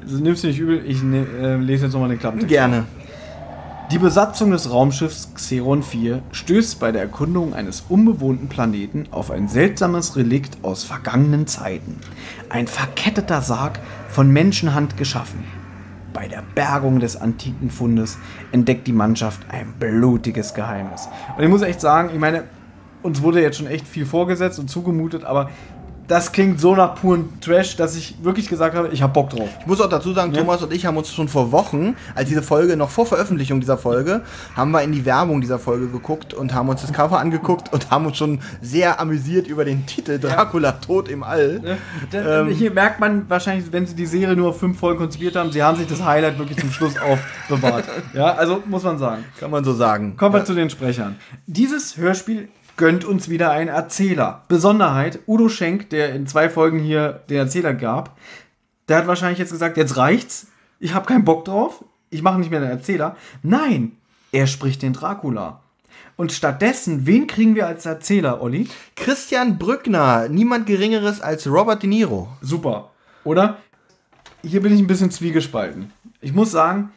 S2: Also, nimmst du nicht übel, ich ne, äh, lese jetzt nochmal den Klappentext.
S3: Gerne.
S2: Die Besatzung des Raumschiffs Xeron 4 stößt bei der Erkundung eines unbewohnten Planeten auf ein seltsames Relikt aus vergangenen Zeiten. Ein verketteter Sarg von Menschenhand geschaffen. Bei der Bergung des antiken Fundes entdeckt die Mannschaft ein blutiges Geheimnis. Und ich muss echt sagen, ich meine, uns wurde jetzt schon echt viel vorgesetzt und zugemutet, aber das klingt so nach puren Trash, dass ich wirklich gesagt habe, ich hab Bock drauf.
S3: Ich muss auch dazu sagen, Thomas und ich haben uns schon vor Wochen, als diese Folge, noch vor Veröffentlichung dieser Folge, haben wir in die Werbung dieser Folge geguckt und haben uns das Cover angeguckt und haben uns schon sehr amüsiert über den Titel Dracula Tod im All.
S2: Da-
S3: Ähm.
S2: Hier merkt man wahrscheinlich, wenn sie die Serie nur auf fünf Folgen konzipiert haben, sie haben sich das Highlight wirklich zum Schluss aufbewahrt. Ja, also muss man sagen.
S3: Kann man so sagen.
S2: Kommen wir zu den Sprechern. Dieses Hörspiel gönnt uns wieder einen Erzähler. Besonderheit, Udo Schenk, der in zwei Folgen hier den Erzähler gab, der hat wahrscheinlich jetzt gesagt, jetzt reicht's, ich habe keinen Bock drauf, ich mache nicht mehr den Erzähler. Nein, er spricht den Dracula. Und stattdessen, wen kriegen wir als Erzähler, Olli?
S3: Christian Brückner, niemand Geringeres als Robert De Niro.
S2: Super, oder? Hier bin ich ein bisschen zwiegespalten. Ich muss sagen,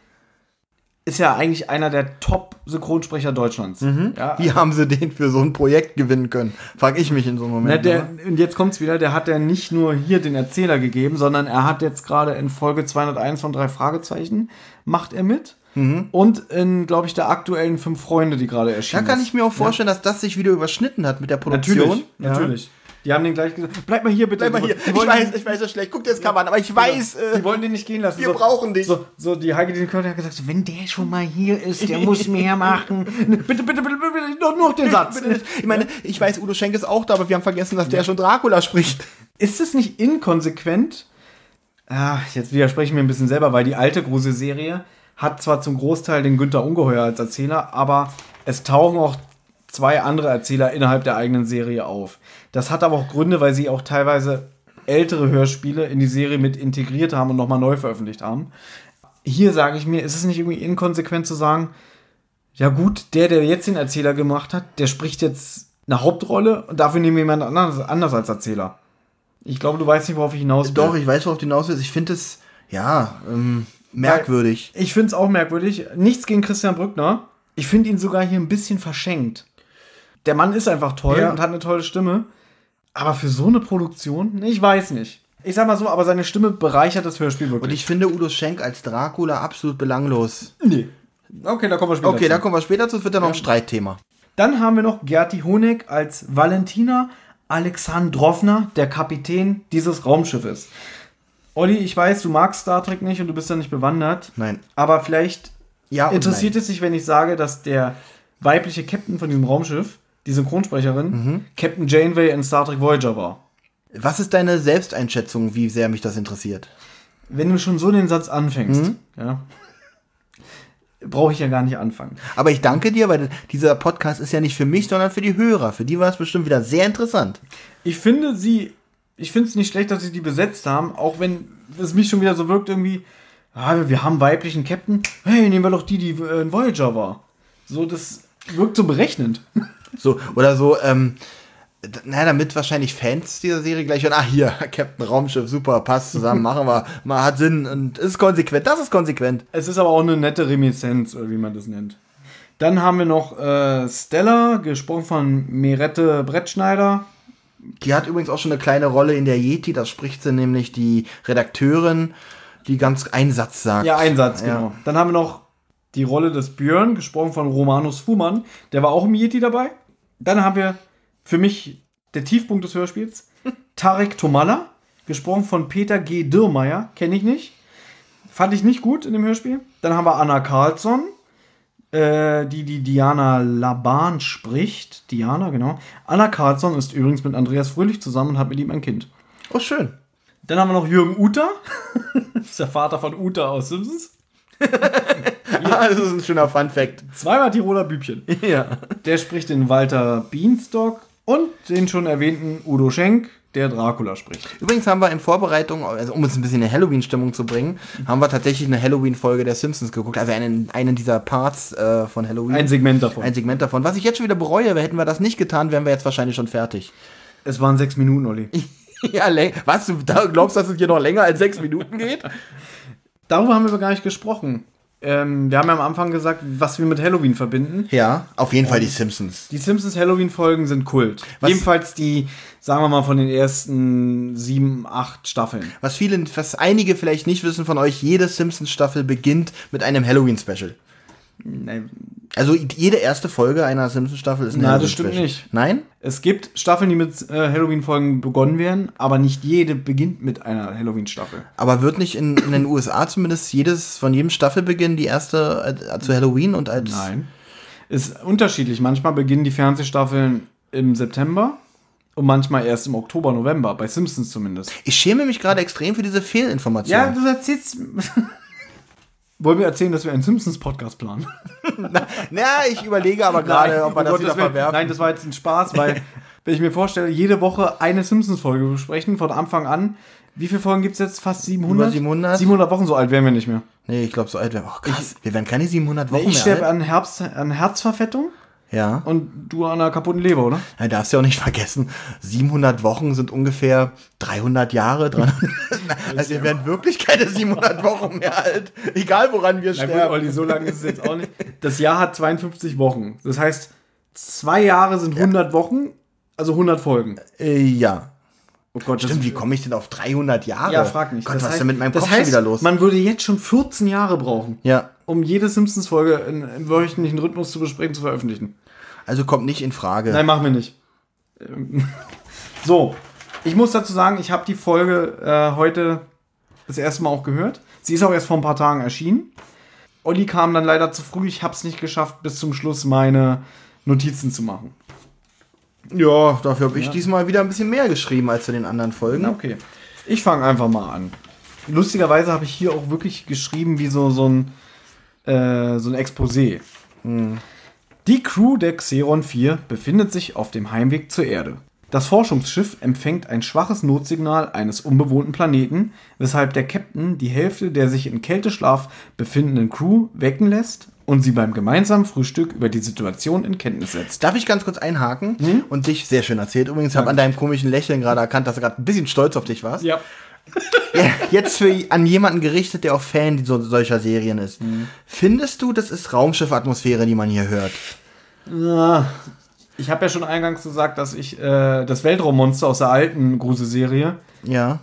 S2: ist ja eigentlich einer der Top-Synchronsprecher Deutschlands. Ja,
S3: Wie haben sie den für so ein Projekt gewinnen können? Frag ich mich in so einem
S2: Na,
S3: Moment.
S2: der,
S3: ne?
S2: und jetzt kommt's wieder, der hat ja nicht nur hier den Erzähler gegeben, sondern er hat jetzt gerade in Folge 201 von drei Fragezeichen, macht er mit. Und in, glaube ich, der aktuellen Fünf Freunde, die gerade
S3: Da
S2: erschienen
S3: kann
S2: ist.
S3: ich mir auch vorstellen, dass das sich wieder überschnitten hat mit der Produktion.
S2: Natürlich,
S3: Ja.
S2: Die haben den gleich gesagt, bleib mal hier bitte.
S3: Bleib mal hier.
S2: Die
S3: Ich weiß, ich weiß so schlecht. Guck dir das Cover an, aber ich weiß.
S2: Die
S3: Äh,
S2: wollen den nicht gehen lassen.
S3: wir brauchen dich.
S2: So, so die Heike, die Körner hat gesagt, so, wenn der schon mal hier ist, der muss mehr machen. bitte, bitte, bitte, bitte, bitte nur, nur den Satz.
S3: bitte. Ich meine, ich weiß, Udo Schenk ist auch da, aber wir haben vergessen, dass der schon Dracula spricht.
S2: Ist es nicht inkonsequent? Ah, jetzt widerspreche ich mir ein bisschen selber, weil die alte Gruselserie hat zwar zum Großteil den Günther Ungeheuer als Erzähler, aber es tauchen auch zwei andere Erzähler innerhalb der eigenen Serie auf. Das hat aber auch Gründe, weil sie auch teilweise ältere Hörspiele in die Serie mit integriert haben und nochmal neu veröffentlicht haben. Hier sage ich mir, ist es nicht irgendwie inkonsequent zu sagen, ja gut, der, der jetzt den Erzähler gemacht hat, der spricht jetzt eine Hauptrolle und dafür nehmen wir jemand anders, anders als Erzähler. Ich glaube, du weißt nicht, worauf ich hinaus will.
S3: Doch, ich weiß, worauf du hinaus willst. Ich finde es, ja, ähm, merkwürdig.
S2: Ich finde es auch merkwürdig. Nichts gegen Christian Brückner. Ich finde ihn sogar hier ein bisschen verschenkt. Der Mann ist einfach toll
S3: Ja.
S2: und hat eine tolle Stimme. Aber für so eine Produktion? Ich weiß nicht. Ich sag mal so, aber seine Stimme bereichert das Hörspiel
S3: Und
S2: wirklich.
S3: ich finde Udo Schenk als Dracula absolut belanglos.
S2: nee. Okay, da kommen wir später
S3: Okay,
S2: zu.
S3: da kommen wir später zu, es wird dann noch ein Streitthema.
S2: Dann haben wir noch Gerti Honeck als Valentina Alexandrowna, der Kapitän dieses Raumschiffes. Olli, ich weiß, du magst Star Trek nicht und du bist da nicht bewandert.
S3: Nein.
S2: Aber vielleicht
S3: Ja und
S2: interessiert
S3: nein.
S2: es dich, wenn ich sage, dass der weibliche Captain von diesem Raumschiff, die Synchronsprecherin,
S3: Mhm.
S2: Captain Janeway in Star Trek Voyager war.
S3: Was ist deine Selbsteinschätzung, wie sehr mich das interessiert?
S2: Wenn du schon so den Satz
S3: Mhm.
S2: anfängst, ja, brauche ich ja gar nicht anfangen.
S3: Aber ich danke dir, weil dieser Podcast ist ja nicht für mich, sondern für die Hörer. Für die war es bestimmt wieder sehr interessant.
S2: Ich finde sie, ich finde es nicht schlecht, dass sie die besetzt haben, auch wenn es mich schon wieder so wirkt irgendwie, ah, wir haben weiblichen Captain, hey, nehmen wir doch die, die äh, in Voyager war. So, das wirkt so berechnend.
S3: So, oder so, ähm, na, damit wahrscheinlich Fans dieser Serie gleich hören, ah, hier, Captain Raumschiff, super, passt zusammen, machen wir, mal hat Sinn und ist konsequent, das ist konsequent.
S2: Es ist aber auch eine nette Reminiszenz, oder wie man das nennt. Dann haben wir noch äh, Stella, gesprochen von Merette Brettschneider.
S3: Die hat übrigens auch schon eine kleine Rolle in der Yeti, da spricht sie nämlich die Redakteurin, die ganz Einsatz sagt.
S2: Ja, Einsatz,
S3: Ja.
S2: genau. Dann haben wir noch die Rolle des Björn, gesprochen von Romanus Fuhrmann. Der war auch im Yeti dabei. Dann haben wir für mich der Tiefpunkt des Hörspiels, Tarek Tomalla, gesprochen von Peter G. Dürrmeier, kenne ich nicht. Fand ich nicht gut in dem Hörspiel. Dann haben wir Anna Carlsson, äh, die die Diana Laban spricht. Diana, genau. Anna Carlsson ist übrigens mit Andreas Fröhlich zusammen und hat mit ihm ein Kind.
S3: Oh, schön.
S2: Dann haben wir noch Jürgen Uter. das ist der Vater von Uter aus Simpsons.
S3: Das ist ein schöner Fun-Fact.
S2: Zweimal Tiroler Bübchen.
S3: Ja.
S2: Der spricht den Walter Beanstalk und den schon erwähnten Udo Schenk, der Dracula spricht.
S3: Übrigens haben wir in Vorbereitung, also um uns ein bisschen in Halloween-Stimmung zu bringen, haben wir tatsächlich eine Halloween-Folge der Simpsons geguckt. Also einen, einen dieser Parts äh, von Halloween.
S2: Ein Segment davon.
S3: Ein Segment davon. Was ich jetzt schon wieder bereue, hätten wir das nicht getan, wären wir jetzt wahrscheinlich schon fertig.
S2: Es waren sechs Minuten, Olli.
S3: ja, was? Du glaubst, dass es hier noch länger als sechs Minuten geht?
S2: Darüber haben wir aber gar nicht gesprochen. Ähm, wir haben ja am Anfang gesagt, was wir mit Halloween verbinden.
S3: Ja, auf jeden Fall die Simpsons.
S2: Die Simpsons Halloween-Folgen sind Kult.
S3: Was-
S2: Jedenfalls die, sagen wir mal, von den ersten sieben, acht Staffeln.
S3: Was viele, was einige vielleicht nicht wissen von euch, jede Simpsons-Staffel beginnt mit einem Halloween-Special. Also jede erste Folge einer Simpsons-Staffel ist ein
S2: Na, das stimmt nicht.
S3: Nein?
S2: Es gibt Staffeln, die mit äh, Halloween-Folgen begonnen werden, aber nicht jede beginnt mit einer Halloween-Staffel.
S3: Aber wird nicht in, in den USA zumindest jedes von jedem Staffelbeginn die erste äh, zu Halloween und als
S2: Nein. Ist unterschiedlich. Manchmal beginnen die Fernsehstaffeln im September und manchmal erst im Oktober, November, bei Simpsons zumindest.
S3: Ich schäme mich gerade extrem für diese Fehlinformation.
S2: Ja, du erzählst. Wollen wir erzählen, dass wir einen Simpsons-Podcast planen?
S3: Na, ich überlege aber gerade, ob man das
S2: um
S3: wieder
S2: Gottes Willen.
S3: verwerfen.
S2: Nein, das war jetzt ein Spaß, weil, wenn ich mir vorstelle, jede Woche eine Simpsons-Folge besprechen, von Anfang an. Wie viele Folgen gibt es jetzt? Fast 700?
S3: Über 700?
S2: 700 Wochen, so alt wären wir nicht mehr.
S3: Nee, ich glaube so alt wäre. Oh, krass. wir werden keine 700 Wochen
S2: ich
S3: mehr
S2: sterbe
S3: alt.
S2: an, Herbst, an Herzverfettung
S3: Ja.
S2: und du an einer kaputten Leber, oder?
S3: Ja, darfst ja auch nicht vergessen, 700 Wochen sind ungefähr 300 Jahre dran. also wir werden wirklich keine 700 Wochen mehr alt. Egal woran wir
S2: Na gut,
S3: sterben.
S2: Olli, so lange ist es jetzt auch nicht. Das Jahr hat 52 Wochen. Das heißt, zwei Jahre sind 100 Wochen, also 100 Folgen.
S3: Äh, ja.
S2: Oh Gott,
S3: Stimmt, wie komme ich denn auf 300 Jahre?
S2: Ja, frag nicht.
S3: Gott,
S2: Das
S3: was ist denn mit meinem Kopf schon
S2: heißt,
S3: wieder los?
S2: Man würde jetzt schon 14 Jahre brauchen,
S3: ja,
S2: um jede Simpsons-Folge in, im wöchentlichen Rhythmus zu besprechen, zu veröffentlichen.
S3: Also kommt nicht in Frage.
S2: Nein, machen wir nicht. So, ich muss dazu sagen, ich habe die Folge äh, heute das erste Mal auch gehört. Sie ist auch erst vor ein paar Tagen erschienen. Olli kam dann leider zu früh. Ich habe es nicht geschafft, bis zum Schluss meine Notizen zu machen.
S3: Ja, dafür habe ich diesmal wieder ein bisschen mehr geschrieben als zu den anderen Folgen.
S2: Na, okay. Ich fange einfach mal an. Lustigerweise habe ich hier auch wirklich geschrieben wie so, so ein, äh, so ein Exposé. Die Crew der Xeron 4 befindet sich auf dem Heimweg zur Erde. Das Forschungsschiff empfängt ein schwaches Notsignal eines unbewohnten Planeten, weshalb der Captain die Hälfte der sich in Kälteschlaf befindenden Crew wecken lässt und sie beim gemeinsamen Frühstück über die Situation in Kenntnis setzt.
S3: Darf ich ganz kurz einhaken
S2: Hm?
S3: und dich sehr schön erzählt. Übrigens habe an deinem komischen Lächeln gerade erkannt, dass du gerade ein bisschen stolz auf dich warst.
S2: Ja.
S3: Jetzt für an jemanden gerichtet, der auch Fan so, solcher Serien ist.
S2: Mhm.
S3: Findest du, das ist Raumschiff-Atmosphäre, die man hier hört?
S2: Ich habe ja schon eingangs gesagt, dass ich äh, das Weltraummonster aus der alten Gruselserie
S3: Ja,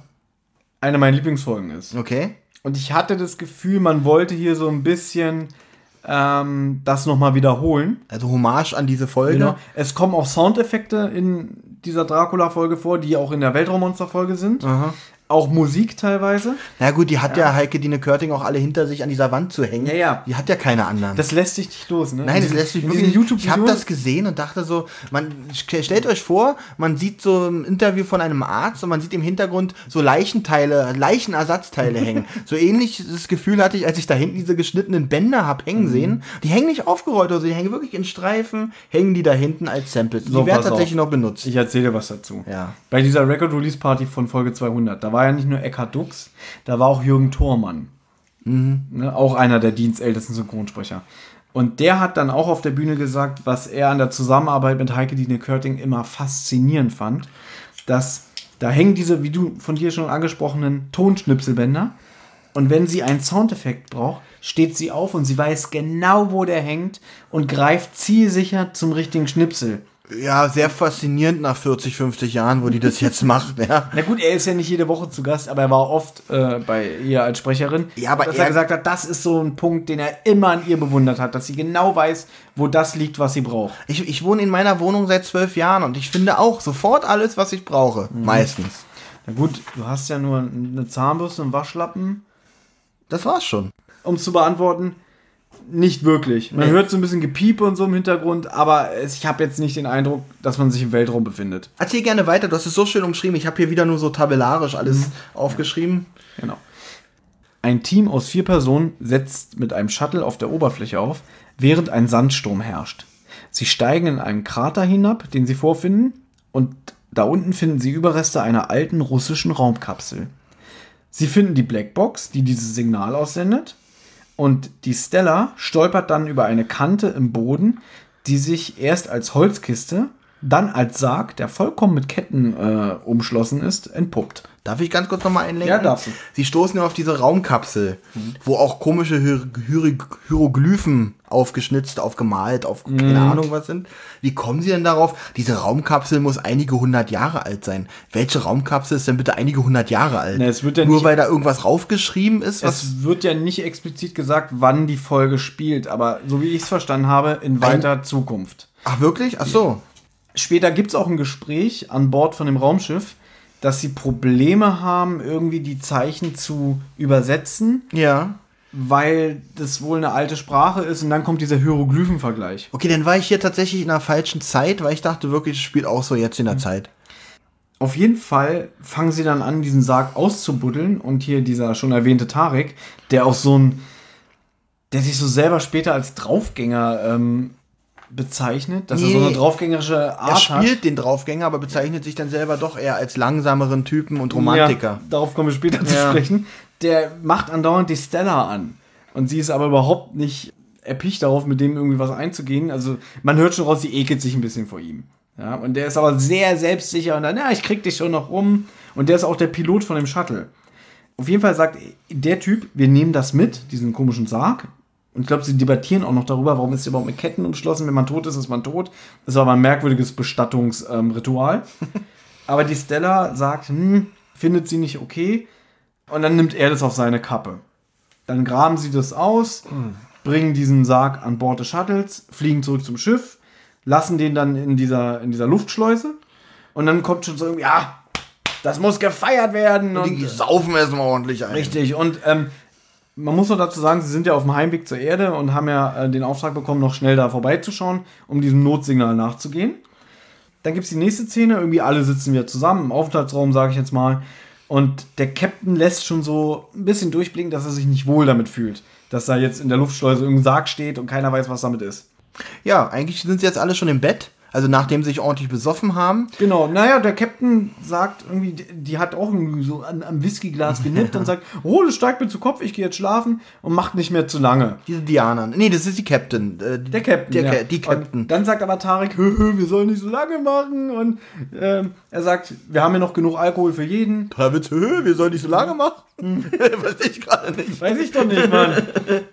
S2: eine meiner Lieblingsfolgen ist.
S3: okay.
S2: Und ich hatte das Gefühl, man wollte hier so ein bisschen ähm, das nochmal wiederholen.
S3: Also Hommage an diese Folge.
S2: Genau. Es kommen auch Soundeffekte in dieser Dracula-Folge vor, die auch in der Weltraummonster-Folge sind. Auch Musik teilweise.
S3: Na gut, die hat ja, Heike Dine Körting auch alle hinter sich an dieser Wand zu hängen.
S2: Ja, ja.
S3: Die hat ja keine anderen.
S2: Das lässt dich nicht los, ne?
S3: Nein,
S2: In
S3: das lässt sich wirklich.
S2: diesen
S3: Ich habe das gesehen und dachte so, man stellt euch vor, man sieht so ein Interview von einem Arzt und man sieht im Hintergrund so Leichenteile, Leichenersatzteile hängen. So ähnliches Gefühl hatte ich, als ich da hinten diese geschnittenen Bänder hab
S2: Mhm.
S3: hängen sehen. Die hängen nicht aufgerollt oder so, die hängen wirklich in Streifen, hängen die da hinten als Samples.
S2: So,
S3: die werden tatsächlich
S2: auf.
S3: noch benutzt.
S2: Ich erzähle was dazu.
S3: Ja.
S2: Bei dieser Record Release Party von Folge 200, da war ja nicht nur Eckhard Dux, da war auch Jürgen Thormann. Ne, auch einer der dienstältesten Synchronsprecher. Und der hat dann auch auf der Bühne gesagt, was er an der Zusammenarbeit mit Heike Dine Körting immer faszinierend fand, dass da hängen diese, wie du von dir schon angesprochenen, Tonschnipselbänder. Und wenn sie einen Soundeffekt braucht, steht sie auf und sie weiß genau, wo der hängt und greift zielsicher zum richtigen Schnipsel.
S3: Ja, sehr faszinierend nach 40, 50 Jahren, wo die das jetzt macht. Ja.
S2: Na gut, er ist ja nicht jede Woche zu Gast, aber er war oft äh, bei ihr als Sprecherin.
S3: Ja, aber
S2: dass
S3: er-
S2: er gesagt hat, das ist so ein Punkt, den er immer an ihr bewundert hat, dass sie genau weiß, wo das liegt, was sie braucht.
S3: Ich, ich wohne in meiner Wohnung seit zwölf Jahren und ich finde auch sofort alles, was ich brauche.
S2: Mhm.
S3: Meistens.
S2: Na gut, du hast ja nur eine Zahnbürste und Waschlappen.
S3: Das war's schon.
S2: Um es zu beantworten, nicht wirklich. Man
S3: Nee.
S2: hört so ein bisschen Gepiepe und so im Hintergrund, aber ich habe jetzt nicht den Eindruck, dass man sich im Weltraum befindet.
S3: Erzähl gerne weiter, du hast es so schön umschrieben. Ich habe hier wieder nur so tabellarisch alles
S2: Mhm.
S3: aufgeschrieben.
S2: Genau. Ein Team aus vier Personen setzt mit einem Shuttle auf der Oberfläche auf, während ein Sandsturm herrscht. Sie steigen in einen Krater hinab, den sie vorfinden, und da unten finden sie Überreste einer alten russischen Raumkapsel. Sie finden die Blackbox, die dieses Signal aussendet, und die Stella stolpert dann über eine Kante im Boden, die sich erst als Holzkiste, dann als Sarg, der vollkommen mit Ketten äh, umschlossen ist, entpuppt.
S3: Darf ich ganz kurz nochmal einlenken?
S2: Ja, darfst du.
S3: Sie stoßen ja auf diese Raumkapsel, wo auch komische Hier Hier Hieroglyphen aufgeschnitzt, aufgemalt, auf keine Ahnung was sind. Wie kommen Sie denn darauf? Diese Raumkapsel muss einige hundert Jahre alt sein. Welche Raumkapsel ist denn bitte einige hundert Jahre alt?
S2: Na, es wird ja
S3: Nur
S2: nicht-
S3: weil da irgendwas raufgeschrieben ist, was
S2: Es wird ja nicht explizit gesagt, wann die Folge spielt, aber so wie ich es verstanden habe, in weiter Zukunft.
S3: Ach wirklich? Ach so.
S2: Später gibt es auch ein Gespräch an Bord von dem Raumschiff, dass sie Probleme haben, irgendwie die Zeichen zu übersetzen,
S3: Ja.
S2: weil das wohl eine alte Sprache ist und dann kommt dieser Hieroglyphenvergleich.
S3: Okay, dann war ich hier tatsächlich in der falschen Zeit, weil ich dachte wirklich, es spielt auch so jetzt in der Zeit.
S2: Auf jeden Fall fangen sie dann an, diesen Sarg auszubuddeln und hier dieser schon erwähnte Tarek, der auch so ein, der sich so selber später als Draufgänger ähm, bezeichnet, dass er so
S3: Nee.
S2: eine draufgängerische
S3: Er
S2: Art
S3: spielt
S2: hat.
S3: den Draufgänger, aber bezeichnet sich dann selber doch eher als langsameren Typen und Romantiker.
S2: Ja, darauf kommen wir später zu
S3: Ja.
S2: sprechen. Der macht andauernd die Stella an. Und sie ist aber überhaupt nicht erpicht darauf, mit dem irgendwie was einzugehen. Also man hört schon raus, sie ekelt sich ein bisschen vor ihm. Ja, und der ist aber sehr selbstsicher und dann, ja, ich krieg dich schon noch rum. Und der ist auch der Pilot von dem Shuttle. Auf jeden Fall sagt der Typ, wir nehmen das mit, diesen komischen Sarg. Und ich glaube, sie debattieren auch noch darüber, warum ist sie überhaupt mit Ketten umschlossen. Wenn man tot ist, ist man tot. Das ist aber ein merkwürdiges Bestattungsritual. aber die Stella sagt, hm, findet sie nicht okay. Und dann nimmt er das auf seine Kappe. Dann graben sie das aus, bringen diesen Sarg an Bord des Shuttles, fliegen zurück zum Schiff, lassen den dann in dieser, in dieser Luftschleuse. Und dann kommt schon so irgendwie, ja, das muss gefeiert werden. Und,
S3: Die saufen erstmal ordentlich ein.
S2: Richtig. Und ähm, man muss noch dazu sagen, sie sind ja auf dem Heimweg zur Erde und haben ja äh, den Auftrag bekommen, noch schnell da vorbeizuschauen, um diesem Notsignal nachzugehen. Dann gibt es die nächste Szene, irgendwie alle sitzen wieder zusammen im Aufenthaltsraum, sage ich jetzt mal. Und der Captain lässt schon so ein bisschen durchblicken, dass er sich nicht wohl damit fühlt. Dass da jetzt in der Luftschleuse irgendein Sarg steht und keiner weiß, was damit ist.
S3: Ja, eigentlich sind sie jetzt alle schon im Bett. Also nachdem sie sich ordentlich besoffen haben.
S2: Genau, naja, der Captain sagt irgendwie, die, die hat auch irgendwie so an, am Whiskyglas genippt und sagt, oh, das steigt mir zu Kopf, ich gehe jetzt schlafen und macht nicht mehr zu lange.
S3: Diese Diana. Nee, das ist die Captain. Äh,
S2: Der Captain.
S3: Der,
S2: ja.
S3: Die Captain.
S2: Und dann sagt aber Tarek, hö, hö, wir sollen nicht so lange machen. Und ähm, er sagt, wir haben ja noch genug Alkohol für jeden.
S3: David, hö, wir sollen nicht so lange machen? Verstehe ich gerade nicht.
S2: Weiß ich doch nicht, Mann.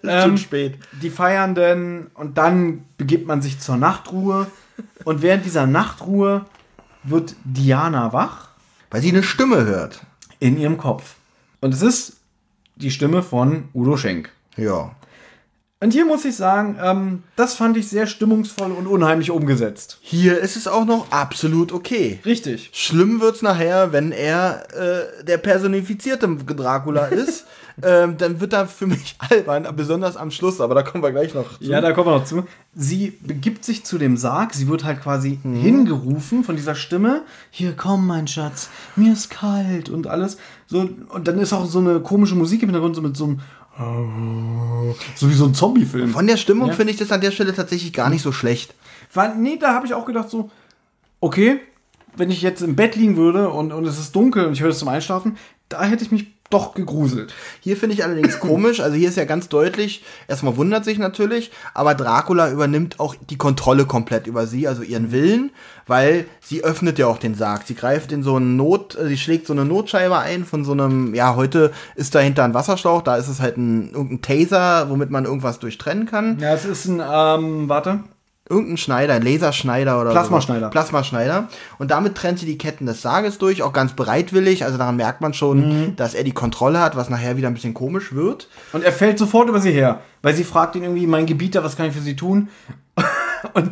S2: ähm,
S3: Schon spät.
S2: Die feiern dann und dann begibt man sich zur Nachtruhe. Und während dieser Nachtruhe wird Diana wach
S3: Weil sie eine Stimme hört.
S2: in ihrem Kopf. Und es ist die Stimme von Udo Schenk.
S3: Ja.
S2: Und hier muss ich sagen, ähm, das fand ich sehr stimmungsvoll und unheimlich umgesetzt.
S3: Hier ist es auch noch absolut okay.
S2: Richtig.
S3: Schlimm wird's nachher, wenn er äh, der personifizierte Dracula ist. ähm, dann wird er für mich albern, besonders am Schluss, aber da kommen wir gleich noch zu.
S2: Ja, da kommen wir noch zu. Sie begibt sich zu dem Sarg. Sie wird halt quasi hingerufen von dieser Stimme. Hier, komm, mein Schatz. Mir ist kalt und alles. So, und dann ist auch so eine komische Musik im Hintergrund, so mit so einem. So wie so ein Zombie-Film.
S3: Von der Stimmung
S2: Ja.
S3: finde ich das an der Stelle tatsächlich gar nicht so schlecht.
S2: War, nee, da habe ich auch gedacht, so, okay, wenn ich jetzt im Bett liegen würde und, und es ist dunkel und ich höre es zum Einschlafen, da hätte ich mich doch gegruselt.
S3: Hier finde ich allerdings komisch, also hier ist ja ganz deutlich, erstmal wundert sich natürlich, aber Dracula übernimmt auch die Kontrolle komplett über sie, also ihren Willen, weil sie öffnet ja auch den Sarg. Sie greift in so einen Not, äh, sie schlägt so eine Notscheibe ein von so einem, ja, heute ist dahinter ein Wasserschlauch, da ist es halt ein, irgendein Taser, womit man irgendwas durchtrennen kann.
S2: Ja, es ist ein, ähm, warte.
S3: Irgendein Schneider, ein Laserschneider oder
S2: Plasmaschneider.
S3: So. Plasmaschneider. Und damit trennt sie die Ketten des Sarges durch, auch ganz bereitwillig. Also daran merkt man schon, dass er die Kontrolle hat, was nachher wieder ein bisschen komisch wird.
S2: Und er fällt sofort über sie her, weil sie fragt ihn irgendwie, mein Gebieter, was kann ich für sie tun? Und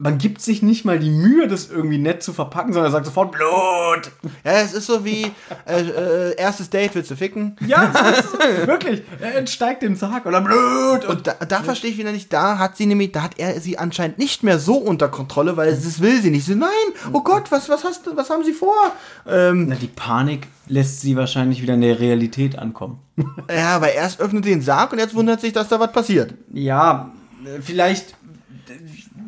S2: man gibt sich nicht mal die Mühe, das irgendwie nett zu verpacken, sondern er sagt sofort Blut.
S3: Ja, es ist so wie äh, äh, erstes Date willst du ficken.
S2: Ja, das ist wirklich. Er entsteigt den Sarg oder Blut. Und
S3: Und da, da verstehe ich wieder nicht, da hat sie nämlich, da hat er sie anscheinend nicht mehr so unter Kontrolle, weil das will sie nicht. Sie, nein, oh Gott, was, was hast du, was haben sie vor? Ähm,
S2: na, die Panik lässt sie wahrscheinlich wieder in der Realität ankommen.
S3: ja, aber erst öffnet sie den Sarg und jetzt wundert sich, dass da was passiert.
S2: Ja, äh, vielleicht,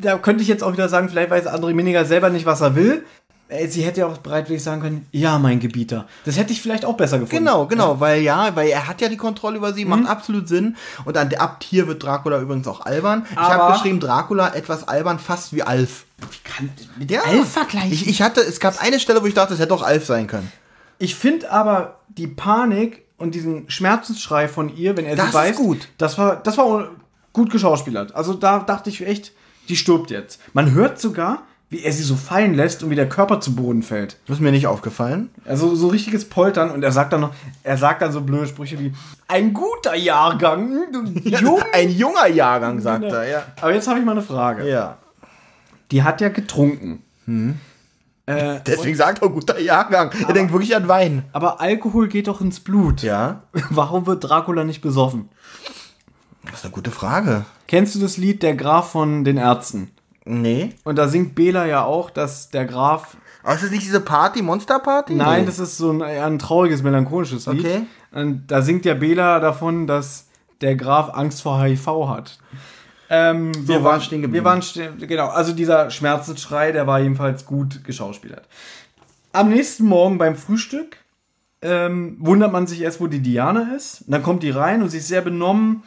S2: da könnte ich jetzt auch wieder sagen, vielleicht weiß André Miniger selber nicht, was er will. Äh, Sie hätte ja auch bereitwillig sagen können, ja, mein Gebieter. Das hätte ich vielleicht auch besser gefunden.
S3: Genau, genau, weil ja, weil er hat ja die Kontrolle über sie,
S2: Mhm.
S3: macht absolut Sinn. Und an, ab hier wird Dracula übrigens auch albern. ich
S2: Aber-
S3: habe geschrieben, Dracula etwas albern, fast wie Alf.
S2: Kann, mit
S3: Ja.
S2: Alf vergleichen.
S3: Ich, ich hatte, es gab eine Stelle, wo ich dachte, es hätte auch Alf sein können.
S2: Ich finde aber die Panik und diesen Schmerzensschrei von ihr, wenn er
S3: Das
S2: sie
S3: ist
S2: beißt,
S3: gut.
S2: das war, das war gut geschauspielert. Also da dachte ich echt, die stirbt jetzt. Man hört sogar, wie er sie so fallen lässt und wie der Körper zu Boden fällt.
S3: Das ist mir nicht aufgefallen.
S2: Also so richtiges Poltern und er sagt dann noch, er sagt dann so blöde Sprüche wie ein guter Jahrgang, du Junge.
S3: Ein junger Jahrgang, sagt er, ja.
S2: Aber jetzt habe ich mal eine Frage.
S3: Ja.
S2: Die hat ja getrunken.
S3: Deswegen sagt er guter Jahrgang. Er denkt wirklich an Wein.
S2: Aber Alkohol geht doch ins Blut.
S3: Ja.
S2: Warum wird Dracula nicht besoffen?
S3: Das ist eine gute Frage.
S2: Kennst du das Lied Der Graf von den Ärzten?
S3: Nee.
S2: Und da singt Bela ja auch, dass der Graf.
S3: Aber ist das nicht diese Party, Monster-Party?
S2: Nein,
S3: Nee.
S2: das ist so ein, ein trauriges, melancholisches Lied.
S3: Okay.
S2: Und da singt ja Bela davon, dass der Graf Angst vor HIV hat. Ähm,
S3: So, waren stehen geblieben.
S2: Wir waren stehen, genau. Also dieser Schmerzensschrei, der war jedenfalls gut geschauspielert. Am nächsten Morgen beim Frühstück ähm, wundert man sich erst, wo die Diana ist. Und dann kommt die rein und sie ist sehr benommen.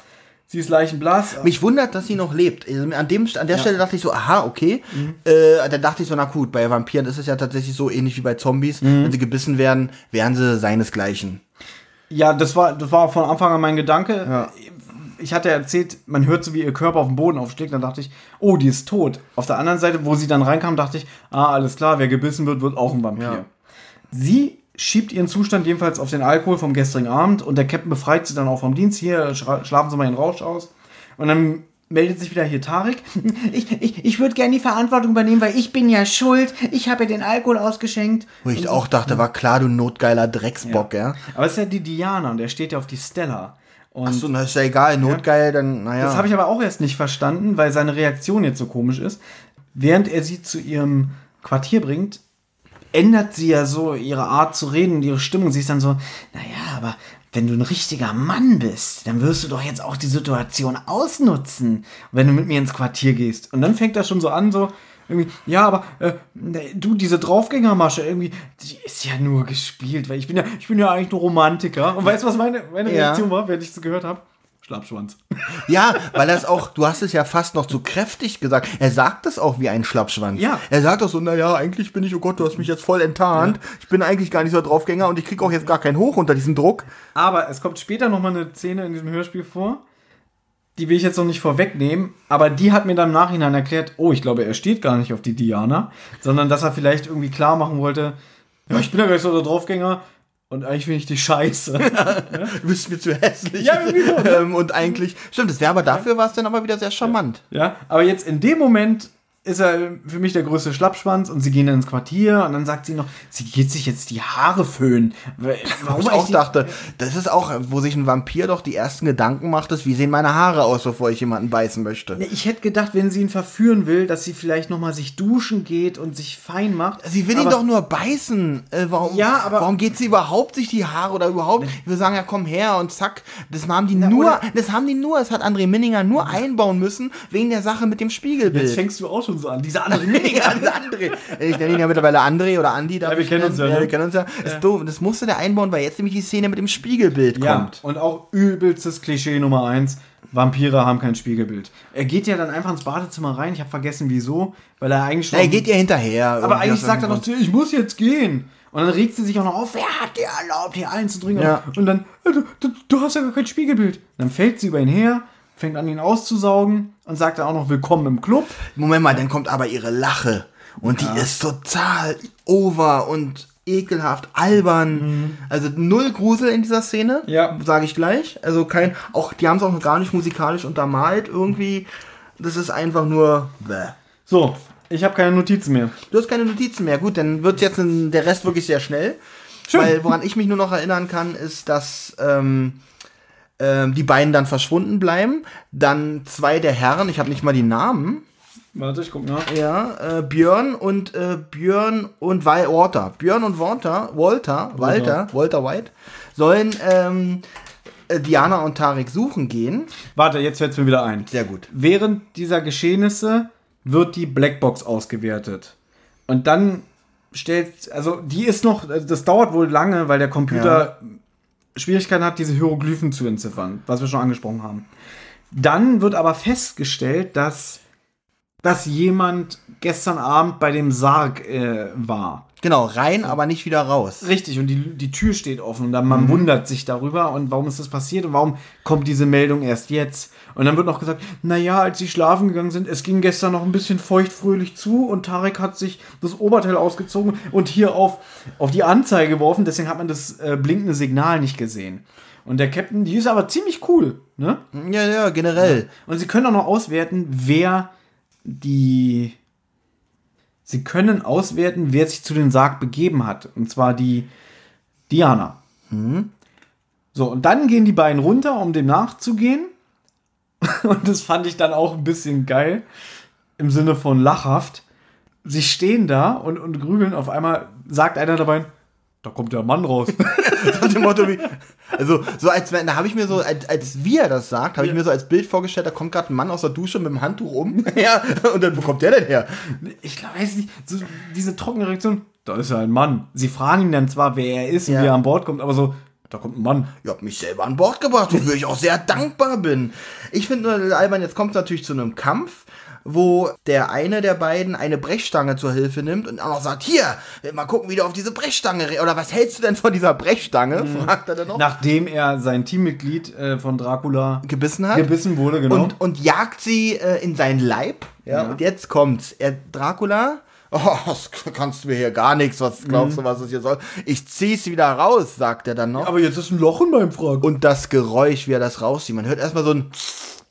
S2: Sie ist leichenblass.
S3: Mich wundert, dass sie noch lebt. Also An, dem, an der Stelle dachte ich so, aha, okay. Äh, dann dachte ich so, na gut, bei Vampiren ist es ja tatsächlich so ähnlich wie bei Zombies. Wenn sie gebissen werden, wären sie seinesgleichen.
S2: Ja, das war, das war von Anfang an mein Gedanke. Ich hatte erzählt, man hört so, wie ihr Körper auf dem Boden aufschlägt. Dann dachte ich, oh, die ist tot. Auf der anderen Seite, wo sie dann reinkam, dachte ich, ah, alles klar, wer gebissen wird, wird auch ein Vampir.
S3: Ja.
S2: Sie schiebt ihren Zustand jedenfalls auf den Alkohol vom gestrigen Abend und der Captain befreit sie dann auch vom Dienst. Hier, schlafen Sie mal den Rausch aus. Und dann meldet sich wieder hier Tarek.
S7: Ich, ich, ich würde gerne die Verantwortung übernehmen, weil ich bin ja schuld. Ich habe ja den Alkohol ausgeschenkt.
S3: Wo ich auch dachte, war klar, du notgeiler Drecksbock, ja.
S2: Aber es ist ja die Diana und der steht ja auf die Stella. Und
S3: Achso, na ist ja egal, notgeil, dann, naja.
S2: Das habe ich aber auch erst nicht verstanden, weil seine Reaktion jetzt so komisch ist. Während er sie zu ihrem Quartier bringt, ändert sie ja so ihre Art zu reden und ihre Stimmung. Sie ist dann so, naja, aber wenn du ein richtiger Mann bist, dann wirst du doch jetzt auch die Situation ausnutzen, wenn du mit mir ins Quartier gehst. Und dann fängt er schon so an, so, irgendwie, ja, aber äh, ne, du, diese Draufgängermasche, irgendwie, die ist ja nur gespielt, weil ich bin ja, ich bin ja eigentlich nur Romantiker. Und weißt du, was meine, meine
S3: Ja.
S2: Reaktion war, während ich es gehört habe? Schlappschwanz.
S3: Ja, weil das auch, du hast es ja fast noch zu kräftig gesagt. Er sagt es auch wie ein Schlappschwanz.
S2: Ja.
S3: Er sagt auch so, naja, eigentlich bin ich, oh Gott, du hast mich jetzt voll enttarnt. Ich bin eigentlich gar nicht so Draufgänger und ich krieg auch jetzt gar keinen Hoch unter diesem Druck.
S2: Aber es kommt später noch mal eine Szene in diesem Hörspiel vor. Die will ich jetzt noch nicht vorwegnehmen, aber die hat mir dann im Nachhinein erklärt, oh, ich glaube, er steht gar nicht auf die Diana, sondern dass er vielleicht irgendwie klar machen wollte, ja, ich bin ja gar nicht so der Draufgänger und eigentlich finde ich die scheiße.
S3: Du bist mir zu hässlich.
S2: Ja, irgendwie so, ne?
S3: ähm, und eigentlich, stimmt, das wäre aber dafür war es dann aber wieder sehr charmant.
S2: ja, aber jetzt in dem Moment ist er für mich der größte Schlappschwanz und sie gehen dann ins Quartier und dann sagt sie noch, sie geht sich jetzt die Haare föhnen. Warum
S3: ich auch dachte, das ist auch, wo sich ein Vampir doch die ersten Gedanken macht, ist, wie sehen meine Haare aus, bevor ich jemanden beißen möchte.
S2: Ich hätte gedacht, wenn sie ihn verführen will, dass sie vielleicht noch mal sich duschen geht und sich fein macht.
S3: Sie will ihn doch nur beißen. Äh, warum,
S2: Ja, aber-
S3: warum geht sie überhaupt sich die Haare oder überhaupt? Wir sagen ja, komm her und zack. Das haben die nur,
S2: oder-
S3: das haben die nur, das hat André Minninger nur einbauen müssen, wegen der Sache mit dem Spiegelbild.
S2: Jetzt fängst du auch schon so an. Diese andere
S3: ja, das André. Ich nenne ihn ja mittlerweile André oder Andi.
S2: Ja, wir
S3: ich
S2: kennen uns ja, ne?
S3: wir kennen uns ja. Ist doof. Das musste der einbauen, weil jetzt nämlich die Szene mit dem Spiegelbild
S2: Ja,
S3: kommt.
S2: und auch übelstes Klischee Nummer eins. Vampire haben kein Spiegelbild. Er geht ja dann einfach ins Badezimmer rein. Ich habe vergessen, wieso. Weil er eigentlich schon.
S3: Na, er geht ihr hinterher.
S2: aber eigentlich sagt er noch zu ihr, ich muss jetzt gehen. Und dann regt sie sich auch noch auf, wer hat dir erlaubt, hier einzudringen?
S3: Ja.
S2: Und dann, äh, du, du, du hast ja gar kein Spiegelbild. Dann fällt sie über ihn her, fängt an, ihn auszusaugen und sagt dann auch noch Willkommen im Club.
S3: Moment mal, dann kommt aber ihre Lache. Und die ist total over und ekelhaft, albern. Also null Grusel in dieser Szene,
S2: Ja.
S3: sage ich gleich. Also kein, auch die haben es auch noch gar nicht musikalisch untermalt irgendwie. Das ist einfach nur. Bäh.
S2: So, Ich habe keine Notizen mehr.
S3: Du hast keine Notizen mehr. Gut, dann wird jetzt der Rest wirklich sehr schnell. Weil woran ich mich nur noch erinnern kann, ist, dass ähm, ähm, die beiden dann verschwunden bleiben. Dann zwei der Herren, ich habe nicht mal die Namen.
S2: Warte, ich guck nach.
S3: Ja, äh, Björn und äh, Björn und Wal Walter. Björn und Walter, Walter, Walter, Walter White sollen ähm, äh, Diana und Tarek suchen gehen.
S2: Warte, jetzt fällt mir wieder ein.
S3: Sehr gut.
S2: Während dieser Geschehnisse wird die Blackbox ausgewertet. Und dann stellt, also die ist noch, also das dauert wohl lange, weil der Computer Schwierigkeiten hat, diese Hieroglyphen zu entziffern, was wir schon angesprochen haben. Dann wird aber festgestellt, dass, dass jemand gestern Abend bei dem Sarg äh, war.
S3: Genau, rein, aber nicht wieder raus.
S2: Richtig, und die, die Tür steht offen und dann man wundert sich darüber und warum ist das passiert und warum kommt diese Meldung erst jetzt? Und dann wird noch gesagt, naja, als sie schlafen gegangen sind, es ging gestern noch ein bisschen feuchtfröhlich zu und Tarek hat sich das Oberteil ausgezogen und hier auf, auf die Anzeige geworfen, deswegen hat man das äh, blinkende Signal nicht gesehen. Und der Captain, die ist aber ziemlich cool, ne?
S3: Ja, ja, generell.
S2: Und sie können auch noch auswerten, wer die. Sie können auswerten, wer sich zu den Sarg begeben hat. Und zwar die Diana. So, und dann gehen die beiden runter, um dem nachzugehen. Und das fand ich dann auch ein bisschen geil. Im Sinne von lachhaft. Sie stehen da und, und grübeln. Auf einmal sagt einer dabei, da kommt der Mann raus.
S3: Wie, also so als wenn, da habe ich mir so, als, als wie er das sagt, habe ich mir so als Bild vorgestellt, da kommt gerade ein Mann aus der Dusche mit dem Handtuch um. ja, und dann, wo kommt der denn her?
S2: ich weiß nicht, so diese trockene Reaktion, da ist ja ein Mann. Sie fragen ihn dann zwar, wer er ist und
S3: Ja.
S2: wie er an Bord kommt, aber so, da kommt ein Mann.
S3: Ihr habt mich selber an Bord gebracht, wofür ich auch sehr dankbar bin. Ich finde nur albern, jetzt kommt es natürlich zu einem Kampf, wo der eine der beiden eine Brechstange zur Hilfe nimmt und auch noch sagt, hier, mal gucken, wie du auf diese Brechstange, re- oder was hältst du denn von dieser Brechstange? Fragt er dann noch.
S2: Nachdem er sein Teammitglied äh, von Dracula
S3: gebissen hat.
S2: gebissen wurde, genau.
S3: und, und jagt sie äh, in seinen Leib. Ja, Und jetzt kommt's. Er, Dracula, oh, das kannst du mir hier gar nichts, was glaubst du, was es hier soll? Ich zieh's wieder raus, sagt er dann noch.
S2: aber jetzt ist ein Loch in meinem Frack.
S3: und das Geräusch, wie er das rauszieht. Man hört erstmal so ein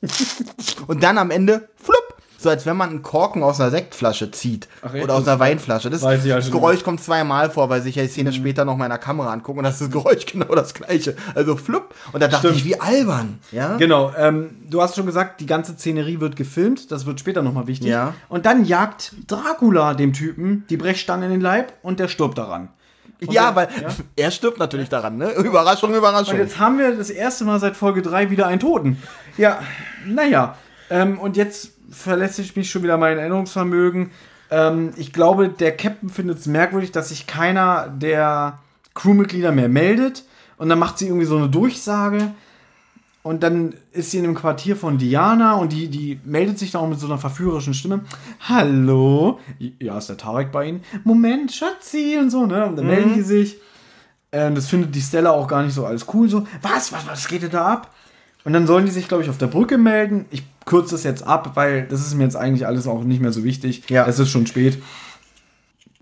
S3: und dann am Ende flupp. So als wenn man einen Korken aus einer Sektflasche zieht.
S2: Ach,
S3: oder aus einer Weinflasche. Das,
S2: ja
S3: das
S2: schon.
S3: Geräusch kommt zweimal vor, weil sich ja die Szene später noch mal in der Kamera angucken und das ist das Geräusch genau das gleiche. Also flupp. Und da dachte
S2: Stimmt.
S3: ich, wie albern. Ja?
S2: Genau, ähm, du hast schon gesagt, die ganze Szenerie wird gefilmt, das wird später nochmal wichtig.
S3: Ja.
S2: Und dann jagt Dracula dem Typen die Brechstange in den Leib und der stirbt daran.
S3: Ja, weil er stirbt natürlich daran, ne? Überraschung, Überraschung.
S2: Und jetzt haben wir das erste Mal seit Folge 3 wieder einen Toten. Ja, naja. Ähm, und jetzt verlässt ich mich schon wieder mein Erinnerungsvermögen. Ähm, ich glaube, der Captain findet es merkwürdig, dass sich keiner der Crewmitglieder mehr meldet. Und dann macht sie irgendwie so eine Durchsage. Und dann ist sie in einem Quartier von Diana und die, die meldet sich da auch mit so einer verführerischen Stimme. Hallo? Ja, ist der Tarek bei Ihnen? Moment, Schatzi und so, ne? Und dann melden die sich. Ähm, das findet die Stella auch gar nicht so alles cool. So, was, was, was geht denn da ab? Und dann sollen die sich, glaube ich, auf der Brücke melden. Ich kürze das jetzt ab, weil das ist mir jetzt eigentlich alles auch nicht mehr so wichtig.
S3: Ja.
S2: Es ist schon spät.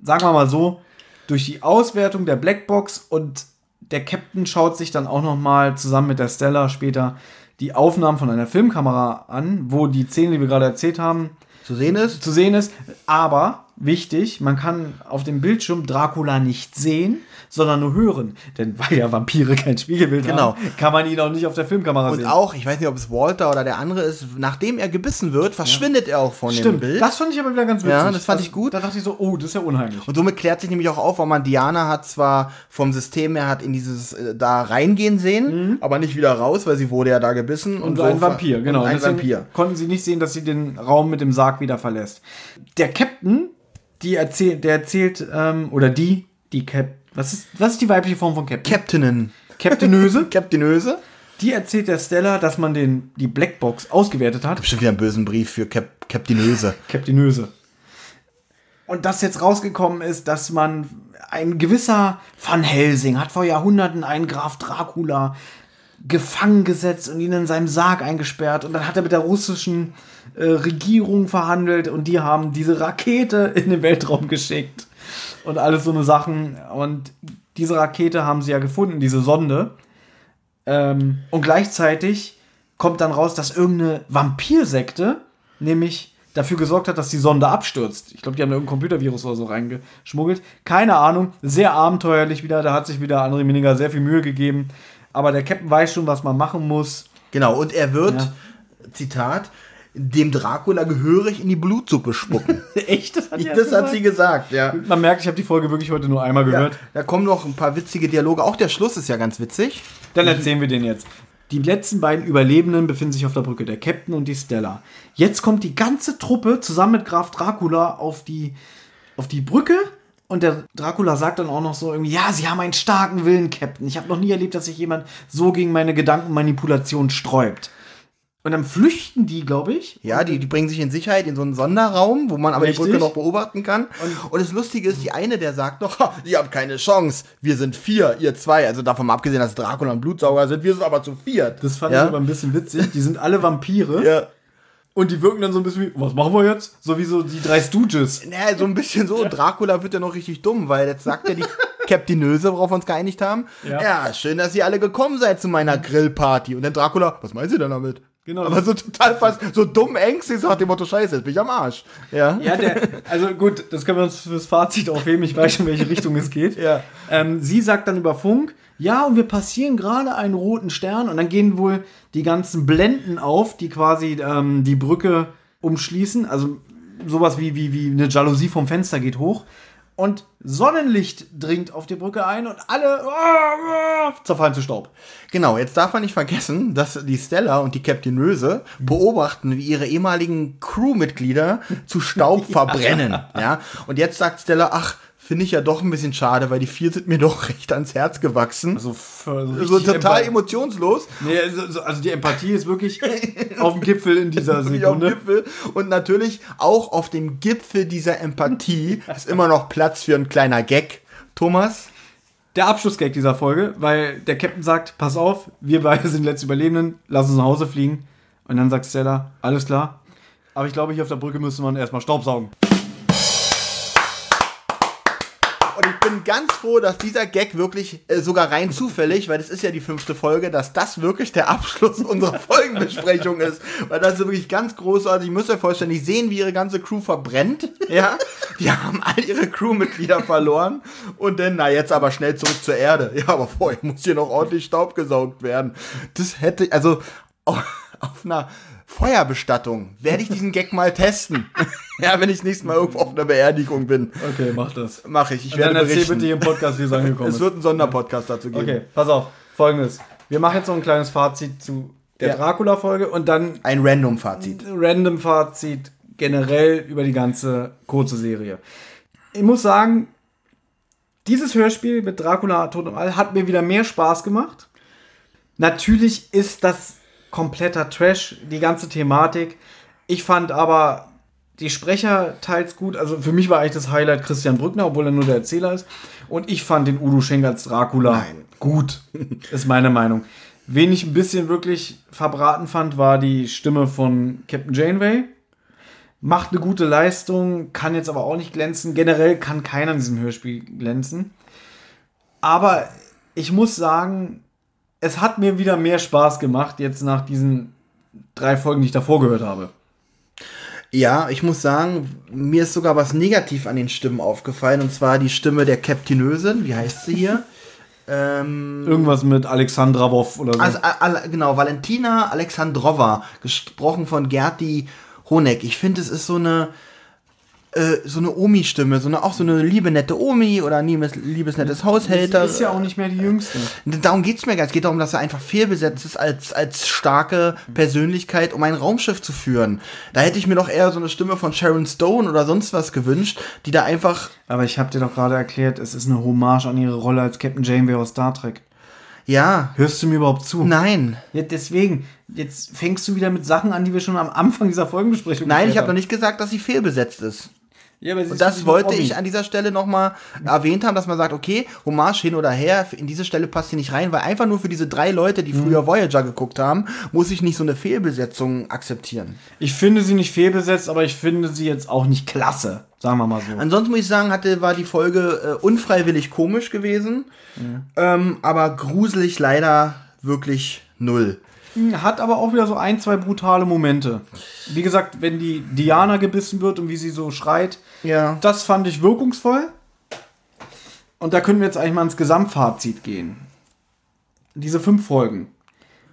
S2: Sagen wir mal so, durch die Auswertung der Blackbox und der Captain schaut sich dann auch noch mal zusammen mit der Stella später die Aufnahmen von einer Filmkamera an, wo die Szene, die wir gerade erzählt haben,
S3: zu sehen ist,
S2: zu sehen ist. Aber wichtig, man kann auf dem Bildschirm Dracula nicht sehen, sondern nur hören. Denn weil ja Vampire kein Spiegelbild
S3: Genau.
S2: haben, kann man ihn auch nicht auf der Filmkamera
S3: und
S2: sehen.
S3: auch, ich weiß nicht, ob es Walter oder der andere ist, nachdem er gebissen wird, verschwindet er auch von dem
S2: Stimmt,
S3: Bild.
S2: das fand ich aber wieder ganz witzig.
S3: Ja, das fand ich gut.
S2: Da dachte ich so, oh, das ist ja unheimlich.
S3: Und somit klärt sich nämlich auch auf, weil man Diana hat zwar vom System her hat in dieses äh, da reingehen sehen, aber nicht wieder raus, weil sie wurde ja da gebissen.
S2: Mhm. Und,
S3: so
S2: ein Vampir, genau.
S3: Und ein Vampir.
S2: Konnten sie nicht sehen, dass sie den Raum mit dem Sarg wieder verlässt. Der Captain, die erzählt, der erzählt, ähm, oder die, die Cap, was ist, was ist die weibliche Form von Captain?
S3: Captainen.
S2: Captainöse.
S3: Captainöse.
S2: Die erzählt der Stella, dass man den, die Blackbox ausgewertet hat.
S3: Bestimmt wieder einen bösen Brief für Cap Captainöse.
S2: Captainöse. Und dass jetzt rausgekommen ist, dass man ein gewisser Van Helsing hat vor Jahrhunderten einen Graf Dracula gefangen gesetzt und ihn in seinem Sarg eingesperrt. Und dann hat er mit der russischen äh, Regierung verhandelt und die haben diese Rakete in den Weltraum geschickt. Und alles so eine Sachen. Und diese Rakete haben sie ja gefunden, diese Sonde. Ähm, und gleichzeitig kommt dann raus, dass irgendeine Vampirsekte, nämlich dafür gesorgt hat, dass die Sonde abstürzt. Ich glaube, die haben da irgendein Computervirus oder so reingeschmuggelt. Keine Ahnung. Sehr abenteuerlich wieder. Da hat sich wieder André Mininger sehr viel Mühe gegeben. Aber der Captain weiß schon, was man machen muss.
S3: Genau, und er wird,
S2: Ja.
S3: Zitat, dem Dracula gehörig in die Blutsuppe spucken.
S2: Echt? Das hat,
S3: das hat sie gesagt, ja.
S2: Man merkt, ich habe die Folge wirklich heute nur einmal
S3: ja.
S2: gehört.
S3: Da kommen noch ein paar witzige Dialoge. Auch der Schluss ist ja ganz witzig.
S2: Dann erzählen wir den jetzt. Die letzten beiden Überlebenden befinden sich auf der Brücke, der Captain und die Stella. Jetzt kommt die ganze Truppe zusammen mit Graf Dracula auf die, auf die Brücke und der Dracula sagt dann auch noch so irgendwie, ja, sie haben einen starken Willen, Captain. Ich habe noch nie erlebt, dass sich jemand so gegen meine Gedankenmanipulation sträubt. Und dann flüchten die, glaube ich.
S3: Ja, die, die bringen sich in Sicherheit in so einen Sonderraum, wo man aber
S2: Richtig.
S3: die Brücke noch beobachten kann. Und, das Lustige ist, die eine, der sagt noch, "Ha, ihr habt keine Chance, wir sind vier, ihr zwei. Also davon mal abgesehen, dass Dracula und Blutsauger sind, wir sind aber zu viert.
S2: Das fand
S3: ja?
S2: ich aber ein bisschen witzig. Die sind alle Vampire.
S3: Ja.
S2: Und die wirken dann so ein bisschen wie, was machen wir jetzt? So wie so die drei Stooges.
S3: Naja, so ein bisschen so. Dracula wird ja noch richtig dumm, weil jetzt sagt ja die Captainöse, worauf wir uns geeinigt haben.
S2: Ja.
S3: Ja. schön, dass ihr alle gekommen seid zu meiner Grillparty. Und dann Dracula, was meinen Sie denn damit?
S2: Genau.
S3: Aber so total fast, so dumm ängstlich, so nach dem Motto, scheiße, jetzt bin ich am Arsch. Ja.
S2: Ja, der, also gut, das können wir uns fürs Fazit aufheben. Ich weiß schon, welche Richtung es geht.
S3: Ja.
S2: Ähm, sie sagt dann über Funk, ja, und wir passieren gerade einen roten Stern und dann gehen wohl die ganzen Blenden auf, die quasi ähm, die Brücke umschließen. Also sowas wie, wie, wie eine Jalousie vom Fenster geht hoch. Und Sonnenlicht dringt auf die Brücke ein und alle ah, zerfallen zu Staub.
S3: Genau, jetzt darf man nicht vergessen, dass die Stella und die Captainöse beobachten, wie ihre ehemaligen Crewmitglieder zu Staub verbrennen. Ja. Und jetzt sagt Stella, ach, finde ich ja doch ein bisschen schade, weil die vier sind mir doch recht ans Herz gewachsen.
S2: Also, für, so,
S3: total
S2: Empathie.
S3: emotionslos.
S2: Nee, also, so- also die Empathie ist wirklich auf dem Gipfel in dieser Sekunde.
S3: Und natürlich auch auf dem Gipfel dieser Empathie ist immer noch Platz für ein kleiner Gag. Thomas?
S2: der Abschlussgag dieser Folge, weil der Captain sagt, pass auf, wir beide sind die letzten Überlebenden, lass uns nach Hause fliegen. Und dann sagt Stella, alles klar. Aber ich glaube, hier auf der Brücke müsste man erstmal Staubsaugen.
S3: Und ich bin ganz froh, dass dieser Gag wirklich äh, sogar rein zufällig, weil das ist ja die fünfte Folge, dass das wirklich der Abschluss unserer Folgenbesprechung ist. Weil das ist wirklich ganz großartig. Müsst euch vorstellen, die sehen, wie ihre ganze Crew verbrennt. Ja, die haben all ihre Crewmitglieder verloren. Und dann, na jetzt aber schnell zurück zur Erde. Ja, aber vorher muss hier noch ordentlich Staub gesaugt werden. Das hätte, also auf, auf einer Feuerbestattung werde ich diesen Gag mal testen. ja, wenn ich das nächste Mal irgendwo auf einer Beerdigung bin.
S2: Okay, mach das.
S3: Mache ich. Ich
S2: Und
S3: werde
S2: dann erzähl
S3: berichten.
S2: bitte hier im Podcast, wie es angekommen
S3: Es
S2: ist.
S3: wird einen Sonderpodcast dazu geben.
S2: Okay, pass auf. Folgendes. Wir machen jetzt so ein kleines Fazit zu der
S3: Ja.
S2: Dracula-Folge und dann
S3: Ein Random-Fazit.
S2: random Fazit generell über die ganze kurze Serie. Ich muss sagen, dieses Hörspiel mit Dracula Tod im All hat mir wieder mehr Spaß gemacht. Natürlich ist das kompletter Trash, die ganze Thematik. Ich fand aber die Sprecher teils gut. Also für mich war eigentlich das Highlight Christian Brückner, obwohl er nur der Erzähler ist. Und ich fand den Udo Schenk als Dracula
S3: Nein.
S2: gut. Ist meine Meinung. Wen ich ein bisschen wirklich verbraten fand, war die Stimme von Captain Janeway. Macht eine gute Leistung, kann jetzt aber auch nicht glänzen. Generell kann keiner in diesem Hörspiel glänzen. Aber ich muss sagen, es hat mir wieder mehr Spaß gemacht, jetzt nach diesen drei Folgen, die ich davor gehört habe.
S3: Ja, ich muss sagen, mir ist sogar was negativ an den Stimmen aufgefallen. Und zwar die Stimme der Captainösin. Wie heißt sie hier? ähm,
S2: Irgendwas mit Alexandravov oder so.
S3: also, genau, Valentina Alexandrova, gesprochen von Gerti Honeck. Ich finde, es ist so eine äh, so eine Omi-Stimme, so eine, auch so eine liebe, nette Omi oder ein liebes, liebes nettes Haushälter.
S2: ist ja auch nicht mehr die Jüngste.
S3: Darum geht's mir gar nicht. Es geht darum, dass er einfach fehlbesetzt ist als, als starke Persönlichkeit, um ein Raumschiff zu führen. Da hätte ich mir doch eher so eine Stimme von Sharon Stone oder sonst was gewünscht, die da einfach.
S2: Aber ich habe dir doch gerade erklärt, es ist eine Hommage an ihre Rolle als Captain Janeway aus Star Trek.
S3: Ja.
S2: Hörst du mir überhaupt zu?
S3: Nein.
S2: Ja, deswegen, jetzt fängst du wieder mit Sachen an, die wir schon am Anfang dieser Folgenbesprechung
S3: Nein, ich habe noch nicht gesagt, dass sie fehlbesetzt ist.
S2: Ja, aber
S3: Und das wollte ich an dieser Stelle nochmal erwähnt haben, dass man sagt, okay, Hommage hin oder her, in diese Stelle passt sie nicht rein, weil einfach nur für diese drei Leute, die früher Voyager geguckt haben, muss ich nicht so eine Fehlbesetzung akzeptieren.
S2: Ich finde sie nicht fehlbesetzt, aber ich finde sie jetzt auch nicht klasse. Sagen wir mal so.
S3: Ansonsten muss ich sagen, hatte, war die Folge äh, unfreiwillig komisch gewesen, ähm, aber gruselig leider wirklich null.
S2: Hat aber auch wieder so ein, zwei brutale Momente. Wie gesagt, wenn die Diana gebissen wird und wie sie so schreit,
S3: Ja.
S2: das fand ich wirkungsvoll. Und da können wir jetzt eigentlich mal ins Gesamtfazit gehen. Diese fünf Folgen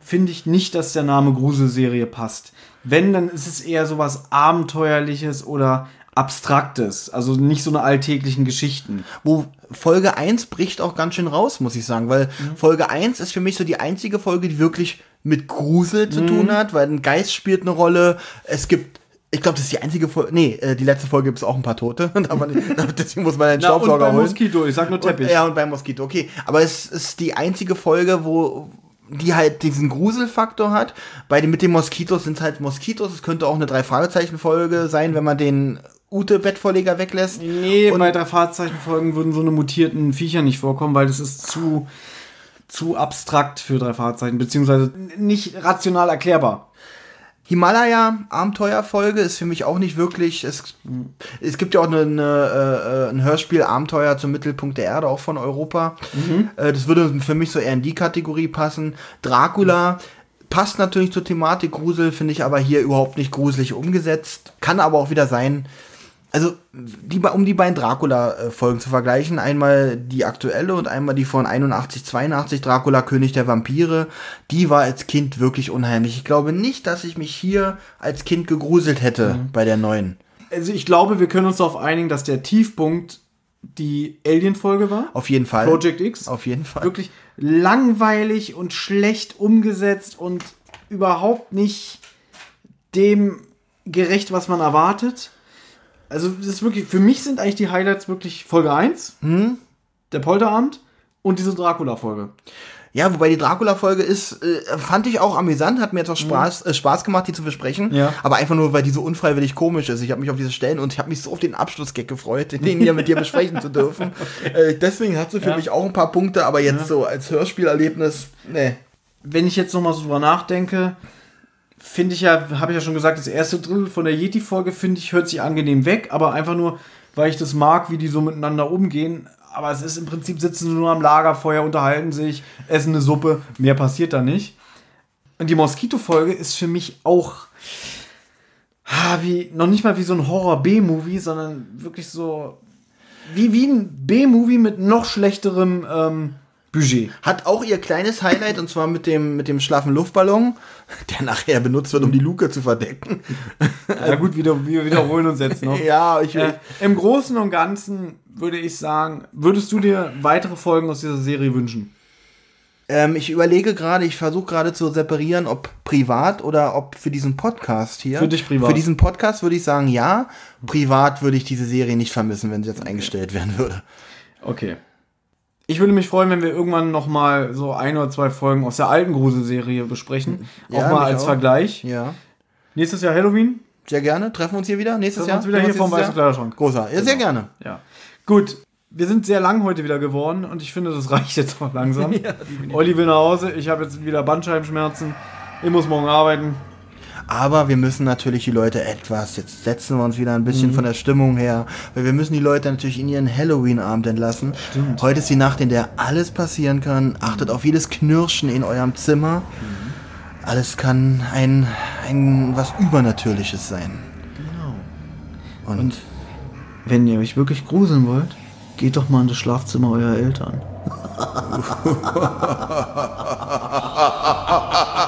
S2: finde ich nicht, dass der Name Gruselserie passt. Wenn, dann ist es eher sowas Abenteuerliches oder Abstraktes. Also nicht so eine alltäglichen Geschichten.
S3: Wo Folge 1 bricht auch ganz schön raus, muss ich sagen, weil Folge 1 ist für mich so die einzige Folge, die wirklich mit Grusel zu tun hat, weil ein Geist spielt eine Rolle. Es gibt, ich glaube, das ist die einzige Folge, nee, äh, die letzte Folge gibt es auch ein paar Tote, aber nicht- deswegen muss man einen
S2: Na, und
S3: Staubsauger
S2: bei
S3: holen.
S2: Moskito, ich sag nur Teppich.
S3: Und, ja, und beim Moskito, okay. Aber es ist die einzige Folge, wo die halt diesen Gruselfaktor hat. Bei den, mit den Moskitos sind halt Moskitos. Es könnte auch eine Drei-Fragezeichen-Folge sein, wenn man den Ute-Bettvorleger weglässt.
S2: Nee,
S3: Und-
S2: bei drei Fahrzeichenfolgen würden so eine mutierten Viecher nicht vorkommen, weil das ist zu, zu abstrakt für drei Fahrzeichen, beziehungsweise nicht rational erklärbar.
S3: Himalaya-Abenteuerfolge ist für mich auch nicht wirklich. Es, es gibt ja auch eine, eine, äh, ein Hörspiel Abenteuer zum Mittelpunkt der Erde, auch von Europa. Äh, das würde für mich so eher in die Kategorie passen. Dracula passt natürlich zur Thematik Grusel, finde ich aber hier überhaupt nicht gruselig umgesetzt. Kann aber auch wieder sein. Also, die, um die beiden Dracula-Folgen zu vergleichen, einmal die aktuelle und einmal die von 81, 82, Dracula, König der Vampire, die war als Kind wirklich unheimlich. Ich glaube nicht, dass ich mich hier als Kind gegruselt hätte bei der neuen.
S2: Also ich glaube, wir können uns darauf einigen, dass der Tiefpunkt die Alien-Folge war.
S3: Auf jeden Fall.
S2: Project X.
S3: Auf jeden Fall.
S2: Wirklich langweilig und schlecht umgesetzt und überhaupt nicht dem gerecht, was man erwartet. Also das ist wirklich, für mich sind eigentlich die Highlights wirklich Folge 1,
S3: Hm?
S2: der Polterabend und diese Dracula-Folge.
S3: Ja, wobei die Dracula-Folge ist, äh, fand ich auch amüsant, hat mir jetzt auch Spaß, äh, Spaß gemacht, die zu besprechen.
S2: Ja.
S3: Aber einfach nur, weil die so unfreiwillig komisch ist. Ich habe mich auf diese Stellen und ich habe mich so auf den Abschlussgag gefreut, den hier mit dir besprechen zu dürfen. Äh, deswegen hat sie für
S2: Ja.
S3: mich auch ein paar Punkte, aber jetzt so als Hörspielerlebnis, ne.
S2: wenn ich jetzt nochmal so drüber nachdenke, finde ich ja, habe ich ja schon gesagt, das erste Drittel von der Yeti-Folge, finde ich, hört sich angenehm weg, aber einfach nur, weil ich das mag, wie die so miteinander umgehen. Aber es ist im Prinzip, sitzen sie nur am Lagerfeuer, unterhalten sich, essen eine Suppe, mehr passiert da nicht. Und die Moskito-Folge ist für mich auch ah, wie, noch nicht mal wie so ein Horror-B-Movie, sondern wirklich so wie, wie ein B-Movie mit noch schlechterem ähm, Budget.
S3: Hat auch ihr kleines Highlight und zwar mit dem, mit dem schlaffen Luftballon, der nachher benutzt wird, um die Luke zu verdecken.
S2: Ja gut, wieder, wir wiederholen uns jetzt noch.
S3: Ja, ich
S2: Äh, Im Großen und Ganzen würde ich sagen, würdest du dir weitere Folgen aus dieser Serie wünschen?
S3: Ähm, ich überlege gerade, ich versuche gerade zu separieren, ob privat oder ob für diesen Podcast hier.
S2: Für dich privat.
S3: Für diesen Podcast würde ich sagen, ja. Privat würde ich diese Serie nicht vermissen, wenn sie jetzt eingestellt werden würde.
S2: Okay. Ich würde mich freuen, wenn wir irgendwann noch mal so ein oder zwei Folgen aus der alten Gruselserie besprechen.
S3: Ja,
S2: auch mal als
S3: auch.
S2: Vergleich.
S3: Ja.
S2: Nächstes Jahr Halloween.
S3: Sehr gerne. Treffen wir uns hier wieder nächstes
S2: Treffen
S3: Jahr?
S2: wir uns wieder hier
S3: Treffen
S2: vorm
S3: uns
S2: weißen? Kleiderschrank.
S3: Großer. Ja, sehr
S2: Genau.
S3: gerne.
S2: Ja. Gut. Wir sind sehr lang heute wieder geworden und ich finde, das reicht jetzt auch langsam. Olli will nach Hause. Ich habe jetzt wieder Bandscheibenschmerzen. Ich muss morgen arbeiten.
S3: Aber wir müssen natürlich die Leute etwas, jetzt setzen wir uns wieder ein
S2: Mhm.
S3: bisschen von der Stimmung her, weil wir müssen die Leute natürlich in ihren Halloween-Abend entlassen. Heute ist die Nacht, in der alles passieren kann. Achtet auf jedes Knirschen in eurem Zimmer. Alles kann ein, ein was Übernatürliches sein. Genau. Und,
S2: Wenn ihr euch wirklich gruseln wollt, geht doch mal in das Schlafzimmer eurer Eltern.